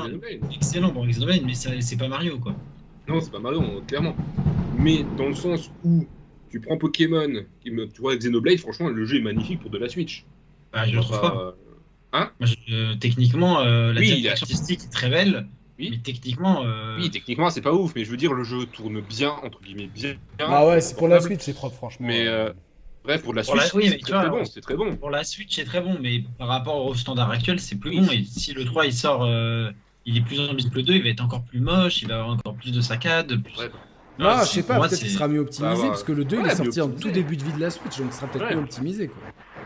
Excellent pour Xenoblade, mais c'est pas Mario quoi. Non, c'est pas Mario, clairement. Mais dans le sens où tu prends Pokémon, tu vois Xenoblade, franchement, le jeu est magnifique pour de la Switch. Bah, je le trouve pas. euh, Je- euh, techniquement, euh, la Oui, direction artistique est très belle, Oui. mais techniquement, euh, Oui, techniquement, c'est pas ouf, mais je veux dire, le jeu tourne bien, entre guillemets, bien. Ah ouais, c'est pour la Switch, c'est propre, franchement. Mais euh, bref, pour la Pour Switch, la- oui, mais c'est très, bon, c'est très bon. pour la Switch, c'est très bon, mais par rapport au standard actuel, c'est plus Oui. bon. Et si le 3 il sort, euh, il est plus ambitieux que le 2, il va être encore plus moche, il va avoir encore plus de saccades. Plus... Ouais. Non, Ah, je sais pas, moi, peut-être qu'il c'est- sera mieux optimisé, Bah, ouais. parce que le 2 il est sorti en tout optimisé. début de vie de la Switch, donc il sera peut-être Ouais. mieux optimisé quoi.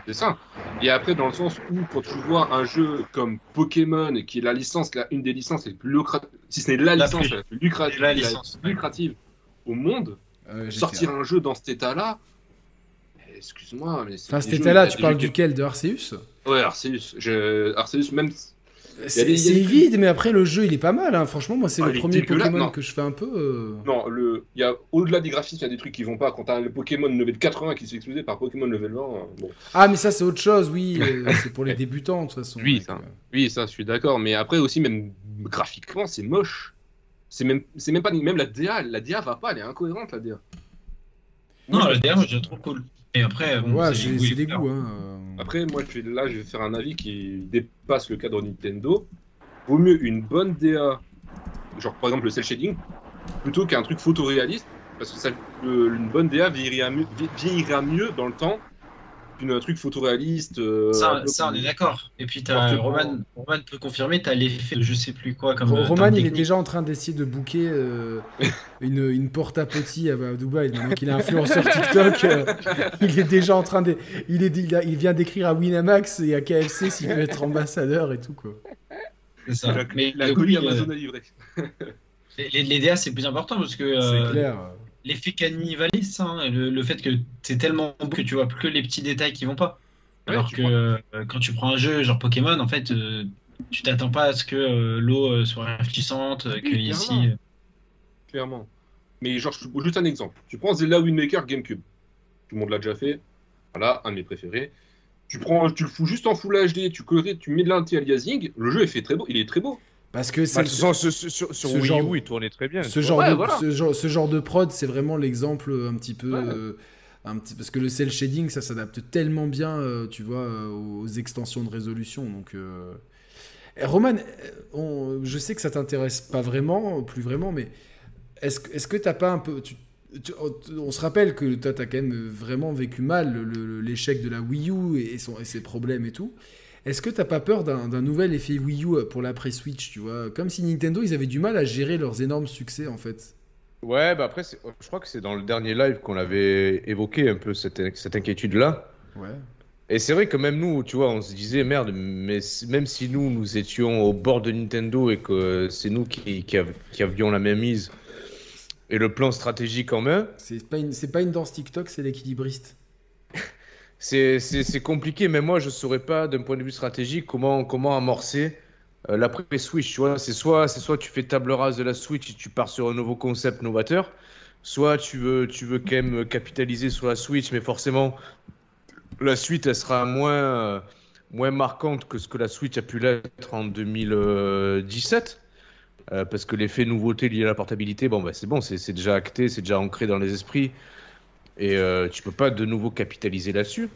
C'est ça. Et après, dans le sens où, quand tu vois un jeu comme Pokémon, qui est la licence, la, une des licences les plus lucratives, si ce n'est la, La licence plus- la plus lucrative, la la licence, plus lucrative au monde, Euh, GTA. sortir un jeu dans cet état-là, eh, excuse-moi, mais c'est Enfin, cet état-là, tu parles duquel? De Arceus? Ouais, Arceus. Je... Arceus, même. C'est des- vide, mais après le jeu il est pas mal. hein. Franchement, moi c'est Ah, le premier Pokémon non. que je fais un peu. euh, Non, le... il y a au-delà des graphismes, il y a des trucs qui vont pas. Quand t'as le Pokémon level 80 qui se fait exploser par Pokémon level 20, euh, bon. Ah, mais ça c'est autre chose, oui. euh, c'est pour les débutants de toute façon. Oui, ça. Oui, ça, je suis d'accord. Mais après aussi, même graphiquement, c'est moche. C'est même, c'est même pas même la DA. La DA va pas, elle est incohérente la DA. Non, la DA, moi, je la trouve cool. Et après, bon, Ouais, c'est des goûts. Hein. Après, moi, je vais, là, je vais faire un avis qui dépasse le cadre Nintendo. Vaut mieux une bonne DA, genre par exemple le cel shading, plutôt qu'un truc photoréaliste, parce que ça, le- une bonne DA vieillira mieux, vieillira mieux dans le temps qu'un truc photoréaliste. euh, un Ça, on est d'accord. Et puis, quoi. Roman, Roman peut confirmer, t'as l'effet de je sais plus quoi comme. Euh, Roman, il est déjà en train d'essayer de booker euh, une, une porte à poti à, à Dubaï. Maintenant qu'il est influenceur TikTok, euh, il est déjà en train de. Il, est, il, a- il vient d'écrire à Winamax et à KFC s'il peut être ambassadeur et tout, quoi. C'est ça. La, Mais la colis Amazon euh, à livrer. les, les DA, c'est plus important parce que euh, C'est clair. L'effet cannibaliste, hein, le, le fait que c'est tellement beau que tu vois plus que les petits détails qui vont pas. Alors que euh, quand tu prends un jeu genre Pokémon, en fait, euh, tu t'attends pas à ce que euh, l'eau soit rafraîchissante, euh, que Oui, ici. clairement. Clairement. Mais genre, je- juste un exemple. Tu prends Zelda Wind Maker GameCube. Tout le monde l'a déjà fait. Voilà, un de mes préférés. Tu prends, tu le fous juste en Full HD, tu colores, tu mets de l'anti-aliasing. Le jeu est fait très beau. Il est très beau. Parce que c'est Bah, ce- ce- sur, sur ce Wii genre- U, il tournait très bien. ce genre, Ouais, de, voilà. ce, genre, ce genre de prod, c'est vraiment l'exemple un petit peu. Ouais. euh, un petit, parce que le cel shading, ça s'adapte tellement bien, euh, tu vois, euh, aux extensions de résolution. Donc, euh... eh, Roman, euh, on- je sais que ça t'intéresse pas vraiment, plus vraiment, mais est-ce que est-ce que t'as pas un peu. tu- tu- on, se rappelle que toi, t'as quand même vraiment vécu mal l'échec de la Wii U et, son, et ses problèmes et tout. Est-ce que t'as pas peur d'un nouvel effet Wii U pour l'après Switch, tu vois? Comme si Nintendo, ils avaient du mal à gérer leurs énormes succès, en fait. Ouais, bah après, je crois que c'est dans le dernier live qu'on avait évoqué un peu cette, cette inquiétude-là. Ouais. Et c'est vrai que même nous, tu vois, on se disait, merde, mais même si nous, nous étions au bord de Nintendo et que c'est nous qui, qui, av- qui avions la même mise et le plan stratégique en main, C'est pas une, pas une danse TikTok, c'est l'équilibriste. C'est compliqué. Mais moi, je saurais pas, d'un point de vue stratégique, comment, amorcer euh, l'après-Switch. Tu vois, c'est soit, tu fais table rase de la Switch et tu pars sur un nouveau concept novateur, soit tu veux, tu veux quand même capitaliser sur la Switch, mais forcément, la suite, elle sera moins, euh, marquante que ce que la Switch a pu l'être en 2017. Euh, parce que l'effet nouveauté lié à la portabilité, bon, bah, c'est bon, c'est déjà acté, c'est déjà ancré dans les esprits. Et euh, tu peux pas de nouveau capitaliser là-dessus.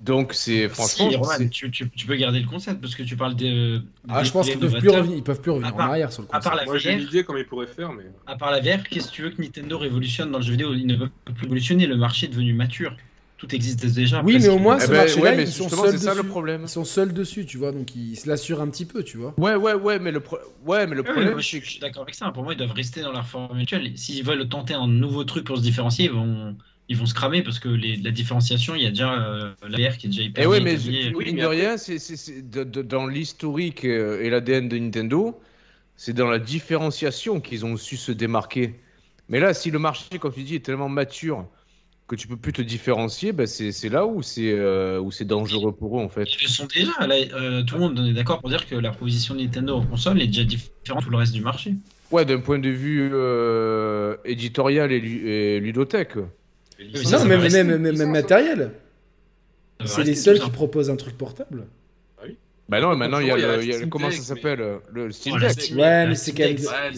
Donc, c'est franchement. si, Roman, c'est- tu, tu- tu peux garder le concept parce que tu parles de. Ah, des je pense qu'ils peuvent plus revenir, ils peuvent plus revenir part- en arrière sur le à part concept. la Moi, j'ai une VR, idée comment ils pourraient faire, mais. à part la VR, qu'est-ce que tu veux que Nintendo révolutionne dans le jeu vidéo? Il ne veut plus révolutionner, le marché est devenu mature. Tout existe déjà. Oui, mais au moins, Eh ce ben, marché-là, ouais, ils sont seuls c'est ça le dessus. problème. Ils sont seuls dessus, tu vois, donc ils se l'assurent un petit peu, tu vois. Ouais, ouais, ouais, mais le, pro- ouais, mais le Ouais, problème, moi, je, suis- je d'accord avec ça. Pour moi, ils doivent rester dans leur forme actuelle. S'ils veulent tenter un nouveau truc pour se différencier, ils vont, ils vont se cramer parce que les, la différenciation, il y a déjà euh, la VR qui est déjà hyper Et ouais, bien mais établie. oui, de rien, c'est, dans l'historique euh, et l'ADN de Nintendo, c'est dans la différenciation qu'ils ont su se démarquer. Mais là, si le marché, comme tu dis, est tellement mature que tu peux plus te différencier, ben c'est, là où c'est, euh, où c'est dangereux pour eux, en fait. Ils le sont déjà. Là, euh, tout le monde est d'accord pour dire que la proposition de Nintendo en console est déjà différente de tout le reste du marché. Ouais, d'un point de vue euh, éditorial et, lu- et ludothèque. Et non, même, matériel. C'est les seuls qui proposent un truc portable. Bah non, maintenant, il y a, Il y a le, y a comment ça mais- s'appelle Le Steam Deck. Ouais, mais c'est Ouais,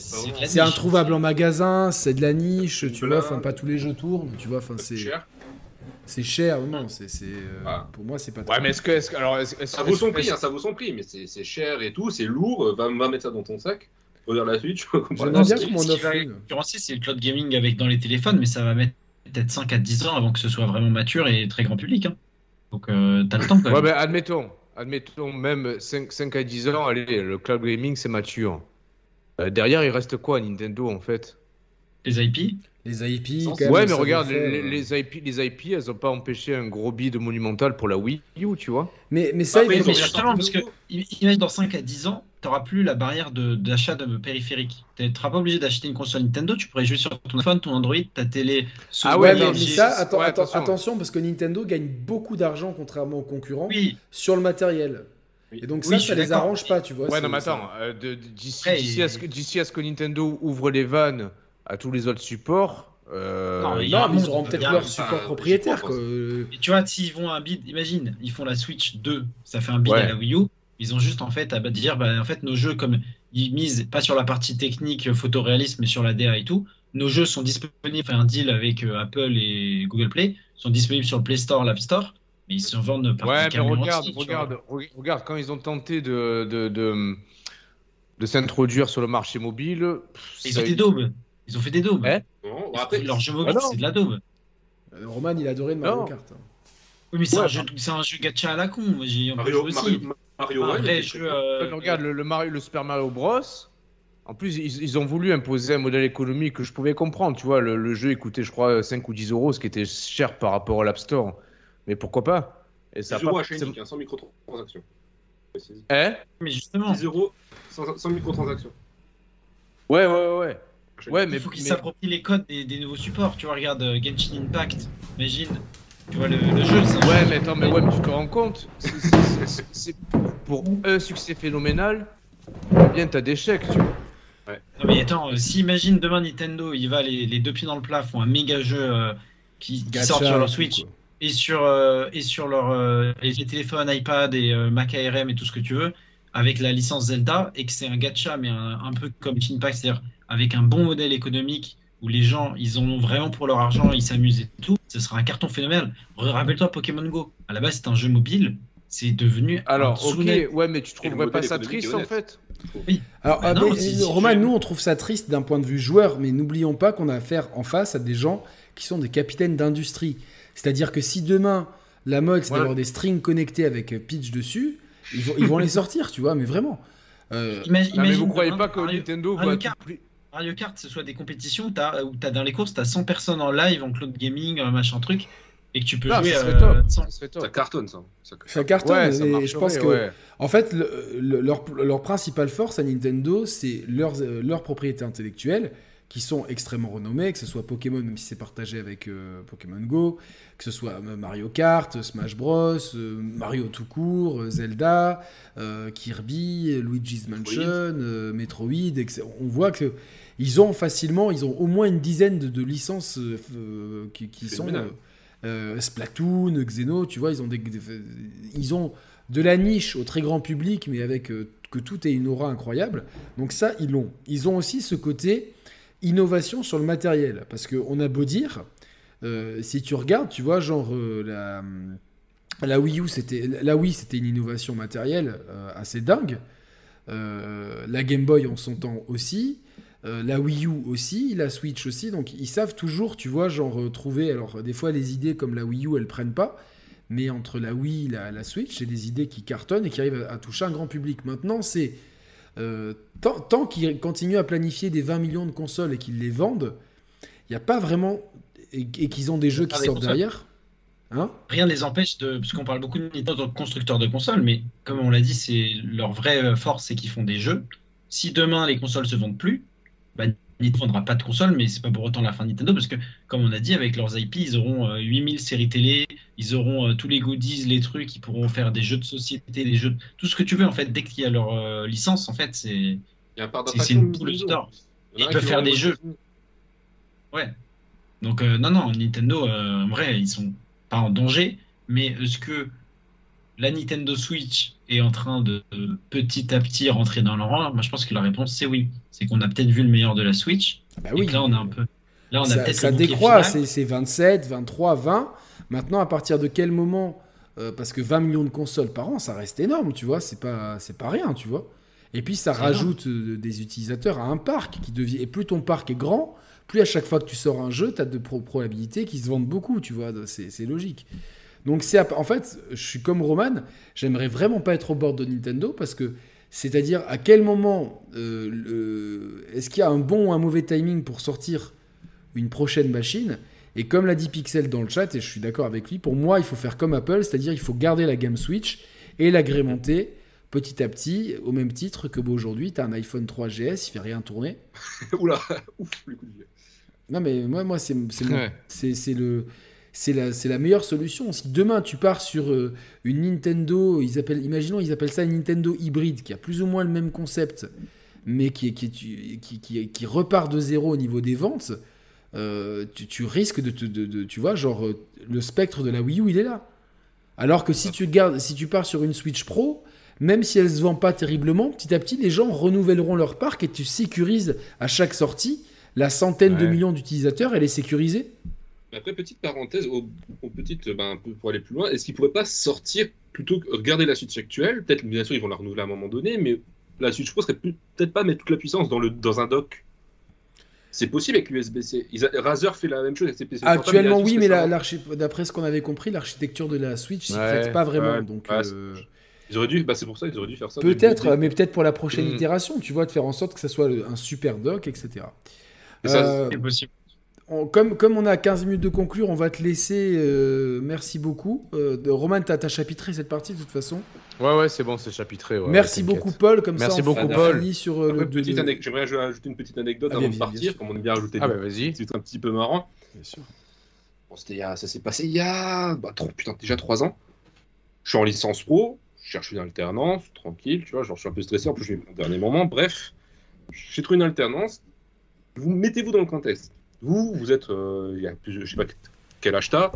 c'est- introuvable en magasin, c'est de la niche, tu Voilà. vois, enfin pas tous les jeux tournent, tu vois, enfin c'est c'est cher. c'est cher, non, c'est c'est euh, Ah. pour moi c'est pas Ouais, mais est-ce que, est-ce que- alors, est-ce, est-ce- Ça vaut son prix, hein, ça vaut son prix, mais c'est c'est cher et tout, c'est lourd, va, va mettre ça dans ton sac, regarde la Switch. J'aimerais Non, bien ce qu'on ce qui offre une. c'est le cloud gaming avec dans les téléphones, mais ça va mettre peut-être 5 à 10 ans avant que ce soit vraiment mature et très grand public. hein. Donc euh, t'as le temps quand Ouais, ben admettons, admettons même 5, 5 à 10 ans, allez, le cloud gaming c'est mature. Euh, derrière, il reste quoi Nintendo en fait? Les IP, Les IP, Sans- quand même, Ouais, mais regarde, les, les IP, les IP, elles ont pas empêché un gros bid monumental pour la Wii U, tu vois. Mais, mais ça, il ont mais bien justement, parce sorti que imagine dans 5 à 10 ans, t'auras plus la barrière d'achat de, périphériques. Tu seras pas obligé d'acheter une console Nintendo, tu pourrais jouer sur ton iPhone, ton Android, ta télé. Ah Ouais, mais, ça, ouais, attention. attention, parce que Nintendo gagne beaucoup d'argent contrairement aux concurrents Oui, sur le matériel. Et donc Oui, ça, ça les arrange pas, tu vois. Ouais, non, mais attends, euh, à, d'ici à ce que Nintendo ouvre les vannes à tous les autres supports. euh, Non, mais Non, ils auront peut-être leur support propriétaire. quoi. Et tu vois, s'ils vont à un bid, imagine, ils font la Switch 2, ça fait un bid Ouais. à la Wii U. Ils ont juste en fait à dire, bah, en fait, nos jeux, comme ils misent pas sur la partie technique, photoréaliste, mais sur la DA et tout, nos jeux sont disponibles, enfin, un deal avec euh, Apple et Google Play, sont disponibles sur le Play Store, l'App Store, mais ils se vendent par Ouais, mais regarde, tu regarde, re- regarde, quand ils ont tenté de, de, de, de s'introduire sur le marché mobile. pff, Ils ça- ont des daubes. Ils ont fait des daubes. Eh Non, bon, après, Leur jeu mobile, Ah c'est de la daube. Roman, il adorait de Mario Non. Kart. hein. Oui, mais c'est Ouais, un, jeu, c'est un jeu gacha à la con. J'ai Mario, joué aussi. Mario, Mario jeu. euh, Ouais, regarde, le, le, Mario, le Super Mario Bros. En plus, ils, ils ont voulu imposer un modèle économique que je pouvais comprendre. Tu vois, le, le jeu il coûtait, je crois, 5 ou 10 euros, ce qui était cher par rapport à l'App Store. Mais pourquoi pas? Et ça a 10 euros pas à Shiny, hein, sans microtransactions. Précise. Eh Mais justement, 10 euros sans, sans microtransactions. Ouais, ouais, ouais, ouais. Ouais, mais, il faut qu'ils mais- s'approprient les codes des, des nouveaux supports. Tu vois, regarde euh, Genshin Impact, imagine. Tu vois, le, le jeu, c'est un Ouais, jeu- mais attends, mais ouais, mais tu te rends compte C'est- pour un succès phénoménal, combien t'as d'échecs, tu vois Non, mais attends, euh, si imagine demain Nintendo, il va les, les deux pieds dans le plat, font un méga jeu euh, qui, sort sur leur Switch quoi. et sur, euh, et sur leur, euh, les téléphones, iPad et euh, Mac ARM et tout ce que tu veux, avec la licence Zelda, et que c'est un gacha, mais un, un peu comme Genshin Impact, c'est-à-dire avec un bon modèle économique où les gens, ils en ont vraiment pour leur argent, ils s'amusent et tout, ce sera un carton phénoménal. Rappelle-toi Pokémon Go, à la base c'est un jeu mobile, c'est devenu Alors, ok, ouais, mais tu trouverais pas ça triste en fait? Alors, Bah ah, non, mais, si- euh, si tu- nous, on trouve ça triste d'un point de vue joueur, mais n'oublions pas qu'on a affaire en face à des gens qui sont des capitaines d'industrie. C'est-à-dire que si demain, la mode, c'est Voilà. d'avoir des strings connectés avec euh, Pitch dessus, ils vont, ils vont les sortir, tu vois, mais vraiment. Euh, Imagine, Non, mais vous croyez pas que Nintendo va tout Mario Kart, ce soit des compétitions t'as- où t'as dans les courses, tu as 100 personnes en live, en cloud gaming, machin truc, et que tu peux Ah, jouer ça serait euh, top, sans- ça serait Ça top. cartonne, ça. Ça- ça cartonne, Ouais, ça et je pense que, ouais. en fait, le- le- leur, leur principale force à Nintendo, c'est leurs, euh, leurs propriétés intellectuelles qui sont extrêmement renommées, que ce soit Pokémon, même si c'est partagé avec euh, Pokémon Go, que ce soit euh, Mario Kart, Smash Bros, euh, Mario tout court, euh, Zelda, euh, Kirby, Luigi's Mansion, euh, Metroid, etc. On voit que ils ont facilement, ils ont au moins une dizaine de, de licences euh, euh, qui, qui sont euh, euh, Splatoon, Xeno, tu vois, ils ont des, des- ils ont de la niche au très grand public, mais avec euh, que tout ait une aura incroyable. Donc ça, ils l'ont. Ils ont aussi ce côté innovation sur le matériel, parce qu'on a beau dire, si tu regardes, tu vois, genre la, la Wii U, c'était la Wii, c'était une innovation matérielle assez dingue. Euh, la Game Boy en son temps aussi. Euh, la Wii U aussi, la Switch aussi, donc ils savent toujours, tu vois, genre euh, trouver. Alors, des fois, les idées comme la Wii U, elles prennent pas, mais entre la Wii et la, la Switch, c'est des idées qui cartonnent et qui arrivent à, à toucher un grand public. Maintenant, c'est. euh, tant tant qu'ils continuent à planifier des 20 millions de consoles et qu'ils les vendent, il n'y a pas vraiment. Et, et qu'ils ont des jeux qui Ah, sortent derrière. Hein? Rien ne les empêche de. Parce qu'on parle beaucoup de Nintendo constructeur de consoles, mais comme on l'a dit, c'est leur vraie force, c'est qu'ils font des jeux. Si demain les consoles se vendent plus, bah, Nintendo ne vendra pas de consoles, mais c'est pas pour autant la fin de Nintendo, parce que, comme on a dit, avec leurs IP, ils auront euh, 8000 séries télé, ils auront euh, tous les goodies, les trucs, ils pourront faire des jeux de société, des jeux. Tout ce que tu veux, en fait, dès qu'il y a leur euh, licence, en fait, c'est. C'est- une de poule d'or. Ils peuvent faire des jeux. Ouais. Donc, euh, non, non, Nintendo, en vrai, ils sont pas en danger, mais est-ce que la Nintendo Switch est en train de de petit à petit rentrer dans le rang Moi, je pense que la réponse, c'est oui. C'est qu'on a peut-être vu le meilleur de la Switch, Bah et que là, on a un peu. Là, on a ça, peut-être ça décroît, c'est c'est 27, 23, 20. Maintenant, à partir de quel moment euh, Parce que 20 millions de consoles par an, ça reste énorme, tu vois, c'est pas, c'est pas rien, tu vois. Et puis, ça rajoute euh, des utilisateurs à un parc qui devient. Et plus ton parc est grand, plus à chaque fois que tu sors un jeu, tu as de pro- probabilités qu'ils se vendent beaucoup, tu vois, c'est logique. Donc, c'est en fait, je suis comme Roman, j'aimerais vraiment pas être au bord de Nintendo parce que. C'est-à-dire, à quel moment euh, est-ce qu'il y a un bon ou un mauvais timing pour sortir une prochaine machine? Et comme l'a dit Pixel dans le chat, et je suis d'accord avec lui, pour moi, il faut faire comme Apple, c'est-à-dire il faut garder la gamme Switch et l'agrémenter petit à petit, au même titre que bah, aujourd'hui, tu as un iPhone 3GS, il fait rien tourner. Oula, ouf, le coup de vieux. Non, mais moi, moi Ouais. c'est le. C'est la, meilleure solution. Si demain tu pars sur euh, une Nintendo, ils appellent, imaginons, ils appellent ça une Nintendo hybride, qui a plus ou moins le même concept, mais qui, est- qui, est- qui, qui, qui repart de zéro au niveau des ventes, euh, tu, tu risques de, te- de, de- tu vois, genre, euh, le spectre de la Wii U, il est là. Alors que si tu, gardes, si tu pars sur une Switch Pro, même si elle se vend pas terriblement, petit à petit, les gens renouvelleront leur parc et tu sécurises à chaque sortie la centaine de millions d'utilisateurs, elle est sécurisée. Après, petite parenthèse, au, au petite, ben, un peu pour aller plus loin, est-ce qu'ils pourraient pas sortir plutôt que regarder la Switch actuelle? Peut-être, bien sûr, ils vont la renouveler à un moment donné, mais la Switch Pro serait plus- peut-être pas mettre toute la puissance dans, le, dans un dock. C'est possible avec l'USB-C. Razer fait la même chose avec ses PC Actuellement, oui, mais d'après ce qu'on avait compris, l'architecture de la Switch s'y Ouais, pas vraiment. ouais, donc, ouais, euh, Ils auraient dû, bah, c'est pour ça qu'ils auraient dû faire ça. peut-être, mais peut-être pour la prochaine Mm. itération, tu vois, de faire en sorte que ça soit le- un super dock, etc. Et ça, Euh, C'est possible. On- comme, comme on a 15 minutes de conclure, on va te laisser. euh, merci beaucoup. Euh, de- Roman, t'as t'as chapitré cette partie de toute façon. Ouais, ouais, c'est bon, c'est chapitré. ouais, merci beaucoup, Paul. Comme Merci ça, on beaucoup, on Paul. finit sur euh, le. J'aimerais aj- ajouter une petite anecdote Ah, avant bien, de partir, comme on aime bien rajouter Ah bah vas-y. trucs un petit peu marrant. Bien sûr. Bon, c'était ça s'est passé il y a bah, trop, putain, déjà trois ans. Je suis en licence pro, je cherche une alternance, tranquille, tu vois, genre je suis un peu stressé, en plus je vais au dernier moment, bref. J'ai trouvé une alternance. Vous mettez-vous dans le contexte. Vous, vous êtes, euh, il y a plus, je sais pas quel âge t'as,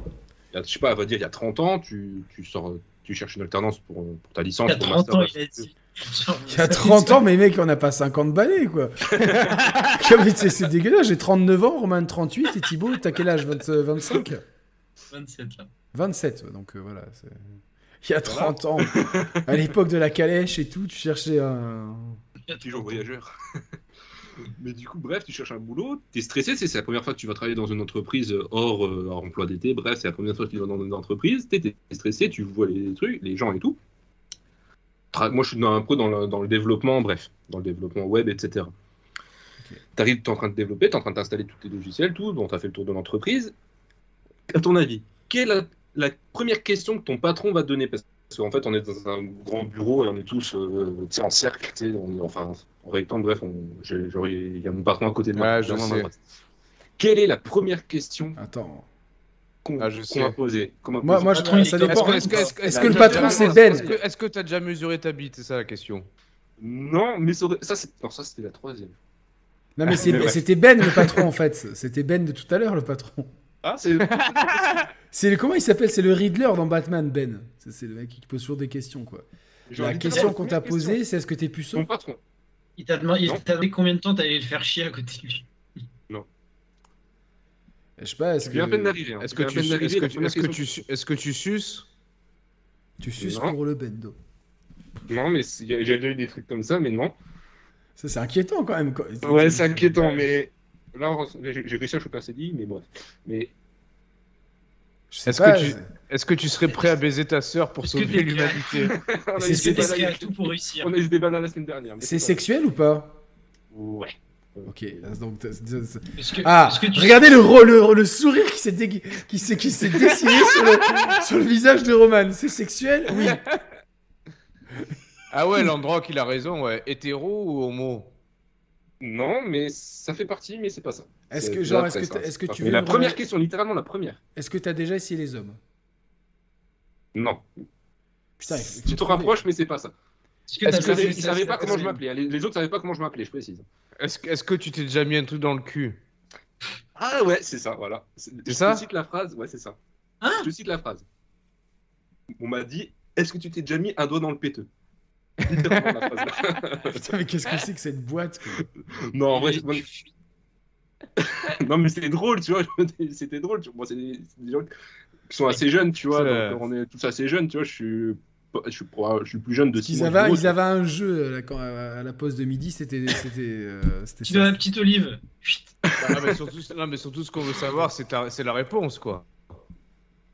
Il y a- je sais pas, à vrai dire, il y a 30 ans, tu, tu sors, tu cherches une alternance pour, pour ta licence. Il y a pour 30 master, ans, il a dit. Il y a 30 ans, mais mec, on n'a pas 50 balais, quoi. C'est c'est dégueulasse, j'ai 39 ans, Roman 38, et Thibaut, t'as quel âge 20, euh, 25 27 là. 27, ouais, donc euh, voilà. c'est- Il y a 30 ans, à l'époque de la calèche et tout, tu cherchais un... Toujours voyageur. Mais du coup, bref, tu cherches un boulot, tu es stressé, c'est la première fois que tu vas travailler dans une entreprise euh, hors, euh, hors emploi d'été, bref, c'est la première fois que tu vas dans une entreprise, tu es, stressé, tu vois les trucs, les gens et tout. Tra- Moi, je suis dans- un peu dans le, dans le développement, bref, dans le développement web, etc. Tu arrives, tu es en train de développer, tu es en train d'installer tous tes logiciels, tout, bon, tu as fait le tour de l'entreprise. À ton avis, quelle est la, la première question que ton patron va te donner? Parce qu'en fait, on est dans un grand bureau et on est tous euh, tu sais, en cercle, tu on est- enfin, en rectangle, bref, il y a mon patron à côté de moi. Ouais, je Vraiment, sais. bref. Quelle est la première question Attends. qu'on Ah, sais. m'a posée qu'on m'a Moi, moi je trouve il ça est dépend. Est-ce que, est-ce que- est-ce que- que le patron, déjà- c'est Ben? Est-ce que est-ce que t'as déjà mesuré ta bite? C'est ça la question. Non, mais ça, c'était la troisième. Non, mais Mais ouais. c'était Ben, le patron, en fait. C'était Ben de tout à l'heure, le patron. Ah, c'est. C'est le- Comment il s'appelle? C'est le Riddler dans Batman, Ben. C'est le mec qui pose toujours des questions, quoi. La question qu'on t'a posée, c'est est-ce que t'es puceau? Mon patron. Il t'a demandé, Non. combien de temps t'allais le faire chier à côté de lui. Je sais pas, est-ce que peine d'arriver. hein. Est-ce que tu d'arriver, que tu est-ce que tu est-ce que tu suces? Tu suces Non. pour le bendo Non, mais j'ai déjà eu des trucs comme ça, mais non. Ça, c'est inquiétant, quand même. quoi. Ouais, c'est inquiétant, mais. Là, j'ai réussi à choper un CDI, mais bref. Mais Est-ce pas, que tu- c'est- Est-ce que tu serais prêt à baiser ta sœur pour sauver l'humanité on a C'est- qu'il tout pour réussir on a eu ce débat là la semaine dernière. mais C'est sexuel ou pas. Ouais. Ok, donc... que, Ah, est-ce que tu regardez le, le, le sourire qui s'est dég- qui s'est qui s'est dessiné sur le, sur le visage de Roman. C'est sexuel Oui. Ah ouais, Landrock, il a raison, ouais. Hétéro ou homo? Non, mais ça fait partie, mais c'est pas ça. Est-ce que genre est-ce que hein. est-ce que tu veux la première question, littéralement la première. Est-ce que t'as déjà essayé les hommes? Non. Putain, Tu te rapproches, mais c'est pas ça. Est-ce que ils savaient pas comment je m'appelais? Les, autres savaient pas comment je m'appelais, je précise. Est-ce que, est-ce que tu t'es déjà mis un truc dans le cul? Ah ouais, c'est ça, voilà. C'est je ça? te cite la phrase, ouais, c'est ça. Hein? Je te cite la phrase. On m'a dit Est-ce que tu t'es déjà mis un doigt dans le péteux? Littéralement, la phrase. Putain, mais qu'est-ce que c'est que cette boîte quoi? Non, en vrai, Tu- non, mais c'était drôle, tu vois. C'était drôle. tu vois. Moi, c'est des, gens qui sont assez jeunes, tu vois. Donc, on est tous assez jeunes, tu vois. Je suis, je suis, je suis plus jeune de 6 ils mois. avaient, que vous, ils avaient un jeu euh, là, quand, à la pause de midi, c'était c'était euh, c'était Tu dois la petite olive. Chut. non mais, surtout, non, mais surtout, ce qu'on veut savoir, c'est, la réponse, quoi.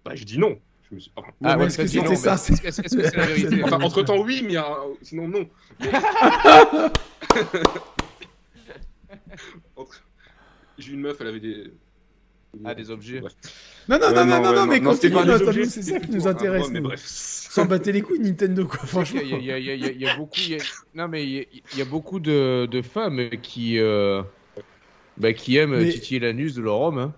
Bah, je dis non. Enfin, Ouais, est-ce que c'était ça Est-ce que c'est la vérité? Enfin, entre temps, oui, mais euh, sinon, non. Mais- Entre- J'ai eu une meuf, elle avait des. Ah, des objets. Bref. Non, non, Ouais, non, non, non, ouais, non, mais continue, c'est ça qui nous intéresse. mais bref. Sans battre les couilles, Nintendo, quoi, franchement. Il y a, beaucoup, il y a- non mais il y a, il y a beaucoup de, de femmes qui, euh, bah, qui aiment Mais- titiller l'anus de leur homme. Hein.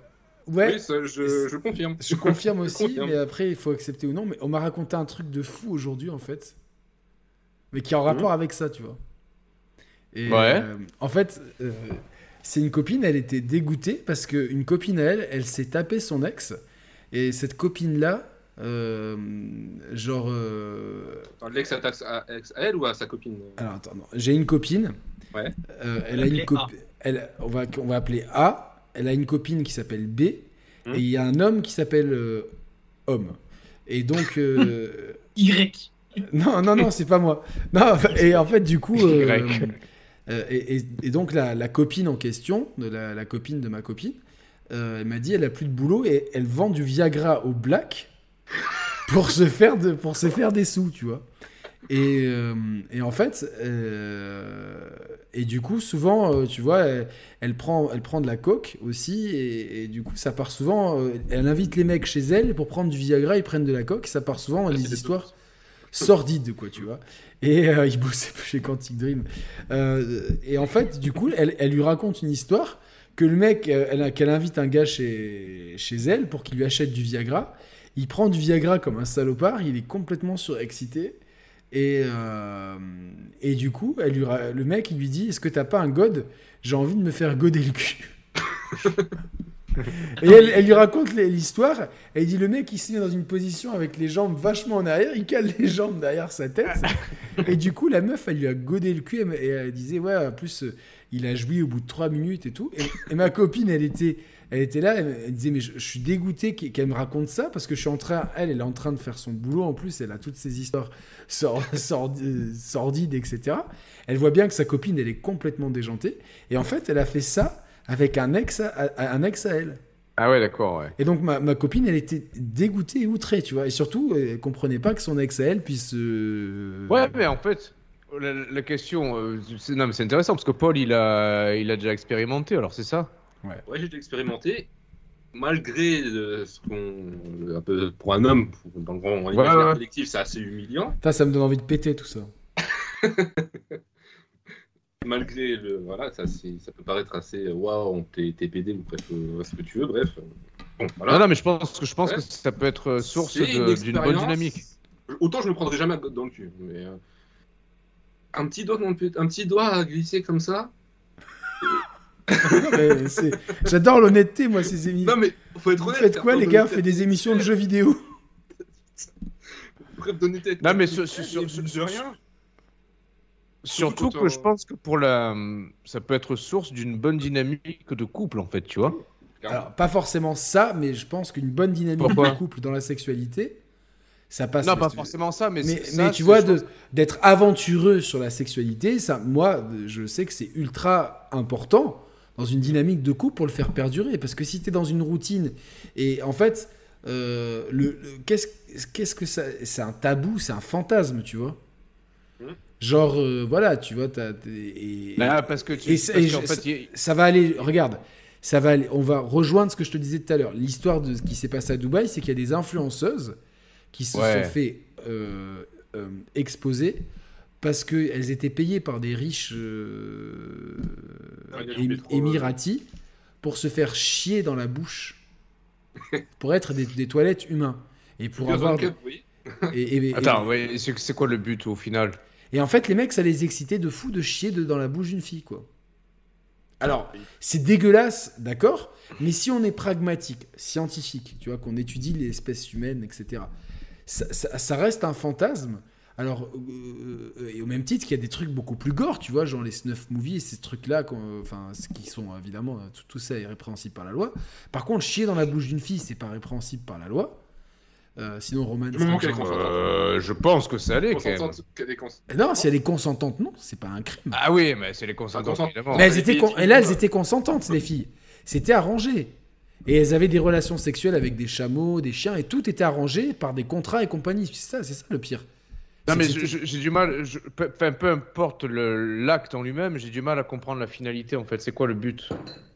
Ouais. Oui, ça, je, je confirme. Je confirme aussi, confirme. mais après, il faut accepter ou non. Mais on m'a raconté un truc de fou aujourd'hui, en fait. Mais qui est en rapport avec ça, tu vois. Et, Ouais. euh, en fait, euh, c'est une copine, elle était dégoûtée parce qu'une copine à elle, elle s'est tapé son ex. Et cette copine-là, euh, genre. euh, Attends, L'ex attaque à, ex- à elle ou à sa copine? Alors, attends, non. J'ai une copine. Ouais. Euh, elle On a va une appeler copine. Elle, on, va, on va appeler A. Elle a une copine qui s'appelle B. Hmm. Et il y a un homme qui s'appelle euh, Homme. Et donc. euh, Y. non, non, non, c'est pas moi. Non, et en fait, du coup. euh, Y. euh, et, donc, la, la copine en question, de la, la copine de ma copine, euh, elle m'a dit elle a plus de boulot et elle vend du Viagra au black pour se faire, de, pour se faire des sous, tu vois. Et, euh, et en fait, euh, et du coup, souvent, euh, tu vois, elle, elle prend, elle prend de la coke aussi, et, et du coup, ça part souvent. elle invite les mecs chez elle pour prendre du Viagra, ils prennent de la coke, ça part souvent dans Ah, des histoires sordides, quoi, tu vois. Et euh, il bossait chez Quantic Dream. Euh, et en fait, du coup, elle, lui raconte une histoire que le mec, euh, elle- qu'elle invite un gars chez, chez elle pour qu'il lui achète du Viagra. Il prend du Viagra comme un salopard, il est complètement surexcité. Et, et du coup, elle lui le mec, il lui dit Est-ce que t'as pas un god? J'ai envie de me faire goder le cul. et elle, elle lui raconte l'histoire. Il dit Le mec, il se met dans une position avec les jambes vachement en arrière, il cale les jambes derrière sa tête. et du coup, la meuf, elle lui a godé le cul. Et elle- elle disait Ouais, en plus, euh, il a joui au bout de 3 minutes et tout. Et, ma copine, elle était. Elle était là, elle, elle disait mais je, suis dégoûté qu'elle me raconte ça parce que je suis en train, elle, elle est en train de faire son boulot en plus, elle a toutes ces histoires euh, sordides, etc. Elle voit bien que sa copine, elle est complètement déjantée et en fait, elle a fait ça avec un ex, un ex à elle. Ah ouais, d'accord, ouais. Et donc ma, ma copine, elle était dégoûtée et outrée, tu vois, et surtout, elle comprenait pas que son ex à elle puisse. euh, Ouais, mais en fait, la, la question, euh, c'est non, mais c'est intéressant parce que Paul, il a, il a déjà expérimenté, alors c'est ça? Ouais, j'ai dû expérimenter. Malgré euh, ce qu'on. Un peu pour un homme, pour- dans le grand imaginaire ouais. collectif, c'est assez humiliant. Putain, ça me donne envie de péter tout ça. Malgré le. Voilà, ça, ça peut paraître assez. euh, Waouh, t'es t'es pédé ou bref, euh, ce que tu veux, bref. Bon, voilà. Non, non, mais je pense que je pense Ouais. que ça peut être euh, source d'une bonne dynamique. Autant je me prendrai jamais dans le cul, mais. euh, Un petit doigt dans le un petit doigt à glisser comme ça. J'adore l'honnêteté, moi, ces émissions. Non mais faut être Vous honnête. faites quoi, les gars d'honnêteté. Faites des émissions de jeux vidéo Bref, d'honnêteté. Non, mais sur- sur- sur- rien. Surtout que je pense que pour la, ça peut être source d'une bonne dynamique de couple en fait, tu vois. Alors, pas forcément ça, mais je pense qu'une bonne dynamique Pourquoi de couple dans la sexualité, ça passe. non, pas forcément ça, mais Mais, c'est- ça, mais tu vois, d'être aventureux sur la sexualité, ça, moi, je sais que c'est ultra important dans une dynamique de couple pour le faire perdurer. Parce que si tu es dans une routine, et en fait, euh, le, le- qu'est-ce qu'est-ce que ça. C'est un tabou, c'est un fantasme, tu vois. Genre, euh, voilà, tu vois, t'as- et, Ah, parce que tu. et parce fait, ça va aller, regarde, ça va aller, on va rejoindre ce que je te disais tout à l'heure. L'histoire de ce qui s'est passé à Dubaï, c'est qu'il y a des influenceuses qui se Ouais. sont fait euh, euh, exposer parce qu'elles étaient payées par des riches euh, Ah, émi- émiratis pour se faire chier dans la bouche pour être des, des toilettes humains et pour avoir oui. et, et- et- Attends, ouais, c'est quoi le but au final? Et en fait, les mecs, ça les excitait de fou de chier de- dans la bouche d'une fille, quoi. Alors, c'est dégueulasse, d'accord Mais si on est pragmatique, scientifique, tu vois, qu'on étudie l'espèce humaine, etc., ça, ça- ça reste un fantasme. Alors, euh, euh, et au même titre qu'il y a des trucs beaucoup plus gore, tu vois, genre les snuff movies et ces trucs-là, enfin, qui sont évidemment, tout, tout ça est répréhensible par la loi. Par contre, chier dans la bouche d'une fille, c'est pas répréhensible par la loi. Euh, sinon, Roman. Euh, Je pense que ça allait quand même. Cons- Non, si elle est consentante, non, c'est pas un crime. Ah oui, mais c'est les consentants Consent- évidemment. Mais elles les étaient con- et là, elles étaient consentantes, les filles. C'était arrangé. Et elles avaient des relations sexuelles avec des chameaux, des chiens, et tout était arrangé par des contrats et compagnie. C'est ça, c'est ça le pire. Non, mais j'ai du mal, je- peu, importe l'acte en lui-même, j'ai du mal à comprendre la finalité en fait. C'est quoi le but?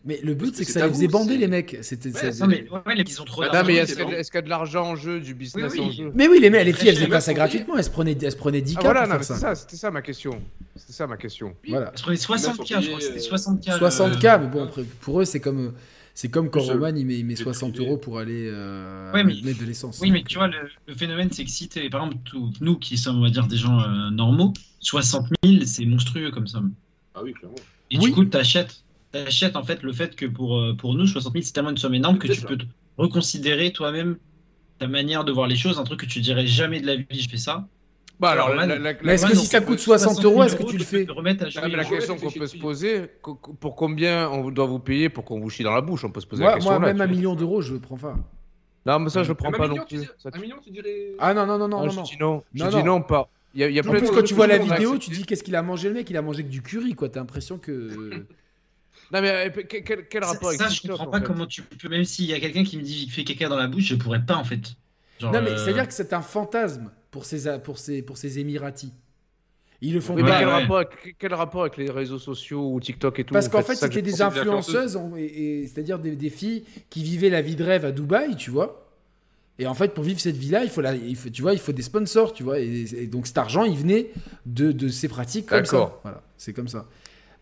Mais le but, c'est que ça les faisait bander, les mecs. C'était, Ouais, ça- mais, ouais, les- ils ont trop est-ce qu'il y, a- est-ce qu'il y a de l'argent en jeu, du business Oui, oui. en jeu? Mais oui, les, mecs, les Les filles, elles faisaient pas ça gratuitement. Elles se prenaient, elles se prenaient 10 Ah cas voilà, pour faire ça. c'était ça ma question. C'était ça ma question. Voilà. Je prenais 60K, je crois c'était 60K. 60K, mais bon, pour eux, c'est comme, C'est comme quand Je- Roman il met, il met j'ai 60 privé. euros pour aller euh, Ouais, mais- mettre de l'essence. Oui, mais tu vois, le, le phénomène, c'est que si t'es, par exemple, nous qui sommes, on va dire, des gens euh, normaux, 60 000, c'est monstrueux comme somme. Ah oui, clairement. Et Oui. du coup, t'achètes, t'achètes en fait le fait que pour, euh, pour nous, 60 000, c'est tellement une somme énorme que tu ça. peux te reconsidérer toi-même ta manière de voir les choses, un truc que tu dirais jamais de la vie, je fais ça. Bah alors, Alors, la, la- la- Mais est-ce que si ça coûte 60 euros, est-ce que tu le fais Ah, mais la question qu'on peut se poser, pour combien on doit vous payer pour qu'on vous chie dans la bouche? On peut se poser Moi, la question moi, même un million d'euros, je le prends pas. Non, mais ça, je prends pas un non plus. Un million, tu dirais. Ah non, non, non, non, non. je non. dis non. Je Non, dis non. non, pas. Il y a, il y a En plein plus, quand tu vois la vidéo, tu dis qu'est-ce qu'il a mangé le mec? Il a mangé que du curry, quoi. T'as l'impression que. Non, mais euh, quel, quel- quel Ça, rapport avec ça, je comprends en pas fait? comment tu peux, même s'il y a quelqu'un qui me dit qu'il fait caca dans la bouche, je pourrais pas en fait. Genre, Non, mais euh, c'est-à-dire que c'est un fantasme pour ces, pour ces, pour ces Émiratis. Ils le font Oui, pas. mais quel, ouais. rapport avec, quel rapport avec les réseaux sociaux ou TikTok et tout Parce en qu'en fait, c'était des influenceuses, en- et, et- c'est-à-dire des, des filles qui vivaient la vie de rêve à Dubaï, tu vois. Et en fait, pour vivre cette vie-là, il faut, la, il faut, tu vois, il faut des sponsors, tu vois. Et, et donc cet argent, il venait de, de ces pratiques comme ça. D'accord. Voilà, c'est comme ça.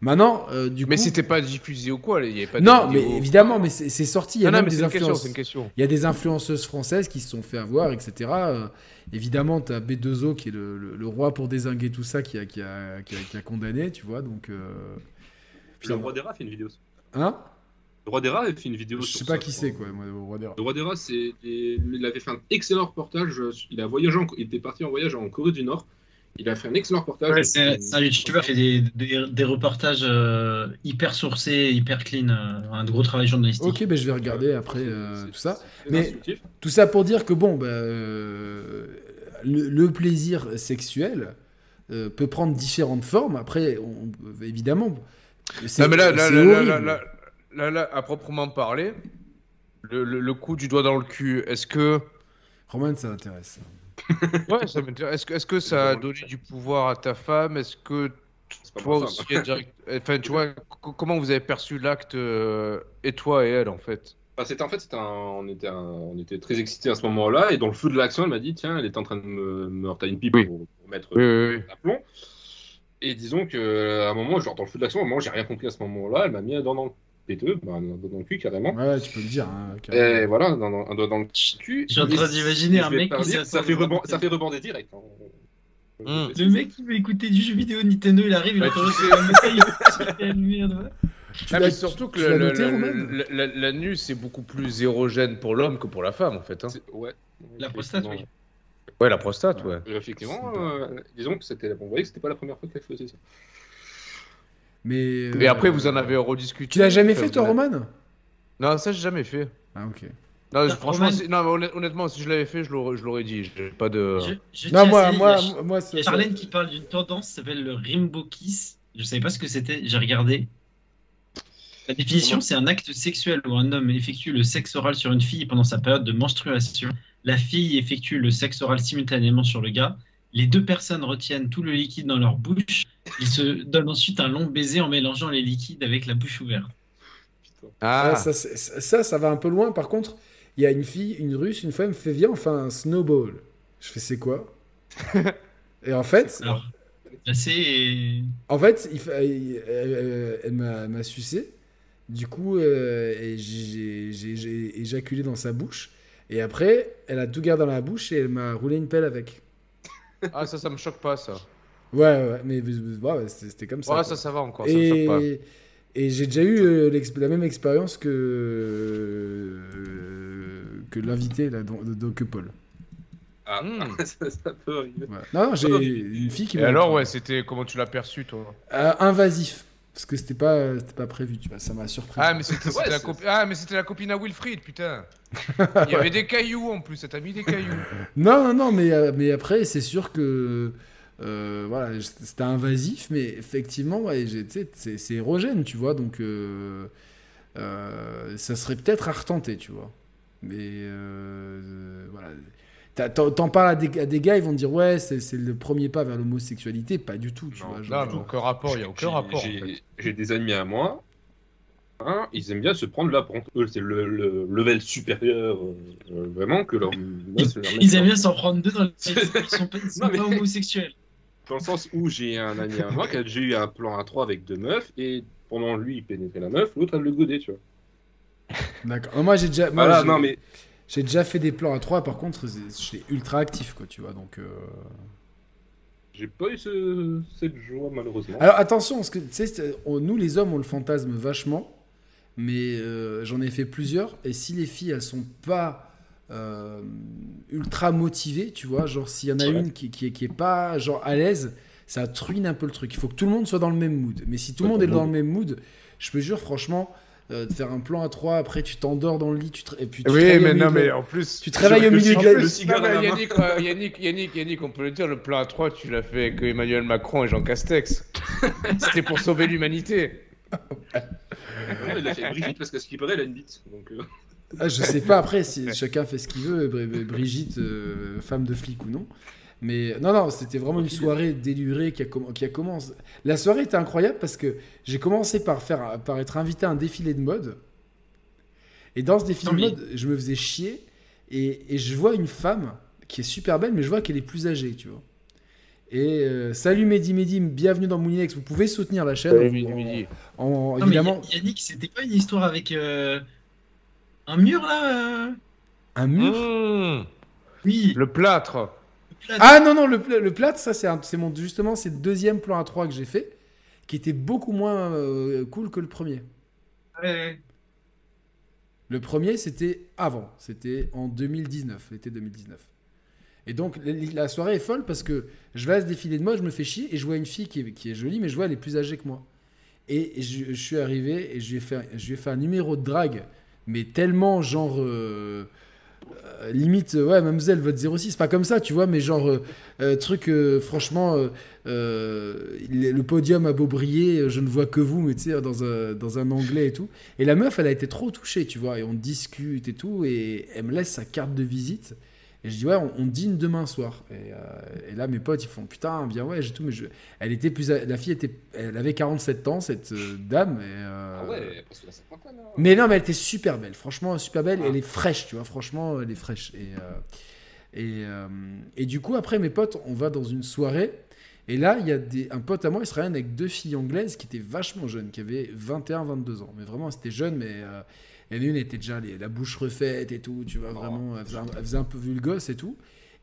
Maintenant, euh, du Mais coup, c'était pas diffusé ou quoi Il y avait pas de non, mais évidemment, mais c'est sorti. Il y a Non, même des influences. Il y a des influenceuses françaises qui se sont fait avoir, etc. Euh, évidemment, tu as B2O qui est le, le- le roi pour désinguer tout ça, qui a, qui a, qui a, qui a condamné, tu vois. Donc, euh, Le roi des rats fait une vidéo. hein? Le roi des rats a fait une vidéo. Je sur sais pas ça, qui c'est, quoi, moi, le roi des rats. Le roi des rats, c'est il avait fait un excellent reportage. Il a voyagé, en- il était parti en voyage en Corée du Nord. Il a fait un excellent reportage. ouais, c'est un youtubeur qui fait des, des, des reportages euh, hyper sourcés, hyper clean, euh, un gros travail journalistique. Ok, ben je vais regarder après euh, tout ça. Mais- instructif. Tout ça pour dire que, bon, bah, euh, le, le plaisir sexuel euh, peut prendre différentes formes. Après, on- évidemment, c'est Non, mais là, là, c'est là, là, horrible. là, là, là, là, à proprement parler, le, le- le coup du doigt dans le cul, est-ce que. Roman, ça intéresse. Ouais, ça m'intéresse. Est-ce que, est-ce que ça a donné du pouvoir à ta femme? Est-ce que toi aussi, indirect- enfin, tu vois, comment vous avez perçu l'acte, euh, et toi et elle, en fait? Bah, c'était en fait, c'était un- on, était un- on était très excités à ce moment-là, et dans le feu de l'action, elle m'a dit tiens, elle est en train de me, me heurter une pipe Oui. pour, pour mettre Oui, oui, oui. l'aplomb. Et disons que à un moment, genre dans le feu de l'action, à un moment, j'ai rien compris à ce moment-là, elle m'a mis un doigt dans le péteux, bah, un doigt dans le cul carrément. Ouais, tu peux le dire. hein. Et voilà, un doigt dans le cul. Je suis en train d'imaginer un mec qui dire, ça fait rebond- ça fait rebander direct. hein. Hmm. Le mec qui veut écouter du jeu vidéo Nintendo, il arrive, il Bah, entend le Ah, mais surtout que la, la nu, c'est beaucoup plus érogène pour l'homme que pour la femme, en fait. hein. Ouais. La prostate, oui. Ouais, la prostate, ouais. Effectivement, euh, disons que c'était, on voyait que c'était pas la première fois qu'elle faisait ça. Mais, Et euh, après, vous en avez rediscuté. Tu l'as jamais fait, toi, Roman? Non, ça, j'ai jamais fait. Ah, ok. Non, Non, franchement, si- non, mais honnêt- honnêtement, si je l'avais fait, je l'aurais, je l'aurais dit. J'ai pas de. Je, je Non, moi, moi, moi, y a Charlène qui parle d'une tendance qui s'appelle le Rimbo Kiss. Je savais pas ce que c'était, j'ai regardé. La définition, c'est un acte sexuel où un homme effectue le sexe oral sur une fille pendant sa période de menstruation. La fille effectue le sexe oral simultanément sur le gars. Les deux personnes retiennent tout le liquide dans leur bouche. Ils se donnent ensuite un long baiser en mélangeant les liquides avec la bouche ouverte. Ah, Ouais, ça, ça, ça va un peu loin. Par contre, il y a une fille, une russe, une fois, elle me fait Viens, on fait un snowball. Je fais C'est quoi? Et en fait, Alors, c'est en fait il fa- il- elle, m'a sucé. Du coup, euh, j'ai éjaculé dans sa bouche. Et après, elle a tout gardé dans la bouche et elle m'a roulé une pelle avec. ah, ça, ça me choque pas, ça. Ouais, ouais, mais ouais, ouais, c'était comme ça. Ouais, quoi. ça, ça va encore, ça me. Et, et j'ai déjà eu euh, la même expérience que, euh, que l'invité là, de Doc Paul. Ah, Hmm. ça, ça peut arriver. Ouais. Non, non, j'ai une fille qui Et m'a. alors, ouais, c'était. Comment tu l'as perçu, toi? Euh, invasif. Parce que c'était pas, c'était pas prévu, tu vois, ça m'a surpris. Ah, mais c'était Ouais, c'était la, c'est- copi- ah, mais c'était la copine à Wilfried, putain. Il y avait des cailloux en plus, ça t'a mis des cailloux. Non, non, non, mais, mais après, c'est sûr que. Euh, voilà, c'était invasif, mais effectivement, ouais, c'est c'est érogène, tu vois, donc. euh, euh, ça serait peut-être à retenter, tu vois. Mais. voilà. T'as- T'en parles à des, à des gars, ils vont te dire, ouais, c'est c'est le premier pas vers l'homosexualité. Pas du tout, tu Non, vois. Non, genre- mais aucun rapport, il y a aucun J'ai- rapport. en J'ai fait. des amis à moi. hein, ils aiment bien se prendre là. Par contre, eux, c'est le, le level supérieur. euh, vraiment, que leur. moi, c'est leur Ils aiment bien s'en prendre deux dans le Ils sont pas, ils sont Non, mais- pas homosexuels. Dans le sens où j'ai un ami à moi qui a déjà eu un plan à trois avec deux meufs. Et pendant lui, il pénétrait la meuf, l'autre, elle le godait, tu vois. D'accord. Moi, j'ai déjà, moi, Voilà, non, mais j'ai déjà fait des plans à 3. Par contre, suis ultra actif, quoi, tu vois. Donc. euh, j'ai pas eu ce... cette joie, malheureusement. Alors attention, parce que tu sais, nous les hommes, on le fantasme vachement, mais euh, j'en ai fait plusieurs. Et si les filles, elles sont pas euh, ultra motivées, tu vois, genre s'il y en a Ouais. une qui, qui, est, qui est pas genre à l'aise, ça truine un peu le truc. Il faut que tout le monde soit dans le même mood. Mais si tout le monde est dans mood. le même mood, je peux jure, franchement, euh, de faire un plan à 3, après tu t'endors dans le lit, tu te- et puis tu te Oui, réveilles au mais milieu non, de- mais en plus. Tu te réveilles au milieu de la- non. Yannick, euh, Yannick, Yannick, Yannick, on peut le dire, le plan à 3, tu l'as fait avec Emmanuel Macron et Jean Castex. C'était pour sauver l'humanité. Il a fait Brigitte parce qu'à ce qui paraît, elle a une bite. Donc, euh, Ah, je sais pas après si chacun fait ce qu'il veut, Bri- Bri- Brigitte, euh, femme de flic ou non. Mais non, non, c'était vraiment une soirée délurée qui a, qui a commencé. La soirée était incroyable parce que j'ai commencé par, faire, par être invité à un défilé de mode. Et dans ce défilé de mode, je me faisais chier. Et, et je vois une femme qui est super belle, mais je vois qu'elle est plus âgée, tu vois. Et euh, salut Mehdi Mehdi, bienvenue dans Moulinex. Vous pouvez soutenir la chaîne. Non, mais évidemment, Yannick, c'était pas une histoire avec euh, un mur là euh un mur? Mmh, Oui. le plâtre. le Ah non, non, le, plâtre, ça c'est un- c'est mon, justement c'est le deuxième plan à 3 que j'ai fait, qui était beaucoup moins euh, cool que le premier. Ouais. Le premier c'était avant, c'était en 2019, l'été 2019. Et donc la, la soirée est folle parce que je vais à ce défilé de mode, je me fais chier et je vois une fille qui est, qui est jolie, mais je vois elle est plus âgée que moi. Et je, je suis arrivé et je lui, ai fait, je lui ai fait un numéro de drague, mais tellement genre. euh, euh, limite, euh, ouais, mademoiselle, votre 06, pas comme ça, tu vois, mais genre, euh, truc, franchement, le podium a beau briller, euh, je ne vois que vous, mais tu sais, dans un, dans un anglais et tout. Et la meuf, elle a été trop touchée, tu vois, et on discute et tout, et elle me laisse sa carte de visite. Et je dis, ouais, on, on dîne demain soir. Et, euh, et là, mes potes, ils font, putain, bien, ouais, j'ai tout, mais je... elle était plus. La fille était. Elle avait 47 ans, cette euh, dame. Et, euh, Ah ouais, parce que cinquantaine. hein. mais non, mais elle était super belle, franchement, super belle. Elle est fraîche, tu vois, franchement, elle est fraîche. Et, et, et du coup, après, mes potes, on va dans une soirée. Et là, il y a des, un pote à moi israélien avec deux filles anglaises qui étaient vachement jeunes, qui avaient 21-22 ans. Mais vraiment, c'était jeune, mais il y en a une était déjà les- la bouche refaite et tout, tu vois, vraiment, elle faisait, un, elle faisait un peu vulgosse et tout.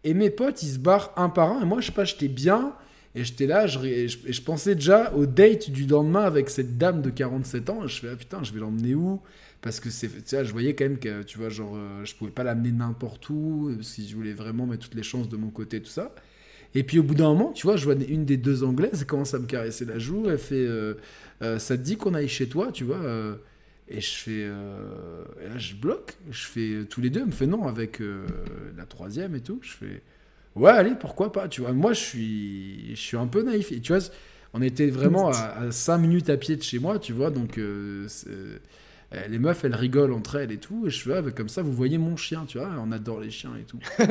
Et mes potes, ils se barrent un par un. Et moi, je sais pas, j'étais bien. Et j'étais là, je, et je, et je pensais déjà au date du lendemain avec cette dame de 47 ans. Et je fais, ah putain, je vais l'emmener où? Parce que c'est, tu sais, je voyais quand même que, tu vois, genre, euh, je pouvais pas l'amener n'importe où, euh, si je voulais vraiment mettre toutes les chances de mon côté, tout ça. Et puis au bout d'un moment, tu vois, je vois une des deux anglaises, elle commence à me caresser la joue, elle fait, euh, Euh, ça te dit qu'on aille chez toi, tu vois euh, Et je fais, euh, et là je bloque, je fais euh, tous les deux, elle me fait non avec euh, la troisième et tout. Je fais, ouais, allez, pourquoi pas, tu vois. Moi, je suis, je suis un peu naïf. Et tu vois, on était vraiment à, 5 minutes à pied de chez moi, tu vois, donc euh, les meufs, elles rigolent entre elles et tout. Et je fais, ah, comme ça, vous voyez mon chien, tu vois, on adore les chiens et tout.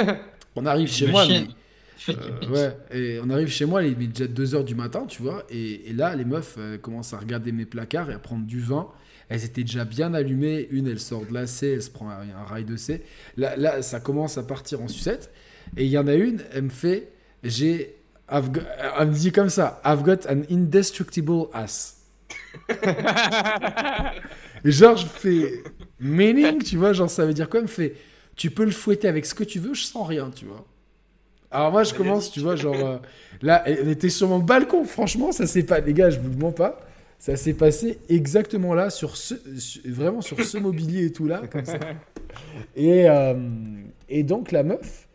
on arrive chez Le moi. chien, mais- euh, ouais, et on arrive chez moi, il est déjà 2h du matin, tu vois, et, et là, les meufs euh, commencent à regarder mes placards et à prendre du vin. Elles étaient déjà bien allumées. Une, elle sort de la C, elle se prend un, un rail de C. Là, là, ça commence à partir en sucette. Et il y en a une, elle me fait, j'ai, got- elle me dit comme ça, I've got an indestructible ass. Genre, je fais meaning, tu vois, genre, ça veut dire quoi? Elle me fait, tu peux le fouetter avec ce que tu veux, je sens rien, tu vois. Alors moi, je commence, tu vois, genre, euh, là, elle était sur mon balcon, franchement, ça s'est pas, les gars, je vous mens pas, ça s'est passé exactement là, sur ce, sur- vraiment sur ce mobilier et tout là, comme ça. Et, euh, et donc la meuf,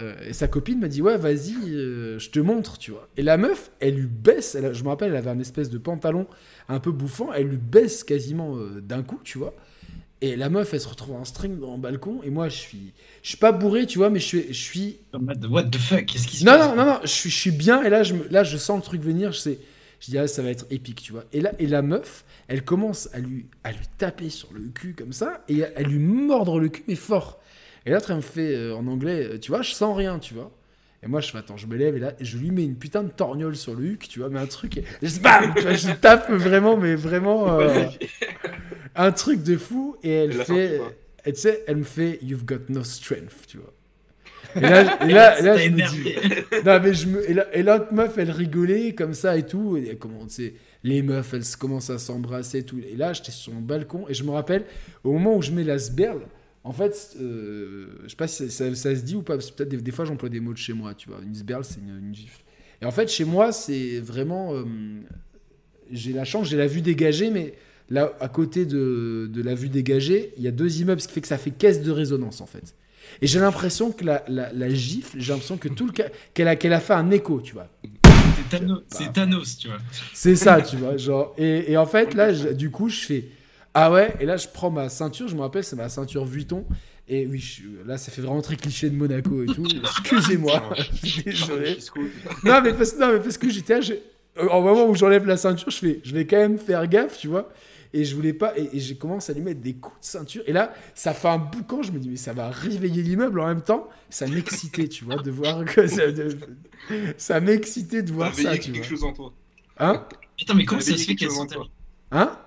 euh, et sa copine m'a dit, ouais, vas-y, euh, je te montre, tu vois. Et la meuf, elle lui baisse, elle je me rappelle, elle avait un espèce de pantalon un peu bouffant, elle lui baisse quasiment d'un coup, tu vois. Et la meuf, elle se retrouve en string dans le balcon, et moi, je suis, je suis pas bourré, tu vois, mais je suis, je suis What the fuck Qu'est-ce qui se non, passe non, non, non, je suis, je suis bien et là je, me- là, je sens le truc venir. Je, sais, je dis, ah, ça va être épique, tu vois. Et, là, et la meuf, elle commence à lui, à lui taper sur le cul comme ça et à, à lui mordre le cul, mais fort. Et l'autre, elle me fait euh, en anglais, euh, tu vois, je sens rien, tu vois. Et moi, je fais, attends, je me lève et là, je lui mets une putain de torgnole sur le huc, tu vois, mais un truc. Et je, bam, tu vois, je tape vraiment, mais vraiment euh, un truc de fou. Et elle fait, tu sais, elle me fait, you've got no strength, tu vois. Et là, et là, et là, je me dis, non, mais je me... Et et l'autre meuf, elle rigolait comme ça et tout. Et elle commençait... Les meufs, elles commencent à s'embrasser et tout. Et là, j'étais sur mon balcon et je me rappelle, au moment où je mets la sberle, en fait, euh, je sais pas si ça, ça- ça se dit ou pas, parce que peut-être des, des fois j'emploie des mots de chez moi, tu vois. Une sberle, c'est une, une gifle. Et en fait, chez moi, c'est vraiment. euh, j'ai la chance, j'ai la vue dégagée, mais là, à côté de, de la vue dégagée, il y a deux immeubles, ce qui fait que ça fait caisse de résonance, en fait. Et j'ai l'impression que la, la, la gifle, j'ai l'impression que tout le ca- qu'elle a, qu'elle a fait un écho, tu vois. C'est Thanos, c'est Thanos, tu vois. C'est ça, tu vois. Genre, et, et en fait, là, je- du coup, je fais Ah ouais, et là, je prends ma ceinture, je me rappelle, c'est ma ceinture Vuitton. Et oui, je- là, ça fait vraiment très cliché de Monaco et tout. Excusez-moi, désolé. Non, mais parce, non, mais parce que j'étais au moment où j'enlève la ceinture, je fais, je vais quand même faire gaffe, tu vois. Et je voulais pas, et, et j'ai commencé à lui mettre des coups de ceinture. Et là, ça fait un boucan. Je me dis, mais ça va réveiller l'immeuble en même temps. Ça m'excitait, tu vois, de voir que ça, de- ça m'excitait de voir ça, tu quelque vois. chose en toi. Hein? Attends, mais comment ça se fait quelque qu'elles chose en sont toi. Hein?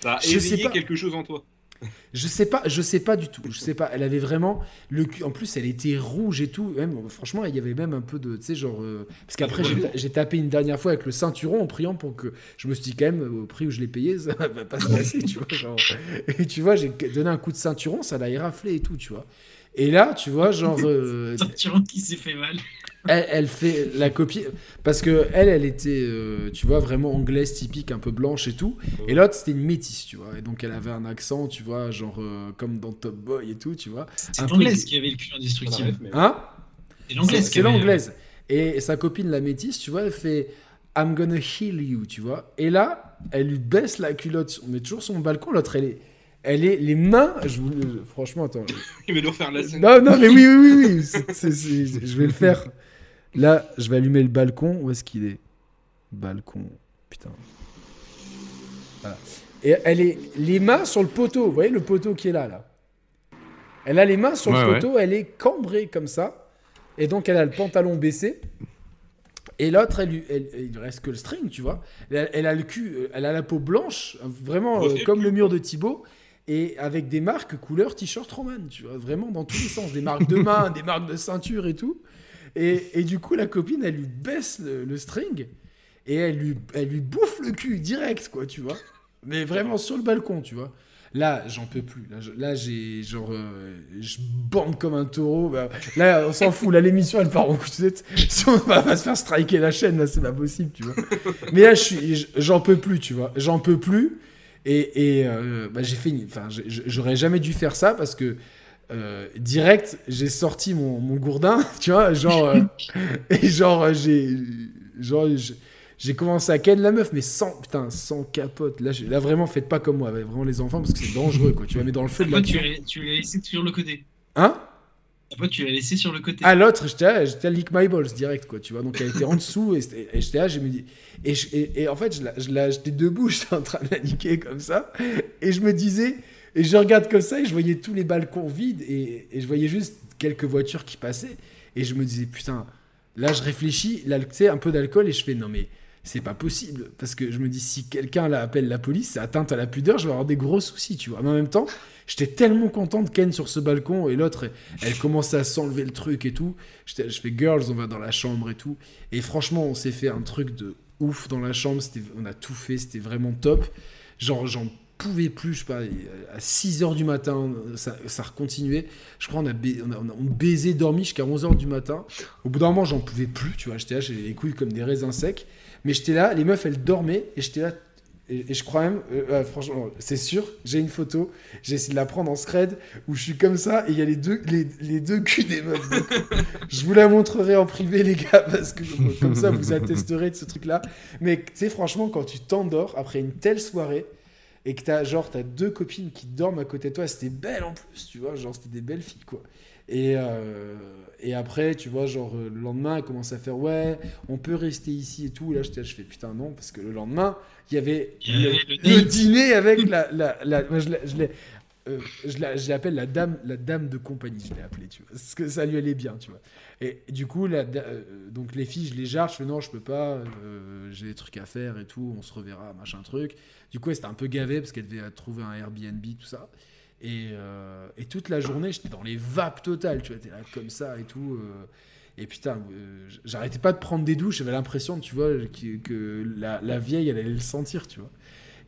Ça a éveillé quelque chose en toi. Je sais pas, je sais pas du tout. Je sais pas. Elle avait vraiment le cul. En plus, elle était rouge et tout. Franchement, il y avait même un peu de, tu sais, genre. euh, Parce qu'après, j'ai ta- j'ai tapé une dernière fois avec le ceinturon en priant pour que. Je me suis dit quand même, au prix où je l'ai payé, ça va pas se passer, tu vois. Et tu vois, j'ai donné un coup de ceinturon, ça l'a éraflé et tout, tu vois. Et là, tu vois, genre. euh, Ceinturon qui s'est fait mal. Elle, elle fait la copie parce que elle elle était euh, tu vois vraiment anglaise typique un peu blanche et tout et l'autre c'était une métisse tu vois et donc elle avait un accent tu vois genre euh, comme dans Top Boy et tout tu vois C'est Un l'anglaise qui avait le cul indestructible. hein C'est l'anglaise c'est avait- l'anglaise et sa copine la métisse tu vois elle fait I'm gonna heal you tu vois et là elle lui baisse la culotte on met toujours sur mon balcon l'autre elle est elle est les mains je vous franchement attends Il va nous refaire la scène. non, non, mais oui, oui, oui, oui. je vais le faire. Là, je vais allumer le balcon. Où est-ce qu'il est? Balcon. Putain. Voilà. Et elle est les mains sur le poteau. Vous voyez le poteau qui est là, là? Elle a les mains sur Ouais, le ouais. poteau. Elle est cambrée comme ça. Et donc, elle a le pantalon baissé. Et l'autre, elle, lui- elle- il lui reste que le string, tu vois. Elle, elle a le cul, euh, elle a la peau blanche, vraiment euh, comme le le mur de Thibaut, et avec des marques couleur t-shirt Roman, tu vois, vraiment dans tous les sens, des marques de main, des marques de ceinture et tout. Et, du coup, la copine, elle lui baisse le, string et elle lui, elle lui bouffe le cul direct, quoi, tu vois. Mais vraiment sur le balcon, tu vois. Là, j'en peux plus. Là, j'ai genre, euh, je bande comme un taureau. Bah, là, on s'en fout. Là, l'émission, elle part en coup. Si on va pas se faire striker la chaîne, là, c'est pas possible, tu vois. Mais là, j'en peux plus, tu vois. J'en peux plus. Et, euh, bah, j'ai une- enfin, j'aurais jamais dû faire ça parce que euh, direct, j'ai sorti mon, mon gourdin, tu vois, genre, euh, et genre, euh, j'ai, genre, j'ai- commencé à ken la meuf, mais sans, putain, sans capote. Là, là, vraiment, faites pas comme moi, avec vraiment les enfants, parce que c'est dangereux, quoi. Tu vas mettre dans le feu de Après, tu l'action. l'as tu l'as laissé sur le côté. Hein? Après, tu l'as laissé sur le côté. À l'autre, j'étais là, j'étais à lick my balls direct, quoi, tu vois. Donc, elle était en dessous, et, et j'étais là, j'ai me dit. Et, et, et en fait, je la- je la- j'étais debout, j'étais en train de la niquer comme ça, et je me disais. Et je regarde comme ça, et je voyais tous les balcons vides, et, et je voyais juste quelques voitures qui passaient, et je me disais, putain, là, je réfléchis, là, tu sais, un peu d'alcool, et je fais, non, mais c'est pas possible. Parce que je me dis, si quelqu'un appelle la police, c'est atteinte à la pudeur, je vais avoir des gros soucis, tu vois. Mais en même temps, j'étais tellement content de Ken sur ce balcon, et l'autre, elle commençait à s'enlever le truc et tout. Je fais girls, on va dans la chambre et tout. Et franchement, on s'est fait un truc de ouf dans la chambre. On a tout fait, c'était vraiment top. Genre, j'en pouvais plus, je sais pas, à 6 h du matin, ça, ça recontinuait. Je crois on a, on a, on baisait, dormi jusqu'à 11 h du matin. Au bout d'un moment, j'en pouvais plus, tu vois. J'étais là, j'ai les couilles comme des raisins secs. Mais j'étais là, les meufs, elles dormaient, et j'étais là. Et, je crois même, euh, euh, franchement, c'est sûr, j'ai une photo, j'ai essayé de la prendre en scred, où je suis comme ça, et il y a les deux, les, deux culs des meufs. Je vous la montrerai en privé, les gars, parce que comme ça, vous attesterez de ce truc-là. Mais tu sais, franchement, quand tu t'endors après une telle soirée, et que t'as genre t'as deux copines qui dorment à côté de toi, c'était belle en plus, tu vois, genre c'était des belles filles quoi. Et, euh, et après, tu vois, genre euh, le lendemain, elle commence à faire ouais, on peut rester ici et tout. Là, là, je fais putain non, parce que le lendemain, il y avait le, dîner avec la, la, je l'ai- je l'ai- euh, je la- je l'appelle la dame, la dame de compagnie, je l'ai appelée, tu vois, parce que ça lui allait bien, tu vois. Et du coup, euh, donc les filles, je les jarre, je fais non, je peux pas, euh, j'ai des trucs à faire et tout, on se reverra, machin truc. Du coup, elle c'était un peu gavé parce qu'elle devait trouver un Airbnb, tout ça. Et, euh, et toute la journée, j'étais dans les vapes totales, tu vois, t'es là comme ça et tout. Et putain, j'arrêtais pas de prendre des douches, j'avais l'impression, tu vois, que, la, vieille, elle allait le sentir, tu vois.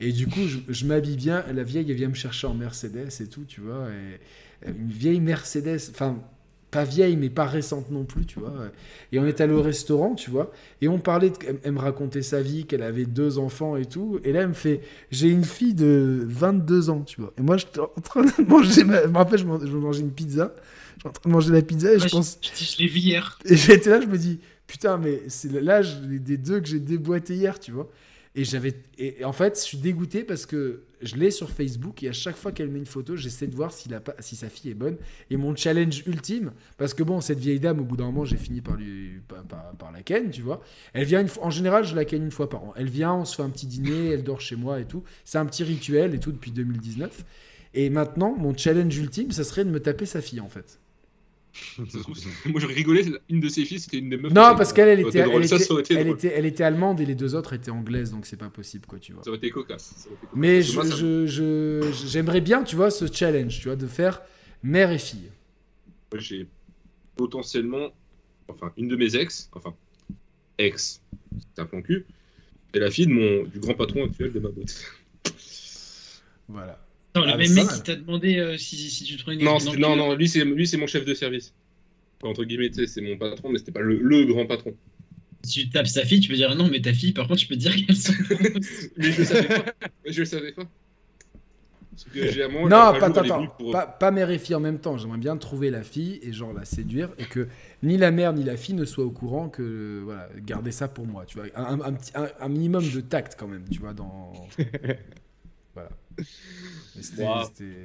Et du coup, je, m'habille bien, la vieille, elle vient me chercher en Mercedes et tout, tu vois. Une vieille Mercedes, enfin, pas vieille, mais pas récente non plus, tu vois. Et on est allé au restaurant, tu vois. Et on parlait, de, elle, elle me racontait sa vie, qu'elle avait deux enfants et tout. Et là, elle me fait, j'ai une fille de 22 ans, tu vois. Et moi, j'étais en train de manger, ma- je me rappelle, je man- je mangeais une pizza. Je suis en train de manger la pizza et je pense, je, je, je l'ai vu hier. et j'étais là, je me dis, putain, mais c'est l'âge des deux que j'ai déboîté hier, tu vois. Et j'avais, et et en fait, je suis dégoûté parce que je l'ai sur Facebook et à chaque fois qu'elle met une photo, j'essaie de voir s'il a pas, si sa fille est bonne. Et mon challenge ultime, parce que bon, cette vieille dame, au bout d'un moment, j'ai fini par lui, par, la ken, tu vois. Elle vient en général, je la ken une fois par an. Elle vient, on se fait un petit dîner, elle dort chez moi et tout. C'est un petit rituel et tout depuis 2019. Et maintenant, mon challenge ultime, ça serait de me taper sa fille, en fait. Moi, j'aurais rigolé, une de ses filles, c'était une des meufs. Non, parce qu'elle, elle était, elle, était, ça aurait été elle, était, elle était allemande et les deux autres étaient anglaises, donc c'est pas possible, quoi, tu vois. Ça aurait été cocasse. ça aurait été cocasse. Mais je, je, je- j'aimerais bien, tu vois, ce challenge, tu vois, de faire mère et fille. Moi, j'ai potentiellement, enfin, une de mes ex, enfin, ex, c'est un plan cul, et la fille de mon, du grand patron actuel de ma boîte. Voilà. Attends, le Ah, même mec qui t'a demandé euh, si, si tu trouvais une Non, non, non, lui, c'est lui, c'est mon chef de service. Enfin, entre guillemets, c'est mon patron, mais c'était pas le, le grand patron. Si tu tapes sa fille, tu peux dire non, mais ta fille, par contre, tu peux dire qu'elles sont. Mais je le savais pas. Mais je le savais pas. Que non, pas, attends, pour- pas, pas mère et fille en même temps. J'aimerais bien trouver la fille et genre la séduire et que ni la mère ni la fille ne soient au courant que, voilà, garder ça pour moi, tu vois. Un, un, un minimum de tact quand même, tu vois, dans... voilà. Wow.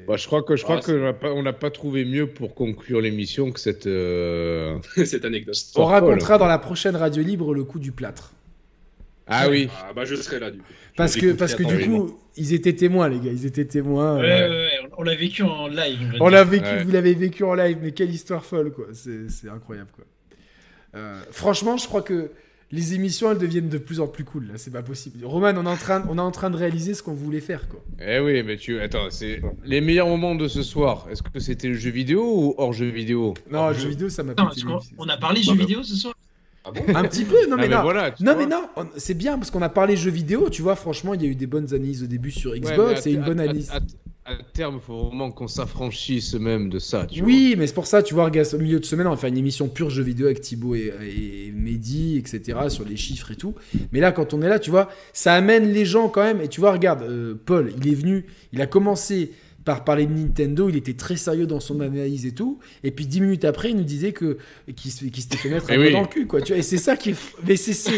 Bah, je crois que je crois Ah, qu'on n'a pas, on n'a pas trouvé mieux pour conclure l'émission que cette. euh, cette anecdote. On racontera dans la prochaine radio libre le coup du plâtre. Ah oui. Ah bah je serai là du coup. Parce que, parce que du coup, ils étaient témoins, les gars. Ils étaient témoins. Ouais, euh, ouais, ouais, on l'a vécu en live. On l'a vécu, Ouais. vous l'avez vécu en live, mais quelle histoire folle, quoi. C'est c'est incroyable, quoi. Euh, franchement, je crois que les émissions, elles deviennent de plus en plus cool, là. C'est pas possible. Roman, on est en train, on est en train de réaliser ce qu'on voulait faire, quoi. Eh oui, mais tu. Attends, c'est les meilleurs moments de ce soir. Est-ce que c'était le jeu vidéo ou hors jeu vidéo? Non, le jeu vidéo, ça m'a parce couilles. on a parlé bah. vidéo ce soir Ah bon? Un petit peu, non Ah, mais mais non. voilà, Non mais non, on- c'est bien parce qu'on a parlé jeux vidéo, tu vois, franchement, il y a eu des bonnes analyses au début sur Ouais, Xbox, à- c'est une bonne analyse. À, terme, il faut vraiment qu'on s'affranchisse même de ça. Tu Oui, mais c'est pour ça, tu vois, au milieu de semaine, on va faire une émission pure jeux vidéo avec Thibaut et, et Mehdi, etc., sur les chiffres et tout. Mais là, quand on est là, tu vois, ça amène les gens quand même. Et tu vois, regarde, euh, Paul, il est venu, il a commencé par parler de Nintendo, il était très sérieux dans son analyse et tout. Et puis dix minutes après, il nous disait que qu'il s'était fait mettre un Eh peu oui. dans le cul, quoi. Tu vois, et c'est ça qui est. Mais c'est-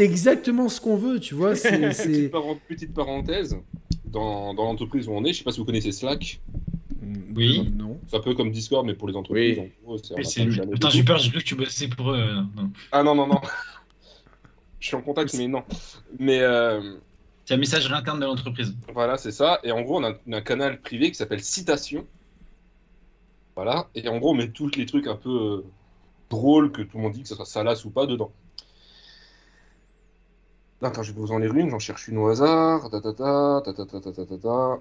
exactement ce qu'on veut, tu vois. c'est- petite parenthèse, dans, dans l'entreprise où on est, je sais pas si vous connaissez Slack, Oui. Non. c'est un peu comme Discord mais pour les entreprises. Oui. en gros, Attends, beaucoup. j'ai eu peur, j'ai cru que tu bossais pour eux. euh, non. Ah non, non, non. je suis en contact mais non. Mais euh, C'est un message interne de l'entreprise. Voilà, c'est ça. Et en gros, on a un canal privé qui s'appelle Citation. Voilà. Et en gros, on met tous les trucs un peu euh, drôles que tout le monde dit, que ce soit salace ou pas, dedans. Là, je vais vous en lire j'en cherche une au hasard. Ta ta ta, ta ta ta ta ta ta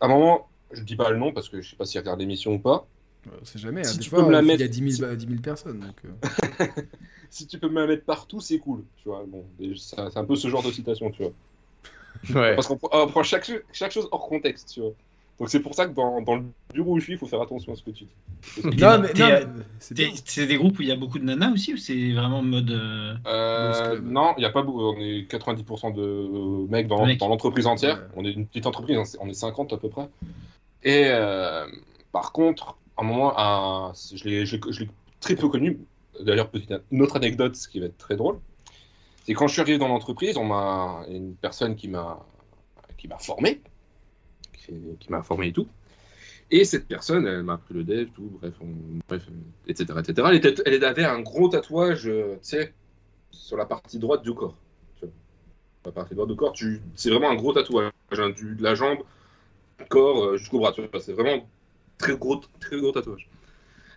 À un moment, je dis pas le nom parce que je sais pas s'il regarde l'émission ou pas. Euh, c'est jamais, hein. si tu peux me la mettre... il y a 10 000, personnes. Donc... Euh. si tu peux me la mettre partout, c'est cool. Tu vois, bon, c'est un peu ce genre de citation, tu vois. Ouais. Parce qu'on prend, chaque, chaque chose hors contexte, tu vois. Donc c'est pour ça que dans, dans le bureau où je suis, il faut faire attention à ce que tu dis. Non, mais, mais c'est des groupes où il y a beaucoup de nanas aussi ou c'est vraiment mode. euh, Euh, non, il n'y a pas beaucoup. On est 90% de mecs dans, dans l'entreprise entière. Ouais. On est une petite entreprise, hein, on est 50 à peu près. Et euh, par contre, à un moment, un- je l'ai très peu connu. D'ailleurs, petite une autre anecdote, ce qui va être très drôle, c'est quand je suis arrivé dans l'entreprise, on m'a il y a une personne qui m'a qui m'a formé, qui, qui m'a formé et tout. Et cette personne, elle m'a appris le dev, tout, bref, on- bref, etc., etc. Elle, était- elle avait un gros tatouage, euh, tu sais, sur la partie droite du corps. Tu vois. La partie droite du corps, tu... c'est vraiment un gros tatouage, hein, du, de la jambe, corps euh, jusqu'au bras. tu vois. C'est vraiment très gros, très gros tatouage.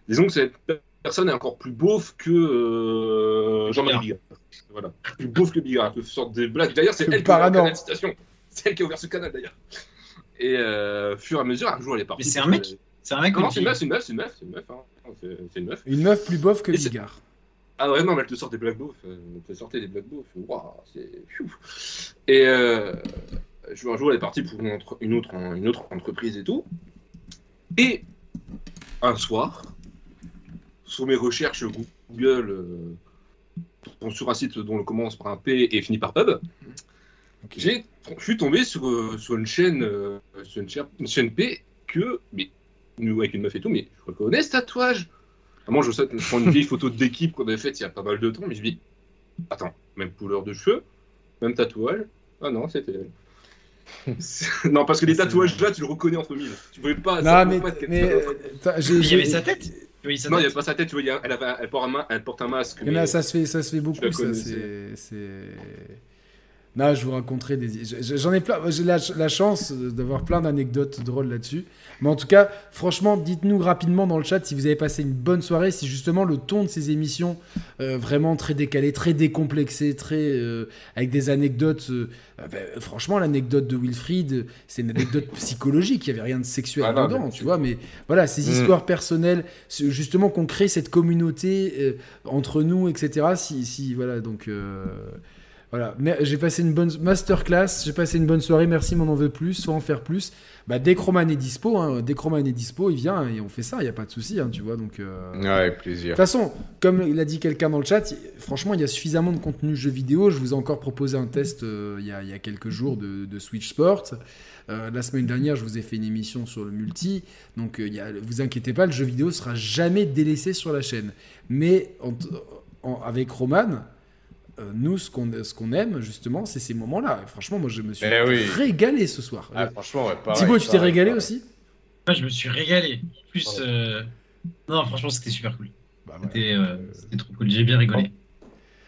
Disons que cette personne est encore plus beauf que euh, Jean-Marie Bigard. Voilà, plus beauf que Bigard, une sorte de blague. D'ailleurs, c'est Que elle elle qui a ouvert ce canal d'ailleurs. Et euh, fur et à mesure, un jour, elle est partie. Mais c'est un mec C'est un mec Non, une c'est une meuf, c'est une meuf, c'est une meuf, c'est une meuf. hein. C'est une meuf. Une meuf plus bof que Et Bigard. Ah ouais, non, mais elle te sort des Black Beauf. euh, Elle te sortait des Black Beauf. Waouh, c'est. Et euh, un jour, elle est partie pour une, autre, une autre entreprise et tout. Et un soir, sur mes recherches Google, euh, sur un site dont le commence par un P et finit par Hub, j'ai, je suis tombé sur, euh, sur une chaîne, euh, sur une chaîne, une chaîne P que, mais, nous, avec une meuf et tout, mais je reconnais ce tatouage. Ah, Moi, je, sais, je prends une vieille photo d'équipe qu'on avait faite il y a pas mal de temps, mais je me dis, attends, même couleur de cheveux, même tatouage. Ah non, c'était non, parce que les tatouages là, tu le reconnais entre mille. Tu pouvais pas. Non, mais, pas être mais euh, Il y avait sa tête Oui, Non, il n'y tête. a pas sa tête, tu vois, il y a- elle, avait elle, porte un, ma- elle porte un masque. Mais- ça se fait, ça se fait beaucoup. Ça, c'est, Non, je vous raconterai des. je- J'en ai plein. J'ai la, la chance d'avoir plein d'anecdotes drôles là-dessus. Mais en tout cas, franchement, dites-nous rapidement dans le chat si vous avez passé une bonne soirée, si justement le ton de ces émissions euh, vraiment très décalé, très décomplexé, très euh, avec des anecdotes. euh, euh, ben, franchement, l'anecdote de Wilfried, c'est une anecdote psychologique. Il y avait rien de sexuel Ah dedans, tu vois. Mais voilà, ces Mm. histoires personnelles, justement qu'on crée cette communauté entre nous, etc. Si, si voilà, donc. Voilà, j'ai passé une bonne masterclass, j'ai passé une bonne soirée, merci, mais on en veut plus, faut en faire plus. Bah, dès que Roman est dispo, hein, dès que Roman est dispo, il vient et on fait ça, il n'y a pas de souci, hein, tu vois. Donc, euh, Ouais, avec de plaisir. toute façon, comme il a dit quelqu'un dans le chat, franchement, il y a suffisamment de contenu jeux vidéo. Je vous ai encore proposé un test euh, il, y a, il y a quelques jours de, de Switch Sport. Euh, la semaine dernière, je vous ai fait une émission sur le multi. Donc, il y a, vous inquiétez pas, le jeu vidéo sera jamais délaissé sur la chaîne. Mais en- en- avec Roman, euh, nous, ce qu'on ce qu'on aime, justement, c'est ces moments-là. Et Franchement, moi, je me suis Eh oui. régalé ce soir. Ah, franchement, ouais, pareil, Thibaut, tu t'es régalé pareil. aussi? Moi, je me suis régalé. Plus. Euh, Non, franchement, c'était super cool. Bah, voilà. C'était euh, trop cool. J'ai bien rigolé.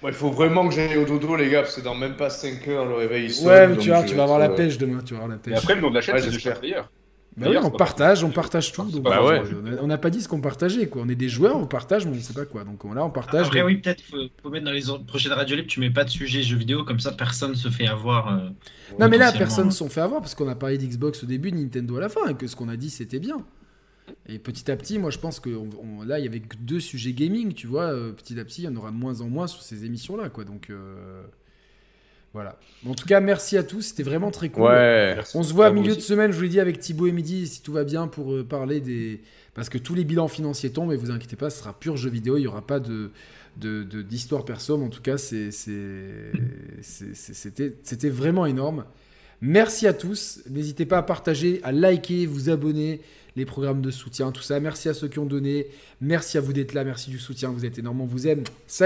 Moi, il faut vraiment que j'aille au dodo, les gars, parce que dans même pas 5 heures, le réveil sonne. Ouais, mais tu, vois, tu vas avoir la euh, pêche demain. Tu vas avoir la pêche. Et après, le nom de la chaîne, Ouais, c'est de j'espère. chaque player. Bah oui, on partage, on partage tout. Donc, Bah ouais. On n'a pas dit ce qu'on partageait, quoi. On est des joueurs, on partage, mais on ne sait pas quoi. Donc là, on partage. Après, oui, peut-être faut, faut mettre dans les autres- prochaines radios libres, tu mets pas de sujet jeux vidéo, comme ça personne se fait avoir. euh, Non, mais là, personne ne s'en fait avoir parce qu'on a parlé d'Xbox au début, Nintendo à la fin, et que ce qu'on a dit, c'était bien. Et petit à petit, moi, je pense que on- on- là, il y avait que deux sujets gaming, tu vois. euh, petit à petit, il y en aura de moins en moins sur ces émissions-là, quoi. Donc euh, voilà. En tout cas, merci à tous. C'était vraiment très cool. Ouais. On se voit À milieu de semaine, je vous l'ai dit, avec Thibaut et Midi, si tout va bien, pour euh, parler des. Parce que tous les bilans financiers tombent, et vous inquiétez pas, ce sera pur jeu vidéo, il n'y aura pas de de- de- d'histoire perso, mais en tout cas, c'était c'était vraiment énorme. Merci à tous. N'hésitez pas à partager, à liker, vous abonner, les programmes de soutien, tout ça. Merci à ceux qui ont donné. Merci à vous d'être là. Merci du soutien. Vous êtes énorme. On vous aime. Salut